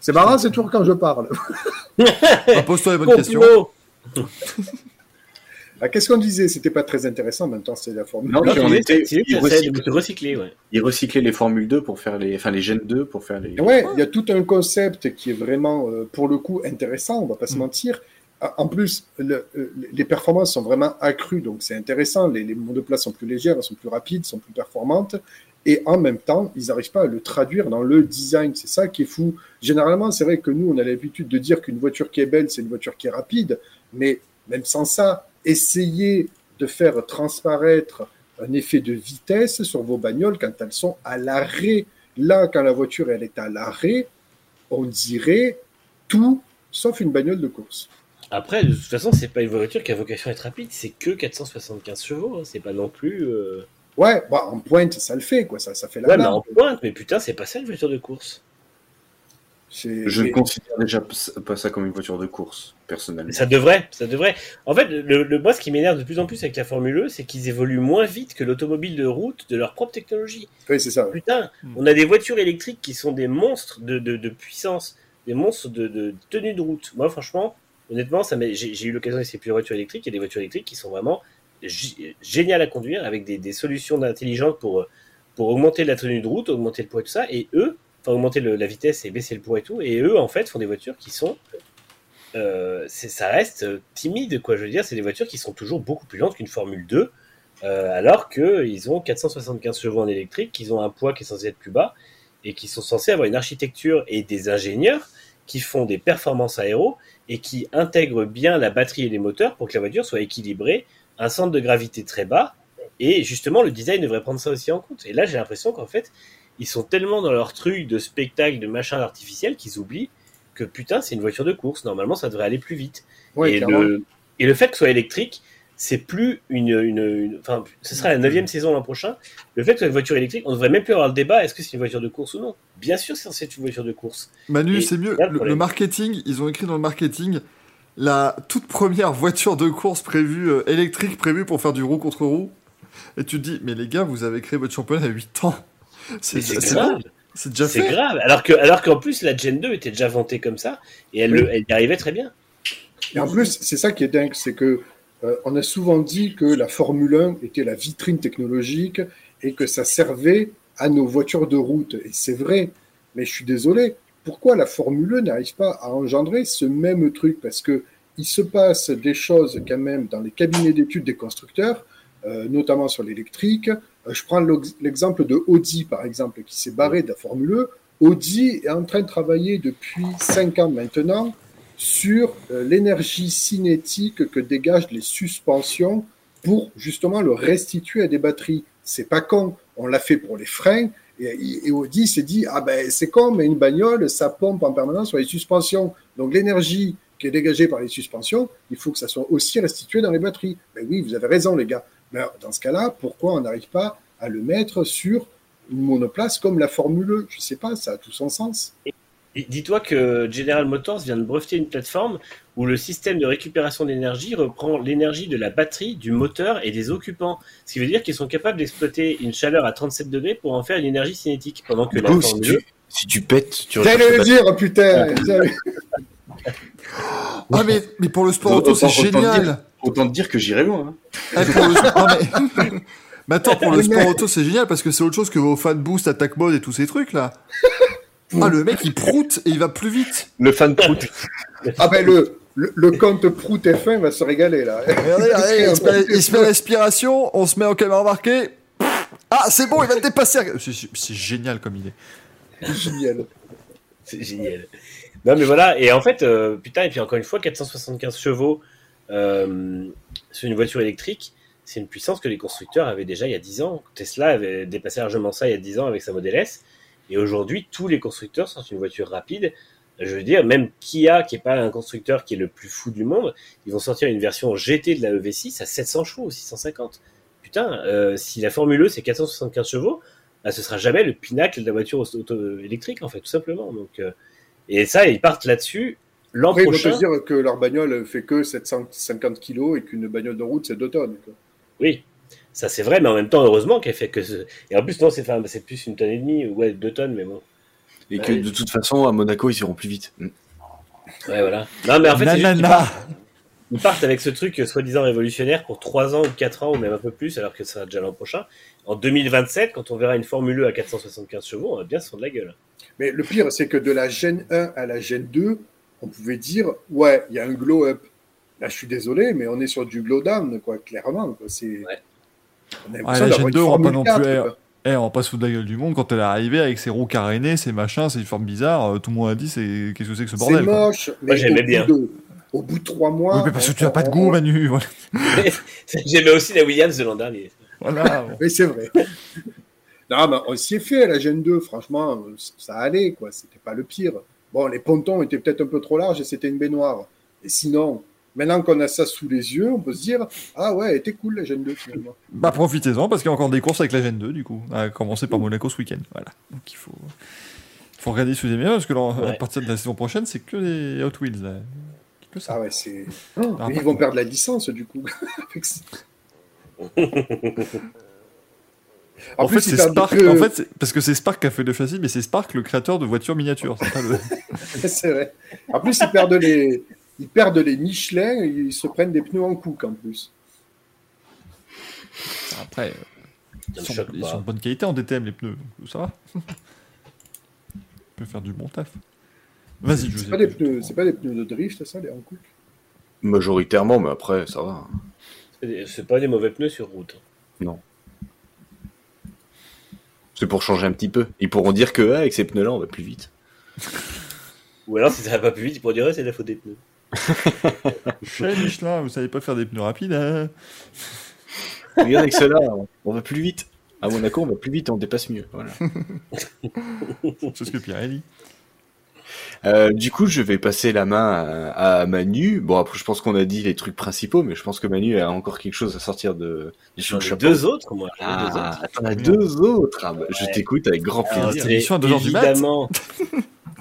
Speaker 3: C'est marrant, c'est toujours quand je parle. [laughs]
Speaker 2: Ah, Pose-toi les bonnes questions.
Speaker 3: Ah, Qu'est-ce qu'on disait? C'était pas très intéressant, maintenant c'est la formule.
Speaker 4: Non,
Speaker 5: Non,
Speaker 4: puis on était- ils
Speaker 5: ouais.
Speaker 4: Recyclaient les Formule 2 pour faire les, enfin les Gen 2 pour faire les.
Speaker 3: Ouais, il y a tout un concept qui est vraiment, euh, pour le coup, intéressant, on va pas se
Speaker 2: Mm.
Speaker 3: mentir. Ah, En plus, le- euh, les performances sont vraiment accrues, donc c'est intéressant. Les, les monoplaces sont plus légères, elles sont plus rapides, sont plus performantes. Et en même temps, ils n'arrivent pas à le traduire dans le design. C'est ça qui est fou. Généralement, c'est vrai que nous, on a l'habitude de dire qu'une voiture qui est belle, c'est une voiture qui est rapide. Mais même sans ça, essayer de faire transparaître un effet de vitesse sur vos bagnoles quand elles sont à l'arrêt. Là, quand la voiture elle est à l'arrêt, on dirait tout sauf une bagnole de course.
Speaker 5: Après, de toute façon, c'est pas une voiture qui a vocation à être rapide, c'est que 475 chevaux, hein, c'est pas non plus. euh,
Speaker 3: Ouais, bah, en pointe, ça le fait, quoi. Ça, ça fait la
Speaker 5: Ouais, mais en pointe, mais putain, c'est pas ça une voiture de course.
Speaker 4: Je ne considère déjà pas ça comme une voiture de course, personnellement.
Speaker 5: Ça devrait, ça devrait. En fait, le, le moi, ce qui m'énerve de plus en plus avec la Formule E, c'est qu'ils évoluent moins vite que l'automobile de route de leur propre technologie.
Speaker 3: Oui, c'est ça.
Speaker 5: Putain,
Speaker 2: Hmm.
Speaker 5: on a des voitures électriques qui sont des monstres de, de, de puissance, des monstres de, de tenue de route. Moi, franchement, honnêtement, j'ai eu l'occasion d'essayer plusieurs voitures électriques. Il y a des voitures électriques qui sont vraiment gé- géniales à conduire avec des, des solutions intelligentes pour, pour augmenter la tenue de route, augmenter le poids et tout ça. Et eux, augmenter la vitesse et baisser le poids et tout. Et eux, en fait, font des voitures qui sont. euh, ça reste euh, timide, quoi. Je veux dire, c'est des voitures qui sont toujours beaucoup plus lentes qu'une Formule 2. euh, alors qu'ils ont 475 chevaux en électrique, qu'ils ont un poids qui est censé être plus bas, et qui sont censés avoir une architecture et des ingénieurs qui font des performances aéro et qui intègrent bien la batterie et les moteurs pour que la voiture soit équilibrée, un centre de gravité très bas, et justement le design devrait prendre ça aussi en compte. Et là j'ai l'impression qu'en fait ils sont tellement dans leur truc de spectacle, de machin artificiel qu'ils oublient que putain c'est une voiture de course, normalement ça devrait aller plus vite.
Speaker 3: Ouais,
Speaker 5: et, le, et le fait que ce soit électrique, c'est plus une, une, une- Enfin, ce sera la neuvième saison l'an prochain. Le fait que ce soit une voiture électrique, on devrait même plus avoir le débat est-ce que c'est une voiture de course ou non? Bien sûr, c'est censé être une voiture de course.
Speaker 2: Manu, c'est mieux.
Speaker 5: le
Speaker 2: marketing, ils ont écrit dans le marketing la toute première voiture de course prévue, euh, électrique prévue pour faire du roue contre roue. Et tu te dis, mais les gars, vous avez créé votre championnat à 8 ans. C'est
Speaker 5: grave.
Speaker 2: c'est déjà
Speaker 5: C'est
Speaker 2: fait.
Speaker 5: grave. Alors que, alors qu'en plus, la Gen 2 était déjà vantée comme ça et elle,
Speaker 3: Oui.
Speaker 5: elle y arrivait très bien.
Speaker 3: Et en plus, c'est ça qui est dingue, c'est que euh, on a souvent dit que la Formule 1 était la vitrine technologique et que ça servait à nos voitures de route. Et c'est vrai, mais je suis désolé. Pourquoi la Formule 1 n'arrive pas à engendrer ce même truc? Parce que il se passe des choses quand même dans les cabinets d'études des constructeurs, euh, notamment sur l'électrique. Euh, je prends l'ex- l'exemple de Audi, par exemple, qui s'est barré de la Formule 1. Audi est en train de travailler depuis 5 ans maintenant sur euh, l'énergie cinétique que dégagent les suspensions pour justement le restituer à des batteries. C'est pas con. On l'a fait pour les freins. Et, et Audi s'est dit, ah ben c'est con, mais une bagnole, ça pompe en permanence sur les suspensions. Donc l'énergie qui est dégagée par les suspensions, il faut que ça soit aussi restitué dans les batteries. Ben oui, vous avez raison les gars. Alors, dans ce cas-là, pourquoi on n'arrive pas à le mettre sur une monoplace comme la Formule 1 Je sais pas, ça a tout son sens.
Speaker 5: Dis-toi que General Motors vient de breveter une plateforme où le système de récupération d'énergie reprend l'énergie de la batterie, du moteur et des occupants. Ce qui veut dire qu'ils sont capables d'exploiter une chaleur à 37 degrés pour en faire une énergie cinétique. Pendant que la
Speaker 4: Du coup, si
Speaker 5: Formule 1,
Speaker 4: tu, si tu pètes, tu
Speaker 3: J'allais le dire, putain. [laughs]
Speaker 2: Ah, mais, mais pour le sport auto, c'est génial.
Speaker 4: Autant te dire que j'irai loin. hein.
Speaker 2: Pour le... non, mais... mais attends, pour le sport [laughs] auto, c'est génial parce que c'est autre chose que vos fan boost, attack mode et tous ces trucs là. Ah, le mec il proute et il va plus vite.
Speaker 4: Le fan prout.
Speaker 3: Ah ben le, le, le compte Prout F1 va se régaler là. [laughs]
Speaker 2: Regardez, regardez, il, se met, [laughs] respiration, on se met en caméra embarquée. Ah, c'est bon, il va te dépasser. C'est génial comme idée.
Speaker 3: Génial.
Speaker 5: C'est génial. Non, mais voilà. Et en fait, euh, putain, et puis encore une fois, 475 chevaux euh, sur une voiture électrique, c'est une puissance que les constructeurs avaient déjà il y a 10 ans. Tesla avait dépassé largement ça il y a 10 ans avec sa Model S. Et aujourd'hui, tous les constructeurs sortent une voiture rapide. Je veux dire, même Kia, qui est pas un constructeur qui est le plus fou du monde, ils vont sortir une version GT de la EV6 à 700 chevaux ou 650. Putain, euh, si la Formule E c'est 475 chevaux, bah, ce sera jamais le pinacle de la voiture auto- électrique, en fait, tout simplement. Donc, euh, et ça, ils partent là-dessus. L'an
Speaker 3: Après,
Speaker 5: prochain,
Speaker 3: dire que leur bagnole fait que 750 kilos et qu'une bagnole de route, c'est 2 tonnes. quoi.
Speaker 5: oui, ça c'est vrai, mais en même temps, heureusement qu'elle fait que. ce- Et en plus, non, c'est enfin, c'est plus une tonne et demie, ou ouais, deux tonnes, mais bon.
Speaker 4: Et
Speaker 5: Bah
Speaker 4: que de toute façon, à Monaco, ils iront plus vite.
Speaker 5: Ouais, voilà. Non, mais en fait, c'est juste ils partent avec ce truc soi-disant révolutionnaire pour 3 ans ou 4 ans, ou même un peu plus, alors que ça sera déjà l'an prochain. En 2027, quand on verra une Formule E à 475 chevaux, on va bien se fendre la gueule.
Speaker 3: Mais le pire, c'est que de la Gen 1 à la Gen 2, on pouvait dire, ouais, il y a un glow up. Là, je suis désolé, mais on est sur du glow down, quoi, clairement. Quoi. C'est...
Speaker 5: Ouais.
Speaker 3: On a
Speaker 2: la Gen
Speaker 3: une
Speaker 2: 2 aura pas
Speaker 3: Formule
Speaker 2: non
Speaker 3: 4,
Speaker 2: plus-
Speaker 3: quoi.
Speaker 2: Eh, on va pas se foutre de la gueule du monde quand elle est arrivée avec ses roues carénées, ses machins, ses formes bizarres. euh, Tout le monde a dit c'est qu'est-ce que c'est que ce
Speaker 3: C'est
Speaker 2: bordel. quoi.
Speaker 3: moche, mais
Speaker 5: j'aimais
Speaker 3: au,
Speaker 5: bien.
Speaker 3: De, au bout de trois mois.
Speaker 2: Oui, mais parce que
Speaker 3: on-
Speaker 2: tu as pas de
Speaker 3: on-
Speaker 2: goût, Manu. [laughs] Voilà. [laughs]
Speaker 5: J'aimais aussi la Williams de l'an dernier.
Speaker 2: Voilà. [laughs]
Speaker 3: Mais c'est vrai. non, mais on s'y est fait à la Gen 2, franchement, ça allait, quoi. C'était pas le pire. Bon, les pontons étaient peut-être un peu trop larges et c'était une baignoire. Et sinon, maintenant qu'on a ça sous les yeux, on peut se dire, ah ouais, elle était cool la Gen 2 finalement.
Speaker 2: Bah profitez-en parce qu'il y a encore des courses avec la Gen 2 du coup. À commencer par Monaco ce week-end. Voilà. Donc il faut, il faut regarder sous les meilleurs parce que là, à partir de la saison prochaine, c'est que les Hot Wheels. Là. Que ça.
Speaker 3: Ah ouais, c'est. Oh,
Speaker 2: Ah,
Speaker 3: ils vont perdre la licence du coup. [laughs]
Speaker 2: En,
Speaker 3: plus,
Speaker 2: fait, Spark.
Speaker 3: que-
Speaker 2: En fait, c'est- parce que c'est Spark qui a fait le châssis, mais c'est Spark le créateur de voitures miniatures. C'est le... [laughs]
Speaker 3: vrai. En plus, ils perdent les. Ils perdent les Michelin, et ils se prennent des pneus en couque en plus.
Speaker 2: Après, euh, ils sont, ils de bonne qualité en DTM les pneus, donc ça va. [laughs] On peut faire du bon taf. Vas-y,
Speaker 3: C'est pas, des pneus, c'est pas des pneus de drift, ça, les en couque.
Speaker 4: Majoritairement, mais après, ça va.
Speaker 5: C'est pas des mauvais pneus sur route.
Speaker 4: C'est pour changer un petit peu. Ils pourront dire que ah, avec ces pneus-là, on va plus vite.
Speaker 5: Ou alors, si ça va pas plus vite, ils pourraient dire, c'est la faute des pneus. [laughs]
Speaker 2: Chez Michelin, vous savez pas faire des pneus rapides. Hein
Speaker 4: Regarde avec ceux-là, on- va plus vite. À Monaco, on va plus vite, on dépasse mieux. Voilà.
Speaker 2: c'est ce que Pirelli.
Speaker 4: Euh, du coup, je vais passer la main à, à Manu. Bon, après, je pense qu'on a dit les trucs principaux, mais je pense que Manu a encore quelque chose à sortir de,
Speaker 5: J'en ai deux autres, moi.
Speaker 4: Ah, t'en as deux autres. Ah, bah, Je t'écoute avec grand plaisir.
Speaker 5: évidemment,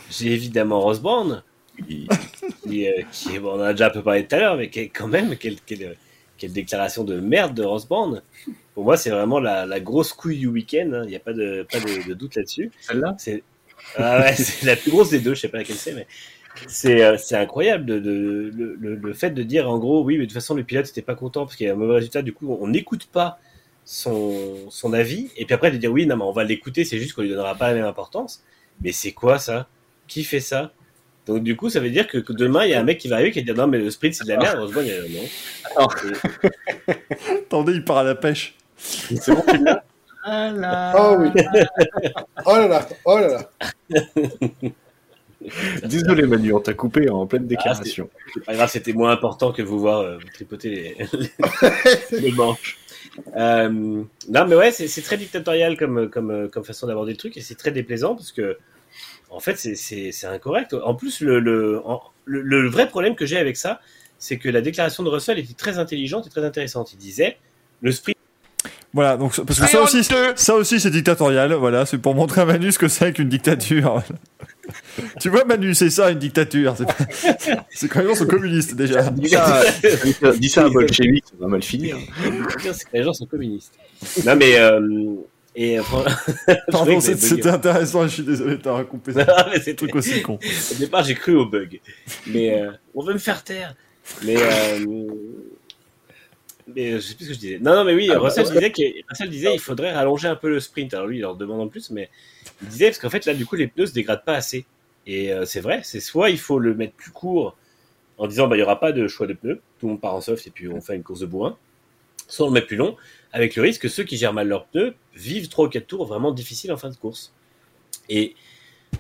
Speaker 5: j'ai évidemment Rose Brown,
Speaker 4: Oui.
Speaker 5: qui, euh, qui bon, on en a déjà un peu parlé tout à l'heure, mais qui est quand même, quelle, quelle, quelle déclaration de merde de Rose Brown. Pour moi, c'est vraiment la, la grosse couille du week-end, hein. il n'y a pas de, pas de, de doute là-dessus.
Speaker 4: Celle-là?
Speaker 5: C'est ah ouais, [laughs] c'est la plus grosse des deux, je sais pas laquelle c'est, mais c'est euh, c'est incroyable de, de- le, le- le fait de dire en gros, oui, mais de toute façon, le pilote n'était pas content parce qu'il y a un mauvais résultat, du coup, on n'écoute pas son, son avis, et puis après de dire oui, non, mais on va l'écouter, c'est juste qu'on lui donnera pas la même importance. Mais c'est quoi ça? Qui fait ça? Donc du coup, ça veut dire que, que demain, il y a un mec qui va arriver qui va dire non, mais le sprint c'est de la merde. Heureusement, il y a non. [laughs]
Speaker 2: Attendez, il part à la pêche.
Speaker 4: C'est bon, tu l'as
Speaker 3: Ah oui. oh là là, oh là là. [laughs]
Speaker 4: Désolé Manu, on t'a coupé en pleine déclaration.
Speaker 5: C'est pas grave, c'était moins important que vous voir euh, tripoter les, les, [laughs] les manches. Euh, non, mais ouais, c'est très dictatorial comme, comme, euh, comme façon d'aborder le truc et c'est très déplaisant parce que, en fait, c'est- incorrect. En plus, le, le, en- le, le vrai problème que j'ai avec ça, c'est que la déclaration de Russell était très intelligente et très intéressante. Il disait le sprint.
Speaker 2: Voilà, donc parce que ça aussi, ça aussi c'est dictatorial. Voilà, c'est pour montrer à Manu ce que c'est qu'une dictature. [laughs] tu vois, Manu, c'est ça une dictature. C'est quand les [laughs] gens sont communistes déjà.
Speaker 4: Dis ça, dis ça à bolchevique, ça va mal finir.
Speaker 5: c'est que les gens sont communistes. Non, mais. Euh, et, euh, [laughs]
Speaker 2: Pardon, c'était intéressant. Je suis désolé de t'avoir coupé ça.
Speaker 5: Non, mais c'est
Speaker 2: Un truc aussi con.
Speaker 5: Au départ, j'ai cru au bug. Mais euh, on veut me faire taire. Mais, euh, mais euh, je sais plus ce que je disais. Non, non, mais oui,
Speaker 4: Ah, bah,
Speaker 5: Russell, disait qu'il Russell disait qu'il faudrait rallonger un peu le sprint. Alors lui, il leur demande en plus, mais il disait parce qu'en fait, là, du coup, les pneus se dégradent pas assez. Et euh, c'est vrai, c'est soit il faut le mettre plus court en disant, bah, il y aura pas de choix de pneus. Tout le monde part en soft et puis on fait une course de bourrin. Soit on le met plus long, avec le risque que ceux qui gèrent mal leurs pneus vivent trois ou quatre tours vraiment difficiles en fin de course. Et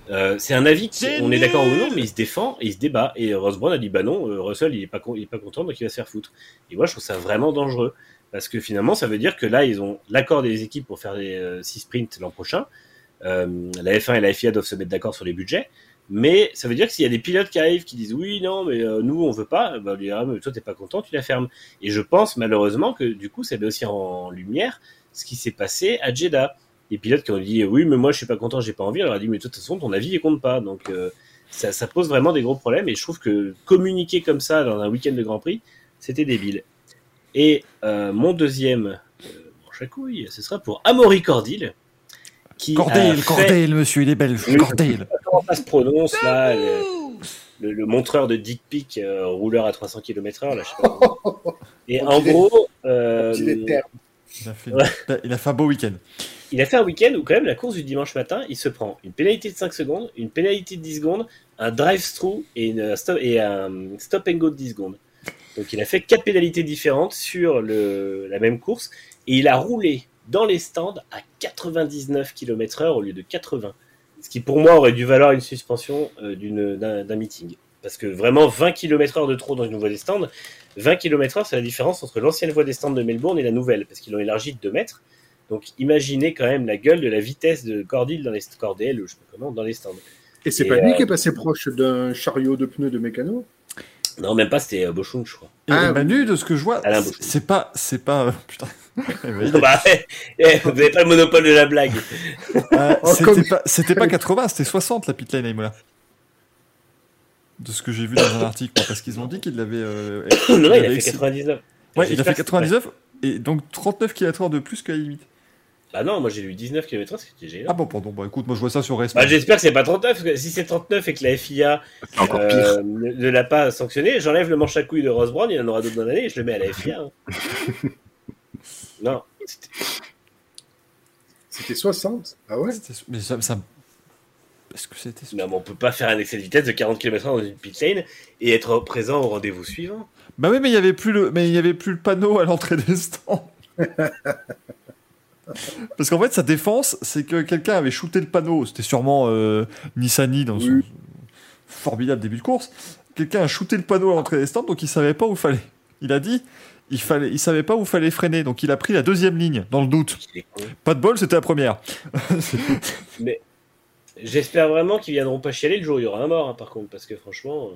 Speaker 5: euh, c'est un avis, qui-
Speaker 8: C'est
Speaker 5: on est d'accord ou non, mais il se défend et il se débat. Et Ross Brown a dit bah non, euh, Russell il est pas il est pas content donc il va se faire foutre. Et moi je trouve ça vraiment dangereux parce que finalement ça veut dire que là ils ont l'accord des équipes pour faire les 6 sprints l'an prochain. Euh, la F1 et la FIA doivent se mettre d'accord sur les budgets. Mais ça veut dire que s'il y a des pilotes qui arrivent qui disent oui non mais euh, nous on veut pas, bah, lui dira mais toi t'es pas content tu la fermes. Et je pense malheureusement que du coup ça met aussi en lumière ce qui s'est passé à Jeddah des pilotes qui ont dit oui, mais moi je suis pas content, j'ai pas envie. Alors, elle a dit mais de toute façon ton avis il compte pas. Donc euh, ça, ça pose vraiment des gros problèmes et je trouve que communiquer comme ça dans un week-end de Grand Prix, c'était débile. Et euh, mon deuxième euh, à couilles, ce sera pour Amaury Cordil. Qui a
Speaker 2: Cordel,
Speaker 5: fait-
Speaker 2: Cordel, monsieur, il est belge.
Speaker 5: Oui.
Speaker 2: Cordel.
Speaker 5: comment ça se prononce là le, le- le montreur de dick pic euh, rouleur à 300 km/h là je sais pas [laughs] et en gros euh,
Speaker 2: il a fait un beau week-end.
Speaker 5: Il a fait un week-end où quand même la course du dimanche matin il se prend une pénalité de 5 secondes une pénalité de 10 secondes un drive-through stop, et un stop and go de 10 secondes donc il a fait quatre pénalités différentes sur la même course et il a roulé dans les stands à 99 km/h au lieu de 80 ce qui pour moi aurait dû valoir une suspension euh, d'un meeting. Parce que vraiment 20 km/h de trop dans une voie des stands, 20 km/h c'est la différence entre l'ancienne voie des stands de Melbourne et la nouvelle, parce qu'ils l'ont élargi de 2 mètres. Donc imaginez quand même la gueule de la vitesse de Cordil dans les Cordel, je sais pas comment, dans les stands.
Speaker 3: Et c'est pas lui
Speaker 5: euh,
Speaker 3: qui est passé proche d'un chariot de pneus de mécano?
Speaker 5: Non, même pas, c'était euh, Bochum, je crois.
Speaker 3: Ah,
Speaker 2: Manu, de ce que je vois, c'est- pas, c'est pas, euh, putain. [laughs]
Speaker 5: Bah, eh, vous n'avez pas le monopole de la blague.
Speaker 2: Euh, [laughs]
Speaker 3: Oh,
Speaker 2: c'était pas, c'était pas 80, c'était 60 la pitlane à Imola. De ce que j'ai vu dans un article, parce qu'ils ont dit qu'il l'avait. euh, [coughs]
Speaker 5: non, il a fait
Speaker 2: excé-
Speaker 5: 99.
Speaker 2: Ouais, il a fait
Speaker 5: que c'est
Speaker 2: 99 et donc 39 km/h de plus qu'à la limite.
Speaker 5: Bah non, moi j'ai lu 19 km/h, c'était génial.
Speaker 2: Ah bon, pardon, bon, écoute, moi je vois ça sur Race.
Speaker 5: Bah, j'espère que c'est pas 39, parce que si c'est 39 et que la FIA
Speaker 4: encore
Speaker 5: euh, ne, ne l'a pas sanctionné, j'enlève le manche à couilles de Ross Brown, il en aura d'autres dans l'année et je le mets à la FIA. hein. [laughs] non, c'était-
Speaker 3: C'était 60 Ah ouais
Speaker 2: C'était- Mais ça. ça... Est-ce que c'était.
Speaker 5: non, mais on peut pas faire un excès de vitesse de 40 km/h dans une pit lane et être présent au rendez-vous suivant.
Speaker 2: Bah oui, mais il y avait plus le, mais il y avait plus le panneau à l'entrée des stands. [laughs] Parce qu'en fait, sa défense, c'est que quelqu'un avait shooté le panneau. C'était sûrement euh, Nissani dans son
Speaker 3: Oui.
Speaker 2: formidable début de course. Quelqu'un a shooté le panneau à l'entrée des stands, donc il savait pas où fallait. Il a dit, il fallait, il savait pas où fallait freiner, donc il a pris la deuxième ligne dans le doute. Pas de bol, c'était la première. [laughs]
Speaker 5: Mais j'espère vraiment qu'ils viendront pas chialer le jour où il y aura un mort, hein, par contre, parce que franchement, euh,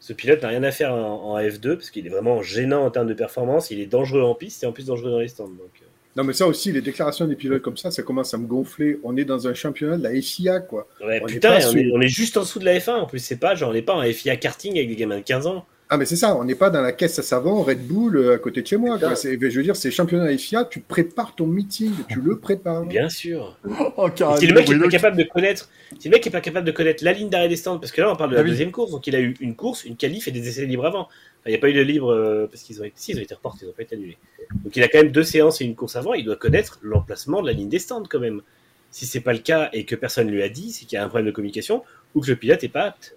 Speaker 5: ce pilote n'a rien à faire en, en F2 parce qu'il est vraiment gênant en termes de performance. Il est dangereux en piste et en plus dangereux dans les stands. Donc, euh,
Speaker 3: Non, mais ça aussi, les déclarations des pilotes comme ça, ça commence à me gonfler. On est dans un championnat de la FIA, quoi.
Speaker 5: Ouais,
Speaker 3: On est
Speaker 5: putain, on, est, on est juste en dessous de la F1 en plus. C'est pas genre, on n'est pas en FIA karting avec des gamins de 15 ans.
Speaker 3: Ah, mais c'est ça, on n'est pas dans la caisse à savon Red Bull euh, à côté de chez moi. Quoi. Je veux dire, c'est championnat FIA, tu prépares ton meeting, tu le prépares.
Speaker 5: Bien sûr.
Speaker 2: Oh,
Speaker 5: Si le mec est pas capable de connaître, si le mec est pas capable de connaître la ligne d'arrêt des stands, parce que là on parle de la
Speaker 2: Ah oui.
Speaker 5: deuxième course, donc il a eu une course, une qualif et des essais libres avant. Enfin, il n'y a pas eu de libre euh, parce qu'ils ont été, si, ils ont été reportés, ils n'ont pas été annulés. Donc il a quand même deux séances et une course avant. Il doit connaître l'emplacement de la ligne des stands quand même. Si c'est pas le cas et que personne lui a dit, c'est qu'il y a un problème de communication ou que le pilote est pas apte.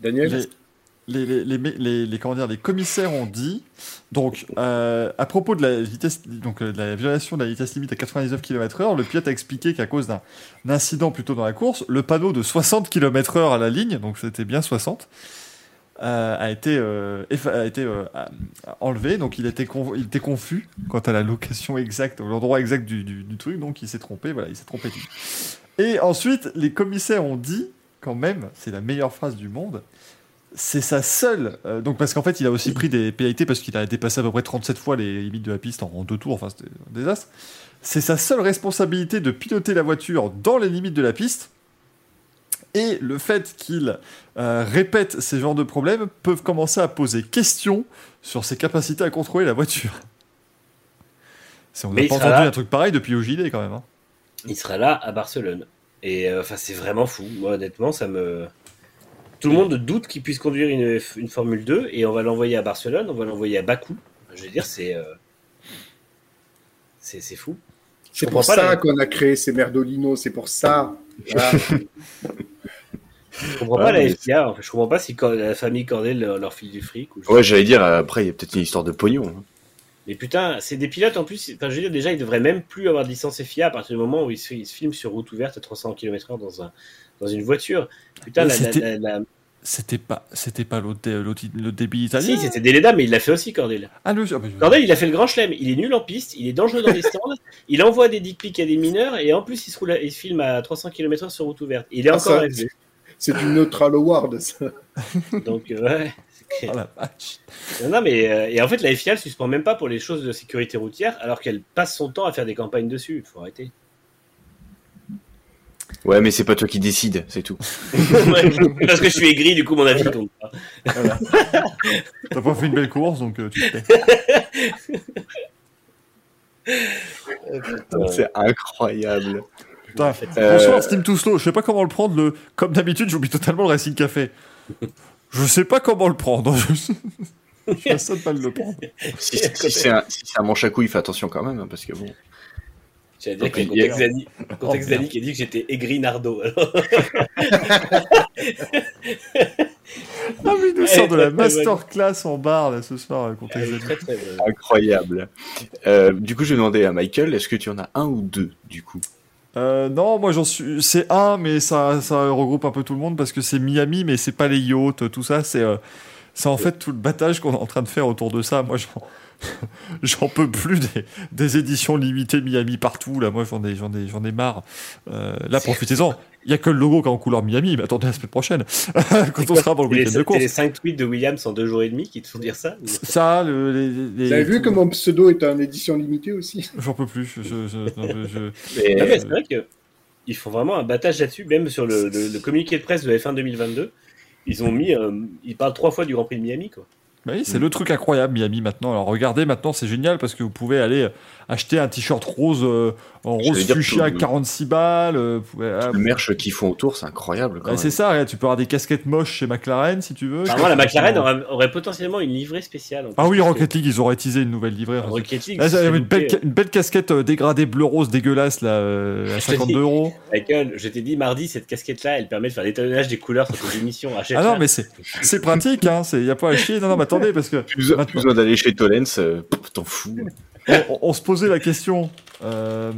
Speaker 3: Daniel
Speaker 2: les, les, les, les, les- les- comment dire, les commissaires ont dit, donc, euh, à propos de la, vitesse, donc, euh, de la violation de la vitesse limite à 99 km/h, le pilote a expliqué qu'à cause d'un incident plutôt dans la course, le panneau de 60 km/h à la ligne, donc c'était bien 60, euh, a été, euh, euh, enlevé, donc il était, confus quant à la location exacte, l'endroit exact du, truc, donc il s'est trompé, voilà, il s'est trompé. Et ensuite, les commissaires ont dit, quand même, c'est la meilleure phrase du monde, c'est sa seule. donc, parce qu'en fait, il a aussi pris des pénalités parce qu'il a dépassé à peu près 37 fois les limites de la piste en, en deux tours. Enfin, c'était un désastre. C'est sa seule responsabilité de piloter la voiture dans les limites de la piste. Et le fait qu'il euh, répète ces genres de problèmes peuvent commencer à poser question sur ses capacités à contrôler la voiture. C'est- On n'a pas entendu
Speaker 5: là.
Speaker 2: un truc pareil depuis au gilet quand même. hein.
Speaker 5: Il sera là à Barcelone. Et euh, enfin, c'est vraiment fou. Moi, honnêtement, ça me. Tout le monde doute qu'il puisse conduire une, Formule 2 et on va l'envoyer à Barcelone, on va l'envoyer à Bakou. Je veux dire, c'est. euh, C'est c'est fou.
Speaker 3: C'est pour ça qu'on a créé ces merdolinos, c'est pour ça. Voilà. [laughs]
Speaker 5: Je comprends
Speaker 4: Ouais,
Speaker 5: pas la
Speaker 4: mais-
Speaker 5: FIA. en fait. Je comprends pas si la famille Cordel leur, leur file du fric. Ou
Speaker 4: Ouais, j'allais dire, après, il y a peut-être une histoire de pognon. hein.
Speaker 5: Mais putain, c'est des pilotes en plus. Enfin, je veux dire, déjà, ils devraient même plus avoir de licence FIA à partir du moment où ils se, ils se filment sur route ouverte à 300 km/h dans, un, dans une voiture. Putain, la, la- la- la-
Speaker 2: C'était pas, c'était pas l'autre, l'autre- le débit italien.
Speaker 5: Si, c'était Deleda, mais il l'a fait aussi, Cordel.
Speaker 2: Ah, le- ah,
Speaker 5: Cordel, il a fait le grand chelem. Il est nul en piste, il est dangereux dans les stands, [laughs] il envoie des dick pics à des mineurs et en plus, il se, roule à- il se filme à 300 km/h sur route ouverte. Il est
Speaker 3: Ah,
Speaker 5: encore
Speaker 3: c'est du neutral award. ça. [laughs]
Speaker 5: Donc, euh, ouais. [laughs]
Speaker 2: Oh la vache.
Speaker 5: Non, non, mais euh, et en fait, la FIA elle suspend même pas pour les choses de sécurité routière, alors qu'elle passe son temps à faire des campagnes dessus. Faut arrêter.
Speaker 4: Ouais, mais c'est pas toi qui décide, c'est tout. [laughs]
Speaker 5: Ouais, Parce que je suis aigri, du coup, mon avis compte pas.
Speaker 2: T'as pas fait une belle course, donc euh, tu.
Speaker 4: C'est incroyable.
Speaker 2: Putain.
Speaker 4: Euh,
Speaker 2: Bonsoir, Steam Too Slow. Je sais pas comment le prendre. Le... Comme d'habitude, j'oublie totalement le Racing Café. Je sais pas comment le prendre. [laughs] Je suis à ça de pas le prendre.
Speaker 4: Si, si c'est un, si un manche à couilles, fais attention quand même, hein, parce que bon.
Speaker 5: J'allais dire
Speaker 4: Donc,
Speaker 5: que
Speaker 4: il y a-
Speaker 5: contexte Zani, contexte
Speaker 2: Oh,
Speaker 5: qui a dit que j'étais aigri Nardo. Alors, [laughs]
Speaker 2: Ah oui, il nous sort de la masterclass en bar là, ce soir, contexte
Speaker 5: très très bonne.
Speaker 4: Incroyable. Euh, du coup, je demandais à Michael, est-ce que tu en as un ou deux, du coup?
Speaker 2: Euh, non, moi j'en suis. C'est un, mais ça, ça regroupe un peu tout le monde parce que c'est Miami, mais c'est pas les yachts, tout ça. C'est, euh, c'est en fait tout le battage qu'on est en train de faire autour de ça. Moi, j'en, [laughs] j'en peux plus des, des éditions limitées Miami partout. Là, moi, j'en ai, j'en ai, j'en ai marre. Euh, là, profitez-en. Il y a que le logo qui est en couleur Miami, mais attendez la semaine prochaine, [laughs] quand on sera dans le week-end de
Speaker 5: c'est les
Speaker 2: course.
Speaker 5: 5 tweets de Williams en deux jours et demi qui te font dire ça
Speaker 2: Ça, le, les, les-
Speaker 3: Vous avez vu que mon pseudo est en édition limitée aussi?
Speaker 2: J'en peux plus. Je, je, je- non, je- je- [laughs]
Speaker 4: Mais,
Speaker 5: Non, mais c'est vrai que ils font vraiment un battage là-dessus, même sur le, le- le communiqué de presse de F1 2022. Ils ont mis, euh, ils parlent trois fois du Grand Prix de Miami, quoi.
Speaker 2: Bah oui, c'est le truc incroyable Miami maintenant. Alors regardez, maintenant c'est génial parce que vous pouvez aller acheter un t-shirt rose euh, en rose fuchsia à
Speaker 4: tout-
Speaker 2: 46 balles. euh, ah,
Speaker 4: le merch qu'ils font autour, c'est incroyable.
Speaker 2: Bah, c'est ça, regarde, tu peux avoir des casquettes moches chez McLaren si tu veux.
Speaker 5: Apparemment, la McLaren aurait, aurait potentiellement une livrée spéciale. en
Speaker 2: Ah oui, Rocket League, ils auraient teasé une nouvelle livrée.
Speaker 5: Rocket League,
Speaker 2: Là,
Speaker 5: c'est
Speaker 2: avait une belle, une casquette euh, dégradée bleu-rose dégueulasse là, euh, à
Speaker 5: Je te dis.
Speaker 2: 52 euros.
Speaker 5: Michael, je t'ai dit mardi, cette casquette-là, elle permet de faire l'étalonnage des couleurs sur tes émissions.
Speaker 2: Ah non, mais c'est c'est pratique, hein, il n'y a pas à chier. Non, non, mais attendez, parce que
Speaker 4: Plus, besoin d'aller chez Tollens, euh, t'en fous.
Speaker 2: On, on se posait la question. euh,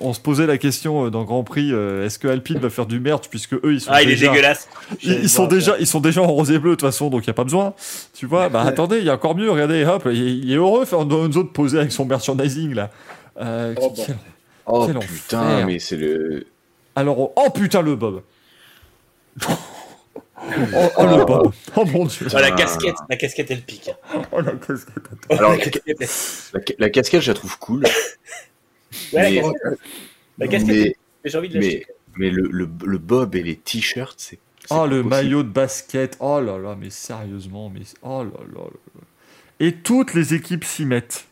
Speaker 2: on se posait la question euh, dans Grand Prix, euh, est-ce que Alpine va faire du merch puisque eux ils sont
Speaker 5: Ah, il est
Speaker 2: déjà,
Speaker 5: dégueulasse.
Speaker 2: ils, ils sont déjà ils sont déjà en rose et bleu de toute façon donc il y a pas besoin. Tu vois, bah attendez, il y a encore mieux, regardez, hop, il, est- heureux faire une zone posée avec son merchandising là. Euh,
Speaker 3: Oh, bon.
Speaker 2: quel-
Speaker 4: Oh
Speaker 2: Quel
Speaker 4: putain,
Speaker 2: enfer.
Speaker 4: mais c'est le.
Speaker 2: Alors oh, putain le Bob. Oh, oh, le Bob. Oh mon dieu.
Speaker 5: Ah, la casquette, la casquette, elle pique.
Speaker 2: Oh, la casquette.
Speaker 4: Alors, [laughs]
Speaker 5: la casquette,
Speaker 4: La, ca- la casquette, je la trouve cool. [laughs]
Speaker 5: Ouais,
Speaker 4: mais,
Speaker 5: la casquette,
Speaker 4: mais,
Speaker 5: mais j'ai envie de
Speaker 4: mais,
Speaker 5: l'acheter.
Speaker 4: mais le, le, le bob et les t-shirts, c'est.
Speaker 2: Oh
Speaker 4: pas
Speaker 2: le
Speaker 4: possible.
Speaker 2: maillot de basket. Oh là là, mais sérieusement, mais oh là là là là. Et toutes les équipes s'y mettent.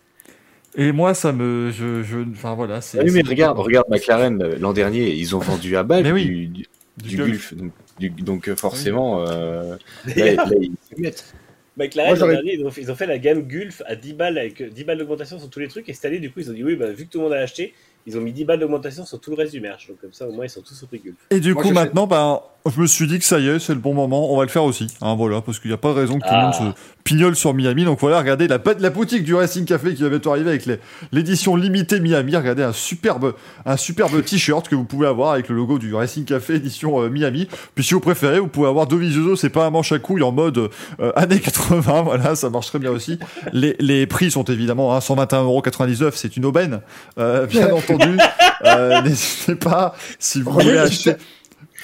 Speaker 2: Et moi, ça me, je, je, enfin voilà, c'est.
Speaker 4: Ah oui, mais regarde, regarde McLaren euh, l'an dernier, ils ont vendu à balle
Speaker 2: Mais oui.
Speaker 4: du, du,
Speaker 2: du.
Speaker 4: Gulf. Donc, du- donc, euh, forcément, euh, là, là, ils mettent.
Speaker 5: McLaren,
Speaker 3: Moi,
Speaker 5: ils ont, fait, ils ont fait la gamme Gulf à 10 balles avec euh, 10 balles d'augmentation sur tous les trucs. Et cette année, du coup, ils ont dit oui, bah, vu que tout le monde a acheté, ils ont mis 10 balles d'augmentation sur tout le reste du merch. Donc comme ça, au moins, ils sont tous au prix Gulf.
Speaker 2: Et du
Speaker 3: Moi,
Speaker 2: coup, maintenant, ben, je me suis dit que ça y est, c'est le bon moment. On va le faire aussi. Hein, voilà, parce qu'il n'y a pas de raison que tout le
Speaker 5: Ah.
Speaker 2: monde se pignole sur Miami. Donc voilà, regardez la, la boutique du Racing Café qui va bientôt arriver avec l'édition limitée Miami. Regardez un superbe, un superbe t-shirt que vous pouvez avoir avec le logo du Racing Café édition euh, Miami. Puis si vous préférez, vous pouvez avoir Dovizioso, c'est pas un manche à couilles en mode euh, années 80. [laughs] Voilà, ça marche très bien aussi. Les, les prix sont évidemment hein, 121,99€, c'est une aubaine, euh, bien [laughs] entendu. Euh, N'hésitez pas si vous voulez
Speaker 3: le
Speaker 2: acheter.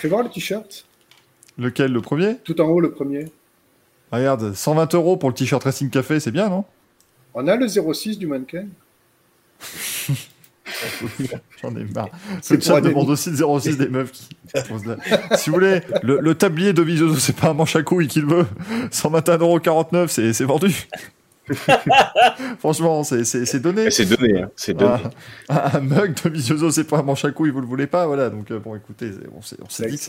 Speaker 3: Fais voir le t-shirt.
Speaker 2: Lequel, le premier?
Speaker 3: Tout en haut, le premier.
Speaker 2: Regarde, 120 euros pour le t-shirt Racing Café, c'est bien, non?
Speaker 3: On a le 06 du mannequin. [laughs]
Speaker 2: J'en ai marre.
Speaker 3: C'est
Speaker 2: Le chat demande aussi le 06 des meufs qui la- Si vous voulez, le, le tablier de Vizoso, c'est pas un manche à couilles qu'il veut. 121,49€, c'est c'est vendu. [laughs] Franchement, c'est- donné.
Speaker 4: C'est donné, hein, c'est donné.
Speaker 2: Un, un- mug de Vizoso, c'est pas un manche à couilles, vous le voulez pas, voilà. Donc euh, bon, écoutez, c'est- on s'est
Speaker 3: C'est
Speaker 2: dit que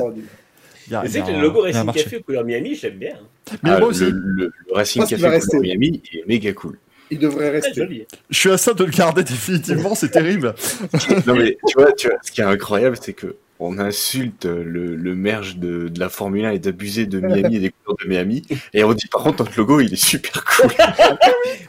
Speaker 5: c'est que le logo Racing. Café couleur Miami, j'aime bien.
Speaker 2: Mais
Speaker 4: Ah,
Speaker 2: moi aussi,
Speaker 4: le, le- le Racing Café
Speaker 3: rester.
Speaker 4: Miami est méga cool.
Speaker 3: Il devrait rester.
Speaker 5: joli.
Speaker 2: je suis à ça de le garder définitivement, c'est terrible.
Speaker 4: non mais tu vois, tu vois, ce qui est incroyable, c'est que on insulte le, le merge de, de la Formule 1 et d'abuser de Miami et des couleurs de Miami, et on dit par contre notre logo il est super cool. [laughs]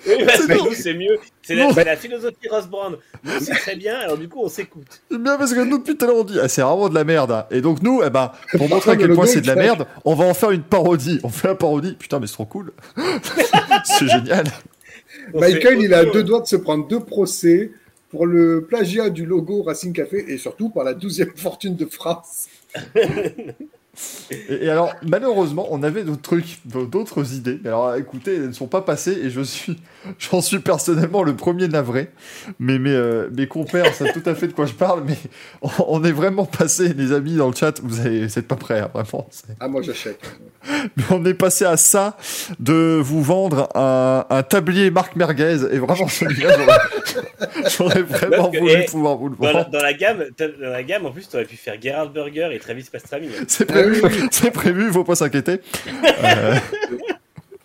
Speaker 5: Oui, parce que nous, c'est mieux. C'est la, philosophie Ross Brand. Nous, c'est très bien. Alors, du coup, on s'écoute.
Speaker 2: C'est bien parce que nous, depuis tout à l'heure, on dit ah, c'est vraiment de la merde. hein. Et donc, nous, eh ben, pour [laughs] montrer à quel point c'est de la merde, on va en faire une parodie. On fait la parodie. Putain, mais c'est trop cool. [laughs] c'est génial.
Speaker 5: On
Speaker 3: Michael, il a deux doigts de se prendre deux procès pour le plagiat du logo Racing Café et surtout par la 12e [laughs] fortune de France. [laughs]
Speaker 2: Et, et alors, malheureusement, on avait d'autres trucs, d'autres idées. Mais alors, écoutez, elles ne sont pas passées et je suis, [laughs] j'en suis personnellement le premier navré. Mais mes, euh, mes compères savent tout à fait de quoi je parle. Mais on, on est vraiment passé, les amis, dans le chat. Vous avez, vous êtes pas prêts, hein, vraiment.
Speaker 3: Ah, moi j'achète.
Speaker 2: Mais on est passé à ça de vous vendre un, un tablier Marc Merguez. Et vraiment, celui-là, [laughs] j'aurais- j'aurais vraiment voulu
Speaker 5: eh,
Speaker 2: pouvoir vous le
Speaker 5: Dans la,
Speaker 2: vendre.
Speaker 5: dans la gamme, dans la gamme, en plus, t'aurais pu faire Gerhard Burger et Travis Pastrami. hein.
Speaker 2: C'est prévu. [laughs] [laughs] c'est prévu, faut pas s'inquiéter. Euh,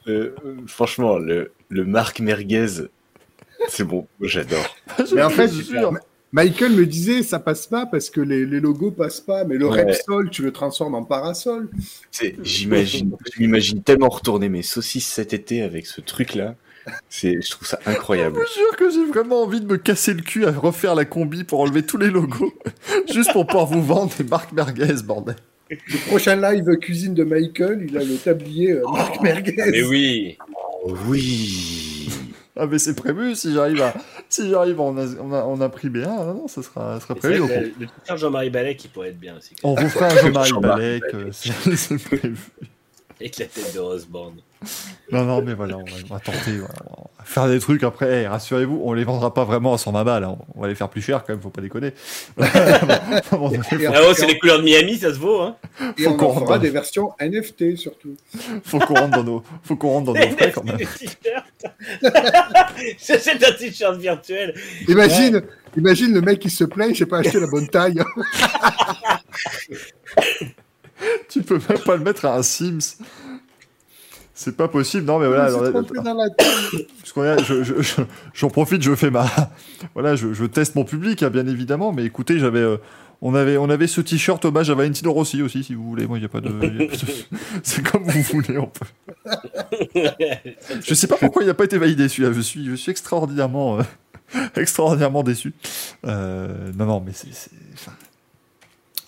Speaker 4: Euh, franchement, le, le Marc Merguez, c'est bon, j'adore. [laughs]
Speaker 3: Mais en fait. Michael me disait ça passe pas parce que les, les logos passent pas, mais le
Speaker 4: Ouais.
Speaker 3: Repsol, tu le transformes en parasol.
Speaker 4: C'est- J'imagine, je m'imagine tellement retourner mes saucisses cet été avec ce truc-là. C'est, je trouve ça incroyable.
Speaker 2: Je vous jure que j'ai vraiment envie de me casser le cul à refaire la combi pour enlever tous les logos, juste pour pouvoir vous vendre des marques merguez, bordel.
Speaker 3: Le prochain live cuisine de Michael, il a le tablier euh, Marc Merguez.
Speaker 5: Mais oui
Speaker 4: Oh oui.
Speaker 2: Ah mais c'est prévu, si j'arrive à, si j'arrive à en, a- en, a- en imprimer un, non, non, ça sera, ça sera prévu.
Speaker 5: Le le Jean-Marie Ballet qui pourrait être bien aussi.
Speaker 2: on, on vous fera un [laughs] Jean-Marie Balek, euh, [laughs] c'est prévu.
Speaker 5: Avec la tête de Rose Band. [laughs]
Speaker 2: Non, non, mais voilà, on va, on va tenter, voilà, on va faire des trucs après, hey, rassurez-vous, on les vendra pas vraiment à 120 balles, hein. on va les faire plus cher quand même, faut pas déconner. [laughs]
Speaker 3: Et
Speaker 5: Ah oh, c'est les couleurs de Miami, ça se vaut, hein
Speaker 3: Et
Speaker 2: Faut
Speaker 3: on
Speaker 2: qu'on
Speaker 3: en fera
Speaker 2: rentre.
Speaker 3: des versions NFT surtout. [laughs]
Speaker 2: faut qu'on rentre dans nos, faut qu'on rentre dans nos frais quand même.
Speaker 5: J'achète un t-shirt virtuel.
Speaker 3: Imagine, imagine le mec qui se plaint, j'ai pas acheté la bonne taille.
Speaker 2: Tu peux même pas le mettre à un Sims. C'est pas possible, non mais voilà. J'en profite, je fais ma, voilà, je, je teste mon public, hein, bien évidemment. Mais écoutez, j'avais, euh, on avait, on avait ce t-shirt hommage à Valentino Rossi aussi, si vous voulez. Moi, il y a pas de, [laughs] c'est comme vous voulez. On peut. Je sais pas pourquoi il n'a pas été validé celui-là. Je suis, je suis extraordinairement, euh, extraordinairement déçu. Euh, non, non, mais c'est, enfin,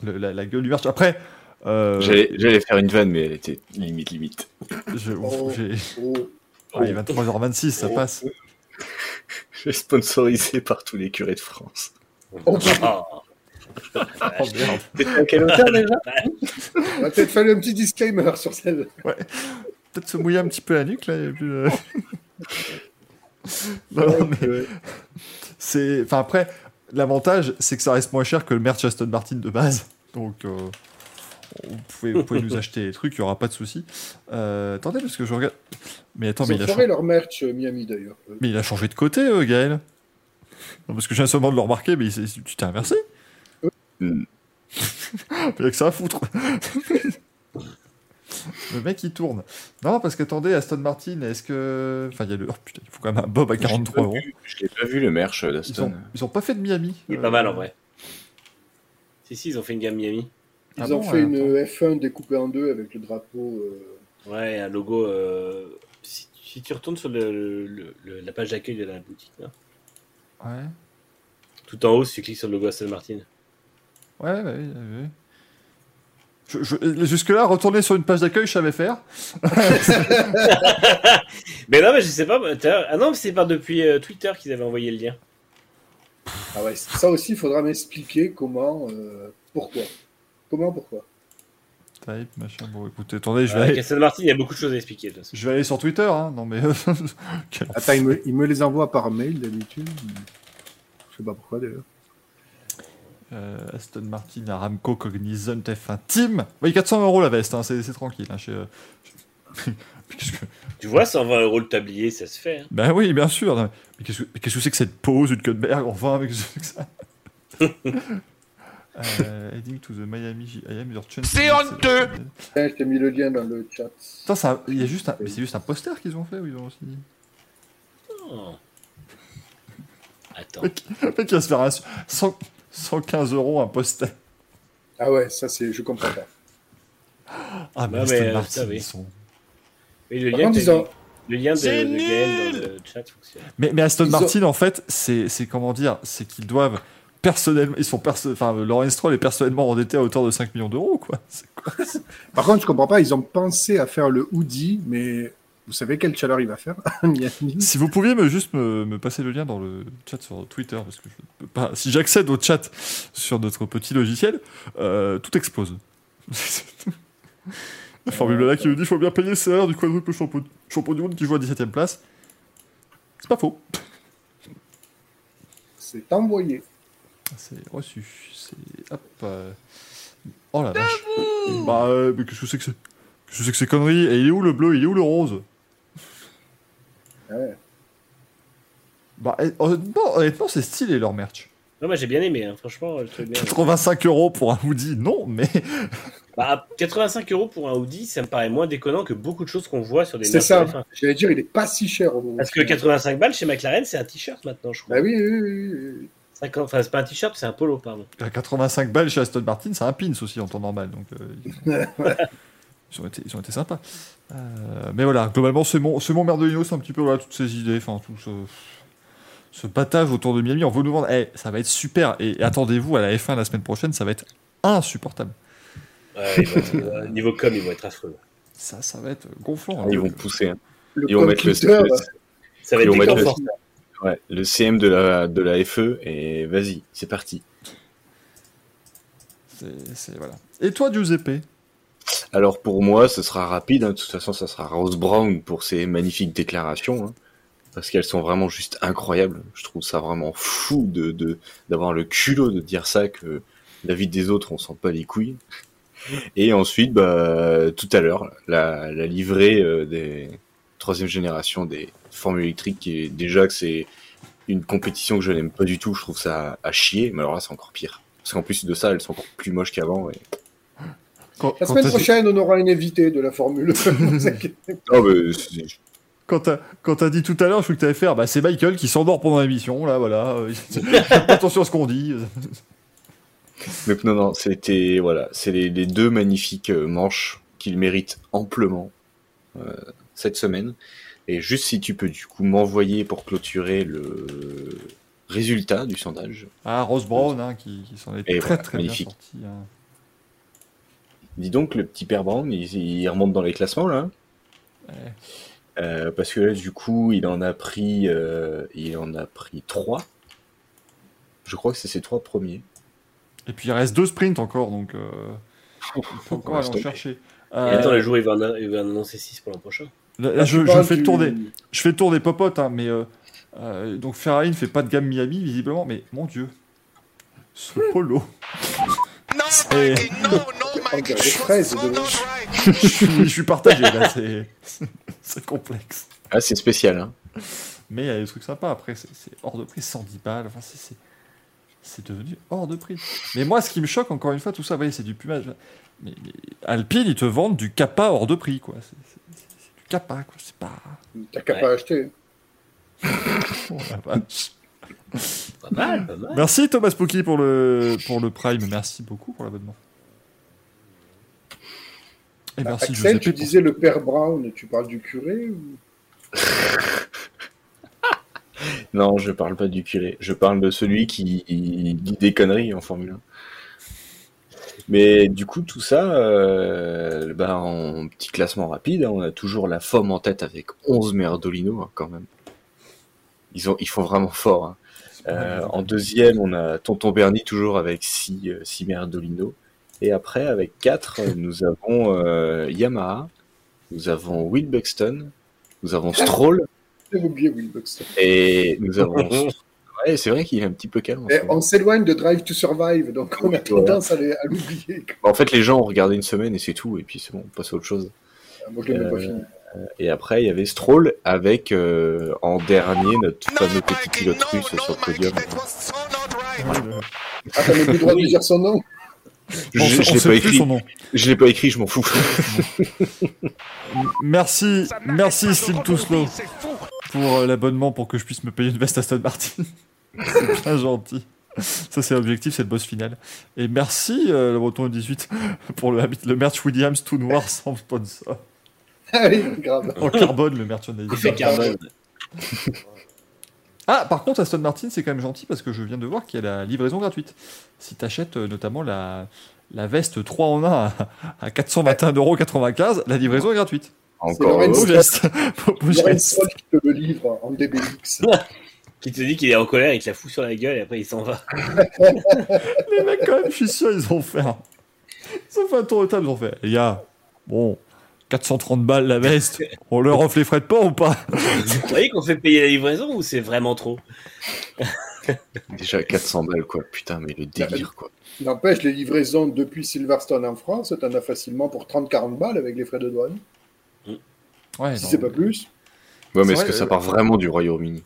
Speaker 2: la, la gueule du merch. Après. Euh,
Speaker 4: J'allais, j'allais faire une vanne, mais elle était limite, limite.
Speaker 2: je-
Speaker 3: Oh. Oh.
Speaker 2: Ah, il est 23h26, ça passe. [laughs]
Speaker 4: Je suis sponsorisé par tous les curés de France.
Speaker 3: Oh,
Speaker 5: Oh.
Speaker 2: Oh merde.
Speaker 4: C'était à quelle hauteur déjà
Speaker 3: Il a peut-être fallu un petit disclaimer sur celle.
Speaker 2: Peut-être se mouiller un petit peu la nuque là. euh. [laughs] non, non, mais c'est. Enfin après, l'avantage c'est que ça reste moins cher que le merch Aston Martin de base. Donc. euh, Vous pouvez, vous pouvez nous acheter des trucs, il n'y aura pas de souci. Euh, attendez, parce que je regarde. Mais attends, mais
Speaker 3: Ils
Speaker 2: il,
Speaker 3: ont
Speaker 2: a
Speaker 3: foiré
Speaker 2: changé...
Speaker 3: leur merch euh, Miami d'ailleurs. Euh,
Speaker 2: mais il a changé de côté, euh, Gaël. Non, parce que je viens seulement de le remarquer, mais il tu t'es inversé. Il y a que ça à foutre. le mec il tourne. Non, parce qu'attendez, Aston Martin, est-ce que. Enfin, il y a le. Oh, putain, il faut quand même un Bob à 43 euros.
Speaker 4: Je l'ai pas vu le merch
Speaker 2: Ils
Speaker 4: d'Aston.
Speaker 2: ont, ils ont pas fait de Miami.
Speaker 5: Il est
Speaker 2: Euh,
Speaker 5: pas mal en vrai. Si, si, ils ont fait une gamme Miami.
Speaker 3: Ils
Speaker 2: Ah
Speaker 3: ont
Speaker 2: bon,
Speaker 3: fait une F1 découpée en deux avec le drapeau. euh,
Speaker 5: Ouais, un logo. euh, Si, si tu retournes sur le, le- le- la page d'accueil de la boutique, là,
Speaker 2: Ouais.
Speaker 5: tout en haut, si tu cliques sur le logo Aston Martin.
Speaker 2: Ouais, ouais, ouais, ouais. Je- je- Jusque-là, retourner sur une page d'accueil, je savais faire. [laughs]
Speaker 5: mais non, mais je sais pas. bah, Ah non, mais c'est par depuis euh, Twitter qu'ils avaient envoyé le lien.
Speaker 3: Ah ouais, ça aussi, il faudra m'expliquer comment, euh, pourquoi. Comment, pourquoi.
Speaker 2: Type, machin. Bon, écoutez, attendez, je vais,
Speaker 5: Avec
Speaker 2: aller,
Speaker 5: Aston Martin, il y a beaucoup de choses à expliquer. de toute façon.
Speaker 2: je vais aller sur Twitter, hein. Non, mais. [laughs] Quel
Speaker 3: Attends, il me, il me les envoie par mail d'habitude. Je sais pas pourquoi d'ailleurs.
Speaker 2: Euh, Aston Martin, Aramco, Cognizant, F1 Team. Oui, 400 euros la veste, hein, c'est tranquille. Hein, chez, euh, [laughs] que-
Speaker 5: Tu vois, 120 euros le tablier, ça se fait. hein.
Speaker 2: Ben oui, bien sûr. non, Mais qu'est-ce que c'est que cette pause, une Cutberg, enfin, avec ce que ça? [laughs] euh, Heading to the Miami am your chance.
Speaker 6: C'est honteux.
Speaker 3: Tiens, je t'ai mis le lien dans le chat.
Speaker 2: Il y a juste un... mais c'est juste un poster qu'ils ont fait ou ils ont aussi.
Speaker 5: Oh. Attends.
Speaker 2: Mec, le mec, il va se faire un 100 115 euros un poster.
Speaker 3: Ah ouais, ça c'est, je comprends pas.
Speaker 2: Ah, mais
Speaker 5: Non,
Speaker 2: Aston
Speaker 5: mais, euh,
Speaker 2: Martin,
Speaker 5: ça, oui.
Speaker 2: ils sont.
Speaker 5: Le lien,
Speaker 3: ont-
Speaker 5: mis- le lien de,
Speaker 6: C'est
Speaker 5: de Gaël dans le chat fonctionne.
Speaker 2: Mais, mais Aston
Speaker 3: Ils ont-
Speaker 2: Martin, en fait, c'est comment dire C'est qu'ils doivent personnellement. Ils sont perso... Enfin, Lawrence Stroll est personnellement endetté à hauteur de 5 millions d'euros, quoi. [laughs] Quoi
Speaker 3: Par contre, je comprends pas, ils ont pensé à faire le hoodie, mais vous savez quelle chaleur il va faire [laughs]
Speaker 2: Si vous pouviez me juste me, me passer le lien dans le chat sur Twitter, parce que je peux pas. Si j'accède au chat sur notre petit logiciel, euh, tout explose. [laughs] Formule 1 qui nous dit qu'il faut bien payer le salaire du quadruple champion, champion du monde qui joue à 17ème place. C'est pas faux.
Speaker 3: C'est envoyé.
Speaker 2: C'est reçu. C'est. Hop. euh, Oh la vache. Bah, euh, mais qu'est-ce que c'est que c'est Qu'est-ce que c'est que ces conneries? Et il est où le bleu? Il est où le rose?
Speaker 3: Ouais.
Speaker 2: Bah, honnêtement, honnêtement, c'est stylé leur merch.
Speaker 5: Non, moi j'ai bien aimé, hein. franchement, je trouve bien.
Speaker 2: 85 euros pour un hoodie, non, mais. [laughs]
Speaker 5: Bah, 85 euros pour un hoodie, ça me paraît moins déconnant que beaucoup de choses qu'on voit sur des
Speaker 3: C'est ça.
Speaker 5: F1.
Speaker 3: J'allais dire, il est pas si cher au moment.
Speaker 5: Parce que 85 balles chez McLaren, c'est un t-shirt maintenant, je crois.
Speaker 3: Bah oui, oui, oui, oui.
Speaker 5: 50... Enfin, c'est pas un t-shirt, c'est un polo, pardon.
Speaker 2: À 85 balles chez Aston Martin, c'est un pins aussi en temps normal. Donc, euh, ils, [laughs] ils ont été, ils ont été sympas. Euh, mais voilà, globalement, c'est mon, c'est mon Merdolino, c'est un petit peu voilà, toutes ces idées, enfin, tout ce, ce battage autour de Miami. On veut nous vendre, eh, ça va être super. Et, et attendez-vous à la F1 la semaine prochaine, ça va être insupportable.
Speaker 5: Ouais, niveau com, ils vont être affreux.
Speaker 2: Ça, ça va être gonflant. hein.
Speaker 4: Ils vont pousser. hein. Ils vont mettre le, le-
Speaker 5: Ça va
Speaker 4: Ils
Speaker 5: être
Speaker 4: vont mettre le-
Speaker 5: déconfortant.
Speaker 4: Ouais, le CM de la, de la FE et vas-y, c'est parti.
Speaker 2: C'est- c'est- voilà. Et toi, Giuseppe?
Speaker 4: Alors pour moi, ce sera rapide. hein. De toute façon, ça sera Rose Brown pour ses magnifiques déclarations. hein. Parce qu'elles sont vraiment juste incroyables. Je trouve ça vraiment fou de de- d'avoir le culot de dire ça que la vie des autres, on sent pas les couilles. Et ensuite, bah, tout à l'heure, la, la livrée euh, des troisième génération des formules électriques, qui est déjà que c'est une compétition que je n'aime pas du tout. Je trouve ça à chier. Mais alors là, c'est encore pire. Parce qu'en plus de ça, elles sont encore plus moches qu'avant. Et...
Speaker 2: quand,
Speaker 3: La semaine prochaine, on aura une invitée de la Formule. [laughs]
Speaker 4: Oh, mais
Speaker 2: Quand t'as, quand t'as dit tout à l'heure, je crois que t'allais faire, bah, c'est Michael qui s'endort pendant l'émission, là, voilà. [laughs] attention à ce qu'on dit.
Speaker 4: Mais non, non, c'était voilà, c'est les, les deux magnifiques euh, manches qu'il mérite amplement euh, cette semaine. Et juste si tu peux du coup m'envoyer pour clôturer le résultat du sondage.
Speaker 2: Ah, Rose Brown, hein, qui, qui s'en est
Speaker 4: Et
Speaker 2: très
Speaker 4: voilà,
Speaker 2: très
Speaker 4: magnifique.
Speaker 2: bien sorti. hein.
Speaker 4: Dis donc, le petit père Brown, il, il remonte dans les classements là.
Speaker 2: Ouais.
Speaker 4: Euh, parce que là, du coup, il en a pris, euh, il en a pris trois. Je crois que c'est ses trois premiers.
Speaker 2: Et puis il reste deux sprints encore, donc euh, il faut encore aller en chercher.
Speaker 5: Et
Speaker 2: Euh,
Speaker 5: attends, le jour, il va, en, il va en annoncer 6 pour l'an prochain.
Speaker 2: Là, là, je, fais le
Speaker 3: du-
Speaker 2: tour des, je fais le tour des popotes, hein, mais euh, euh, donc Ferrari ne fait pas de gamme Miami visiblement, mais mon dieu, ce polo.
Speaker 6: No,
Speaker 2: Et-
Speaker 6: Mikey, no, no,
Speaker 3: On
Speaker 6: Mikey.
Speaker 3: dirait des fraises
Speaker 6: That's
Speaker 3: de-
Speaker 6: not right. [laughs]
Speaker 2: je, suis, je suis partagé là, c'est, [laughs] c'est complexe.
Speaker 4: Ah, c'est spécial. Hein.
Speaker 2: Mais il y a des trucs sympas. Après, c'est hors de prix, 110 balles. Enfin, c'est- devenu hors de prix. Mais moi, ce qui me choque, encore une fois, tout ça, vous voyez, c'est du plumage. Mais, mais Alpine, ils te vendent du Kappa hors de prix, quoi. Kappa, quoi. C'est pas.
Speaker 3: T'as qu'à
Speaker 5: Ouais.
Speaker 3: pas acheter. [laughs]
Speaker 2: Oh, la vache.
Speaker 5: Pas mal, pas mal.
Speaker 2: Merci Thomas Spooky pour le, pour le Prime. Merci beaucoup pour l'abonnement. Et merci
Speaker 3: Axel,
Speaker 2: Giuseppe
Speaker 3: tu
Speaker 2: pour-
Speaker 3: disais le père Brown, tu parles du curé ou... [laughs]
Speaker 4: Non, je parle pas du curé. Je parle de celui qui dit des conneries en Formule 1. Mais du coup, tout ça, euh, bah, en petit classement rapide, hein, on a toujours la FOM en tête avec 11 Merdolino, hein, quand même. Ils, ont, ils font vraiment fort. hein. Euh, en deuxième, on a Tonton Bernie toujours avec 6 euh, six Merdolino. Et après, avec 4, nous avons euh, Yamaha, nous avons Will Buxton, nous avons Stroll, [laughs]
Speaker 3: J'avais oublié Will Buxton.
Speaker 4: et nous avons... [laughs] Ouais, c'est vrai qu'il est un petit peu calme.
Speaker 3: on s'éloigne de Drive to Survive, donc on a tendance à l'oublier.
Speaker 4: En fait, les gens ont regardé une semaine et c'est tout, et puis c'est bon, on passe à autre chose.
Speaker 3: Moi, je l'ai même pas
Speaker 4: Euh,
Speaker 3: fini.
Speaker 4: Et après, il y avait Stroll avec euh, en dernier notre
Speaker 6: No,
Speaker 4: fameux petit pilote russe sur le podium.
Speaker 3: Ah, t'as même plus le droit de dire son nom
Speaker 4: Je, l'ai pas écrit.
Speaker 2: son nom.
Speaker 4: Je l'ai pas écrit, je m'en fous. [laughs]
Speaker 2: Merci, merci Steve
Speaker 6: fou.
Speaker 2: pour euh, l'abonnement pour que je puisse me payer une veste Aston Martin. C'est bien gentil. Ça, c'est l'objectif, c'est le boss final. Et merci, euh, le Breton 18, pour le, le merch Williams tout noir sans sponsor. [laughs]
Speaker 3: Ah oui, grave.
Speaker 2: En carbone, le merchandising.
Speaker 5: Effet carbone.
Speaker 2: Ah, par contre, Aston Martin, c'est quand même gentil parce que je viens de voir qu'il y a la livraison gratuite. Si tu achètes notamment la, la veste 3 en 1 à, à 421,95€, la livraison est gratuite.
Speaker 4: Encore
Speaker 3: Lorenz.
Speaker 2: Beau geste. Beau
Speaker 3: Il y aura une
Speaker 2: geste.
Speaker 3: seule qui te le livre en DBX. [laughs]
Speaker 5: Qui te dit qu'il est en colère, il te la fout sur la gueule et après il s'en va. [laughs]
Speaker 2: Les mecs, quand même, je suis sûr, ils ont fait un, ils ont fait un tour de table, ils ont fait, les gars, Bon, 430 balles la veste, on leur offre les frais de port ou pas?
Speaker 5: Vous voyez qu'on fait payer la livraison ou c'est vraiment trop?
Speaker 4: Déjà 400 balles, quoi. Putain, mais le délire, quoi.
Speaker 3: N'empêche, les livraisons depuis Silverstone en France, t'en as facilement pour 30-40 balles avec les frais de douane.
Speaker 2: Ouais,
Speaker 3: Si c'est pas plus,
Speaker 4: Ouais, mais est-ce que ça
Speaker 2: euh,
Speaker 4: part vraiment du Royaume-Uni?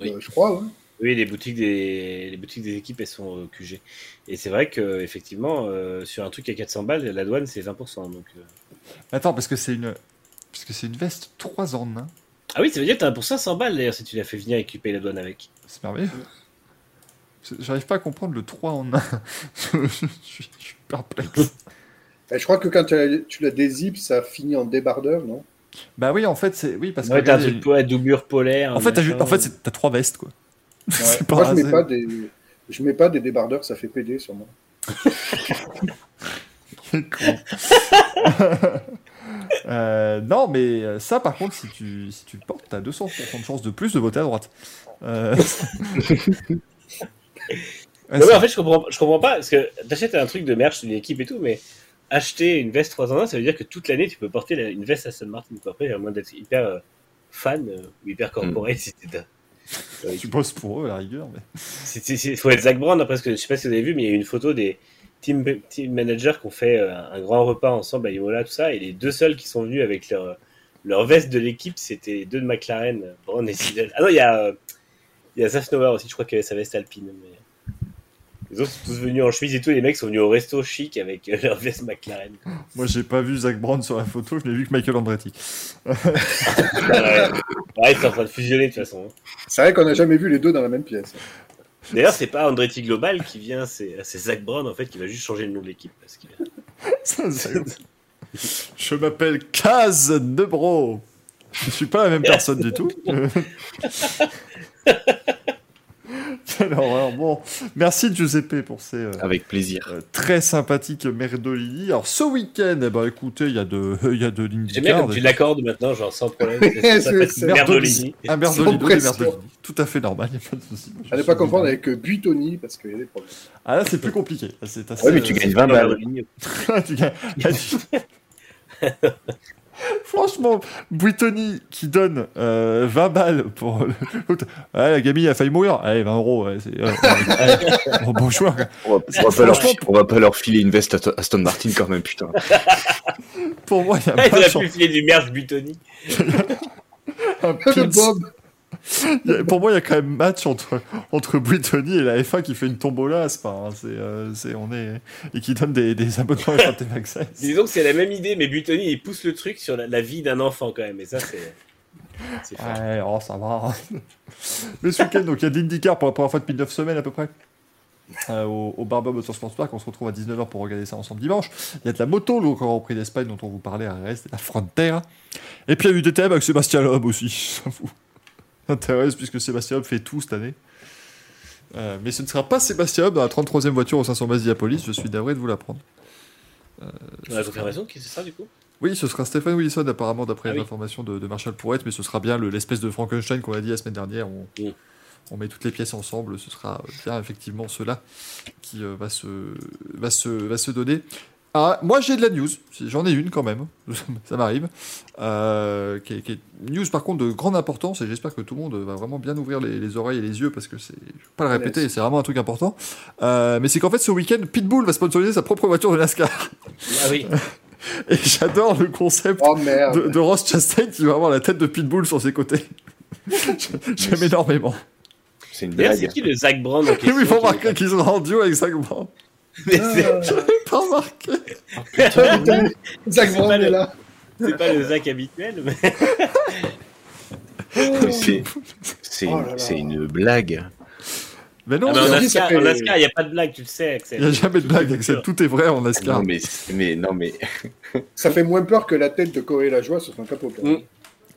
Speaker 5: Oui.
Speaker 3: euh, je crois. ouais.
Speaker 5: Oui, les boutiques des les boutiques des équipes elles sont euh, QG. Et c'est vrai que effectivement euh, sur un truc à 400 balles, la douane c'est 20%. Donc euh.
Speaker 2: Attends, parce que c'est une, parce que c'est une veste 3 en 1.
Speaker 5: ah oui, ça veut dire que t'as pour 500 balles d'ailleurs si tu l'as fait venir et que tu payes la douane avec.
Speaker 2: C'est merveilleux. J'arrive pas à comprendre le 3 en 1. je, suis, je suis perplexe. [laughs]
Speaker 3: Et je crois que quand tu la, tu la dézippes, ça finit en débardeur, non?
Speaker 2: Bah oui, en fait, c'est oui parce
Speaker 5: Ouais,
Speaker 2: que
Speaker 5: t'as un truc la doublure polaire.
Speaker 2: en fait, t'as en fait, trois vestes quoi. [laughs] C'est pas
Speaker 3: Moi, je mets pas des, je mets pas des débardeurs, ça fait PD sur moi.
Speaker 2: Euh, non, mais euh, ça, par contre, si tu, si tu le portes, t'as 200% de chance de plus de voter à droite. Euh... [laughs] [laughs] Ouais,
Speaker 5: ouais, en fait, je comprends, je comprends pas parce que t'achètes un truc de merch d'une équipe et tout, mais acheter une veste 3 en 1, ça veut dire que toute l'année tu peux porter la- une veste Aston Martin. Quoi. Après, à moins d'être hyper euh, fan euh, ou hyper corporate, si t'es
Speaker 2: tu bosses pour eux à la rigueur. Mais...
Speaker 5: C'est- faut être Zach Brown, hein, parce que je sais pas si vous avez vu, mais il y a une photo des team, team managers qui ont fait euh, un grand repas ensemble à Imola, tout ça, et les deux seuls qui sont venus avec leur, leur veste de l'équipe, c'était les deux de McLaren, Brown et Seidel. Ah non, il y a, euh, il y a Zafnauer aussi, je crois qu'il avait sa veste alpine. Mais... Les autres sont tous venus en chemise et tout, et les mecs sont venus au resto chic avec euh, leur veste McLaren.
Speaker 2: Moi, j'ai pas vu Zach Brown sur la photo, je n'ai vu que Michael Andretti.
Speaker 5: ouais, ouais c'est en train de fusionner de toute façon.
Speaker 3: C'est vrai qu'on n'a jamais vu les deux dans la même pièce.
Speaker 5: D'ailleurs, c'est pas Andretti Global qui vient, c'est Zach Brown en fait qui va juste changer le nom de l'équipe. Parce que...
Speaker 2: Je m'appelle Kaz Nebro. Je suis pas la même [laughs] personne du tout. [laughs] Quelle horreur. Bon, merci Giuseppe pour ces euh,
Speaker 4: Avec plaisir.
Speaker 2: euh, très sympathiques merdolini. Alors ce week-end, eh ben, écoutez, il y a de, [laughs] il y a de
Speaker 5: J'aime bien comme tu l'accordes maintenant, genre sans problème. [laughs]
Speaker 3: C'est-
Speaker 5: Merdolini.
Speaker 2: Un merdolini. Tout à fait normal, il n'y a pas de souci. Suis
Speaker 3: pas confondre
Speaker 2: désolé.
Speaker 3: avec euh, Buitoni, parce qu'il y a des problèmes.
Speaker 2: Ah là, c'est plus compliqué. C'est assez,
Speaker 4: Ouais, mais tu gagnes 20 balles. [laughs]
Speaker 2: Tu gagnes- [laughs] Franchement, Brittany qui donne euh, 20 balles pour le-. Ouais, la gamine a failli mourir. Allez, 20 euros. Ouais, c'est. [laughs] Bon, bon choix. quoi.
Speaker 4: On va, on va pas leur,
Speaker 2: Franchement,
Speaker 4: on va pas leur filer une veste Aston- Aston Martin quand même, putain. [laughs]
Speaker 2: Pour moi, il y a
Speaker 5: il
Speaker 2: pas de chance.
Speaker 5: pu filer du merch Butoni.
Speaker 2: Un
Speaker 3: Le
Speaker 2: pins.
Speaker 3: Bob
Speaker 2: Il a- [laughs] Pour moi, il y a quand même match entre, entre Brittany et la F1 qui fait une tombola. C'est pas, hein, c'est, euh, c'est, on est, et qui donne des, des abonnements à [laughs] FAT Access.
Speaker 5: Disons que c'est la même idée, mais Butoni il pousse le truc sur la, la vie d'un enfant quand même. Et ça, c'est.
Speaker 2: Ouais, oh, ça va. [laughs] Mais ce week-end, donc il y a de l'IndyCar pour la première fois depuis 9 semaines à peu près. Euh, au, au Barber Motorsports Park, on se retrouve à 19h pour regarder ça ensemble dimanche. Il y a de la moto, le Grand Prix d'Espagne dont on vous parlait à RS, la Frontera. Et puis il y a eu des thèmes avec Sébastien Loeb aussi, ça vous intéresse puisque Sébastien Loeb fait tout cette année. Euh, mais ce ne sera pas Sébastien Loeb dans la 33e voiture au 500 base Diapolis, je suis navré de vous l'apprendre.
Speaker 5: On a confirmation qui c'est ça du coup?
Speaker 2: Oui, ce sera Stephen Wilson apparemment d'après
Speaker 5: Ah
Speaker 2: les
Speaker 5: oui.
Speaker 2: informations de, de Marshall Pourrette, mais ce sera bien le- l'espèce de Frankenstein qu'on a dit la semaine dernière. On,
Speaker 5: Mm.
Speaker 2: on met toutes les pièces ensemble, ce sera bien effectivement cela qui euh, va, se, va, se, va se donner. Ah, moi j'ai de la news, j'en ai une quand même, [laughs] ça m'arrive. Euh, qui, est, qui est une news par contre de grande importance et j'espère que tout le monde va vraiment bien ouvrir les, les oreilles et les yeux parce que c'est, je vais pas le répéter, c'est vraiment un truc important. Euh, mais c'est qu'en fait ce week-end, Pitbull va sponsoriser sa propre voiture de NASCAR.
Speaker 5: Ah oui. [laughs]
Speaker 2: Et j'adore le concept
Speaker 3: Oh merde
Speaker 2: de, de Ross Chastain qui va avoir la tête de Pitbull sur ses côtés. [laughs] J'aime énormément.
Speaker 4: C'est une
Speaker 5: D'ailleurs, c'est
Speaker 4: blague.
Speaker 5: qui le Zach Brown en question
Speaker 2: oui, faut
Speaker 5: qui-
Speaker 2: remarquer qu'ils sont en duo avec Zach Brown.
Speaker 5: Mais c'est
Speaker 3: Ah,
Speaker 2: Pas remarqué.
Speaker 3: putain, Zach Brown est
Speaker 5: le-
Speaker 3: là.
Speaker 5: c'est pas le Zach habituel, mais. [laughs]
Speaker 4: C'est c'est
Speaker 3: Oh
Speaker 4: une,
Speaker 3: là.
Speaker 4: c'est une blague.
Speaker 2: Mais non,
Speaker 5: Ah, mais
Speaker 2: il
Speaker 5: en
Speaker 2: n'y a,
Speaker 3: dit, ça
Speaker 5: NASCAR,
Speaker 3: fait-
Speaker 5: en il n'y a pas de blague, tu le sais, Axel.
Speaker 2: il y a jamais de blague, Axel. Tout est vrai en NASCAR.
Speaker 4: Non mais, mais non mais
Speaker 3: Ça fait moins peur que la tête de Corée la joie sur son capot.
Speaker 5: Mm.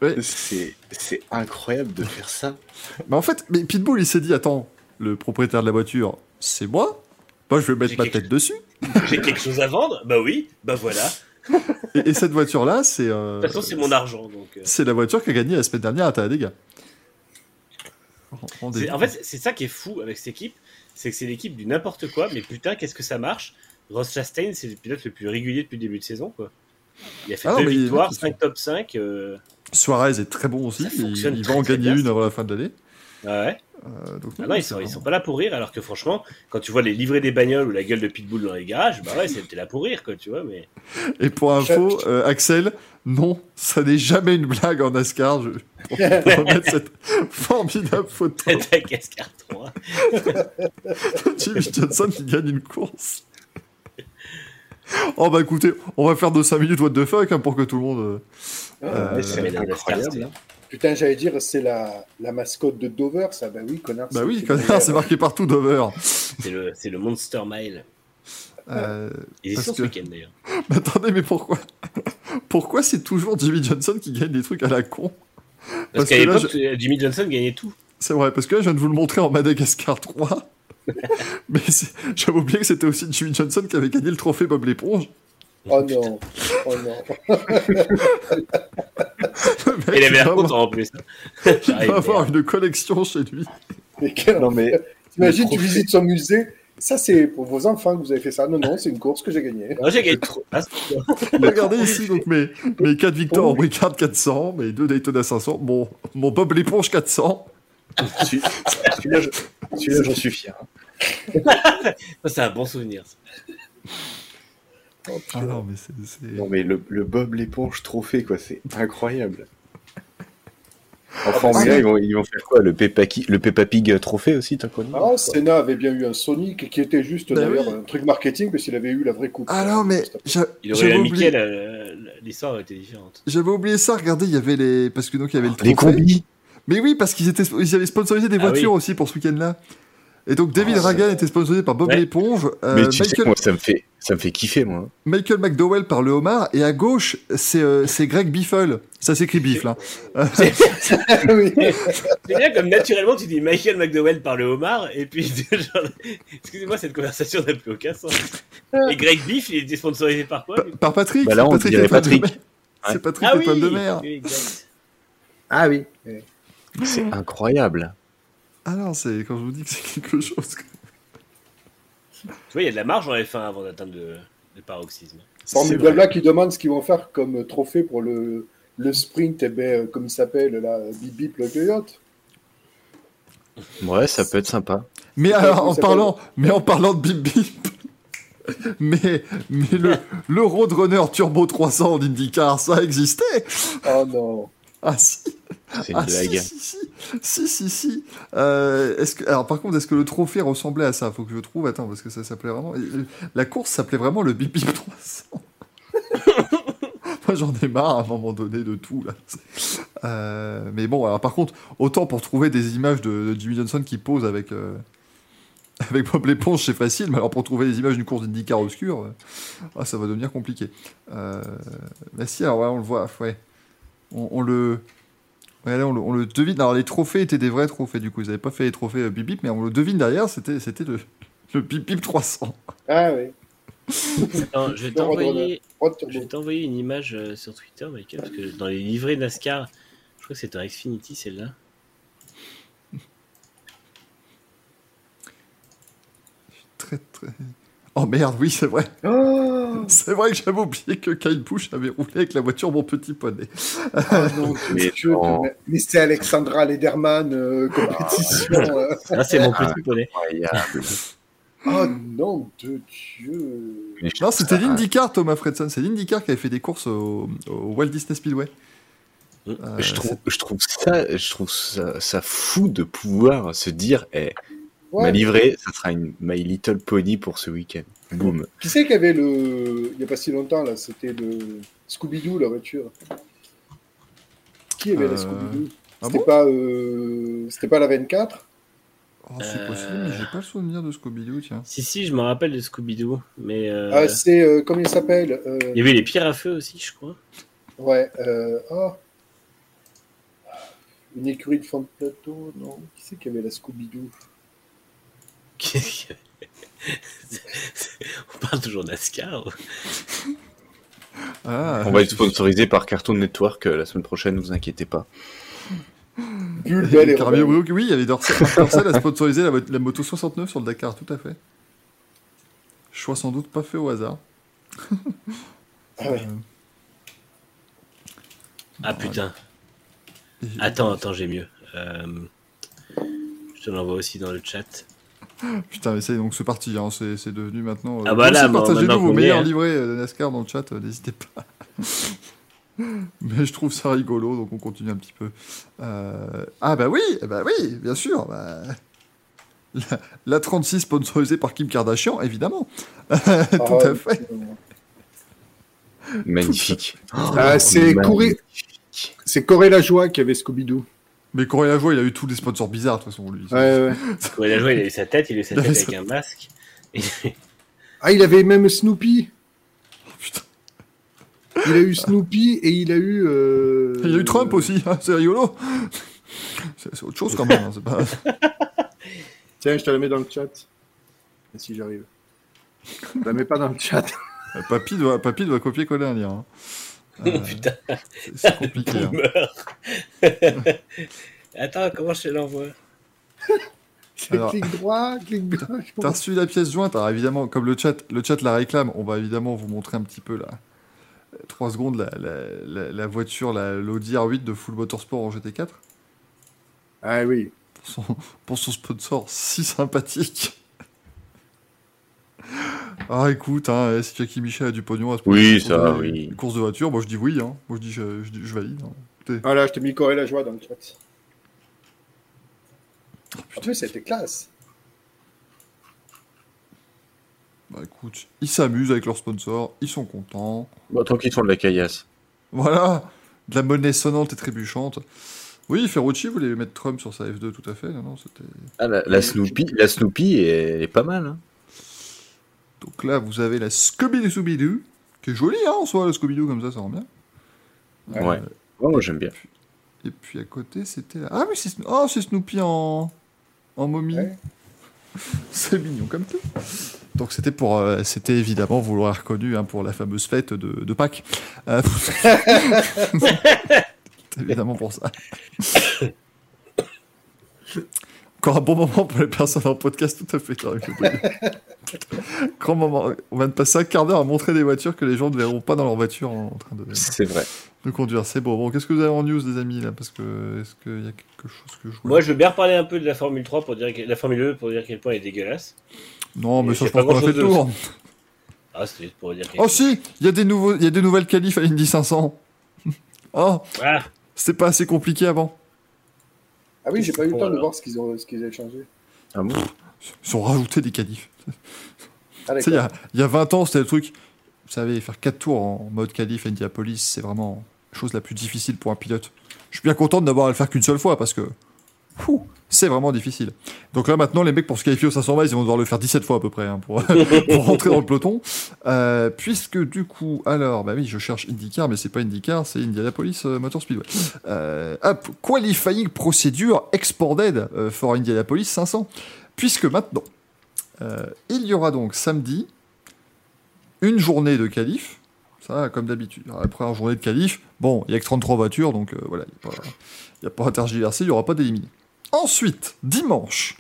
Speaker 2: Ouais.
Speaker 4: c'est c'est incroyable de faire ça.
Speaker 2: Mais en fait, mais Pitbull, il s'est dit attends, le propriétaire de la voiture, c'est moi. Moi, je vais mettre ma tête dessus. [laughs]
Speaker 5: J'ai quelque chose à vendre Bah oui, bah voilà.
Speaker 2: Et, et cette voiture-là, c'est. euh,
Speaker 5: De toute façon, c'est mon argent. Donc, euh,
Speaker 2: C'est la voiture qui a gagné la semaine dernière à Talladega. Rendez-vous.
Speaker 5: En fait, c'est ça qui est fou avec cette équipe, c'est que c'est l'équipe du n'importe quoi, mais putain, qu'est-ce que ça marche? Ross Chastain, c'est le pilote le plus régulier depuis le début de saison, quoi. Il a fait
Speaker 2: Ah
Speaker 5: deux victoires,
Speaker 2: là,
Speaker 5: 5 top 5. euh,
Speaker 2: Suarez est très bon aussi. Il, il va en gagner
Speaker 5: bien,
Speaker 2: une avant la fin de l'année.
Speaker 5: Ouais.
Speaker 2: Euh, donc,
Speaker 5: Ah non, ils
Speaker 2: c'est
Speaker 5: sont, ils sont pas là pour rire, alors que franchement, quand tu vois les livrets des bagnoles ou la gueule de Pitbull dans les garages, bah ouais, c'était là pour rire, quoi, tu vois, mais.
Speaker 2: Et pour info, euh, Axel, non, ça n'est jamais une blague en NASCAR. Je on peut [laughs] remettre cette formidable photo [laughs]
Speaker 5: T'as Cascar 3.
Speaker 2: de Jimmy Johnson qui gagne une course. Oh bah écoutez, on va faire de 5 minutes what the fuck hein, pour que tout le monde... euh, Euh,
Speaker 4: c'est
Speaker 5: NASCAR,
Speaker 4: incroyable.
Speaker 3: Putain, j'allais dire, c'est la, la mascotte de Dover, ça. Bah oui, connard.
Speaker 2: Bah oui, connard, c'est marqué partout Dover.
Speaker 5: C'est le, c'est le Monster Mile.
Speaker 2: Euh,
Speaker 5: Ils y
Speaker 2: Parce
Speaker 5: sont ce
Speaker 2: que-
Speaker 5: week-end d'ailleurs.
Speaker 2: mais [laughs] attendez, mais pourquoi [laughs] Pourquoi c'est toujours Jimmy Johnson qui gagne des trucs à la con?
Speaker 5: Parce,
Speaker 2: Parce
Speaker 5: qu'à
Speaker 2: que là,
Speaker 5: l'époque, Jimmy Johnson gagnait tout.
Speaker 2: C'est vrai, parce que là, je viens de vous le montrer en Madagascar 3. [laughs] Mais c'est- j'avais oublié que c'était aussi Jimmy Johnson qui avait gagné le trophée Bob l'éponge.
Speaker 3: Oh non, oh non.
Speaker 2: Mec, [laughs]
Speaker 5: Et il avait l'air content en plus. [laughs]
Speaker 2: Il va avoir
Speaker 5: merde.
Speaker 2: une collection chez lui.
Speaker 3: Mais quel
Speaker 4: Non, mais
Speaker 3: T'imagines, tu visites son musée. Ça, c'est pour vos enfants que vous avez fait ça. Non, non, c'est une course que j'ai gagnée.
Speaker 5: J'ai gagné trop. Ah, [laughs]
Speaker 2: Regardez ici, donc mes, mes 4 victoires en Bricard 400, mes 2 Daytona 500, mon, mon Bob l'éponge 400.
Speaker 4: celui- celui-là, je- j'en suis fier.
Speaker 5: C'est un bon souvenir. ça.
Speaker 3: Oh,
Speaker 2: Ah
Speaker 3: putain.
Speaker 2: non, mais c'est. c'est-
Speaker 4: Non, mais le, le Bob l'éponge trophée, quoi, c'est incroyable. En Formule 1, ils vont, ils vont faire quoi Le Peppa, Ki- le Peppa Pig trophée aussi, t'as connu?
Speaker 3: Ah, Senna avait bien eu un Sonic qui était juste
Speaker 2: Bah
Speaker 3: d'ailleurs
Speaker 2: oui.
Speaker 3: un truc marketing parce qu'il avait eu la vraie coupe.
Speaker 2: Ah non, mais
Speaker 5: Il aurait
Speaker 2: oublié,
Speaker 5: l'histoire aurait été différente.
Speaker 2: j'avais oublié ça. Regardez, il y avait les. Parce que donc il y avait le
Speaker 4: Les
Speaker 2: trophée.
Speaker 4: combis
Speaker 2: Mais oui, parce qu'ils étaient, ils avaient sponsorisé des
Speaker 5: Ah
Speaker 2: voitures
Speaker 5: oui.
Speaker 2: aussi pour ce week-end-là. Et donc David
Speaker 4: Ah,
Speaker 2: Ragan était sponsorisé par Bob
Speaker 5: Ouais.
Speaker 2: l'éponge, euh,
Speaker 4: Mais tu sais que moi, ça me fait, ça me fait kiffer, moi.
Speaker 2: Michael McDowell par le homard, et à gauche, c'est euh, c'est Greg Biffle. Ça s'écrit Biffle. Hein. [laughs]
Speaker 3: oui.
Speaker 5: C'est bien comme naturellement tu dis Michael McDowell par le homard et puis [laughs] genre, excusez-moi cette conversation n'a plus aucun sens. Et Greg Biff il était sponsorisé par quoi
Speaker 2: par Patrick.
Speaker 4: Bah là, on
Speaker 2: Patrick de
Speaker 4: Patrick.
Speaker 2: C'est Patrick
Speaker 5: Ah oui,
Speaker 2: de mer.
Speaker 5: oui.
Speaker 3: Ah oui.
Speaker 4: C'est incroyable.
Speaker 2: Ah non, c'est quand je vous dis que c'est quelque chose. que-
Speaker 5: Tu vois il y a de la marge en F1 avant d'atteindre le, le paroxysme.
Speaker 3: Le blabla qui demande ce qu'ils vont faire comme trophée pour le, le sprint, eh ben, euh, comme il s'appelle là, Bip Bip le coyote.
Speaker 4: Ouais, ça peut être sympa.
Speaker 2: Mais alors,
Speaker 3: pas-
Speaker 2: en parlant, mais en parlant de bip bip, [laughs] mais, mais le, le Roadrunner Turbo 300 en IndyCar, ça existait?
Speaker 3: Oh non.
Speaker 2: Ah si
Speaker 4: C'est une
Speaker 2: Ah si,
Speaker 4: blague.
Speaker 2: si, si, si, si, si. Euh, est-ce que, alors par contre, est-ce que le trophée ressemblait à ça? Faut que je trouve, attends, parce que ça s'appelait vraiment... La course s'appelait vraiment le bip bip 300. [laughs] Moi j'en ai marre à un moment donné de tout là. Euh, mais bon, alors par contre, autant pour trouver des images de, de Jimmy Johnson qui pose avec, euh, [laughs] avec Bob l'éponge, c'est facile, mais alors pour trouver des images d'une course d'IndyCar obscure, euh, ah, ça va devenir compliqué. Euh, mais si, alors ouais, on le voit, ouais. On, on le. Ouais, là, on le, on le devine. Alors, les trophées étaient des vrais trophées, du coup. Ils n'avaient pas fait les trophées euh, bip bip, mais on le devine derrière, c'était c'était le, le bip bip 300.
Speaker 3: Ah oui.
Speaker 5: Attends, je vais t'envoyer je vais t'envoyer une image euh, sur Twitter Michael parce que dans les livrets NASCAR je crois que c'est un Xfinity celle-là.
Speaker 2: Très, très. Oh merde, oui, c'est vrai.
Speaker 3: Oh,
Speaker 2: C'est vrai que j'avais oublié que Kyle Busch avait roulé avec la voiture Mon Petit Poney.
Speaker 3: Ah non, [laughs]
Speaker 4: Mais non.
Speaker 3: c'est Alexandra Lederman euh, compétition. euh.
Speaker 5: Ah c'est mon
Speaker 4: Ah.
Speaker 5: petit poney.
Speaker 3: Oh nom de Dieu.
Speaker 2: Non, c'était l'IndyCar, Thomas Fredson. C'est l'IndyCar qui avait fait des courses au, au Walt Disney Speedway.
Speaker 5: Mm.
Speaker 2: Euh,
Speaker 4: Je trouve, je trouve ça, je trouve ça, ça fou de pouvoir se dire, eh,
Speaker 3: Ouais.
Speaker 4: ma livrée, ça sera une My Little Pony pour ce week-end. Boum.
Speaker 3: Qui c'est qui avait le. Il n'y a pas si longtemps, là, c'était le Scooby-Doo, la voiture. Qui avait
Speaker 2: Euh,
Speaker 3: la Scooby-Doo?
Speaker 2: ah
Speaker 3: C'était
Speaker 2: bon
Speaker 3: pas, euh, c'était pas la 24
Speaker 2: Oh, c'est
Speaker 5: Euh.
Speaker 2: possible, mais j'ai pas le souvenir de Scooby-Doo, tiens.
Speaker 5: Si si je me rappelle de Scooby-Doo mais euh,
Speaker 3: ah, C'est. euh, comment il s'appelle euh,
Speaker 5: il y avait les pierres à feu aussi je crois.
Speaker 3: Ouais. Euh, ah. Une écurie de fond de plateau Non. Qui c'est qui avait la Scooby-Doo
Speaker 5: Qu'est-ce qu'il y avait On parle toujours NASCAR.
Speaker 2: Ah,
Speaker 4: On va être sponsorisé par Cartoon Network euh, la semaine prochaine, vous inquiétez pas.
Speaker 3: Rebelle.
Speaker 2: Brooke, oui, il y avait Dorcel a sponsorisé la, mo- la moto 69 sur le Dakar, tout à fait. Choix sans doute pas fait au hasard.
Speaker 3: Ah ouais.
Speaker 5: Ah putain. Attends, attends, j'ai mieux. Euh, Je te l'envoie aussi dans le chat.
Speaker 2: Putain, mais c'est donc c'est parti, hein, c'est c'est devenu maintenant. euh,
Speaker 5: Ah bah là,
Speaker 2: partagez-nous vos meilleurs
Speaker 5: hein.
Speaker 2: livrets euh, de NASCAR dans le chat, euh, n'hésitez pas. [laughs] mais je trouve ça rigolo, donc on continue un petit peu. Euh, Ah bah oui, bah oui, bien sûr. bah, La, la 36 sponsorisée par Kim Kardashian, évidemment. [laughs] Tout
Speaker 3: Ah,
Speaker 2: à fait.
Speaker 4: Magnifique.
Speaker 3: Ah, c'est
Speaker 4: magnifique.
Speaker 3: Corée, c'est Corée la joie qui avait Scooby-Doo.
Speaker 2: Mais Corée la joie, il a eu tous les sponsors bizarres, de toute façon, lui.
Speaker 3: Ouais,
Speaker 5: il a joué, il a eu sa tête, il a eu sa tête avec
Speaker 2: sa-
Speaker 5: un masque. Et-
Speaker 3: Ah, il avait même Snoopy.
Speaker 2: Putain.
Speaker 3: Il a eu Snoopy et il a eu. euh,
Speaker 2: Il a eu Trump aussi, hein, c'est rigolo. C'est autre chose quand même. hein, c'est pas... [laughs]
Speaker 3: Tiens, je te la mets dans le chat. Si j'arrive. Je la mets pas dans le chat. [laughs]
Speaker 2: Papy doit, Papy doit copier-coller un lien. hein. Euh, [laughs]
Speaker 5: Putain,
Speaker 2: c'est- compliqué. hein. [laughs]
Speaker 5: Attends, comment je te l'envoie [laughs]
Speaker 2: Alors-
Speaker 3: clic droit, clic gauche.
Speaker 2: T'as reçu la pièce jointe, alors évidemment, comme le chat, le chat la réclame, on va évidemment vous montrer un petit peu là. 3 secondes, la, la, la, la voiture, la- l'Audi R8 de Full Motorsport en GT4,
Speaker 3: Ah oui.
Speaker 2: pour son, pour son sponsor si sympathique. Ah écoute, hein, si Jackie Michel a du pognon à se
Speaker 4: Oui, ça, oui.
Speaker 2: des courses de voiture, moi je dis oui, hein. moi je dis je, je, dis- je valide. hein. Écoutez,
Speaker 3: Voilà, je t'ai mis Corée la joie dans le chat. En plus, c'était classe.
Speaker 2: bah écoute, ils s'amusent avec leurs sponsors, ils sont contents.
Speaker 4: Bon, tant qu'ils font de la caillasse.
Speaker 2: Voilà, de la monnaie sonnante et trébuchante. Oui, Ferrucci voulait mettre Trump sur sa F2, tout à fait. Non, non, c'était...
Speaker 4: Ah, la, la Snoopy, la Snoopy est, est pas mal. Hein.
Speaker 2: Donc là, vous avez la Scooby-Doo, qui est jolie, hein, en soi, la Scooby-Doo, comme ça, ça rend bien.
Speaker 4: Ouais. Oh, moi, j'aime bien.
Speaker 2: Et puis à côté, c'était... la- Ah oui, c'est, Sno- oh, c'est Snoopy en, en momie.
Speaker 3: Ouais. [laughs]
Speaker 2: c'est mignon comme tout. Donc c'était pour... euh, c'était évidemment, vous l'aurez reconnu, hein, pour la fameuse fête de, de Pâques. Euh, [laughs] c'est évidemment pour ça. [coughs] [coughs] [coughs] Encore un bon moment pour les personnes en podcast, tout à fait. [laughs] Grand moment. On va de passer un quart d'heure à montrer des voitures que les gens ne verront pas dans leur voiture en, en train de,
Speaker 4: C'est vrai.
Speaker 2: de conduire. C'est beau. Bon, qu'est-ce que vous avez en news, les amis, là? Parce que est-ce qu'il y a quelque chose que je voulais
Speaker 5: Moi, je veux bien reparler un peu de la Formule 3 pour dire que la Formule 2 pour dire à quel point elle est dégueulasse.
Speaker 2: Non, mais
Speaker 5: Et
Speaker 2: ça, je pense
Speaker 5: pas
Speaker 2: qu'on a fait le tour.
Speaker 5: Ah, c'était juste pour dire.
Speaker 2: Oh si, il y a des nouveaux, il y a des nouvelles qualifs à l'Indy 500. [laughs] Oh,
Speaker 5: Ah,
Speaker 2: c'était pas assez compliqué avant.
Speaker 3: Ah oui, j'ai pas eu le temps de voir ce qu'ils ont, ce qu'ils avaient changé.
Speaker 4: Ah bon?
Speaker 2: Ils ont rajouté des qualifs. [laughs]
Speaker 3: Ah
Speaker 2: Tu sais, il y a, il y a 20 ans, c'était le truc. Vous savez, faire 4 tours en mode qualif à Indianapolis, c'est vraiment la chose la plus difficile pour un pilote. Je suis bien content de n'avoir à le faire qu'une seule fois parce que c'est vraiment difficile. Donc là, maintenant, les mecs, pour se qualifier au 500 miles, ils vont devoir le faire 17 fois à peu près hein, [laughs] pour, rentrer dans le peloton. Euh, puisque du coup, alors, bah oui, je cherche IndyCar, mais c'est pas IndyCar, c'est Indianapolis euh, Motor Speedway. Euh, qualifying procedure expanded for Indianapolis 500. Puisque maintenant, il y aura donc samedi une journée de qualif. Ça, comme d'habitude. La première journée de qualif, bon, il n'y a que 33 voitures, donc voilà, il n'y a, pas à tergiverser, il n'y aura pas d'éliminé. Ensuite, dimanche.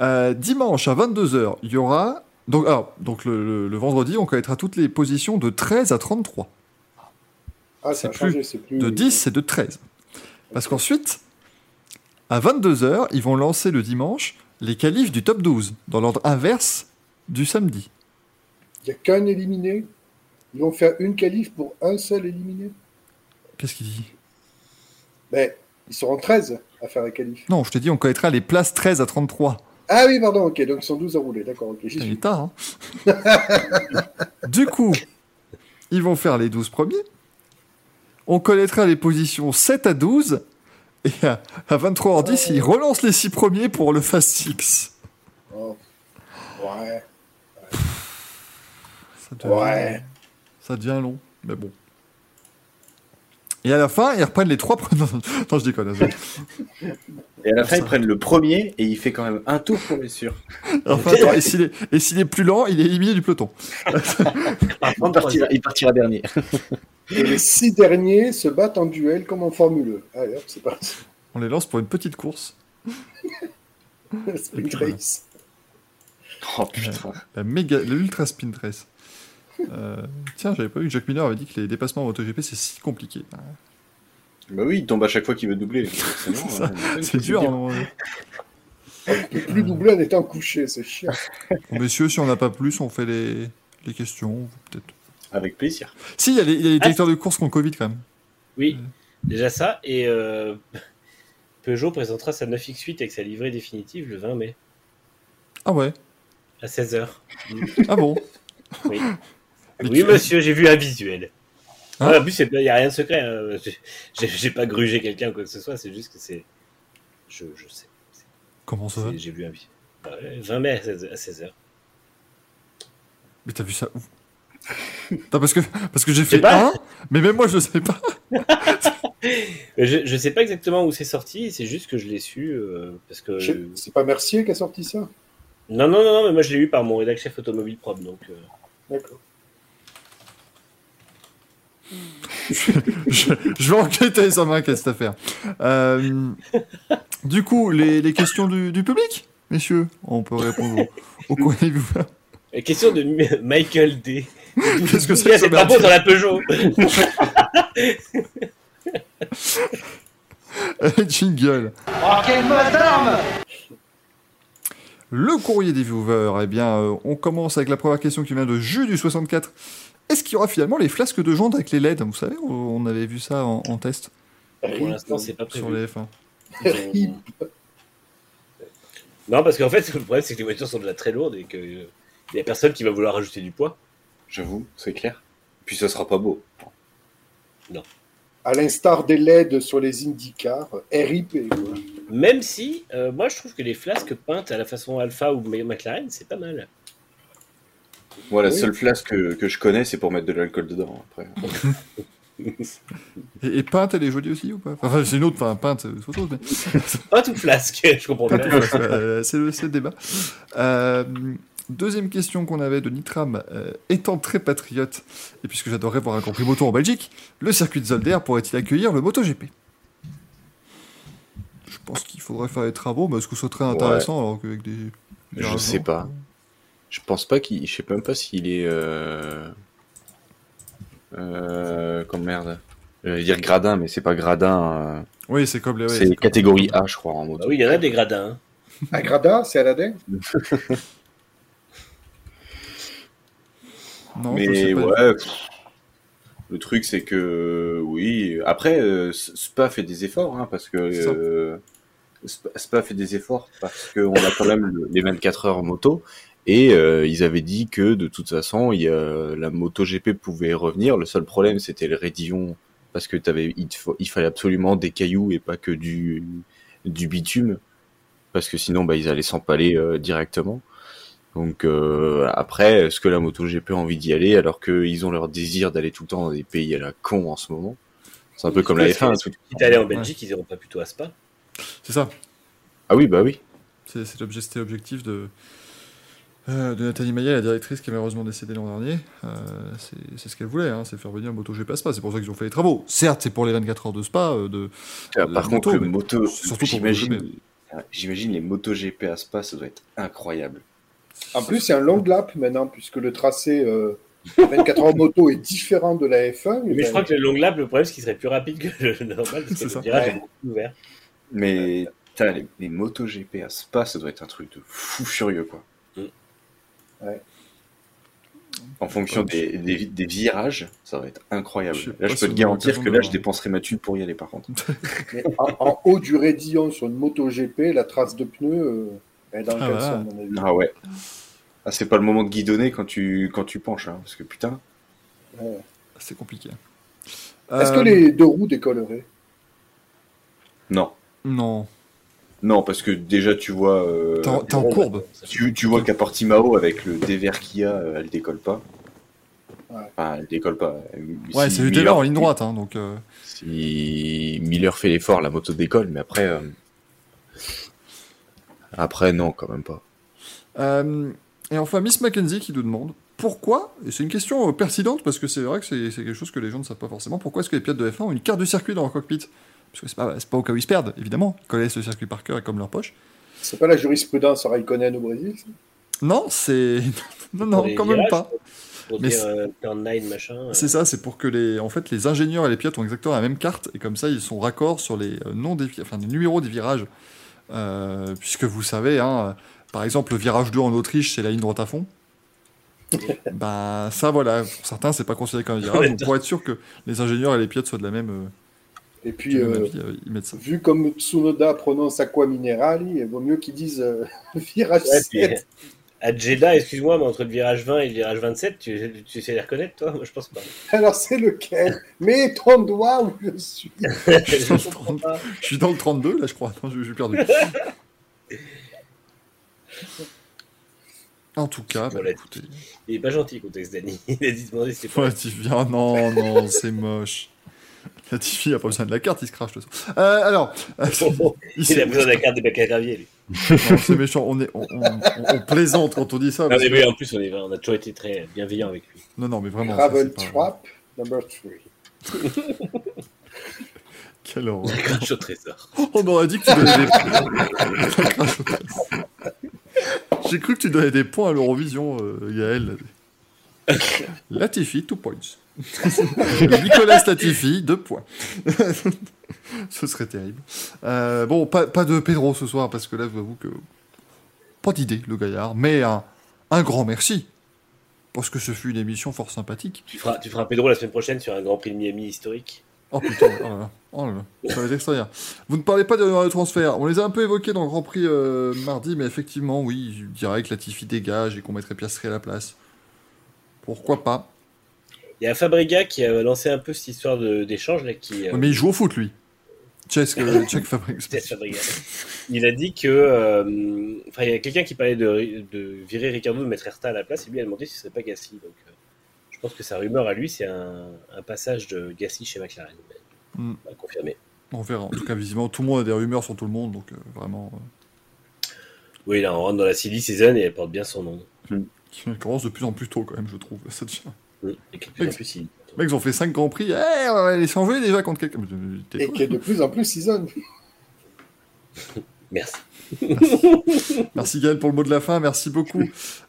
Speaker 2: Euh, dimanche à 22h, il y aura. Donc, alors, donc le, le- le vendredi, on connaîtra toutes les positions de 13 à 33.
Speaker 3: Ah,
Speaker 2: c'est plus
Speaker 3: c'est plus.
Speaker 2: De 10 et de 13. Parce qu'ensuite, à 22h, ils vont lancer le dimanche les qualifs du top 12, dans l'ordre inverse du samedi.
Speaker 3: Il n'y a qu'un éliminé. Ils vont faire une qualif pour un seul éliminé.
Speaker 2: Qu'est-ce qu'il dit?
Speaker 3: Ben, ils seront 13 à faire la qualif.
Speaker 2: Non, je te dis, on connaîtra les places 13 à 33.
Speaker 3: Ah oui, pardon, ok, donc ils sont 12 à rouler, d'accord, ok. j'y suis.
Speaker 2: tard, hein Du coup, ils vont faire les 12 premiers. On connaîtra les positions 7 à 12. Et à, à 23h10, ils relancent les 6 premiers pour le Fast 6.
Speaker 3: Oh. Ouais,
Speaker 2: Ça devient,
Speaker 3: ouais.
Speaker 2: ça devient long, mais bon. Et à la fin, ils reprennent les 3 premiers. Non, [laughs] non, je déconne.
Speaker 4: Et à la fin, ils prennent le premier et il fait quand même un tour pour être sûr.
Speaker 2: Enfin, attends, et s'il est, plus lent, il est éliminé du peloton. [laughs]
Speaker 4: Il partira, il partira dernier.
Speaker 3: Et les six derniers se battent en duel comme en Formule 1. Allez, hop, c'est parti.
Speaker 2: On les lance pour une petite course. [laughs]
Speaker 3: Sprint race.
Speaker 4: Oh putain.
Speaker 2: La méga, l'ultra sprint race. Euh, tiens, j'avais pas vu que Jacques Miller avait dit que les dépassements en MotoGP c'est si compliqué.
Speaker 4: Bah oui, il tombe à chaque fois qu'il veut doubler. [laughs]
Speaker 2: C'est
Speaker 4: hein.
Speaker 2: C'est dur.
Speaker 3: Il peut [laughs] plus doubler en étant couché, c'est chiant.
Speaker 2: Bon, messieurs, si on n'a pas plus, on fait les, les questions. Peut-être.
Speaker 4: Avec plaisir.
Speaker 2: Si, il y a les, il y a les directeurs de course qui ont le Covid quand même.
Speaker 5: Oui, déjà ça. Et euh, Peugeot présentera sa 9X8 avec sa livrée définitive le 20 mai
Speaker 2: Ah ouais.
Speaker 5: à 16h.
Speaker 2: Ah bon.
Speaker 5: Oui, oui
Speaker 2: tu-
Speaker 5: monsieur, j'ai vu un visuel.
Speaker 2: Hein
Speaker 5: Ah, en plus, il n'y a rien de secret. hein. [laughs] J'ai- pas grugé quelqu'un ou quoi que ce soit, c'est juste que c'est. Je, je sais.
Speaker 2: Comment ça va
Speaker 5: J'ai vu un visuel. Bah ouais, 20 mai à 16h.
Speaker 2: Mais t'as vu ça où? Non, parce que, parce que j'ai fait
Speaker 5: pas.
Speaker 2: un, mais même moi je sais pas. [laughs]
Speaker 5: Je, je sais pas exactement où c'est sorti, c'est juste que je l'ai su euh, parce que.
Speaker 3: Je- C'est pas Mercier qui a sorti ça?
Speaker 5: Non, non, non, non, mais moi je l'ai eu par mon rédac chef automobile propre, donc. euh,
Speaker 3: D'accord.
Speaker 2: Je, je vais enquêter, ça m'inquiète cette affaire. Euh, du coup, les, les questions du, du public, messieurs, on peut répondre au, coin des viewers.
Speaker 5: La question de Michael D.
Speaker 2: Qu'est-ce que c'est
Speaker 5: Il y a
Speaker 2: que ce
Speaker 5: cette drapeau
Speaker 2: merde
Speaker 5: dans la Peugeot [laughs]
Speaker 2: Jingle. Le courrier des viewers, eh bien, euh, on commence avec la première question qui vient de Jus du 64. Est-ce qu'il y aura finalement les flasques de jante avec les LED Vous savez, on on avait vu ça en, en test
Speaker 5: Pour l'instant, c'est pas
Speaker 2: sur
Speaker 5: prévu.
Speaker 2: les F1.
Speaker 3: Rip.
Speaker 5: Non, parce qu'en fait, le problème, c'est que les voitures sont déjà très lourdes et qu'il y a personne qui va vouloir rajouter du poids.
Speaker 4: J'avoue, c'est clair. Puis ça sera pas beau.
Speaker 3: À l'instar des LED sur les IndyCars, RIP. quoi.
Speaker 5: Même si, euh, moi, je trouve que les flasques peintes à la façon Alpha ou McLaren, c'est pas mal.
Speaker 4: Moi, la
Speaker 3: Oui.
Speaker 4: seule flasque que, que je connais, c'est pour mettre de l'alcool dedans. Après. [laughs]
Speaker 2: Et, et peinte, elle est jolie aussi ou pas? Enfin, c'est une autre, enfin, peinte, c'est autre chose, mais. [laughs]
Speaker 5: Pas toute flasque, je comprends pas.
Speaker 2: Euh, c'est le, c'est le débat. Euh, deuxième question qu'on avait de Nitram. euh, étant très patriote, et puisque j'adorerais voir un Grand Prix moto en Belgique, le circuit de Zolder pourrait-il accueillir le MotoGP Je pense qu'il faudrait faire des travaux, mais est-ce que ce serait intéressant alors qu'avec des. des
Speaker 4: Je sais pas. Je pense pas qu'il. Je sais même pas s'il est. Euh... Euh... Comme merde. J'allais dire gradin, mais c'est pas gradin. euh,
Speaker 2: Oui, c'est comme les. ouais,
Speaker 4: c'est
Speaker 2: comme-
Speaker 4: catégorie A, je crois, en
Speaker 5: Bah
Speaker 4: moto.
Speaker 5: oui, il y en a des gradins. hein.
Speaker 3: Agrada, c'est Aladin [laughs]
Speaker 2: Non, je sais
Speaker 4: mais
Speaker 2: pas.
Speaker 4: ouais. pff, Le truc, c'est que oui. Après, euh, Spa fait des efforts, hein, parce que
Speaker 2: C'est ça.
Speaker 4: euh, Spa Spa fait des efforts parce qu'on a quand même le- les 24 heures moto. Et euh, ils avaient dit que de toute façon, il y a, la MotoGP pouvait revenir. Le seul problème, c'était le raidillon, parce que t'avais, il, fallait absolument des cailloux et pas que du, du bitume, parce que sinon, bah, ils allaient s'empaler euh, directement. Donc euh, après, est-ce que la MotoGP a envie d'y aller alors qu'ils ont leur désir d'aller tout le temps dans des pays à la con en ce moment C'est un peu comme la
Speaker 5: Est-ce que
Speaker 4: F1.
Speaker 5: c'est-
Speaker 4: tout-
Speaker 5: Quitte à aller en Belgique, ils iront pas plutôt à Spa.
Speaker 2: C'est ça.
Speaker 4: Ah oui, bah oui.
Speaker 2: C'est c'était l'objectif de, euh, de Nathalie Maillet, la directrice qui est malheureusement décédée l'an dernier. Euh, c'est c'est ce qu'elle voulait, hein, c'est faire venir MotoGP à Spa. C'est pour ça qu'ils ont fait les travaux. Certes, c'est pour les 24 heures de Spa. euh, de...
Speaker 4: Ah,
Speaker 2: de
Speaker 4: Par
Speaker 2: moto,
Speaker 4: contre, le moto,
Speaker 2: surtout pour
Speaker 4: j'imagine, j'imagine les MotoGP à Spa, ça doit être incroyable.
Speaker 3: En plus, c'est un long lap maintenant, puisque le tracé euh, 24 heures moto est différent de la F1.
Speaker 5: Mais je crois que le long lap, le problème, c'est qu'il serait plus rapide que le normal, parce que le virage
Speaker 3: Ouais.
Speaker 5: est beaucoup plus ouvert.
Speaker 4: Mais les, les MotoGP à Spa, ça doit être un truc de fou furieux, quoi.
Speaker 3: Ouais.
Speaker 4: En fonction des, des, des virages, ça va être incroyable.
Speaker 2: Je
Speaker 4: Là, je peux te garantir que
Speaker 2: de
Speaker 4: là, je dépenserai ma thune pour y aller, par contre. [laughs]
Speaker 3: Mais en, en haut du raidillon sur une moto GP, la trace de pneu euh, est dans le
Speaker 2: Ah,
Speaker 3: caleçon,
Speaker 2: voilà.
Speaker 3: à mon avis.
Speaker 4: Ah ouais. Ah, c'est pas le moment de guidonner quand tu, quand tu penches, hein, parce que putain.
Speaker 2: C'est compliqué.
Speaker 3: Est-ce
Speaker 2: Euh,
Speaker 3: que les deux roues décolleraient?
Speaker 4: Non.
Speaker 2: Non.
Speaker 4: Non, parce que déjà, tu vois. euh,
Speaker 2: T'es en, courbe.
Speaker 4: tu, tu vois qu'à Portimao, avec le dévers qu'il y a, euh, elle décolle pas.
Speaker 3: Ouais.
Speaker 4: Enfin, elle décolle pas.
Speaker 2: Ouais,
Speaker 4: Si
Speaker 2: c'est du
Speaker 4: Miller-
Speaker 2: dévers en ligne droite. Hein, donc, euh,
Speaker 4: Si Miller fait l'effort, la moto décolle, mais après. euh, Après, non, quand même pas.
Speaker 2: Euh, et enfin, Miss Mackenzie qui nous demande pourquoi, et c'est une question pertinente parce que c'est vrai que c'est quelque chose que les gens ne savent pas forcément, pourquoi est-ce que les pilotes de F1 ont une carte du circuit dans leur cockpit? Parce que c'est pas, pas au cas où ils se perdent, évidemment, ils connaissent le circuit par cœur et comme leur poche.
Speaker 3: C'est pas la jurisprudence Raikkonen au Brésil ça?
Speaker 2: Non, c'est. [laughs] non, non, quand même
Speaker 5: virages,
Speaker 2: pas.
Speaker 5: pour
Speaker 2: Mais
Speaker 5: dire
Speaker 2: c'est-
Speaker 5: euh, turn 9 machin. euh.
Speaker 2: C'est ça, c'est pour que les, en fait, les ingénieurs et les pilotes ont exactement la même carte et comme ça ils sont raccords sur les euh, noms des, enfin, les numéros des virages, Euh, puisque vous savez, hein, par exemple le virage 2 en Autriche c'est la ligne droite à fond. [laughs] ben ça voilà, pour certains c'est pas considéré comme un virage, donc pour être sûr que les ingénieurs et les pilotes soient de la même, euh,
Speaker 3: Et puis, euh,
Speaker 2: avis, euh,
Speaker 3: vu comme Tsunoda prononce Aqua Minerali, il vaut mieux qu'ils disent euh, [laughs] virage
Speaker 5: Ouais, puis,
Speaker 3: 7.
Speaker 5: à Jeddah, excuse-moi, mais entre le virage 20 et le virage 27, tu, tu sais les reconnaître, toi? Moi, je pense pas. [laughs]
Speaker 3: Alors, c'est lequel? Mets ton doigt où je suis. [laughs]
Speaker 5: je comprends pas.
Speaker 2: Je suis dans le 32 là je crois, Attends, je, je suis perdu. En tout cas, bah, écoutez,
Speaker 5: Il est pas gentil, contexte Dani. Il a dit demander si c'est pas.
Speaker 2: Ouais, Tiffy, ah non, non, c'est moche. La Tiffy a pas besoin de la carte, il se crache le sang. Euh, alors, il [laughs]
Speaker 5: Il a besoin de la carte des bacs à gravier, lui.
Speaker 2: C'est méchant, on, est, on, on- on plaisante quand on dit ça.
Speaker 5: Non, mais en plus, on, est, on a toujours été très bienveillant avec lui.
Speaker 2: Non, non, mais vraiment. ça, pas-
Speaker 3: Trap, number 3. [laughs]
Speaker 2: Quelle horreur.
Speaker 5: Crash au trésor.
Speaker 2: On aurait dit que tu donnais des trésor. J'ai cru que tu donnais des points à l'Eurovision, euh, Gaël. [laughs] Latifi, 2 points. [laughs] Nicolas Latifi, 2 points. [laughs] ce serait terrible. Euh, bon, pas, pas de Pedro ce soir, parce que là, je vous avoue que. Pas d'idée, le gaillard, mais un, un grand merci. Parce que ce fut une émission fort sympathique.
Speaker 5: Tu feras, tu feras Pedro la semaine prochaine sur un Grand Prix de Miami historique.
Speaker 2: Oh putain, oh là là, oh là là, [laughs] ça va être extraordinaire. Vous ne parlez pas de, de transfert. On les a un peu évoqués dans le Grand Prix euh, mardi, mais effectivement, oui, je dirais que Latifi dégage et qu'on mettrait Piastri à la place. Pourquoi pas?
Speaker 5: Il y a Fabriga qui a lancé un peu cette histoire d'échange, qui. euh,
Speaker 2: Mais il joue au foot, lui. Check, euh, [laughs] check
Speaker 5: Fabregas. Il a dit que. euh, Enfin, il y a quelqu'un qui parlait de, de virer Ricardo, de mettre Herta à la place, et lui a demandé si ce serait pas Gasly. Donc, je pense que sa rumeur à lui, c'est un, un passage de Gasly chez McLaren. Mais,
Speaker 2: Mm.
Speaker 5: on va confirmer.
Speaker 2: On verra. En tout cas, visiblement, tout le monde a des rumeurs sur tout le monde, donc vraiment.
Speaker 5: Oui, là, on rentre dans la silly season et elle porte bien son nom.
Speaker 2: qui commence de plus en plus tôt, quand même, je trouve. Ça devient-
Speaker 5: Mm. Et qui est de plus en plus silly.
Speaker 2: Les [laughs] mecs, ils ont fait 5 grands prix. Eh, on va les s'envoyer déjà contre quelqu'un.
Speaker 3: Et qui est de plus en plus season.
Speaker 5: Merci.
Speaker 2: Merci Gaël pour le mot de la fin, merci beaucoup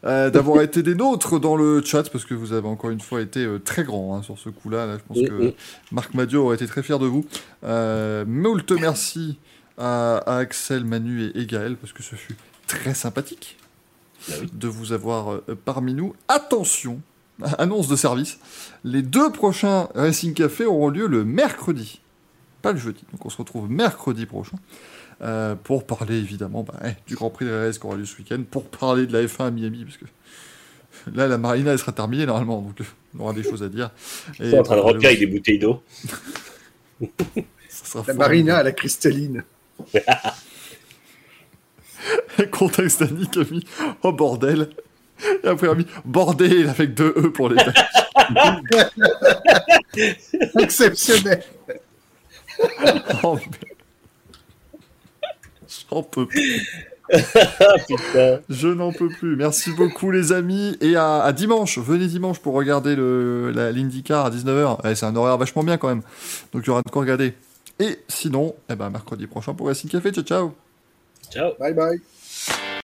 Speaker 2: euh, d'avoir été des nôtres dans le chat parce que vous avez encore une fois été euh, très grand hein, sur ce coup-là. Là, je pense
Speaker 5: Mm,
Speaker 2: que
Speaker 5: mm.
Speaker 2: Marc Madio aurait été très fier de vous. Euh, moult merci à, à Axel, Manu et, et Gaël parce que ce fut très sympathique
Speaker 5: Bah oui.
Speaker 2: de vous avoir euh, parmi nous. Attention, [laughs] annonce de service, les deux prochains Racing Café auront lieu le mercredi, pas le jeudi. Donc on se retrouve mercredi prochain. Euh, pour parler évidemment bah, eh, du Grand Prix de RS qui aura lieu ce week-end, pour parler de la F1 à Miami, parce que là la Marina elle sera terminée normalement, donc euh, on aura des choses à dire. [laughs]
Speaker 5: Ils sont en train de
Speaker 2: pour
Speaker 5: remplir avec des bouteilles d'eau. [laughs]
Speaker 3: La
Speaker 2: fort.
Speaker 3: Marina à la cristalline.
Speaker 2: Contexte Dani qui a mis oh bordel, [laughs] et après il a mis bordel avec deux E pour les [laughs]
Speaker 3: Exceptionnel. [laughs]
Speaker 2: Oh. J'en peux plus. Je n'en peux plus. Merci beaucoup les amis. Et à, à dimanche, venez dimanche pour regarder le, la l'IndyCar à 19h. Eh, c'est un horaire vachement bien quand même. Donc il y aura de quoi regarder. Et sinon, eh ben, mercredi prochain pour Racing Café. Ciao ciao
Speaker 5: Ciao.
Speaker 3: Bye bye.